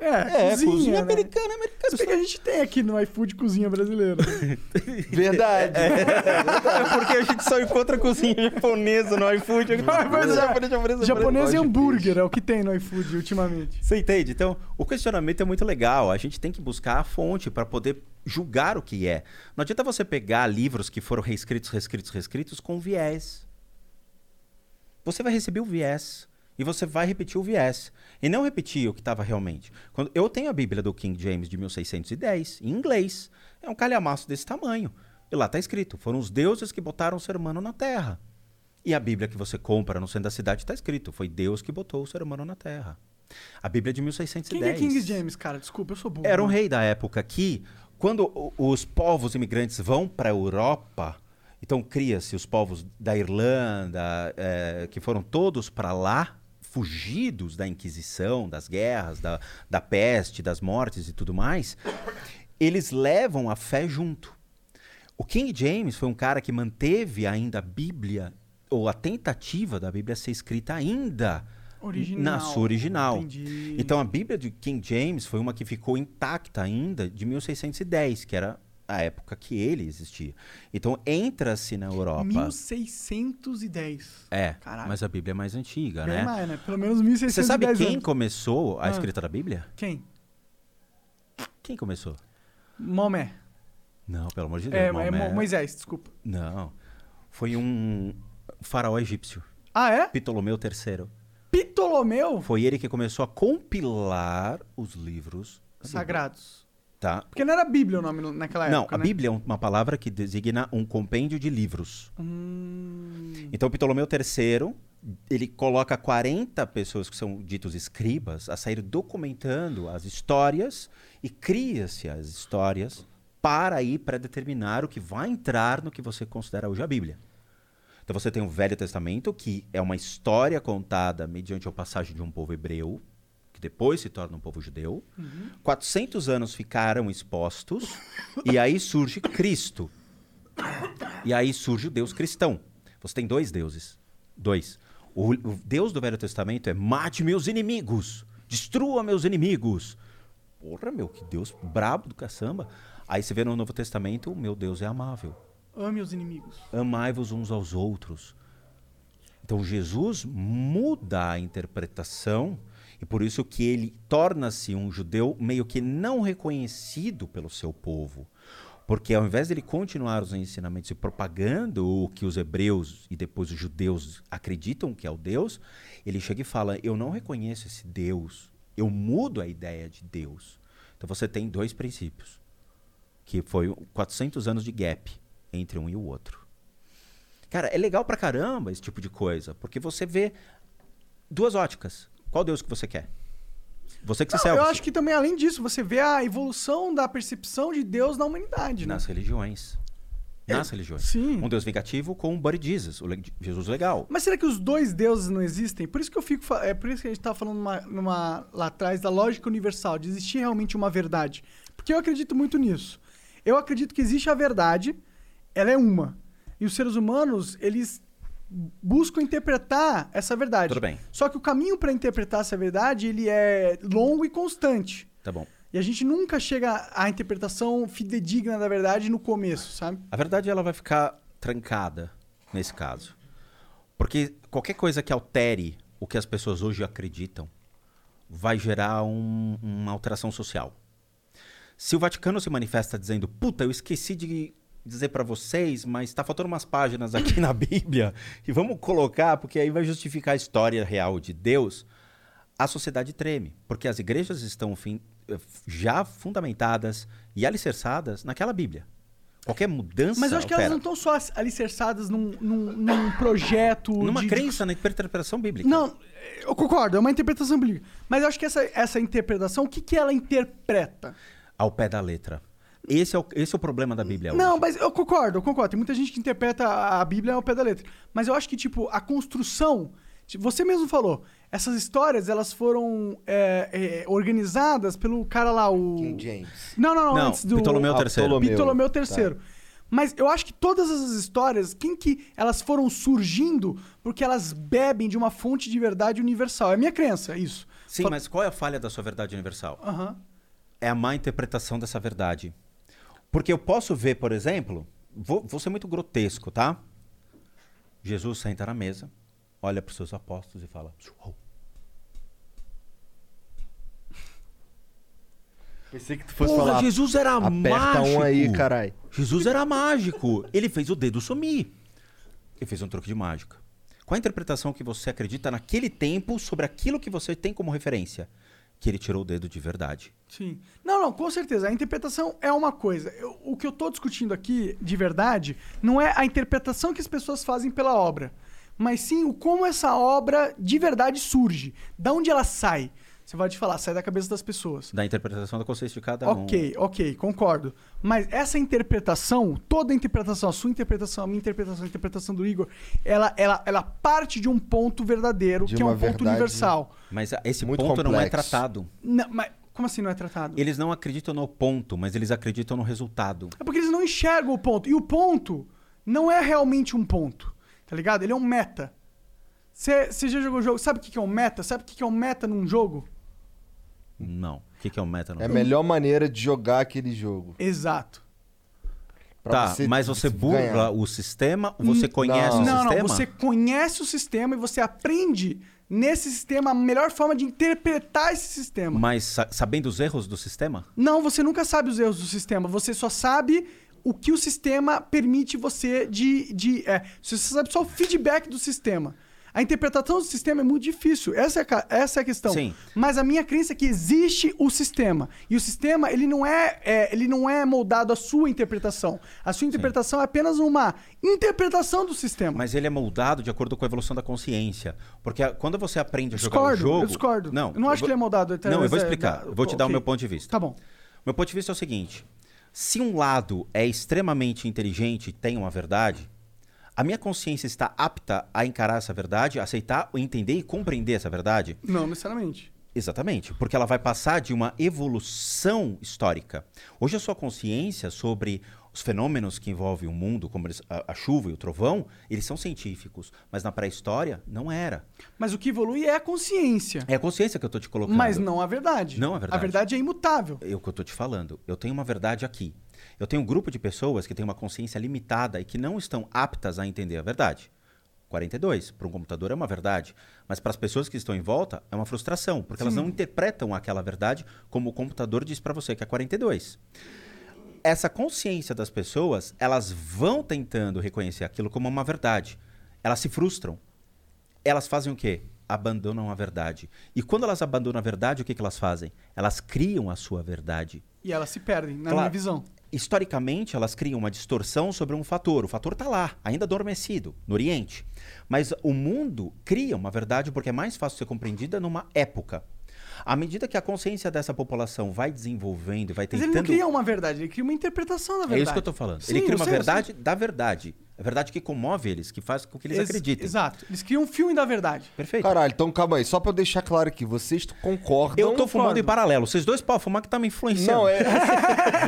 É, É, cozinha, né? americana, americana. Se bem que a gente tem aqui no iFood cozinha brasileira. Verdade. É porque a gente só encontra cozinha japonesa no iFood. Pois é. Japonês, japonês, Japonês e hambúrguer é o que tem no iFood ultimamente. Você entende? Então, o questionamento é muito legal. A gente tem que buscar a fonte para poder julgar o que é. Não adianta você pegar livros que foram reescritos, reescritos, reescritos com viés. Você vai receber o viés e você vai repetir o viés e não repetir o que estava realmente. Quando eu tenho a Bíblia do King James de 1610 em inglês, é um calhamaço desse tamanho. E lá está escrito: foram os deuses que botaram o ser humano na Terra. E a Bíblia que você compra no centro da cidade está escrito: foi Deus que botou o ser humano na Terra. A Bíblia de 1610. Quem que é King James, cara? Desculpa, eu sou burro. Era um rei da época que, quando os povos imigrantes vão para a Europa, então cria-se os povos da Irlanda, eh, que foram todos para lá, fugidos da Inquisição, das guerras, da, da peste, das mortes e tudo mais, eles levam a fé junto. O King James foi um cara que manteve ainda a Bíblia, ou a tentativa da Bíblia ser escrita ainda Original. na sua original. Entendi. Então a Bíblia de King James foi uma que ficou intacta ainda de 1610, que era a época que ele existia. Então entra-se na Europa. 1610. É, Caralho. mas a Bíblia é mais antiga, Bem né? mais, né? Pelo menos 1610 Você sabe quem anos. começou a Ah. escrita da Bíblia? Quem? Quem começou? Momé. Não, pelo amor de Deus. É, é Maomé. Mo- Moisés, desculpa. Não. Foi um faraó egípcio, Ah, é? Ptolomeu III. Ptolomeu? Foi ele que começou a compilar os livros Sagrados. Tá? Porque não era Bíblia o nome no- naquela Não, época, a né? Bíblia é uma palavra que designa um compêndio de livros. Hum, Então, Ptolomeu III, ele coloca 40 pessoas que são ditos escribas a sair documentando as histórias e cria-se as histórias para aí predeterminar o que vai entrar no que você considera hoje a Bíblia. Então você tem o Velho Testamento, que é uma história contada mediante a passagem de um povo hebreu, que depois se torna um povo judeu. 400 anos ficaram expostos, e aí surge Cristo. E aí surge o Deus cristão. Você tem dois deuses. Dois. O, o Deus do Velho Testamento é mate meus inimigos, destrua meus inimigos. Porra, meu, que Deus brabo do caçamba. Aí você vê no Novo Testamento, o meu Deus é amável. ame os inimigos. Amai-vos uns aos outros. Então Jesus muda a interpretação e por isso que ele torna-se um judeu meio que não reconhecido pelo seu povo. Porque ao invés dele continuar os ensinamentos e propagando o que os hebreus e depois os judeus acreditam que é o Deus, ele chega e fala: Eu não reconheço esse Deus, eu mudo a ideia de Deus. Então você tem dois princípios, que foi 400 anos de gap entre um e o outro. Cara, é legal pra caramba esse tipo de coisa, porque você vê duas óticas. Qual Deus que você quer? Você que se serve eu acho que também, além disso, você vê a evolução da percepção de Deus na humanidade, né? nas religiões. nas religiões. sim. Um Deus vingativo com um Buddy Jesus, o le- Jesus legal. Mas será que os dois deuses não existem? Por isso que eu fico. É por isso que a gente tava falando numa, numa- lá atrás da lógica universal, de existir realmente uma verdade. Porque eu acredito muito nisso. Eu acredito que existe a verdade, ela é uma. E os seres humanos, eles buscam interpretar essa verdade. Tudo bem. Só que o caminho para interpretar essa verdade, ele é longo e constante. Tá bom. E a gente nunca chega à interpretação fidedigna da verdade no começo, sabe? A verdade ela vai ficar trancada nesse caso. Porque qualquer coisa que altere o que as pessoas hoje acreditam vai gerar um- uma alteração social. Se o Vaticano se manifesta dizendo, puta, eu esqueci de dizer pra vocês, mas tá faltando umas páginas aqui na Bíblia e vamos colocar, porque aí vai justificar a história real de Deus, a sociedade treme, porque as igrejas estão fim- eh, já fundamentadas e alicerçadas naquela Bíblia. Qualquer mudança Mas eu acho que elas altera. não estão só alicerçadas num, num, num projeto. Numa de- crença na interpretação bíblica. Não, eu concordo, é uma interpretação bíblica. Mas eu acho que essa, essa interpretação, o que, que ela interpreta? Ao pé da letra. Esse é o, esse é o problema da Bíblia Não, hoje. mas eu concordo, eu concordo. Tem muita gente que interpreta a Bíblia ao pé da letra. Mas eu acho que, tipo, a construção. tipo, Você mesmo falou, essas histórias elas foram é, é, organizadas pelo cara lá, o. King James. Não, não, não, Não, antes do. Ptolomeu III. Ptolomeu. Ptolomeu Tá. III. Mas eu acho que todas essas histórias, quem que elas foram surgindo porque elas bebem de uma fonte de verdade universal. É minha crença, isso. Sim, Fa- mas qual é a falha da sua verdade universal? Aham. É a má interpretação dessa verdade. Porque eu posso ver, por exemplo, vou, vou ser muito grotesco, tá? Jesus senta na mesa, olha para os seus apóstolos e fala: "Uou, Pensei que tu fosse Porra, falar. Jesus era Aperta mágico. um aí, carai. Jesus era mágico. Ele fez o dedo sumir. Ele fez um truque de mágica. Qual a interpretação que você acredita naquele tempo sobre aquilo que você tem como referência? Que ele tirou o dedo de verdade. Sim. Não, não, com certeza. A interpretação é uma coisa. Eu- o que eu tô discutindo aqui, de verdade, não é a interpretação que as pessoas fazem pela obra, mas sim o como essa obra de verdade surge. Da onde ela sai. Você pode falar, sai da cabeça das pessoas. Da interpretação da consciência de cada um. Ok, ok, concordo. Mas essa interpretação, toda a interpretação, a sua interpretação, a minha interpretação, a interpretação do Igor, ela, ela, ela parte de um ponto verdadeiro, De que é um ponto universal. Mas esse Muito ponto não é complexo. tratado. Não, mas como assim não é tratado? Eles não acreditam no ponto, mas eles acreditam no resultado. É porque eles não enxergam o ponto. E o ponto não é realmente um ponto. Tá ligado? Ele é um meta. Você já jogou jogo? Sabe o que que é um meta? Sabe o que que é um meta num jogo? Não. O que, que é o meta? Não? É a melhor maneira de jogar aquele jogo. Exato. Pra Tá, mas você burla ganhar. o sistema ou você conhece não. o não, sistema? não. Você conhece o sistema e você aprende nesse sistema a melhor forma de interpretar esse sistema. Mas sa- sabendo os erros do sistema? Não, você nunca sabe os erros do sistema. Você só sabe o que o sistema permite você de. de é, você sabe só o feedback do sistema. A interpretação do sistema é muito difícil. Essa é a, essa é a questão. Sim. Mas a minha crença é que existe o sistema. E o sistema, ele não é, é, ele não é moldado à sua interpretação. A sua interpretação é apenas uma interpretação do sistema. Mas ele é moldado de acordo com a evolução da consciência. Porque quando você aprende a jogar Discordo, o jogo... eu discordo. Não, Eu não acho vou- que ele é moldado Não, através eu vou da- explicar. Eu vou te dar o meu ponto de vista. Tá bom. Meu ponto de vista é o seguinte: se um lado é extremamente inteligente e tem uma verdade, a minha consciência está apta a encarar essa verdade, aceitar, entender e compreender essa verdade? Não necessariamente. Exatamente, porque ela vai passar de uma evolução histórica. Hoje a sua consciência sobre os fenômenos que envolvem o mundo, como eles- a, a chuva e o trovão, eles são científicos, mas na pré-história não era. Mas o que evolui é a consciência. É a consciência que eu estou te colocando. Mas não a verdade. Não a verdade. A verdade é imutável. É o que eu estou te falando. Eu tenho uma verdade aqui. Eu tenho um grupo de pessoas que têm uma consciência limitada e que não estão aptas a entender a verdade. 42. Para um computador é uma verdade. Mas para as pessoas que estão em volta é uma frustração, porque elas não interpretam aquela verdade como o computador diz para você que é 42. Essa consciência das pessoas, elas vão tentando reconhecer aquilo como uma verdade. Elas se frustram. Elas fazem o quê? Abandonam a verdade. E quando elas abandonam a verdade, o que, que elas fazem? Elas criam a sua verdade. E elas se perdem, na Claro. minha visão. Historicamente, elas criam uma distorção sobre um fator. O fator está lá, ainda adormecido, no Oriente. Mas o mundo cria uma verdade porque é mais fácil ser compreendida numa época. À medida que a consciência dessa população vai desenvolvendo, vai Mas tentando. ele não cria uma verdade, ele cria uma interpretação da verdade. É isso que eu tô falando. Sim, ele cria uma sei, verdade da verdade. A verdade que comove eles, que faz com que eles Ex- acreditem. Exato. Eles criam um filme da verdade. Perfeito. Caralho, então calma aí. Só pra eu deixar claro aqui, vocês concordam... eu tô fumando concordo. em paralelo. Vocês dois podem fumar que tá me influenciando. Não, é.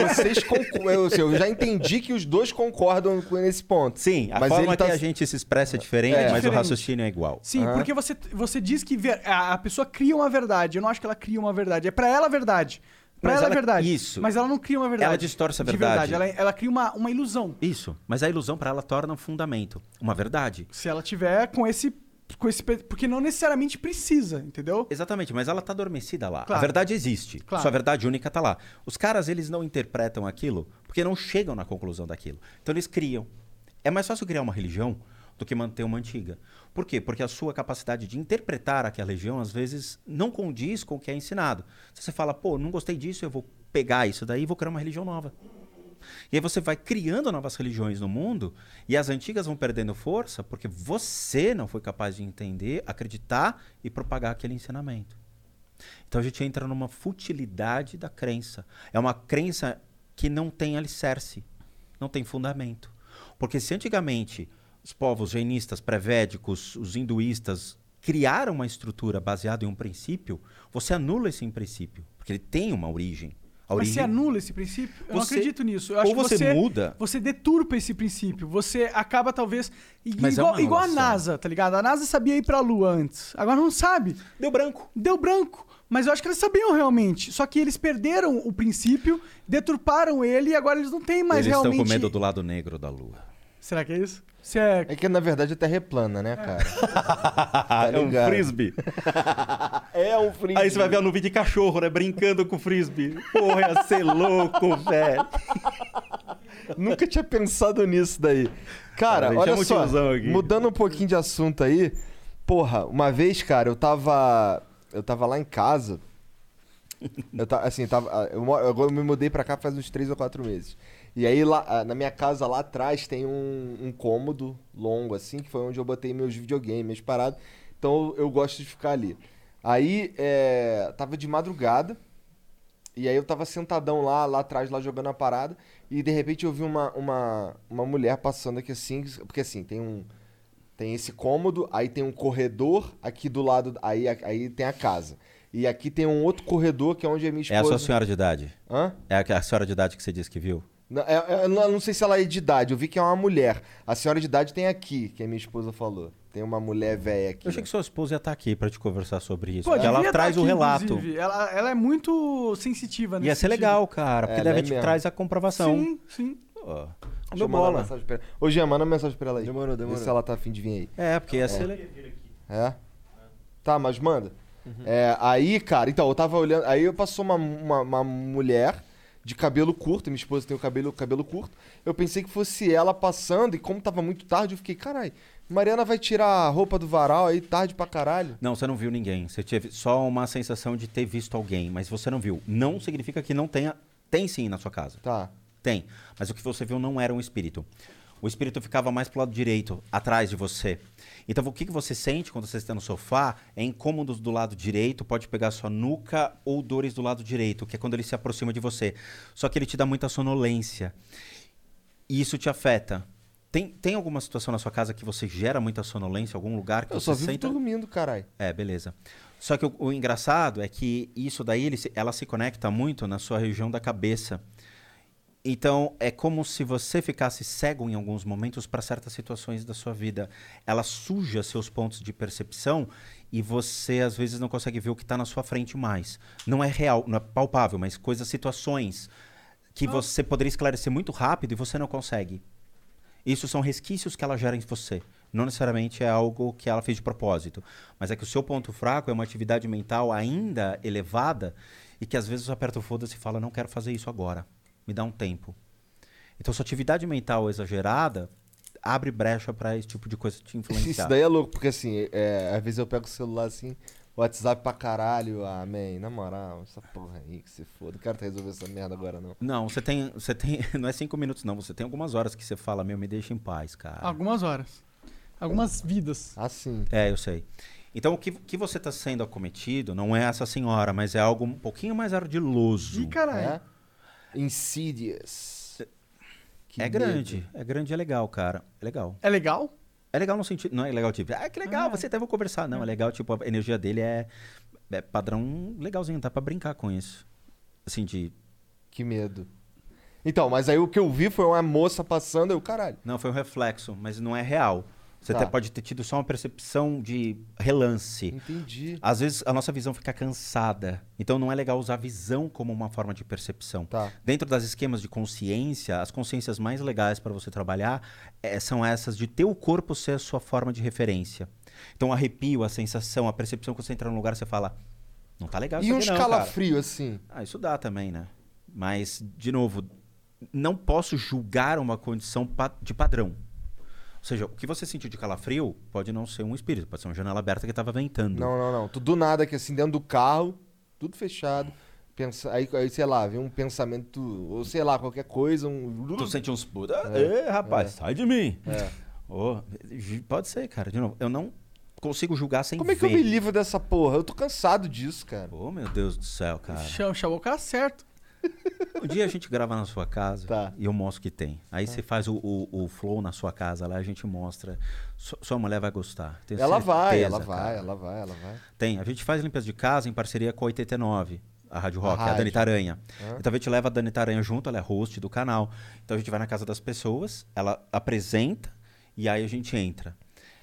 Vocês concordam. Eu, assim, eu já entendi que os dois concordam com esse ponto. Sim, a Mas forma tá- que a gente se expressa é diferente, É. mas Diferente. o raciocínio é igual. Sim, porque você, você diz que ver- a, a pessoa cria uma verdade. Eu não acho que ela cria uma verdade. É pra ela a verdade. Pra Mas ela, é ela- verdade. isso. Mas ela não cria uma verdade. Ela distorce a de verdade. Ela, ela cria uma, uma ilusão. Isso. Mas a ilusão para ela torna um fundamento, uma verdade. Se ela tiver com esse. Com esse porque não necessariamente precisa, entendeu? Exatamente, mas ela tá adormecida lá. Claro. A verdade existe. Claro. Sua verdade única tá lá. Os caras, eles não interpretam aquilo porque não chegam na conclusão daquilo. Então eles criam. É mais fácil criar uma religião do que manter uma antiga. Por quê? Porque a sua capacidade de interpretar aquela religião, às vezes, não condiz com o que é ensinado. Você fala, pô, não gostei disso, eu vou pegar isso daí e vou criar uma religião nova. E aí você vai criando novas religiões no mundo e as antigas vão perdendo força porque você não foi capaz de entender, acreditar e propagar aquele ensinamento. Então a gente entra numa futilidade da crença. É uma crença que não tem alicerce, não tem fundamento. Porque se antigamente os povos jainistas, pré-védicos, os hinduístas criaram uma estrutura baseada em um princípio, você anula esse princípio, porque ele tem uma origem. A Mas você anula esse princípio? Eu não Você- acredito nisso. Ou você você muda- Você deturpa esse princípio. Você acaba, talvez. Mas é igual, uma igual a. NASA, tá ligado? A NASA sabia ir pra Lua antes. Agora não sabe. deu branco. Deu branco. Mas eu acho que eles sabiam realmente. Só que eles perderam o princípio, deturparam ele e agora eles não têm mais Eles realmente. estão com medo do lado negro da lua. Será que é isso? Se é. É que na verdade a Terra é plana, né, cara? é um frisbee. É um frio. Aí você vai ver a nuvem de cachorro, né? Brincando com o frisbee. Porra, ia ser louco, velho. Nunca tinha pensado nisso daí. Cara, Cara, olha só. Mudando um pouquinho de assunto aí. Porra, uma vez, cara, eu tava. Eu tava lá em casa. Eu tava, assim, tava. Eu, eu me mudei pra cá faz uns 3 ou 4 meses. E aí, lá, ah, na minha casa lá atrás, tem um, um cômodo longo, assim, que foi onde eu botei meus videogames, minhas paradas. Então eu, gosto de ficar ali. Aí, é, tava de madrugada. E aí eu tava sentadão lá, lá atrás, lá jogando a parada. E de repente eu vi uma, uma, uma mulher passando aqui assim. Porque assim, tem um. Tem esse cômodo, aí tem um corredor aqui do lado. Aí, aí tem a casa. E aqui tem um outro corredor que é onde a minha É a esposa. sua senhora de idade. Hã? É a a senhora de idade que você disse que viu? Não, é- é- eu não, sei se ela é de idade. Eu vi que é uma mulher. A senhora de idade tem aqui, que a minha esposa falou. Tem uma mulher velha aqui. Eu achei né? que sua esposa ia estar aqui pra te conversar sobre isso. Pô, ela devia traz tá o aqui, relato. inclusive. Ela, ela é muito sensitiva nesse Ia ser sentido. legal, cara. Porque É, daí ela é te mesmo. traz a comprovação. Sim, sim. Ó, Deixa Deu eu mandar bola. mensagem pra ela. Ô, Jean, manda mensagem pra ela aí. Demorou, demorou. Vê se ela tá afim de vir aí. É, porque ia ser legal. É? Tá, mas manda. É, aí, cara, então, eu tava olhando. Aí eu passou uma, uma, uma mulher de cabelo curto, minha esposa tem o cabelo, cabelo curto. Eu pensei que fosse ela passando, e como tava muito tarde, eu fiquei, caralho, Mariana vai tirar a roupa do varal aí tarde pra caralho. Não, você não viu ninguém. Você teve só uma sensação de ter visto alguém, mas você não viu. Não significa que não tenha. Tem sim na sua casa. Tá. Tem. Mas o que você viu não era um espírito. O espírito ficava mais pro lado direito, atrás de você. Então, o que que você sente quando você está no sofá é incômodos do lado direito, pode pegar sua nuca ou dores do lado direito, que é quando ele se aproxima de você. Só que ele te dá muita sonolência. E isso te afeta. Tem, tem alguma situação na sua casa que você gera muita sonolência, algum lugar que Eu você só vivo senta... dormindo, caralho. É, beleza. Só que o, o engraçado é que isso daí, ele ela se conecta muito na sua região da cabeça. Então, é como se você ficasse cego em alguns momentos para certas situações da sua vida. Ela suja seus pontos de percepção e você, às vezes, não consegue ver o que está na sua frente mais. Não é real, não é palpável, mas coisas, situações que você poderia esclarecer muito rápido e você não consegue. Isso são resquícios que ela gera em você. Não necessariamente é algo que ela fez de propósito. Mas é que o seu ponto fraco é uma atividade mental ainda elevada e que às vezes você aperta o foda-se e fala, não quero fazer isso agora. Me dá um tempo. Então, sua atividade mental exagerada abre brecha para esse tipo de coisa te influenciar. Isso daí é louco, porque assim, é, às vezes eu pego o celular assim, WhatsApp pra caralho, amém. Na moral, essa porra aí que se foda. Não quero resolver essa merda agora, não. Não, você tem, você tem. Não é cinco minutos, não. Você tem algumas horas que você fala, meu, me deixa em paz, cara. Algumas horas. Algumas vidas. Assim. É, eu sei. Então, o que, que você está sendo acometido não é essa senhora, mas é algo um pouquinho mais ardiloso. Ih, caralho. É? Insidious. Que é medo. grande. É grande e é legal, cara. É legal. É legal? É legal no sentido. Não é legal, tipo, ah, que legal, você até vou conversar. Não, é legal, tipo, a energia dele é, é padrão legalzinho, dá pra brincar com isso. Assim, de. Que medo. Então, mas aí o que eu vi foi uma moça passando, eu, caralho. Não, foi um reflexo, mas não é real. Você Tá. até pode ter tido só uma percepção de relance. Entendi. Às vezes a nossa visão fica cansada. Então não é legal usar a visão como uma forma de percepção. Tá. Dentro das esquemas de consciência, as consciências mais legais para você trabalhar eh, são essas de ter o corpo ser a sua forma de referência. Então o arrepio, a sensação, a percepção que você entra num lugar, você fala, não tá legal E um aqui não, cara." escalafrio, assim. Ah, isso dá também, né? Mas, de novo, não posso julgar uma condição de padrão. Ou seja, o que você sentiu de calafrio pode não ser um espírito, pode ser uma janela aberta que estava ventando. Não, não, não. Tu do nada aqui, assim, dentro do carro, tudo fechado. Pensa, aí, aí, sei lá, vem um pensamento, ou sei lá, qualquer coisa, um. Tu sente uns puta. Ê, rapaz, sai de mim. É. Ju- pode ser, cara. De novo, eu não consigo julgar sem Como é que ver. eu me livro dessa porra? Eu tô cansado disso, cara. Ô, meu Deus do céu, cara. Chama, chamou o cara certo. Um dia a gente grava na sua casa Tá. e eu mostro que tem. Aí você faz o, o, o flow na sua casa lá, a gente mostra. Su- sua mulher vai gostar. ela vai, certeza, ela vai, cara. ela vai, ela vai. Tem. A gente faz limpeza de casa em parceria com a 89, a Rádio A Rock, a, rádio. Dani Taranha. Hã? Então a gente leva a Dani Taranha junto, ela é host do canal. Então a gente vai na casa das pessoas, ela apresenta e aí a gente entra.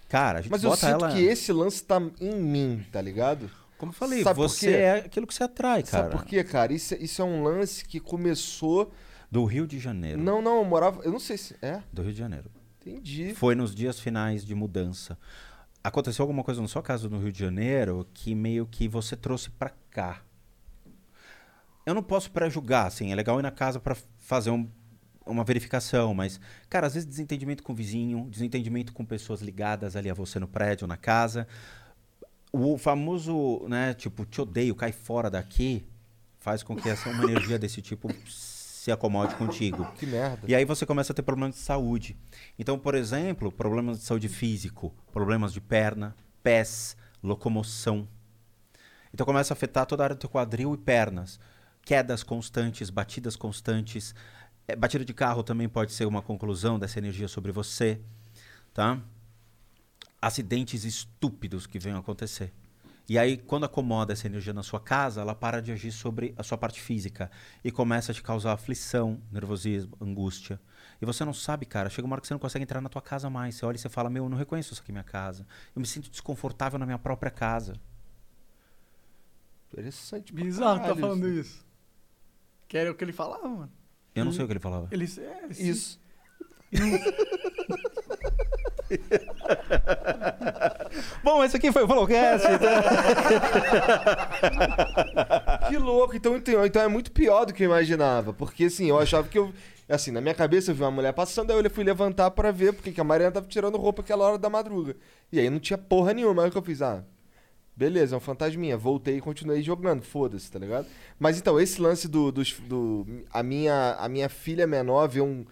Cara, a gente Mas eu bota sinto ela. que esse lance tá em mim, tá ligado? Como eu falei, Sabe você é aquilo que você atrai, cara. Sabe por quê, cara? Isso, é- isso é um lance que começou. Do Rio de Janeiro. Não, não, eu morava. Eu não sei se. É? Do Rio de Janeiro. Entendi. Foi nos dias finais de mudança. Aconteceu alguma coisa na sua casa no Rio de Janeiro que meio que você trouxe pra cá. Eu não posso pré-julgar, assim, é legal ir na casa pra fazer um- uma verificação, mas, cara, às vezes desentendimento com o vizinho, desentendimento com pessoas ligadas ali a você no prédio, na casa. O famoso, né, tipo, te odeio, cai fora daqui, faz com que essa uma energia desse tipo se acomode contigo. Que merda. E aí você começa a ter problemas de saúde. Então, por exemplo, problemas de saúde físico, problemas de perna, pés, locomoção. Então começa a afetar toda a área do teu quadril e pernas. Quedas constantes, batidas constantes. É, batida de carro também pode ser uma conclusão dessa energia sobre você, tá? Acidentes estúpidos que venham acontecer. E aí, quando acomoda essa energia na sua casa, ela para de agir sobre a sua parte física e começa a te causar aflição, nervosismo, angústia. E você não sabe, cara, chega uma hora que você não consegue entrar na tua casa mais. Você olha e você fala: Meu, eu não reconheço isso aqui minha casa. Eu me sinto desconfortável na minha própria casa. Interessante. Bizarro tá falando isso. Que era o que ele falava, mano. Eu não sei o que ele falava. Ele, é, Isso. Bom, esse aqui foi o Flowcast. Que louco. Então, então, então é muito pior do que eu imaginava. Porque assim, eu achava que eu. Assim, na minha cabeça eu vi uma mulher passando, aí eu fui levantar pra ver, porque que a Mariana tava tirando roupa aquela hora da madruga. E aí não tinha porra nenhuma. Aí o que eu fiz? Ah, beleza, é um fantasminha. Voltei e continuei jogando, foda-se, tá ligado? Mas então, esse lance do. dos- do a, minha, a minha filha menor vê um.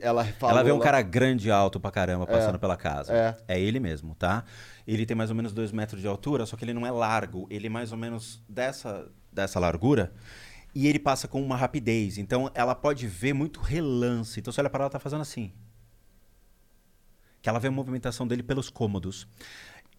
Ela falou Ela vê um cara grande, alto pra caramba, passando pela casa. É. É ele mesmo, tá? Ele tem mais ou menos dois metros de altura, só que ele não é largo. Ele é mais ou menos dessa, dessa largura. E ele passa com uma rapidez. Então, ela pode ver muito relance. Então, se olha para ela, ela tá fazendo assim. Que ela vê a movimentação dele pelos cômodos.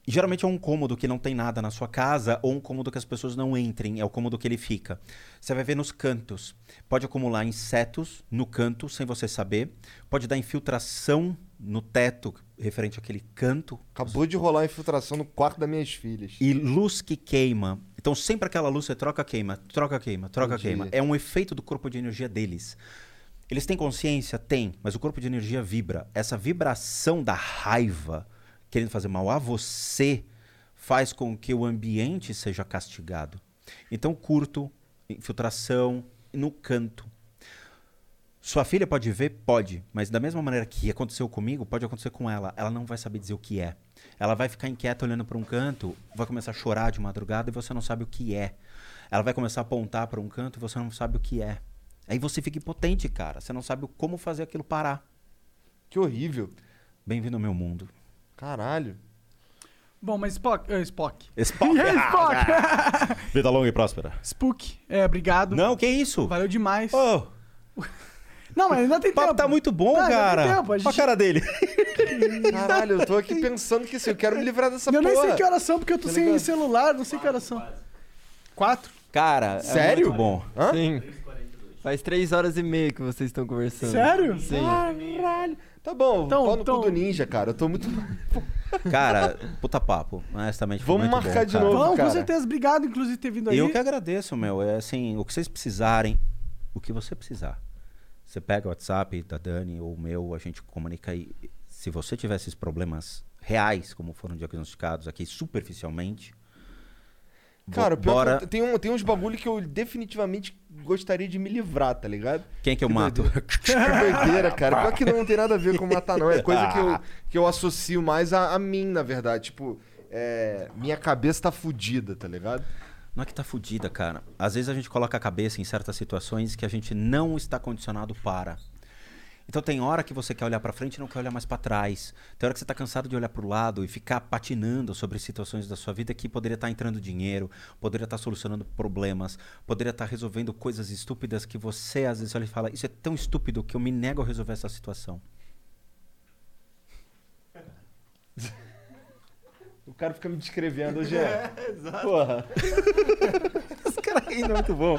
E, geralmente é um cômodo que não tem nada na sua casa ou um cômodo que as pessoas não entrem, é o cômodo que ele fica. Você vai ver nos cantos. Pode acumular insetos no canto sem você saber. Pode dar infiltração no teto referente àquele canto. Acabou de rolar a infiltração no quarto das minhas filhas. E luz que queima. Então sempre aquela luz você troca, queima, troca, queima, troca, Entendi. queima. É um efeito do corpo de energia deles. Eles têm consciência? Tem, mas o corpo de energia vibra. Essa vibração da raiva, querendo fazer mal a você, faz com que o ambiente seja castigado. Então, curto, infiltração, no canto. Sua filha pode ver? Pode. Mas da mesma maneira que aconteceu comigo, pode acontecer com ela. Ela não vai saber dizer o que é. Ela vai ficar inquieta olhando para um canto, vai começar a chorar de madrugada e você não sabe o que é. Ela vai começar a apontar para um canto e você não sabe o que é. Aí você fica impotente, cara. Você não sabe como fazer aquilo parar. Que horrível. Bem-vindo ao meu mundo. Caralho. Bom, mas Spock. eh, Spock. Spock. Spock? Vida longa e próspera. Spook. É, obrigado. Não, que isso? Valeu demais. Ô, Não, mas ainda tem o papo tempo. tá muito bom, Tá, ainda tem cara. tempo, a Olha a gente- cara dele. Caralho, eu tô aqui pensando que assim, eu quero me livrar dessa Eu porra. nem sei que horas são, porque eu tô Tá sem ligado? celular, não sei que horas são. Quatro? Cara, Sério? é muito bom. Hã? Sim. Faz três horas e meia que vocês estão conversando. Sério? Sim. Caralho. Tá bom, Então- pau no então- cu do ninja, cara. Eu tô muito. Cara, puta papo. Honestamente, Vamos muito marcar bom, de cara. novo. Vamos, cara. com certeza. Obrigado, inclusive, por ter vindo aí. Eu que agradeço, meu. É assim, o que vocês precisarem, o que você precisar. Você pega o WhatsApp da Dani ou o meu, a gente comunica aí. Se você tiver esses problemas reais, como foram diagnosticados aqui superficialmente, Cara, bora. que tem, um, tem uns bagulho que eu definitivamente gostaria de me livrar, tá ligado? Quem que eu mato? Que doideira, cara. Pior que não tem nada a ver com matar, não. É coisa que eu, que eu associo mais a, a mim, na verdade. Tipo, é, minha cabeça tá fudida, tá ligado? Não é que tá fudida, cara. Às vezes a gente coloca a cabeça em certas situações que a gente não está condicionado para. Então tem hora que você quer olhar pra frente e não quer olhar mais pra trás. Tem hora que você tá cansado de olhar pro lado e ficar patinando sobre situações da sua vida que poderia estar entrando dinheiro, poderia estar solucionando problemas, poderia estar resolvendo coisas estúpidas que você às vezes olha e fala: "Isso é tão estúpido que eu me nego a resolver essa situação". O cara fica me descrevendo hoje. É, Porra. Os caras rindo é muito bom.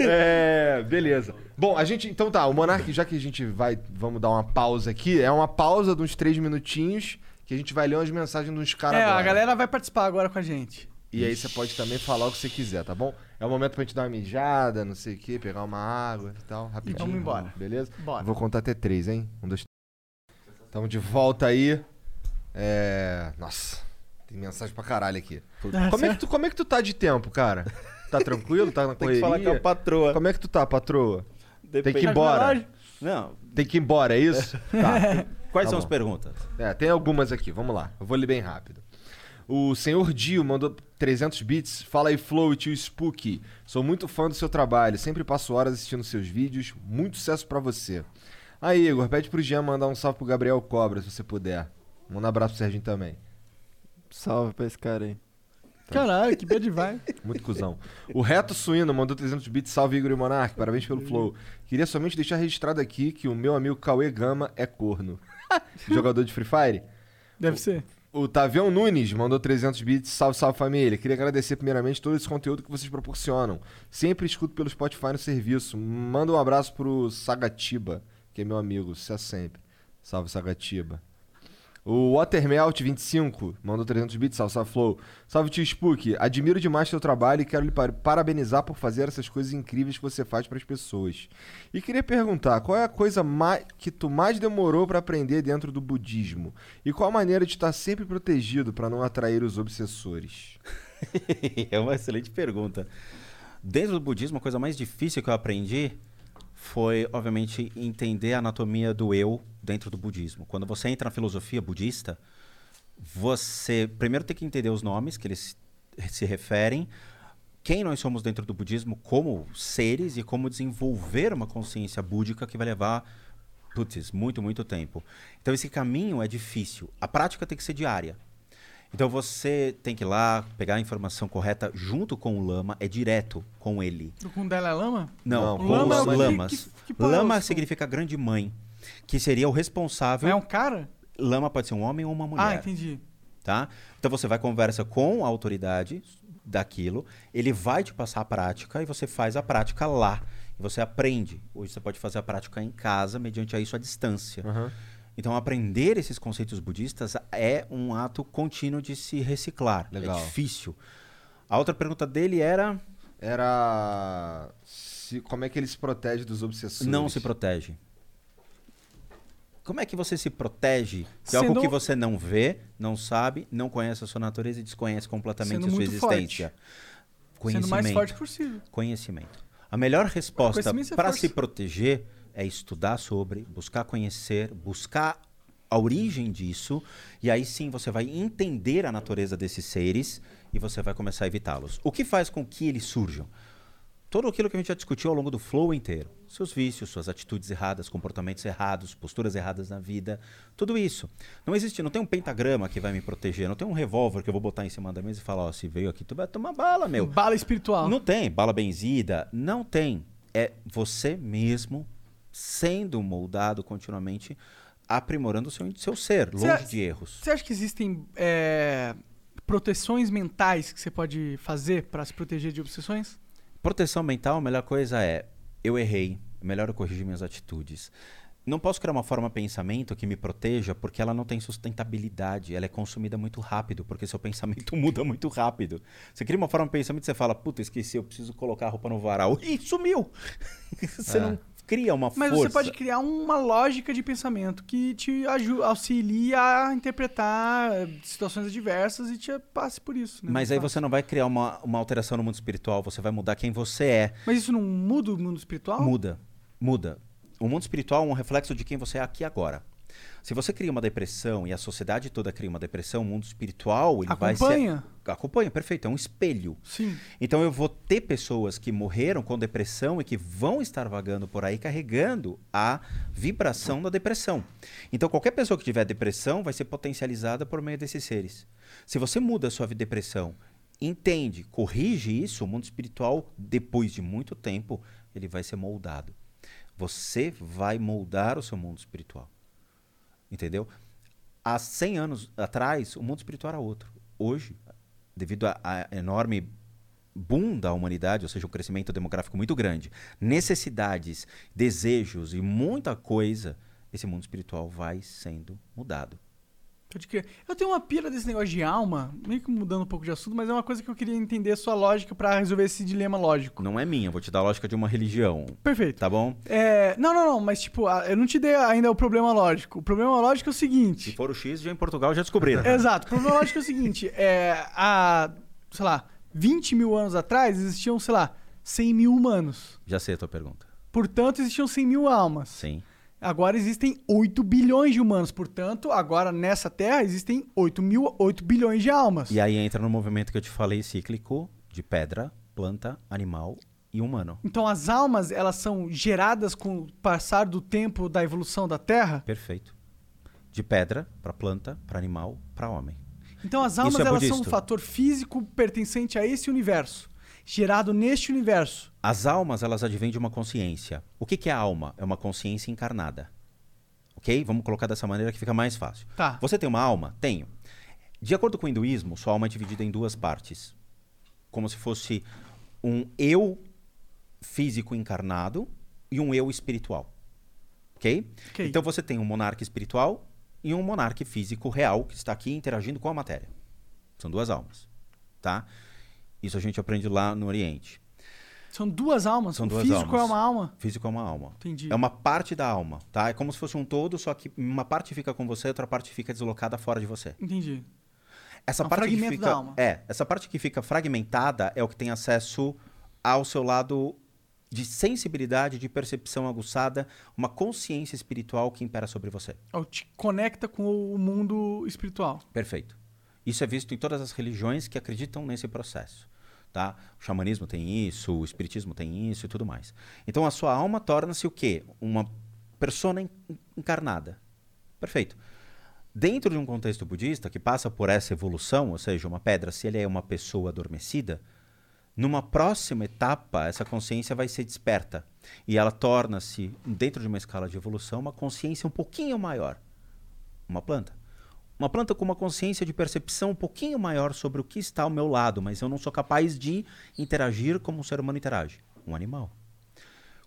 É, beleza. Bom, a gente. Então tá, o Monark, já que a gente vai. Vamos dar uma pausa aqui. É uma pausa de uns três minutinhos que a gente vai ler umas mensagens dos caras. É, agora. a galera vai participar agora com a gente. E aí você pode também falar o que você quiser, tá bom? É o momento pra gente dar uma mijada, não sei o quê, pegar uma água e tal, rapidinho. vamos embora. Beleza? Bora. Vou contar até três, hein? Um, dois, três. Tamo de volta aí. É. Nossa, tem mensagem pra caralho aqui. Ah, Como é, que tu, como é que tu tá de tempo, cara? Tá tranquilo? Tá na Tem que falar com a correria? patroa. Como é que tu tá, patroa? Tem que ir embora. Não. Tem que ir embora, é isso? Tá. Quais Tá são bom. as perguntas? É, tem algumas aqui, vamos lá. Eu vou ler bem rápido. O senhor Dio mandou 300 bits. Fala aí, Flow e tio Spooky. Sou muito fã do seu trabalho. Sempre passo horas assistindo seus vídeos. Muito sucesso pra você. Aí, Igor, pede pro Jean mandar um salve pro Gabriel Cobra, se você puder. Manda um abraço pro Serginho também. Salve pra esse cara aí. Caralho, que bad vai. Muito cuzão. O Reto Suíno mandou 300 bits. Salve, Igor e Monark. Parabéns pelo flow. Queria somente deixar registrado aqui que o meu amigo Cauê Gama é corno. Jogador de Free Fire. Deve ser. O Tavião Nunes mandou 300 bits. Salve, salve família. Queria agradecer primeiramente todo esse conteúdo que vocês proporcionam. Sempre escuto pelo Spotify no serviço. Manda um abraço pro Sagatiba, que é meu amigo. Sucesso sempre. Salve, Sagatiba. O Watermelt25 mandou 300 bits. Salve, salve, Flow. Salve, tio Spook. Admiro demais seu trabalho e quero lhe par- parabenizar por fazer essas coisas incríveis que você faz para as pessoas. E queria perguntar, qual é a coisa que tu mais demorou para aprender dentro do budismo? E qual a maneira de estar sempre protegido para não atrair os obsessores? é uma excelente pergunta. Dentro do budismo, a coisa mais difícil que eu aprendi foi, obviamente, entender a anatomia do eu dentro do budismo. Quando você entra na filosofia budista, você primeiro tem que entender os nomes que eles se referem, quem nós somos dentro do budismo como seres e como desenvolver uma consciência búdica que vai levar putz, muito, muito tempo. Então esse caminho é difícil. A prática tem que ser diária. Então você tem que ir lá, pegar a informação correta junto com o lama, é direto com ele. Com Dalai Lama? Não, Não, com lama é os o que- lamas. que- que é lama significa grande mãe, que seria o responsável. É um cara? Lama pode ser um homem ou uma mulher. Ah, entendi. tá? Então você vai conversa com a autoridade daquilo, ele vai te passar a prática e você faz a prática lá. E você aprende. Hoje você pode fazer a prática em casa, mediante a isso à distância. Então aprender esses conceitos budistas é um ato contínuo de se reciclar. Legal. É difícil. A outra pergunta dele era Era. se- como é que ele se protege dos obsessores? não se protege. Como é que você se protege de Sendo- algo que você não vê, não sabe, não conhece a sua natureza e desconhece completamente Sendo a sua muito existência? Sendo o mais forte possível. Conhecimento. A melhor resposta Conhecimento é para se proteger é estudar sobre, buscar conhecer, buscar a origem disso, e aí sim você vai entender a natureza desses seres e você vai começar a evitá-los. O que faz com que eles surjam? Tudo aquilo que a gente já discutiu ao longo do flow inteiro. Seus vícios, suas atitudes erradas, comportamentos errados, posturas erradas na vida, tudo isso. Não existe, não tem um pentagrama que vai me proteger, não tem um revólver que eu vou botar em cima da mesa e falar, ó, se veio aqui, tu vai tomar bala, meu. Bala espiritual. Não tem bala benzida, não tem. É você mesmo sendo moldado continuamente, aprimorando o seu, seu ser, longe a- de erros. Você acha que existem é, proteções mentais que você pode fazer pra se proteger de obsessões? Proteção mental, a melhor coisa é eu errei, é melhor eu corrigir minhas atitudes. Não posso criar uma forma de pensamento que me proteja porque ela não tem sustentabilidade, ela é consumida muito rápido, porque seu pensamento muda muito rápido. Você cria uma forma de pensamento e você fala, puta, esqueci, eu preciso colocar a roupa no varal. Ih, sumiu! você É. não cria uma Mas força. você pode criar uma lógica de pensamento que te auxilia a interpretar situações adversas e te passe por isso. Né? Mas aí você não vai criar uma, uma alteração no mundo espiritual, você vai mudar quem você é. Mas isso não muda o mundo espiritual? Muda, muda. O mundo espiritual é um reflexo de quem você é aqui agora. Se você cria uma depressão e a sociedade toda cria uma depressão, o mundo espiritual ele vai Acompanha? Ser acompanha, perfeito, é um espelho. Sim. Então eu vou ter pessoas que morreram com depressão e que vão estar vagando por aí carregando a vibração da depressão. Então qualquer pessoa que tiver depressão vai ser potencializada por meio desses seres. Se você muda a sua depressão, entende, corrige isso, o mundo espiritual, depois de muito tempo, ele vai ser moldado. Você vai moldar o seu mundo espiritual. Entendeu? Há 100 anos atrás, o mundo espiritual era outro. Hoje, devido a enorme boom da humanidade, ou seja, um crescimento demográfico muito grande, necessidades, desejos e muita coisa, esse mundo espiritual vai sendo mudado. Pode crer. Eu tenho uma pira desse negócio de alma, meio que mudando um pouco de assunto, mas é uma coisa que eu queria entender a sua lógica pra resolver esse dilema lógico. Não é minha, vou te dar a lógica de uma religião, Perfeito. tá bom? É, não, não, não, mas tipo, eu não te dei ainda o problema lógico. O problema lógico é o Se seguinte. for o X, já em Portugal já descobriram. Exato, o problema lógico é o seguinte: é, há, sei lá, 20 mil anos atrás existiam, sei lá, 100 mil humanos. Já sei a tua pergunta. Portanto, existiam 100 mil almas. Sim. Agora existem 8 bilhões de humanos. Portanto, agora nessa Terra existem 8, mil, 8 bilhões de almas. E aí entra no movimento que eu te falei cíclico de pedra, planta, animal e humano. Então as almas, elas são geradas com o passar do tempo da evolução da Terra? Perfeito. De pedra para planta, para animal, para homem. Então as almas é elas são um fator físico pertencente a esse universo, gerado neste universo. As almas, elas advêm de uma consciência. O que, que é a alma? É uma consciência encarnada. Ok? Vamos colocar dessa maneira que fica mais fácil. Tá. Você tem uma alma? Tenho. De acordo com o hinduísmo, sua alma é dividida em duas partes. Como se fosse um eu físico encarnado e um eu espiritual. Ok? Ok. Então você tem um monarca espiritual e um monarca físico real que está aqui interagindo com a matéria. São duas almas. Tá? Isso a gente aprende lá no Oriente. São duas almas. São o duas físico almas. é uma alma. Físico é uma alma. Entendi. É uma parte da alma, tá? É como se fosse um todo, só que uma parte fica com você, outra parte fica deslocada fora de você. Entendi. Essa É um parte que fica, da alma. é, essa parte que fica fragmentada é o que tem acesso ao seu lado de sensibilidade, de percepção aguçada, uma consciência espiritual que impera sobre você. Ou te conecta com o mundo espiritual. Perfeito. Isso é visto em todas as religiões que acreditam nesse processo. Tá? O xamanismo tem isso, o espiritismo tem isso e tudo mais. Então a sua alma torna-se o quê? Uma persona en- encarnada. Perfeito. Dentro de um contexto budista que passa por essa evolução, ou seja, uma pedra, se ele é uma pessoa adormecida, numa próxima etapa, essa consciência vai ser desperta. E ela torna-se, dentro de uma escala de evolução, uma consciência um pouquinho maior. Uma planta. Uma planta com uma consciência de percepção um pouquinho maior sobre o que está ao meu lado, mas eu não sou capaz de interagir como um ser humano interage. Um animal.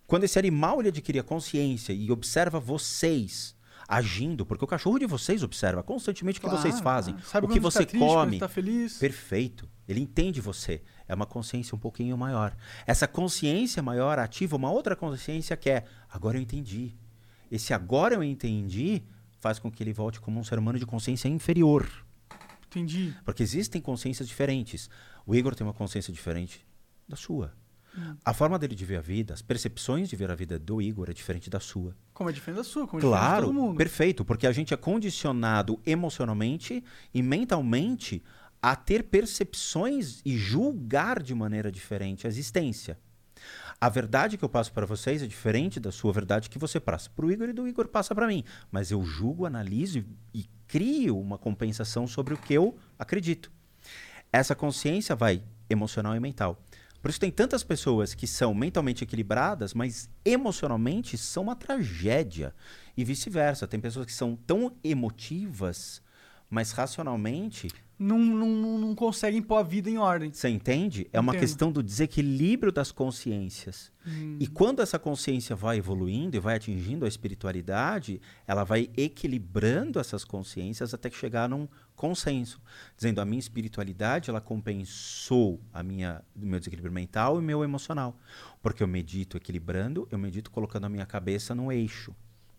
Quando esse animal ele adquire a consciência e observa vocês agindo, porque o cachorro de vocês observa constantemente o que vocês fazem, o que quando você tá triste, come. tá feliz. Perfeito. Ele entende você. É uma consciência um pouquinho maior. Essa consciência maior ativa uma outra consciência que é agora eu entendi. Esse agora eu entendi faz com que ele volte como um ser humano de consciência inferior. Entendi. Porque existem consciências diferentes. O Igor tem uma consciência diferente da sua. A forma dele de ver a vida, as percepções de ver a vida do Igor é diferente da sua. Como é diferente da sua, como é diferente de Claro, todo mundo. perfeito, porque a gente é condicionado emocionalmente e mentalmente a ter percepções e julgar de maneira diferente a existência. A verdade que eu passo para vocês é diferente da sua verdade que você passa para o Igor e do Igor passa para mim. Mas eu julgo, analiso e, crio uma compensação sobre o que eu acredito. Essa consciência vai emocional e mental. Por isso tem tantas pessoas que são mentalmente equilibradas, mas emocionalmente são uma tragédia. E vice-versa. Tem pessoas que são tão emotivas, mas racionalmente Não, não, não, conseguem pôr a vida em ordem. você entende? É uma Entendo. questão do desequilíbrio das consciências. E quando essa consciência vai evoluindo e vai atingindo a espiritualidade, ela vai equilibrando essas consciências até que chegar num consenso, dizendo a minha espiritualidade ela compensou a minha o meu desequilíbrio mental e o meu emocional, porque eu medito equilibrando, eu medito colocando a minha cabeça no eixo.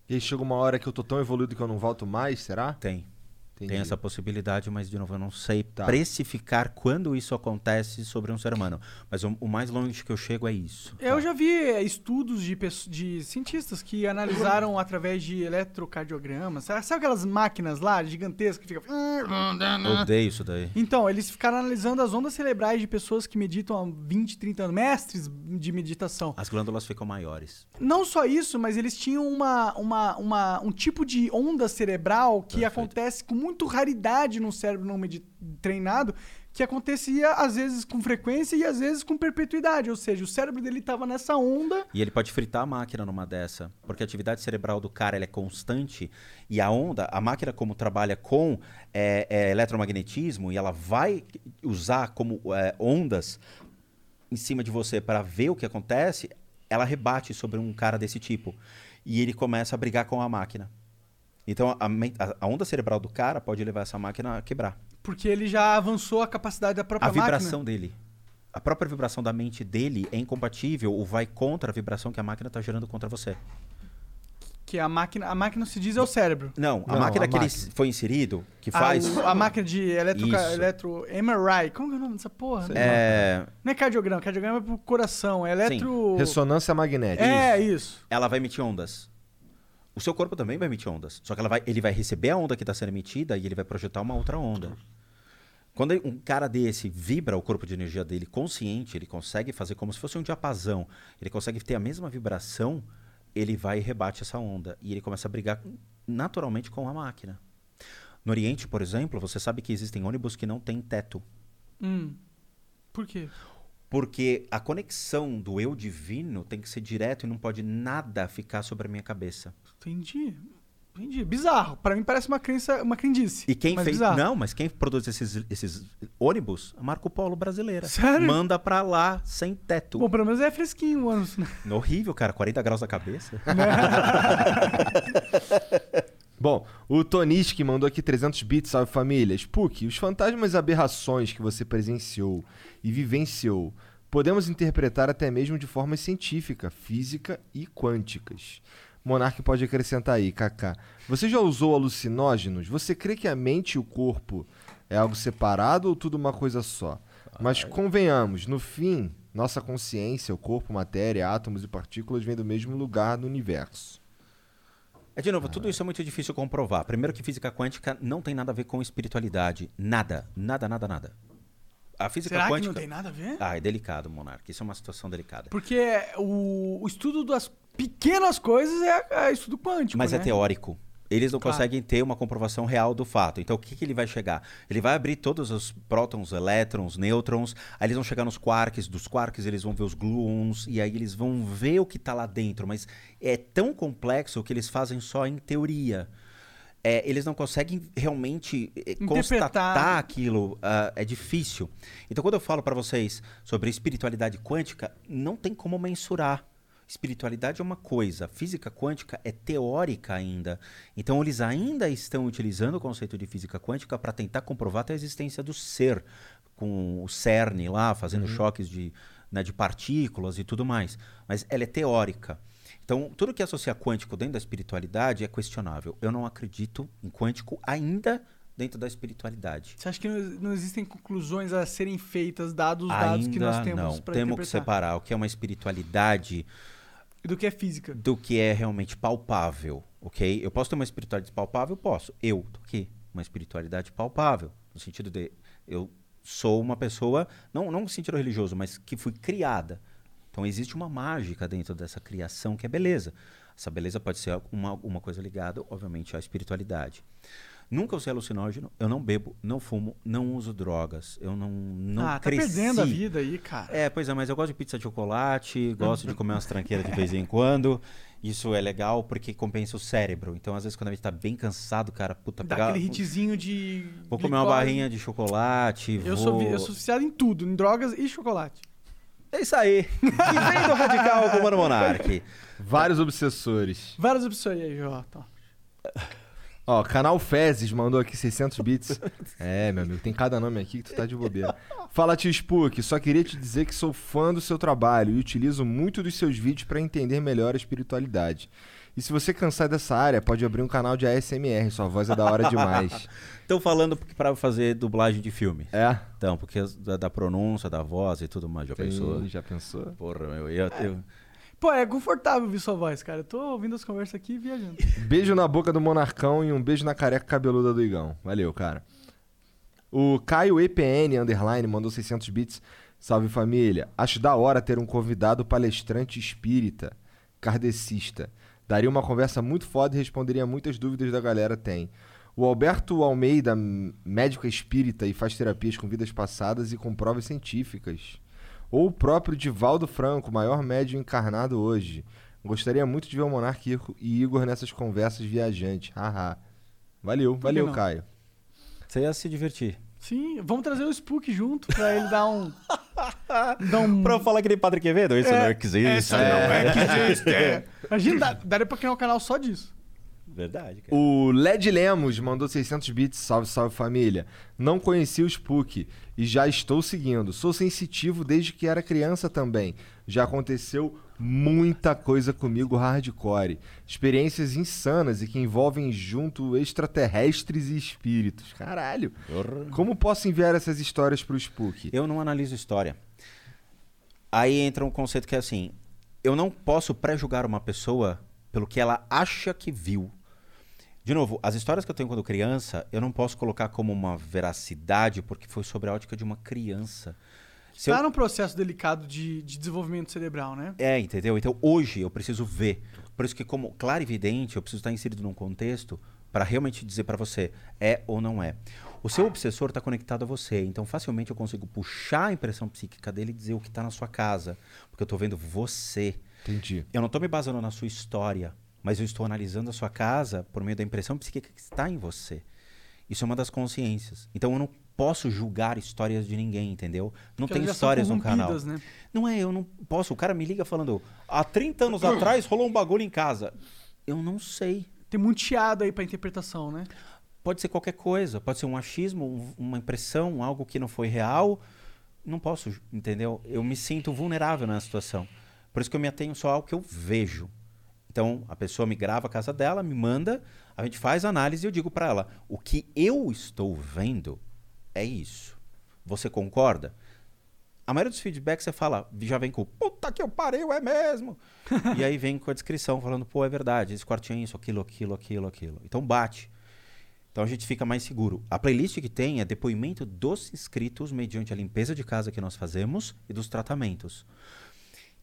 E aí chega uma hora que eu tô tão evoluído que eu não volto mais, será? Tem. Entendi. Tem essa possibilidade, mas de novo, eu não sei Tá. precificar quando isso acontece sobre um ser humano. Mas o, o mais longe que eu chego é isso. Eu já vi é, estudos de, de cientistas que analisaram através de eletrocardiogramas. Sabe, aquelas máquinas lá gigantescas que ficam. Eu odeio isso daí. Então, eles ficaram analisando as ondas cerebrais de pessoas que meditam há 20, 30 anos, mestres de meditação. As glândulas ficam maiores. Não só isso, mas eles tinham uma, uma, uma- um tipo de onda cerebral que Perfeito. acontece com muito raridade num cérebro não treinado, que acontecia às vezes com frequência e às vezes com perpetuidade. Ou seja, o cérebro dele estava nessa onda. E ele pode fritar a máquina numa dessa, porque a atividade cerebral do cara é constante e a onda, a máquina como trabalha com é, é, eletromagnetismo e ela vai usar como é, ondas em cima de você para ver o que acontece, ela rebate sobre um cara desse tipo e ele começa a brigar com a máquina. Então a, a- a onda cerebral do cara pode levar essa máquina a quebrar. Porque ele já avançou a capacidade da própria A vibração máquina. dele. A própria vibração da mente dele é incompatível ou vai contra a vibração que a máquina está gerando contra você. Que a máquina, a máquina se diz é o cérebro. Não, a Não, máquina a que ele máquina. s- foi inserido, que A- faz. o- A, máquina de eletro, Isso. eletro MRI. Como que é o nome dessa porra? é, Não é cardiograma, cardiograma é pro coração, é eletro. Ressonância magnética. É, isso. ela vai emitir ondas. O seu corpo também vai emitir ondas. Só que ela vai, ele vai receber a onda que está sendo emitida e ele vai projetar uma outra onda. Quando um cara desse vibra o corpo de energia dele consciente, ele consegue fazer como se fosse um diapasão. Ele consegue ter a mesma vibração, ele vai e rebate essa onda. E ele começa a brigar naturalmente com a máquina. No Oriente, por exemplo, você sabe que existem ônibus que não têm teto. Hum. Por quê? Porque a conexão do eu divino tem que ser direto e não pode nada ficar sobre a minha cabeça. Entendi. Entendi. Bizarro. Pra mim parece uma crença, uma crendice. E quem mas fez. bizarro. Não, mas quem produz esses, esses ônibus? A Marco Polo brasileira. Sério? Manda pra lá sem teto. Bom, pelo menos é fresquinho o ônibus, né? Horrível, cara. 40 graus na cabeça. Bom, o Toniski mandou aqui 300 bits, salve família. Spook, os fantasmas e aberrações que você presenciou e vivenciou, podemos interpretar até mesmo de forma científica, física e quânticas. Monark pode acrescentar aí, Kaká. Você já usou alucinógenos? Você crê que a mente e o corpo é algo separado ou tudo uma coisa só? Mas convenhamos, no fim, nossa consciência, o corpo, matéria, átomos e partículas vêm do mesmo lugar no universo. É, de novo, tudo isso é muito difícil comprovar. Primeiro que física quântica não tem nada a ver com espiritualidade. Nada. Nada, nada, nada. A física Será que quântica. não tem nada a ver? Ah, é delicado, Monark. Isso é uma situação delicada. Porque o, o estudo das pequenas coisas é, é estudo quântico, Mas né? é teórico. Eles não Claro. conseguem ter uma comprovação real do fato. Então, o que, que ele vai chegar? Ele vai abrir todos os prótons, elétrons, nêutrons, aí eles vão chegar nos quarks, dos quarks eles vão ver os gluons, e aí eles vão ver o que está lá dentro. Mas é tão complexo que eles fazem só em teoria. É, eles não conseguem realmente eh, constatar aquilo. ah, é difícil. Então, quando eu falo para vocês sobre espiritualidade quântica, não tem como mensurar. Espiritualidade é uma coisa, física quântica é teórica ainda. Então, eles ainda estão utilizando o conceito de física quântica para tentar comprovar a existência do ser, com o CERN lá, fazendo choques de, né, de partículas e tudo mais. Mas ela é teórica. Então, tudo que associa quântico dentro da espiritualidade é questionável. Eu não acredito em quântico ainda dentro da espiritualidade. Você acha que não, não existem conclusões a serem feitas, dados os dados que nós temos não. para Temos que interpretar? separar o que é uma espiritualidade Do que é física. do que é realmente palpável, ok? Eu posso ter uma espiritualidade palpável? Posso. Eu tô aqui. Uma espiritualidade palpável. No sentido de eu sou uma pessoa, não, não no sentido religioso, mas que fui criada. Então existe uma mágica dentro dessa criação que é beleza. Essa beleza pode ser uma, uma coisa ligada, obviamente, à espiritualidade. Nunca usei alucinógeno, eu não bebo, não fumo, não uso drogas. Eu não, não ah, tá cresci. perdendo a vida aí, cara. É, pois é, mas eu gosto de pizza de chocolate, gosto de comer umas tranqueiras de vez em quando. Isso é legal porque compensa o cérebro. Então, às vezes, quando a gente tá bem cansado, cara, puta, Dá pegar- aquele hitzinho de. Vou comer uma glicose. barrinha de chocolate. Eu vou... sou, eu sou viciado em tudo, em drogas e chocolate. É isso aí. E vem do radical com o Mano Monark. Vários obsessores. Várias opções aí, ó. Ó, canal Fezes mandou aqui 600 bits. É, meu amigo, tem cada nome aqui que tu tá de bobeira. Fala, tio Spook, só queria te dizer que sou fã do seu trabalho e utilizo muito dos seus vídeos pra entender melhor a espiritualidade. E se você cansar dessa área, pode abrir um canal de ASMR, sua voz é da hora demais. Estão falando pra fazer dublagem de filme. É? Então, porque da, da pronúncia, da voz e tudo mais. Já pensou? Sim, já pensou? Porra, meu. Eu, eu- Pô, é confortável ouvir sua voz, cara. Eu tô ouvindo as conversas aqui e viajando. Beijo na boca do Monarcão e um beijo na careca cabeluda do Igão. Valeu, cara. O Caio EPN underline mandou 600 bits. Salve família. Acho da hora ter um convidado palestrante espírita, kardecista. Daria uma conversa muito foda e responderia muitas dúvidas da galera tem. O Alberto Almeida, médico espírita e faz terapias com vidas passadas e com provas científicas. Ou o próprio Divaldo Franco, maior médium encarnado hoje. Gostaria muito de ver o Monark e- Igor nessas conversas viajantes. Haha. Valeu, valeu, não? Caio. Você ia se divertir. Sim, vamos trazer o Spook junto pra ele dar um. dar um. Pra eu falar que nem Padre Quevedo, isso É, não existe. Não é que existe. Imagina, dá- daria pra criar um canal só disso. Verdade, cara. O Led Lemos mandou 600 bits. Salve, salve família. Não conheci o Spook e já estou seguindo. Sou sensitivo desde que era criança também. Já aconteceu muita coisa comigo hardcore. Experiências insanas e que envolvem junto extraterrestres e espíritos. Caralho. Como posso enviar essas histórias pro Spook? Eu não analiso história. Aí entra um conceito que é assim: eu não posso pré-julgar uma pessoa pelo que ela acha que viu. De novo, as histórias que eu tenho quando criança, eu não posso colocar como uma veracidade porque foi sobre a ótica de uma criança. Se eu- Tá num processo delicado de, de desenvolvimento cerebral, né? É, entendeu? Então hoje eu preciso ver. Por isso que, como clarividente, eu preciso estar inserido num contexto para realmente dizer para você é ou não é. O seu obsessor está conectado a você, então facilmente eu consigo puxar a impressão psíquica dele e dizer o que está na sua casa, porque eu estou vendo você. Entendi. Eu não estou me basando na sua história, mas eu estou analisando a sua casa por meio da impressão psíquica que está em você. Isso é uma das consciências. Então eu não posso julgar histórias de ninguém, entendeu? Não Porque tem histórias no canal. né? Não é, eu não posso. O cara me liga falando, há 30 anos atrás rolou um bagulho em casa. Eu não sei. Tem muito chiado aí pra interpretação, né? Pode ser qualquer coisa, pode ser um achismo, um- uma impressão, algo que não foi real. Não posso, entendeu? Eu me sinto vulnerável nessa situação. Por isso que eu me atenho só ao que eu vejo. Então, a pessoa me grava a casa dela, me manda, a gente faz a análise e eu digo pra ela: o que eu estou vendo é isso. Você concorda? A maioria dos feedbacks você fala, já vem com puta que eu pariu, é mesmo. e aí vem com a descrição falando, pô, é verdade, esse quartinho é isso, aquilo, aquilo, aquilo, aquilo. Então bate. Então a gente fica mais seguro. A playlist que tem é depoimento dos inscritos mediante a limpeza de casa que nós fazemos e dos tratamentos.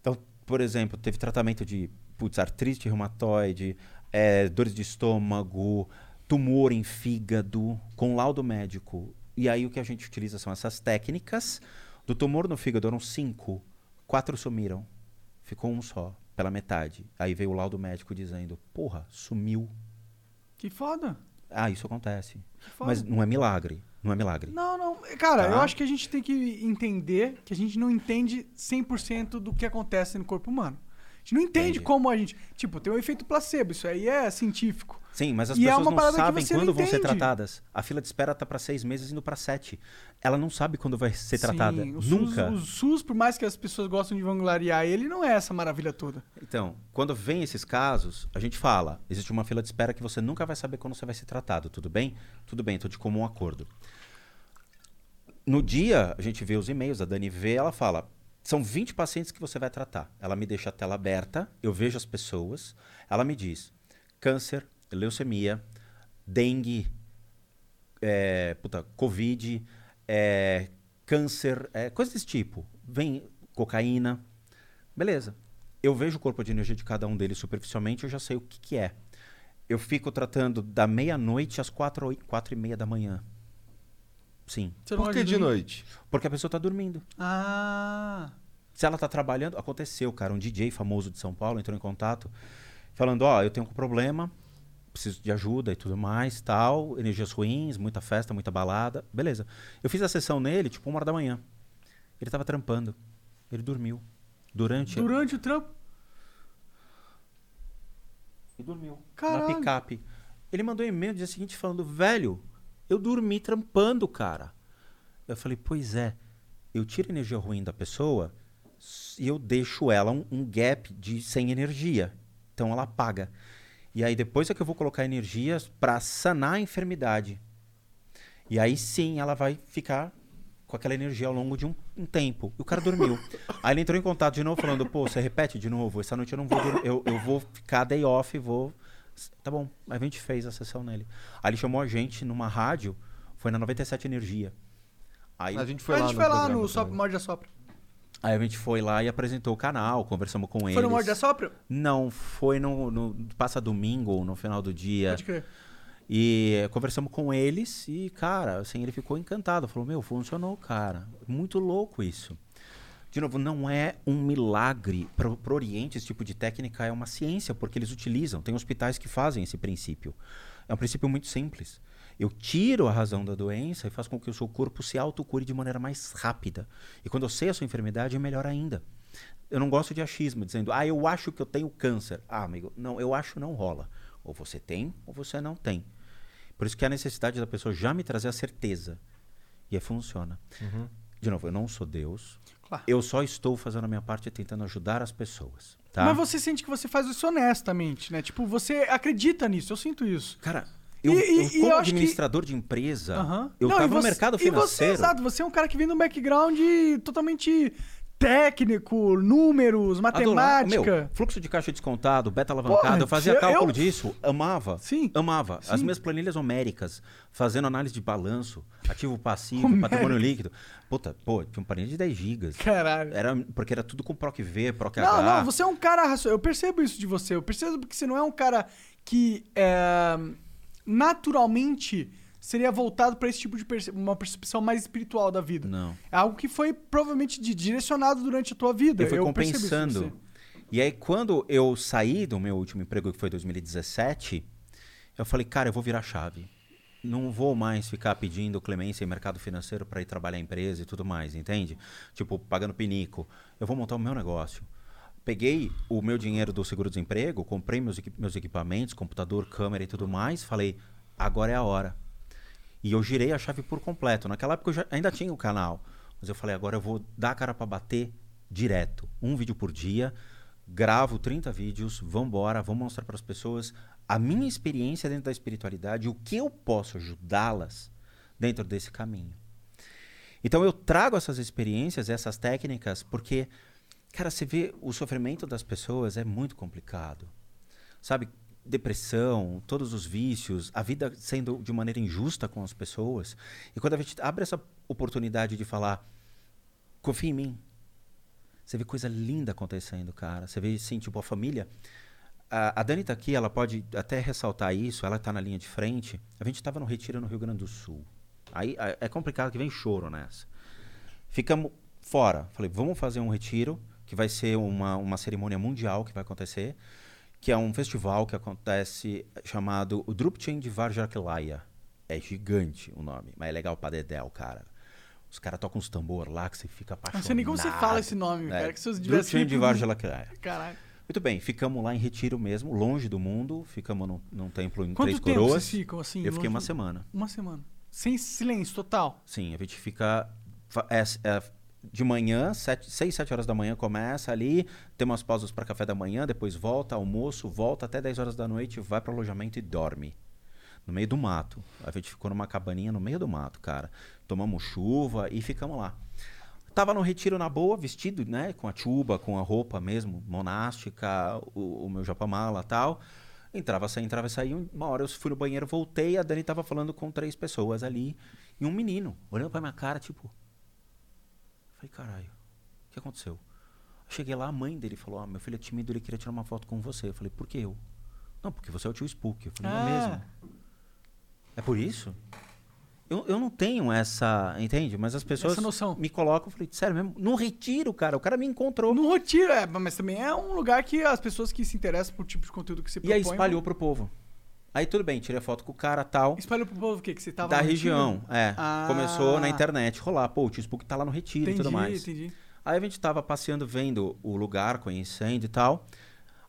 Então, por exemplo, teve tratamento de putz, artrite reumatoide, eh, dores de estômago, tumor em fígado, com laudo médico. E aí o que a gente utiliza são essas técnicas. Do tumor no fígado eram cinco, quatro sumiram. Ficou um só, pela metade. Aí veio o laudo médico dizendo: porra, sumiu. Que foda. Ah, isso acontece. Mas não é milagre. Não é milagre. Não, não. Cara, Tá. eu acho que a gente tem que entender que a gente não entende 100% do que acontece no corpo humano. Gente não entende Entendi. como a gente. Tipo, tem o efeito placebo, isso aí é científico. Sim, mas as E é pessoas uma não sabem você não quando vão ser tratadas. A fila de espera tá para seis meses indo para sete. Ela não sabe quando vai ser tratada. Sim, o Nunca. SUS, o SUS, por mais que as pessoas gostem de vangloriar ele, não é essa maravilha toda. Então, quando vem esses casos, a gente fala: existe uma fila de espera que você nunca vai saber quando você vai ser tratado, tudo bem? Tudo bem, estou de comum acordo. No dia, a gente vê os e-mails, a Dani vê, ela fala: são 20 pacientes que você vai tratar. Ela me deixa a tela aberta, eu vejo as pessoas, ela me diz: câncer, leucemia, dengue, é, puta, covid, é, câncer, é, coisas desse tipo. Vem cocaína, Beleza. Eu vejo o corpo de energia de cada um deles superficialmente, eu já sei o que, que é. Eu fico tratando da meia-noite às quatro, quatro e meia da manhã. Sim. Você não Por que de dormir? noite? Porque a pessoa tá dormindo. Ah. Se ela tá trabalhando, aconteceu, cara, um DJ famoso de São Paulo entrou em contato falando, ó, eu tenho um problema, preciso de ajuda e tudo mais, tal, energias ruins, muita festa, muita balada. Beleza. Eu fiz a sessão nele, tipo, uma hora da manhã. Ele tava trampando. Ele dormiu. Durante Durante o trampo. E dormiu. Caralho. Na picape. Ele mandou um e-mail no dia seguinte falando, velho, eu dormi trampando, cara. Eu falei, pois é, eu tiro energia ruim da pessoa e eu deixo ela um, um gap de sem energia. Então ela apaga. E aí depois é que eu vou colocar energia pra sanar a enfermidade. E aí sim ela vai ficar com aquela energia ao longo de um, um tempo. E o cara dormiu. aí ele entrou em contato de novo falando, pô, você repete de novo, essa noite eu não vou eu, eu vou ficar day off, vou. Tá bom. Aí a gente fez a sessão nele. Aí ele chamou a gente numa rádio, foi na 97 Energia. Aí, A gente foi a lá gente no foi lá no Sopra. Morde a Sopra. aí a gente foi lá e apresentou o canal, conversamos com eles. Foi no Morde a Sopra? Não, foi no, no passa domingo, no final do dia. Pode crer. E conversamos com eles e, cara, assim, ele ficou encantado. Falou, meu, funcionou, cara. Muito louco isso. De novo, não é um milagre. Para o Oriente, esse tipo de técnica é uma ciência, porque eles utilizam. Tem hospitais que fazem esse princípio. É um princípio muito simples. Eu tiro a razão da doença e faço com que o seu corpo se autocure de maneira mais rápida. E quando eu sei a sua enfermidade, é melhor ainda. Eu não gosto de achismo, dizendo, ah, eu acho que eu tenho câncer. Ah, amigo, não, eu acho não rola. Ou você tem, ou você não tem. Por isso que há necessidade da pessoa já me trazer a certeza. E aí funciona. De novo, eu não sou Deus. Claro. Eu só estou fazendo a minha parte tentando ajudar as pessoas. Tá? Mas você sente que você faz isso honestamente, né? Tipo, você acredita nisso, eu sinto isso. Cara, eu, E- eu como eu acho que- administrador de empresa, Aham. eu Não, tava no você- mercado E você, financeiro. exato, você é um cara que vem de um background totalmente técnico, números, Adorava. matemática. Meu, fluxo de caixa descontado, beta alavancada, eu fazia cálculo eu- disso, amava. Sim. Amava. As Sim. minhas planilhas homéricas, fazendo análise de balanço, ativo passivo, Homérico. patrimônio líquido. Puta, pô, tinha um planilha de 10 gigas. Caralho. Era, porque era tudo com PROC V, PROC Não, H. não, você é um cara racional. Eu percebo isso de você. Eu percebo que você não é um cara que é, naturalmente seria voltado pra esse tipo de perce- uma percepção mais espiritual da vida. Não. É algo que foi provavelmente di- direcionado durante a tua vida. Eu fui de compensando. E aí, quando eu saí do meu último emprego, que foi 2017, eu falei, cara, eu vou virar chave. Não vou mais ficar pedindo clemência em mercado financeiro para ir trabalhar em empresa e tudo mais, entende? Tipo, pagando pinico. Eu vou montar o meu negócio. Peguei o meu dinheiro do seguro-desemprego, comprei meus, meus equipamentos, computador, câmera e tudo mais. Falei, agora é a hora. E eu girei a chave por completo. Naquela época eu já, ainda tinha o canal. Mas eu falei, agora eu vou dar a cara para bater direto. Um vídeo por dia. Gravo 30 vídeos, vambora, vou mostrar para as pessoas a minha experiência dentro da espiritualidade, o que eu posso ajudá-las dentro desse caminho. Então eu trago essas experiências, essas técnicas, porque, cara, você vê o sofrimento das pessoas é muito complicado. Sabe, depressão, todos os vícios, a vida sendo de maneira injusta com as pessoas. E quando a gente abre essa oportunidade de falar, confia em mim. Você vê coisa linda acontecendo, cara. Você vê, assim, tipo, a família. A, a Dani tá aqui, ela pode até ressaltar isso, ela tá na linha de frente. A gente tava no retiro no Rio Grande do Sul. Aí a- é complicado que vem choro nessa. Ficamos fora. Falei, vamos fazer um retiro, que vai ser uma, uma cerimônia mundial que vai acontecer, que é um festival que acontece chamado o Drupchen de Varjakelaya. É gigante o nome, mas é legal pra dedéu, cara. Os caras tocam uns tambor lá que você fica Não apaixonado. sei nem como você fala esse nome, cara. Que se eu tivesse Drupchen de Varjakelaya. Caralho. Muito bem, ficamos lá em retiro mesmo, longe do mundo. Ficamos num, num templo em Quanto Três tempo Coroas. vocês ficam assim? Eu fiquei uma semana. Uma semana. Sem silêncio total. Sim, a gente fica. é- é de manhã, 6, 7 horas da manhã começa ali, tem umas pausas para café da manhã, depois volta, almoço, volta até 10 horas da noite, vai para alojamento e dorme. No meio do mato. A gente ficou numa cabaninha no meio do mato, cara. Tomamos chuva e ficamos lá. Tava no retiro na boa, vestido, né? Com a chuba, com a roupa mesmo, monástica, o, o meu japamala tal. Entrava, saía, entrava, saía. Uma hora eu fui no banheiro, voltei, a Dani tava falando com três pessoas ali. E um menino, olhando pra minha cara, tipo... Falei, caralho, o que aconteceu? Cheguei lá, a mãe dele falou: ah, meu filho é tímido, ele queria tirar uma foto com você. Eu falei: por que eu? Não, porque você é o tio Spook. Eu falei: não é Ah. mesmo? É por isso? Eu, eu não tenho essa, entende? Mas as pessoas Essa noção. me colocam, eu falei, sério mesmo? No retiro, cara, o cara me encontrou. No retiro, é, mas também é um lugar que as pessoas que se interessam por tipo de conteúdo que você E aí propõe, espalhou pro povo. Aí tudo bem, tirei foto com o cara tal. Espalhou pro povo o quê? Que você tava Da no retiro? região, é. Ah. Começou na internet rolar. Pô, o tio Spook tá lá no retiro Entendi, e tudo mais. entendi. Aí a gente tava passeando, vendo o lugar, conhecendo e tal.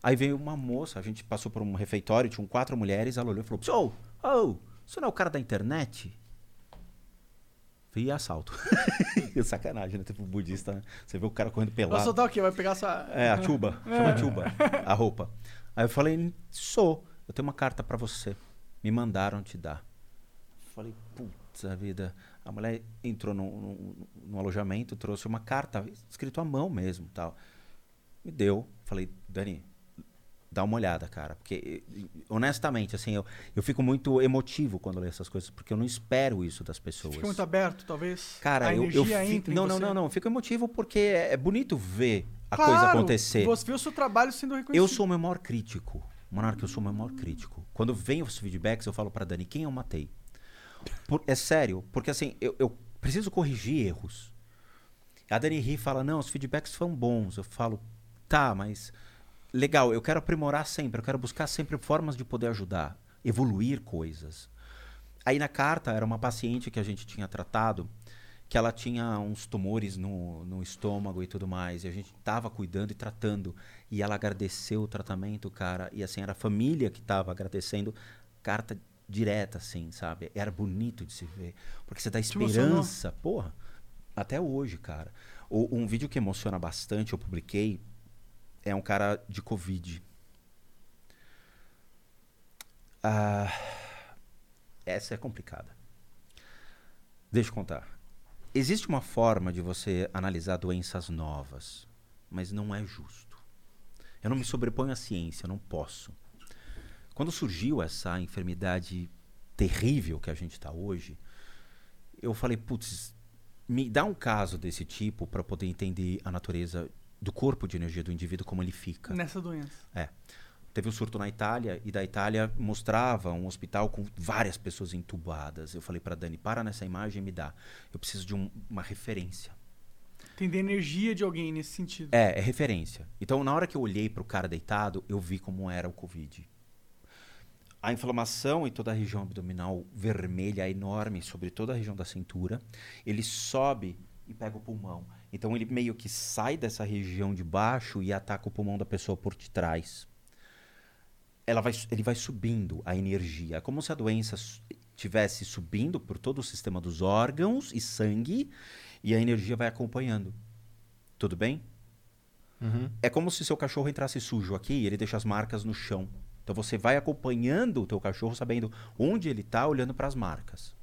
Aí veio uma moça, a gente passou por um refeitório, tinham quatro mulheres, ela olhou e falou: Senhor, oh, você não é o cara da internet? E assalto. Sacanagem, né? Tipo budista, né? Você vê o cara correndo Vai pelado. soltar o quê? Vai pegar sua. É, a tuba. Chama tuba. A roupa. Aí eu falei, sou. Eu tenho uma carta pra você. Me mandaram te dar. Falei, putz, a vida. A mulher entrou no, no, no alojamento, trouxe uma carta, escrito à mão mesmo tal. Me deu. Falei, Dani, dá uma olhada, cara. Porque, honestamente, assim, eu, eu fico muito emotivo quando leio essas coisas, porque eu não espero isso das pessoas. Fica muito aberto, talvez. Cara, a eu, eu fico- não, não, não, não. Fico emotivo porque é é bonito ver a Claro, coisa acontecer. Você vê o seu trabalho sendo reconhecido. Eu sou o meu maior crítico. Monarca, eu sou o meu maior crítico. Quando vem os feedbacks, eu falo pra Dani, quem eu matei? Por- é sério, porque assim, eu, eu preciso corrigir erros. A Dani ri e fala, não, os feedbacks foram bons. Eu falo, tá, mas legal, eu quero aprimorar sempre, eu quero buscar sempre formas de poder ajudar, evoluir coisas. Aí na carta era uma paciente que a gente tinha tratado, que ela tinha uns tumores no, no estômago e tudo mais, e a gente tava cuidando e tratando, e ela agradeceu o tratamento, cara, e assim, era a família que tava agradecendo, carta direta, assim, sabe? Era bonito de se ver, porque você dá esperança, porra, até hoje, cara. O- um vídeo que emociona bastante, eu publiquei, é um cara de Covid. Ah, essa é complicada. Deixa eu contar. Existe uma forma de você analisar doenças novas, mas não é justo. Eu não me sobreponho à ciência, eu não posso. Quando surgiu essa enfermidade terrível que a gente está hoje, eu falei, putz, me dá um caso desse tipo para poder entender a natureza do corpo de energia do indivíduo, como ele fica. Nessa doença. É. Teve um surto na Itália e da Itália mostrava um hospital com várias pessoas entubadas. Eu falei para Dani, para nessa imagem e me dá. Eu preciso de um- uma referência. Entender energia de alguém nesse sentido. É, é referência. Então, na hora que eu olhei para o cara deitado, eu vi como era o Covid. A inflamação em toda a região abdominal vermelha enorme sobre toda a região da cintura. Ele sobe e pega o pulmão. Então, ele meio que sai dessa região de baixo e ataca o pulmão da pessoa por detrás. Ela vai, ele vai subindo a energia. É como se a doença estivesse subindo por todo o sistema dos órgãos e sangue e a energia vai acompanhando. Tudo bem? É como se seu cachorro entrasse sujo aqui e ele deixa as marcas no chão. Então você vai acompanhando o teu cachorro sabendo onde ele está, olhando para as marcas.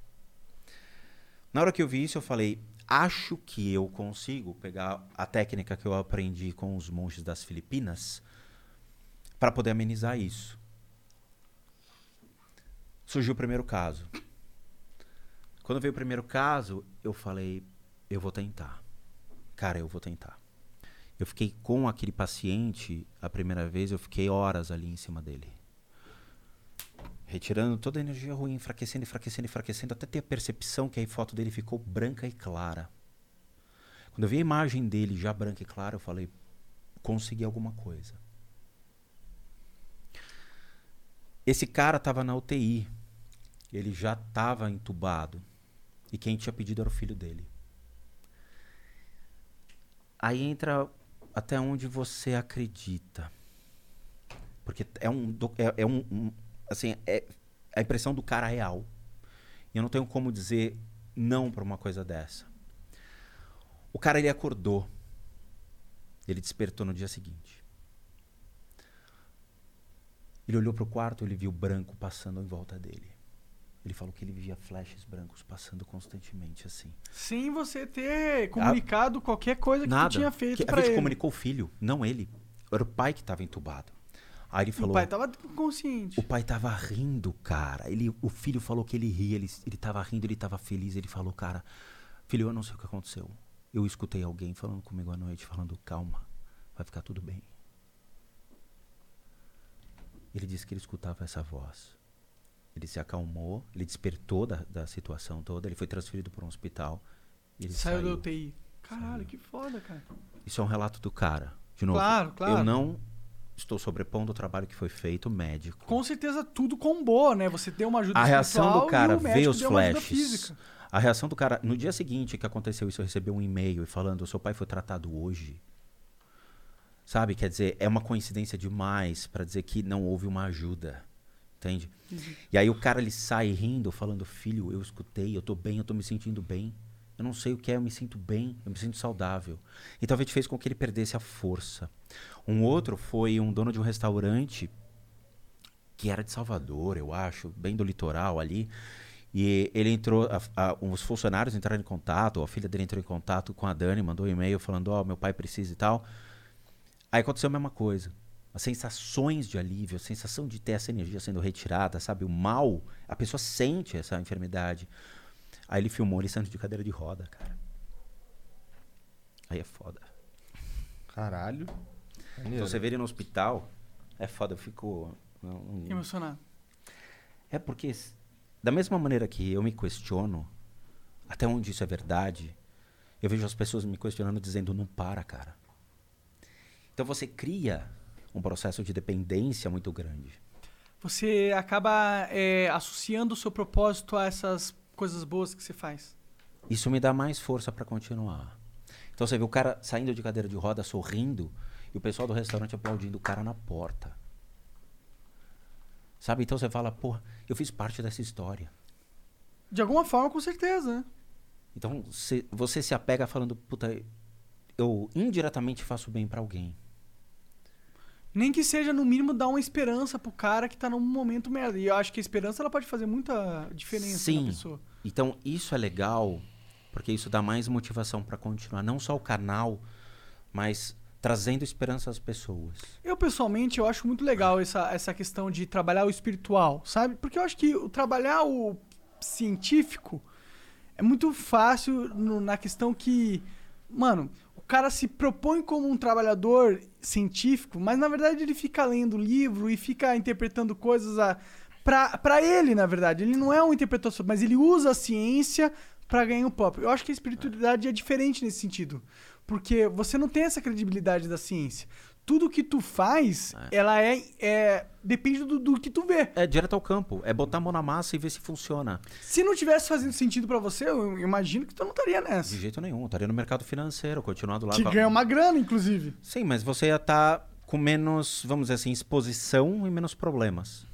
Na hora que eu vi isso, eu falei: acho que eu consigo pegar a técnica que eu aprendi com os monges das Filipinas para poder amenizar isso. Surgiu o primeiro caso. Quando veio o primeiro caso, eu falei: eu vou tentar. Cara, eu vou tentar. Eu fiquei com aquele paciente a primeira vez, eu fiquei horas ali em cima dele. Retirando toda a energia ruim, enfraquecendo, enfraquecendo, enfraquecendo, até ter a percepção que a foto dele ficou branca e clara. Quando eu vi a imagem dele já branca e clara, eu falei: consegui alguma coisa. Esse cara estava na UTI. Ele já estava entubado. E quem tinha pedido era o filho dele. Aí entra até onde você acredita. Porque é um. É, é um, um- Assim, é a impressão do cara real. E eu não tenho como dizer não para uma coisa dessa. O cara ele acordou. Ele despertou no dia seguinte. Ele olhou para o quarto, ele viu branco passando em volta dele. Ele falou que ele via flashes brancos passando constantemente assim. Sem você ter comunicado qualquer coisa que Nada. tinha feito a gente ele. comunicou o filho, não ele. Era o pai que estava entubado. Aí ele O falou. pai tava consciente. O pai tava rindo, cara. Ele, o filho falou que ele ria, ele, ele tava rindo, ele tava feliz. Ele falou, cara, filho, eu não sei o que aconteceu. Eu escutei alguém falando comigo à noite, falando, calma, vai ficar tudo bem. Ele disse que ele escutava essa voz. Ele se acalmou, ele despertou da, da situação toda, ele foi transferido para um hospital. Ele Saiu saiu, da UTI. Caralho, que foda, cara. Isso é um relato do cara. De novo, Claro, claro. eu não estou sobrepondo o trabalho que foi feito médico. Com certeza tudo combou, né? Você deu uma ajuda A reação do cara o médico vê os flashes. A reação do cara, no dia seguinte que aconteceu isso, eu recebi um e-mail falando: seu pai foi tratado hoje. Sabe? Quer dizer, é uma coincidência demais pra dizer que não houve uma ajuda. Entende? E aí o cara ele sai rindo, falando: filho, eu escutei, eu tô bem, eu tô me sentindo bem. Eu não sei o que é, eu me sinto bem, eu me sinto saudável. E talvez fez com que ele perdesse a força. Um outro foi um dono de um restaurante que era de Salvador, eu acho, bem do litoral ali. E ele entrou, a- a- os funcionários entraram em contato, a filha dele entrou em contato com a Dani, mandou um e-mail falando: Ó, meu pai precisa e tal. Aí aconteceu a mesma coisa. As sensações de alívio, a sensação de ter essa energia sendo retirada, sabe? O mal, a pessoa sente essa enfermidade. Aí ele filmou ele saindo de cadeira de roda, cara. Aí é foda. Caralho. Então você vê ele no hospital, é foda, eu fico. não- não- Emocionado. É porque, da mesma maneira que eu me questiono, até onde isso é verdade, eu vejo as pessoas me questionando dizendo, não para, cara. Então você cria um processo de dependência muito grande. Você acaba é, associando o seu propósito a essas coisas boas que você faz. Isso me dá mais força para continuar. Então você vê o cara saindo de cadeira de roda, sorrindo, e o pessoal do restaurante aplaudindo o cara na porta. Sabe? Então você fala, porra, eu fiz parte dessa história. De alguma forma, com certeza, né? Então se- você se apega falando, puta, eu indiretamente faço bem para alguém. Nem que seja, no mínimo, dar uma esperança pro cara que tá num momento merda. E eu acho que a esperança ela pode fazer muita diferença Sim. na pessoa. Então isso é legal, porque isso dá mais motivação para continuar, não só o canal, mas trazendo esperança às pessoas. Eu, pessoalmente, eu acho muito legal essa, essa questão de trabalhar o espiritual, sabe? Porque eu acho que o trabalhar o científico é muito fácil no- na questão que, mano, cara se propõe como um trabalhador científico, mas na verdade ele fica lendo livro e fica interpretando coisas a, pra ele, na verdade. Ele não é um interpretador, mas ele usa a ciência pra ganhar o próprio. Eu acho que a espiritualidade é diferente nesse sentido. Porque você não tem essa credibilidade da ciência. Tudo que tu faz, ela é, é depende do, do que tu vê. É direto ao campo, é botar a mão na massa e ver se funciona. Se não tivesse fazendo sentido pra você, eu imagino que tu não estaria De nessa. jeito nenhum, estaria no mercado financeiro, continuando lá. Que com a- ganha uma grana, inclusive. Sim, mas você ia estar com menos, vamos dizer assim, exposição e menos problemas.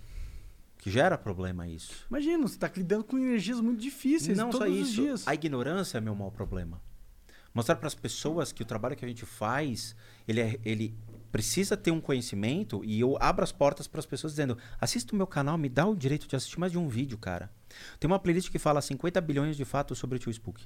Que gera problema isso. Imagina, você tá lidando com energias muito difíceis Não todos só os isso, dias. a ignorância é meu maior problema. Mostrar para as pessoas que o trabalho que a gente faz, ele, é- ele precisa ter um conhecimento e eu abro as portas para as pessoas dizendo: assista o meu canal, me dá o direito de assistir mais de um vídeo, cara. Tem uma playlist que fala 50 bilhões de fatos sobre o tio Spook.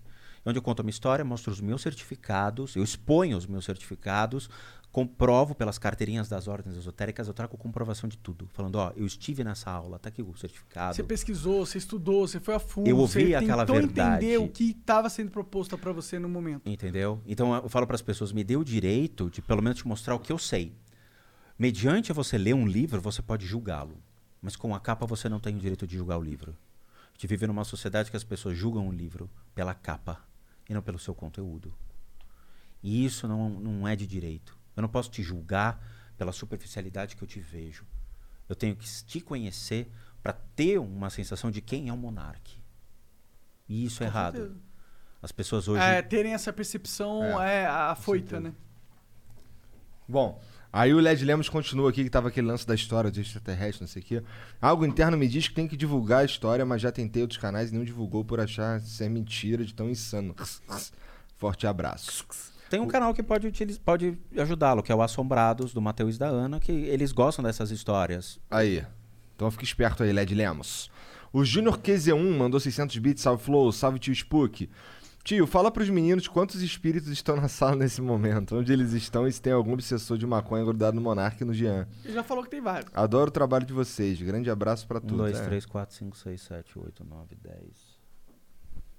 Onde eu conto a minha história, mostro os meus certificados, eu exponho os meus certificados, comprovo pelas carteirinhas das ordens esotéricas, eu trago comprovação de tudo. Falando, ó, eu estive nessa aula, tá aqui o certificado. Você pesquisou, você estudou, você foi a fundo, Eu ouvi você aquela tentou verdade. entender o que estava sendo proposto pra você no momento. Entendeu? Então eu falo para as pessoas, me dê o direito de pelo menos te mostrar o que eu sei. Mediante você ler um livro, você pode julgá-lo. Mas com a capa você não tem o direito de julgar o livro. A gente vive numa sociedade que as pessoas julgam o livro pela capa e não pelo seu conteúdo. E isso não, não é de direito. Eu não posso te julgar pela superficialidade que eu te vejo. Eu tenho que te conhecer para ter uma sensação de quem é um monarque. E isso é errado. certeza. As pessoas hoje É, terem essa percepção É, é, afoita, né? Bom, aí o Led Lemos continua aqui, que tava aquele lance da história de extraterrestre, não sei o quê. Algo interno me diz que tem que divulgar a história, mas já tentei outros canais e nenhum divulgou por achar ser mentira de tão insano. Forte abraço. Tem um canal que pode, utiliz- pode ajudá-lo, que é o Assombrados, do Matheus e da Ana, que eles gostam dessas histórias. Aí. Então fica esperto aí, Led Lemos. O Junior QZ1 mandou 600 bits, salve Flow, salve tio Spook. Tio, fala pros meninos quantos espíritos estão na sala nesse momento, onde eles estão e se tem algum obsessor de maconha grudado no Monark e no Jean. Ele já falou que tem vários. Adoro o trabalho de vocês, grande abraço pra 1, todos. 2, É. 3, 4, 5, 6, 7, 8, 9, 10,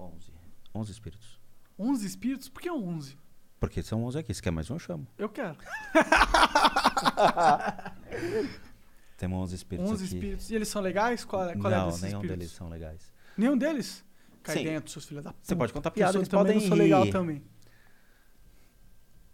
11. 11 espíritos. 11 espíritos? Por que 11? Porque são 11 aqui. Se quer mais um, eu chamo. Eu quero. Temos 11 espíritos 11 aqui. espíritos. E eles são legais? Qual, qual é Não, desses nenhum espíritos? deles são legais. Nenhum deles? Cai Sim. dentro, seus filhos da puta. Você pode contar piada, eles também podem não sou legal rir. também.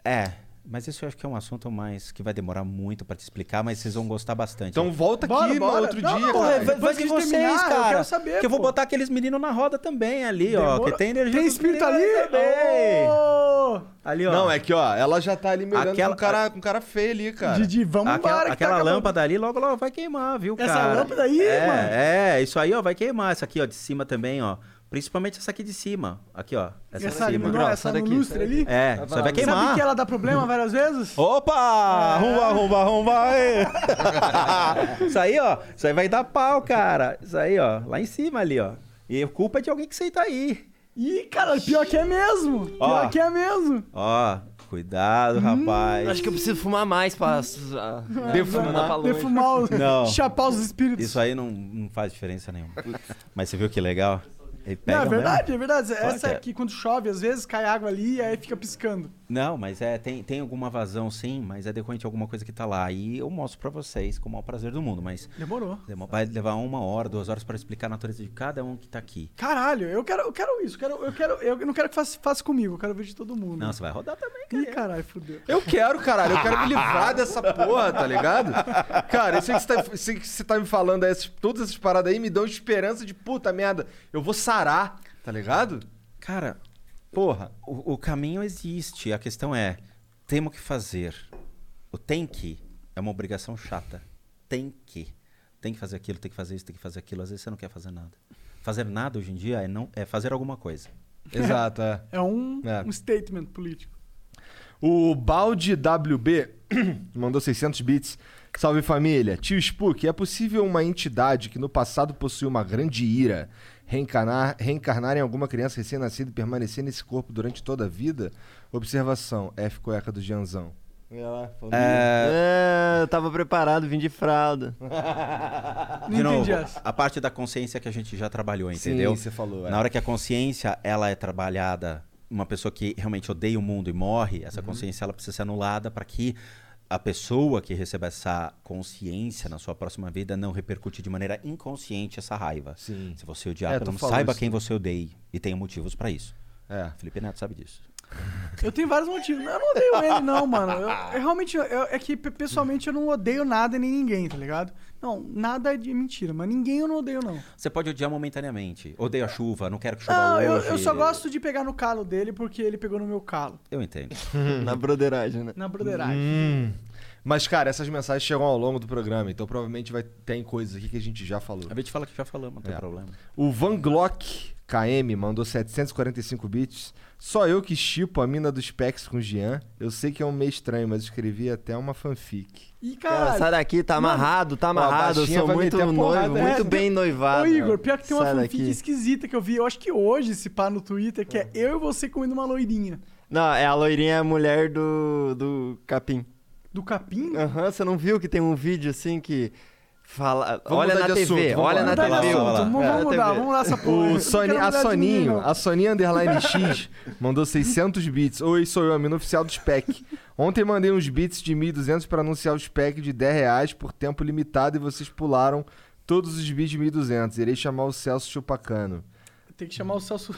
É, mas isso eu acho que é um assunto mais que vai demorar muito pra te explicar, mas vocês vão gostar bastante. Então volta aqui Bora, no bora. outro Não, dia, não, cara. Porra, vai, Depois vai que de vocês, terminar, eu cara. quero saber, que eu vou pô. botar aqueles meninos na roda também ali, ó. Que tem energia Tem dos espírito meninos ali? também. Ô! Ali, ó. Não, é que, ó, ela já tá ali me olhando Aquela- com, cara, com cara feio ali, cara. Didi, vamos aquela embora. que aquela tá acabando. lâmpada ali logo, logo vai queimar, viu, Essa cara? lâmpada aí, é, mano? É, isso aí, ó, vai queimar. Essa aqui, ó, de cima também, ó. Principalmente essa aqui de cima. Aqui, ó. Essa, Essa, de cima. não, essa sai no daqui, lustre ali. É, aí vai queimar. Sabe que ela dá problema várias vezes? Opa! Rumba, rumba, rumba! ê. isso aí, ó. Isso aí vai dar pau, cara. Isso aí, ó. Lá em cima ali, ó. E a culpa é de alguém que senta aí. Ih, cara, pior que é mesmo. Pior Ó. que é mesmo. Ó, cuidado, rapaz. Acho que eu preciso fumar mais pra pra longe. Defumar os... Não. Chapar os espíritos. Isso aí não, não faz diferença nenhuma. Mas você viu que legal? Não, é mesmo. verdade, é verdade. Essa que é. aqui, quando chove, às vezes cai água ali e aí fica piscando. Não, mas é, tem, tem alguma vazão sim, mas é decorrente de alguma coisa que tá lá. E eu mostro pra vocês com o maior prazer do mundo, mas Demorou. demo- vai levar uma hora, duas horas pra explicar a natureza de cada um que tá aqui. Caralho, eu quero, eu quero isso. Eu, quero, eu, quero, eu não quero que faça, faça comigo, eu quero ver de todo mundo. Não, você vai rodar também, Ih, cara. caralho, fudeu. Eu quero, caralho. Eu quero me livrar dessa porra, tá ligado? Cara, isso que você tá, isso que você tá me falando, essas, todas essas paradas aí me dão esperança de puta merda. Eu vou sarar, tá ligado? Cara, porra, o, o caminho existe. A questão é, temos que fazer. O tem que é uma obrigação chata. Tem que. Tem que fazer aquilo, tem que fazer isso, tem que fazer aquilo. Às vezes você não quer fazer nada. Fazer nada hoje em dia é, não, é fazer alguma coisa. Exato, é. É um, É. um statement político. O Balde WB mandou 600 bits. Salve família. Tio Spook, é possível uma entidade que no passado possuiu uma grande ira reencarnar, reencarnar em alguma criança recém-nascida e permanecer nesse corpo durante toda a vida? Observação. F cueca do Gianzão. Lá, falou. É, eu tava preparado, vim de fralda. Não de novo, a parte da consciência que a gente já trabalhou, entendeu? Sim, você falou. é. Na hora que a consciência ela é trabalhada, uma pessoa que realmente odeia o mundo e morre, Uhum. essa consciência ela precisa ser anulada para que a pessoa que receba essa consciência na sua próxima vida não repercute de maneira inconsciente essa raiva. Sim. Se você odiar, É, pelo menos saiba isso. quem você odeia e tenha motivos para isso. É. Felipe Neto sabe disso. Eu tenho vários motivos. Eu não odeio ele, não, mano. Eu, eu realmente, eu- é que pe- pessoalmente eu não odeio nada nem ninguém, tá ligado? Não, nada é de mentira, mas ninguém eu não odeio, não. Você pode odiar momentaneamente. Odeio a chuva, não quero que chova Não, eu, hoje. eu só gosto de pegar no calo dele porque ele pegou no meu calo. Eu entendo. Na broderagem, né? Na broderagem. Hum. Mas, cara, essas mensagens chegam ao longo do programa, então provavelmente vai ter coisas aqui que a gente já falou. A gente fala que já falamos, não tem É. problema. O Van Glock KM mandou 745 bits. Só eu que chipo a mina dos Specs com o Jean. Eu sei que é um meio estranho, mas escrevi até uma fanfic. Ih, Cara, caralho. sai daqui, tá amarrado, tá Ó, amarrado. Eu sou muito porrada, noivo, né? muito bem noivado. Ô, Igor, pior que tem uma Sai fanfic daqui. esquisita que eu vi. Eu acho que hoje, se pá no Twitter, que é eu e você comendo uma loirinha. Não, é a loirinha é a mulher do, do capim. Do capim? Aham, você não viu que tem um vídeo assim que fala. Vamos olha na de TV, assunto, vamos olha lá. na de lá, TV. assunto, lá. Vamos, É, mudar, TV. vamos mudar essa porra. O Sony, a de Soninho, a Soninha Underline X mandou 600 bits. Oi, sou eu, a mina oficial do SPEC. Ontem mandei uns bits de 1.200 para anunciar o SPEC de 10 reais por tempo limitado e vocês pularam todos os bits de 1.200. Irei chamar o Celso Chupacano. Tem que chamar o Celso.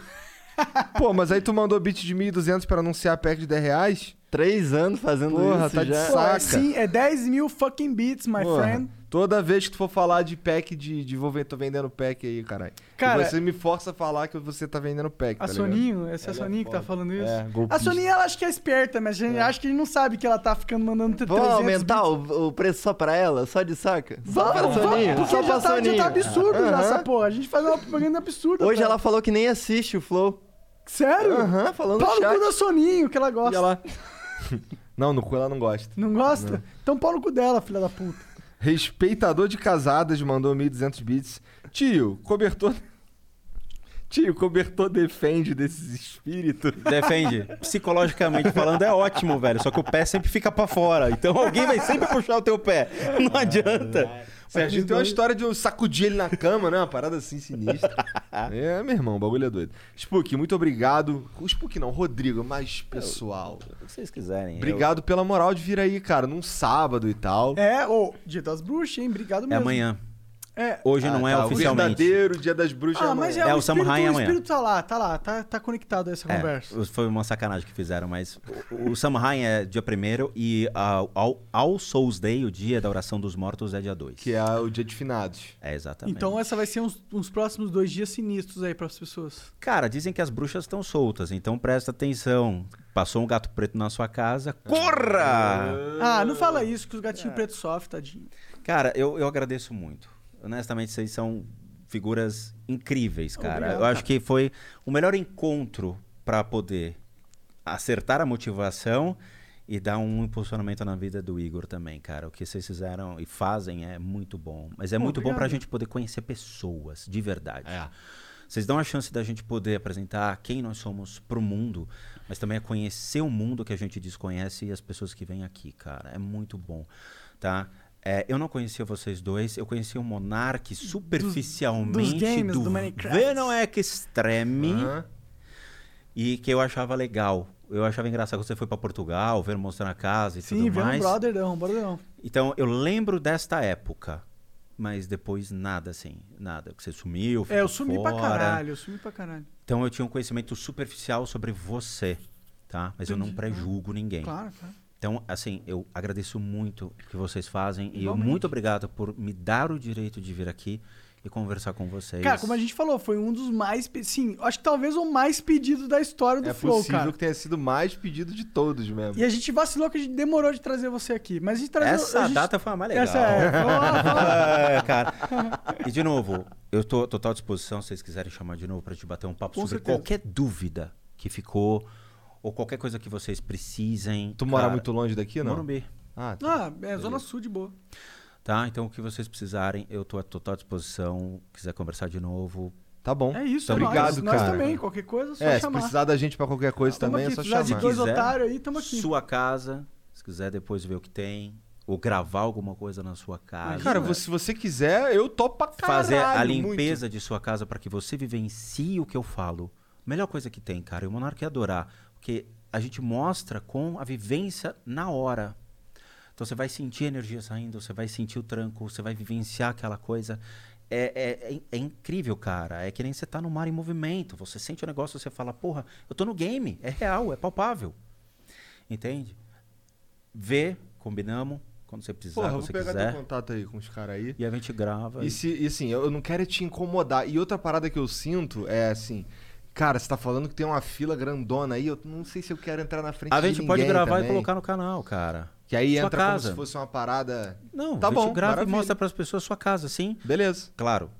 Pô, mas aí tu mandou bit de 1.200 para anunciar a pack de 10 reais? Três anos fazendo Porra, isso tá de já. É, Saca. sim, é 10 mil fucking beats, my Porra, friend. Toda vez que tu for falar de pack de, de vou ver, tô vendendo pack aí, caralho. Cara- E você me força a falar que você tá vendendo pack, A tá ligado? Soninho, essa é a é Soninho que tá falando isso. É, a. Soninho, ela acha que é esperta, mas a gente acha que a gente não sabe que ela tá ficando mandando 300 Vamos aumentar o, o preço só pra ela? Só de saca? Só pra Vamos, Soninho? vamos, porque Só já pra tá, já Soninho. tá absurdo já essa porra. A gente faz uma propaganda absurda. Hoje pra ela falou que nem assiste o Flow. Sério? Aham, falando Pau no chat. cu da Soninho, que ela E gosta. ela... não, no cu ela não gosta. Não gosta? Então pau no cu dela, filha da puta. Respeitador de casadas mandou 1.200 bits. Tio, cobertor... Tio, cobertor defende desses espíritos. Defende. Psicologicamente falando é ótimo, velho. Só que o pé sempre fica pra fora. Então alguém vai sempre puxar o teu pé. Não adianta. Serginho tem uma história de eu sacudir ele na cama, né? Uma parada assim sinistra. é, meu irmão, o bagulho é doido. Spook, muito obrigado. O Spook não, Rodrigo, mais pessoal. O que vocês quiserem. Obrigado pela moral de vir aí, cara, num sábado e tal. É, ô, dia das bruxas, hein? Obrigado Eu- É mesmo. amanhã. É. Hoje não Ah, é tá, O oficialmente. verdadeiro dia das bruxas Ah, é mas é, amanhã. É, o, o Samurai espírito, o amanhã. espírito tá lá, tá lá, tá, tá conectado a essa É, conversa. foi uma sacanagem que fizeram, mas o, o Samhain é dia 1 e a- ao, ao Souls Day, o dia da oração dos mortos, é dia 2. Que é o dia de finados. É, exatamente. Então essa vai ser uns, uns próximos dois dias sinistros aí pras pessoas. Cara, dizem que as bruxas estão soltas, então presta atenção. Passou um gato preto na sua casa, corra! Ah, não fala isso que os gatinhos pretos sofrem, tadinho. Cara, eu, eu agradeço muito. Honestamente, vocês são figuras incríveis, cara. Obrigado, eu acho que foi o melhor encontro para poder acertar a motivação e dar um impulsionamento na vida do Igor também, cara. O que vocês fizeram e fazem é muito bom. Mas é Pô, muito bom pra obrigado. gente poder conhecer pessoas, de verdade. É. Vocês dão a chance da gente poder apresentar quem nós somos pro mundo, mas também é conhecer o mundo que a gente desconhece e as pessoas que vêm aqui, cara. É muito bom, tá? É, eu não conhecia vocês dois, eu conhecia o Monark superficialmente dos games, do, do Minecraft. Venom Extreme Aham. e que eu achava legal. Eu achava engraçado que você foi pra Portugal, ver mostrar a casa e Sim, tudo um mais. brother não, brother não. Então eu lembro desta época, mas depois nada assim, nada. Que você sumiu, É, eu ficou sumi pra fora. caralho, eu sumi pra caralho. Então eu tinha um conhecimento superficial sobre você, tá? Mas eu não Entendi. pré-julgo ninguém. Claro, claro. Então, assim, eu agradeço muito o que vocês fazem e eu Igualmente. muito obrigado por me dar o direito de vir aqui e conversar com vocês. Cara, como a gente falou, foi um dos mais. Sim, acho que talvez o mais pedido da história do É Flow, possível cara. que tenha sido mais pedido de todos mesmo. E a gente vacilou que a gente demorou de trazer você aqui. Mas a gente trazia. Essa a gente... data foi a mais legal. Essa é. É, cara. E de novo, eu tô total disposição se vocês quiserem chamar de novo pra gente bater um papo Com sobre certeza. qualquer dúvida que ficou ou qualquer coisa que vocês precisem. Tu mora Cara, muito longe daqui, não? Morumbi. Ah, tá. Ah, é Zona Sul de boa. Tá? Então, o que vocês precisarem, eu tô à total disposição. Quiser conversar de novo, Tá bom. É isso, Então, obrigado, nós. Nós cara. também, qualquer coisa, é só É, se chamar. precisar da gente pra qualquer coisa Tamo também, aqui, é só se precisar chamar. de dois quiser, otários aí, tamo aqui. sua casa, se quiser depois ver o que tem, ou gravar alguma coisa na sua casa. Cara, você- se você quiser, eu topo pra caralho. fazer a muito. limpeza de sua casa para que você vivencie o que eu falo. Melhor coisa que tem, cara. E o Monarca ia adorar. Porque a gente mostra com a vivência na hora. Então você vai sentir a energia saindo, você vai sentir o tranco, você vai vivenciar aquela coisa. É, é, é, é incrível, cara. É que nem você tá no mar em movimento. Você sente o negócio, você fala, porra, eu tô no game. É real, é palpável. Entende? Vê, combinamos. Quando você precisar, Porra, eu quando vou você pegar quiser. contato aí com os caras aí. E a gente grava. E, se, e assim, eu não quero te incomodar. E outra parada que eu sinto é assim. Cara, você tá falando que tem uma fila grandona aí, eu não sei se eu quero entrar na frente A de gente pode gravar também. e colocar no canal, cara. Que aí Sua entra casa. como se fosse uma parada. Não, Tá a gente bom, grava maravilha. e mostra para as pessoas a sua casa, sim. Beleza. Claro,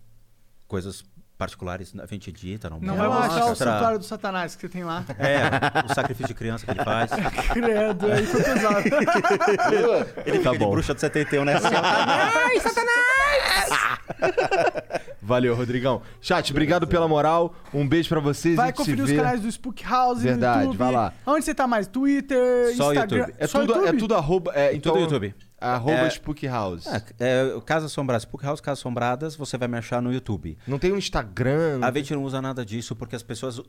coisas particulares a gente edita, não, Não vai mostra. mostrar o santuário do satanás que você tem lá. É, o sacrifício de criança que ele faz. Credo, aí foi pesado. Ele Tá de bom. bruxa de 71, né? Valeu, Rodrigão. Chat, obrigado pela moral. Um beijo pra vocês. Vai conferir os vê. canais do Spook House Verdade, no YouTube. vai lá. Onde você tá mais? Twitter, Só Instagram? YouTube. É Só tudo, é YouTube? tudo arroba. É, então, Tudo YouTube. Arroba É. Spook House. É, é, Casa Assombrada, Spook House Casas Assombradas, você vai me achar no YouTube. Não tem um Instagram. A gente não usa nada disso porque as pessoas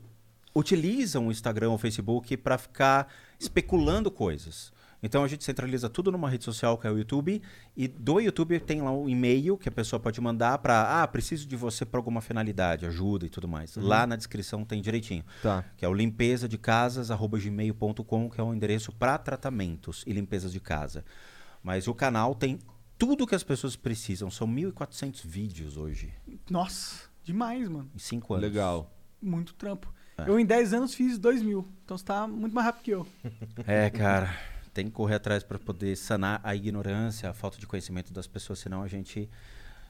utilizam o Instagram ou o Facebook para ficar especulando coisas. Então a gente centraliza tudo numa rede social que é o YouTube e do YouTube tem lá um e-mail que a pessoa pode mandar para ah, preciso de você para alguma finalidade, ajuda e tudo mais. Lá na descrição tem direitinho. Tá. Que é o limpeza de casas@gmail.com, que é o endereço para tratamentos e limpezas de casa. Mas o canal tem tudo que as pessoas precisam. São 1.400 vídeos hoje, Nossa, demais, mano. em 5 anos. Legal. Muito trampo. É. Eu em 10 anos fiz 2 mil. Então você tá muito mais rápido que eu. É, cara, tem que correr atrás para poder sanar a ignorância, a falta de conhecimento das pessoas, senão a gente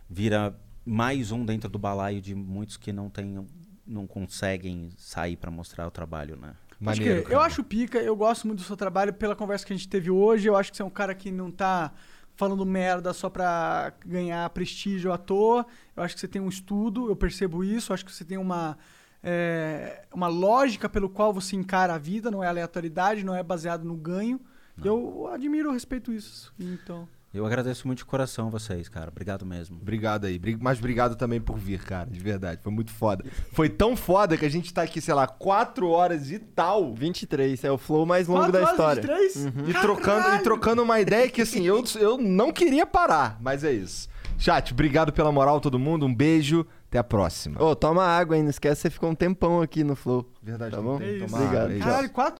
vira mais um dentro do balaio de muitos que não tem, não conseguem sair para mostrar o trabalho, né? Maneiro, crer. Eu cara. acho pica, eu gosto muito do seu trabalho pela conversa que a gente teve hoje. Eu acho que você é um cara que não tá falando merda só pra ganhar prestígio à toa. Eu acho que você tem um estudo, eu percebo isso. Eu acho que você tem uma, é, uma lógica pelo qual você encara a vida, não é aleatoriedade, não é baseado no ganho. Eu admiro, eu respeito isso. Então. Eu agradeço muito de coração vocês, cara. Obrigado mesmo. Obrigado aí. Mas obrigado também por vir, cara. De verdade. Foi muito foda. Foi tão foda que a gente tá aqui, sei lá, 4 horas e tal. 23, é o flow mais longo Quatro da horas, história. 23? E trocando, e trocando uma ideia que, assim, eu, eu não queria parar. Mas é isso. Chat, obrigado pela moral, todo mundo. Um beijo. Até a próxima. Ô, toma água aí, não esquece, você ficou um tempão aqui no flow. Verdade, Tá não bom? É isso. água, Obrigado. é isso. Caralho, quatro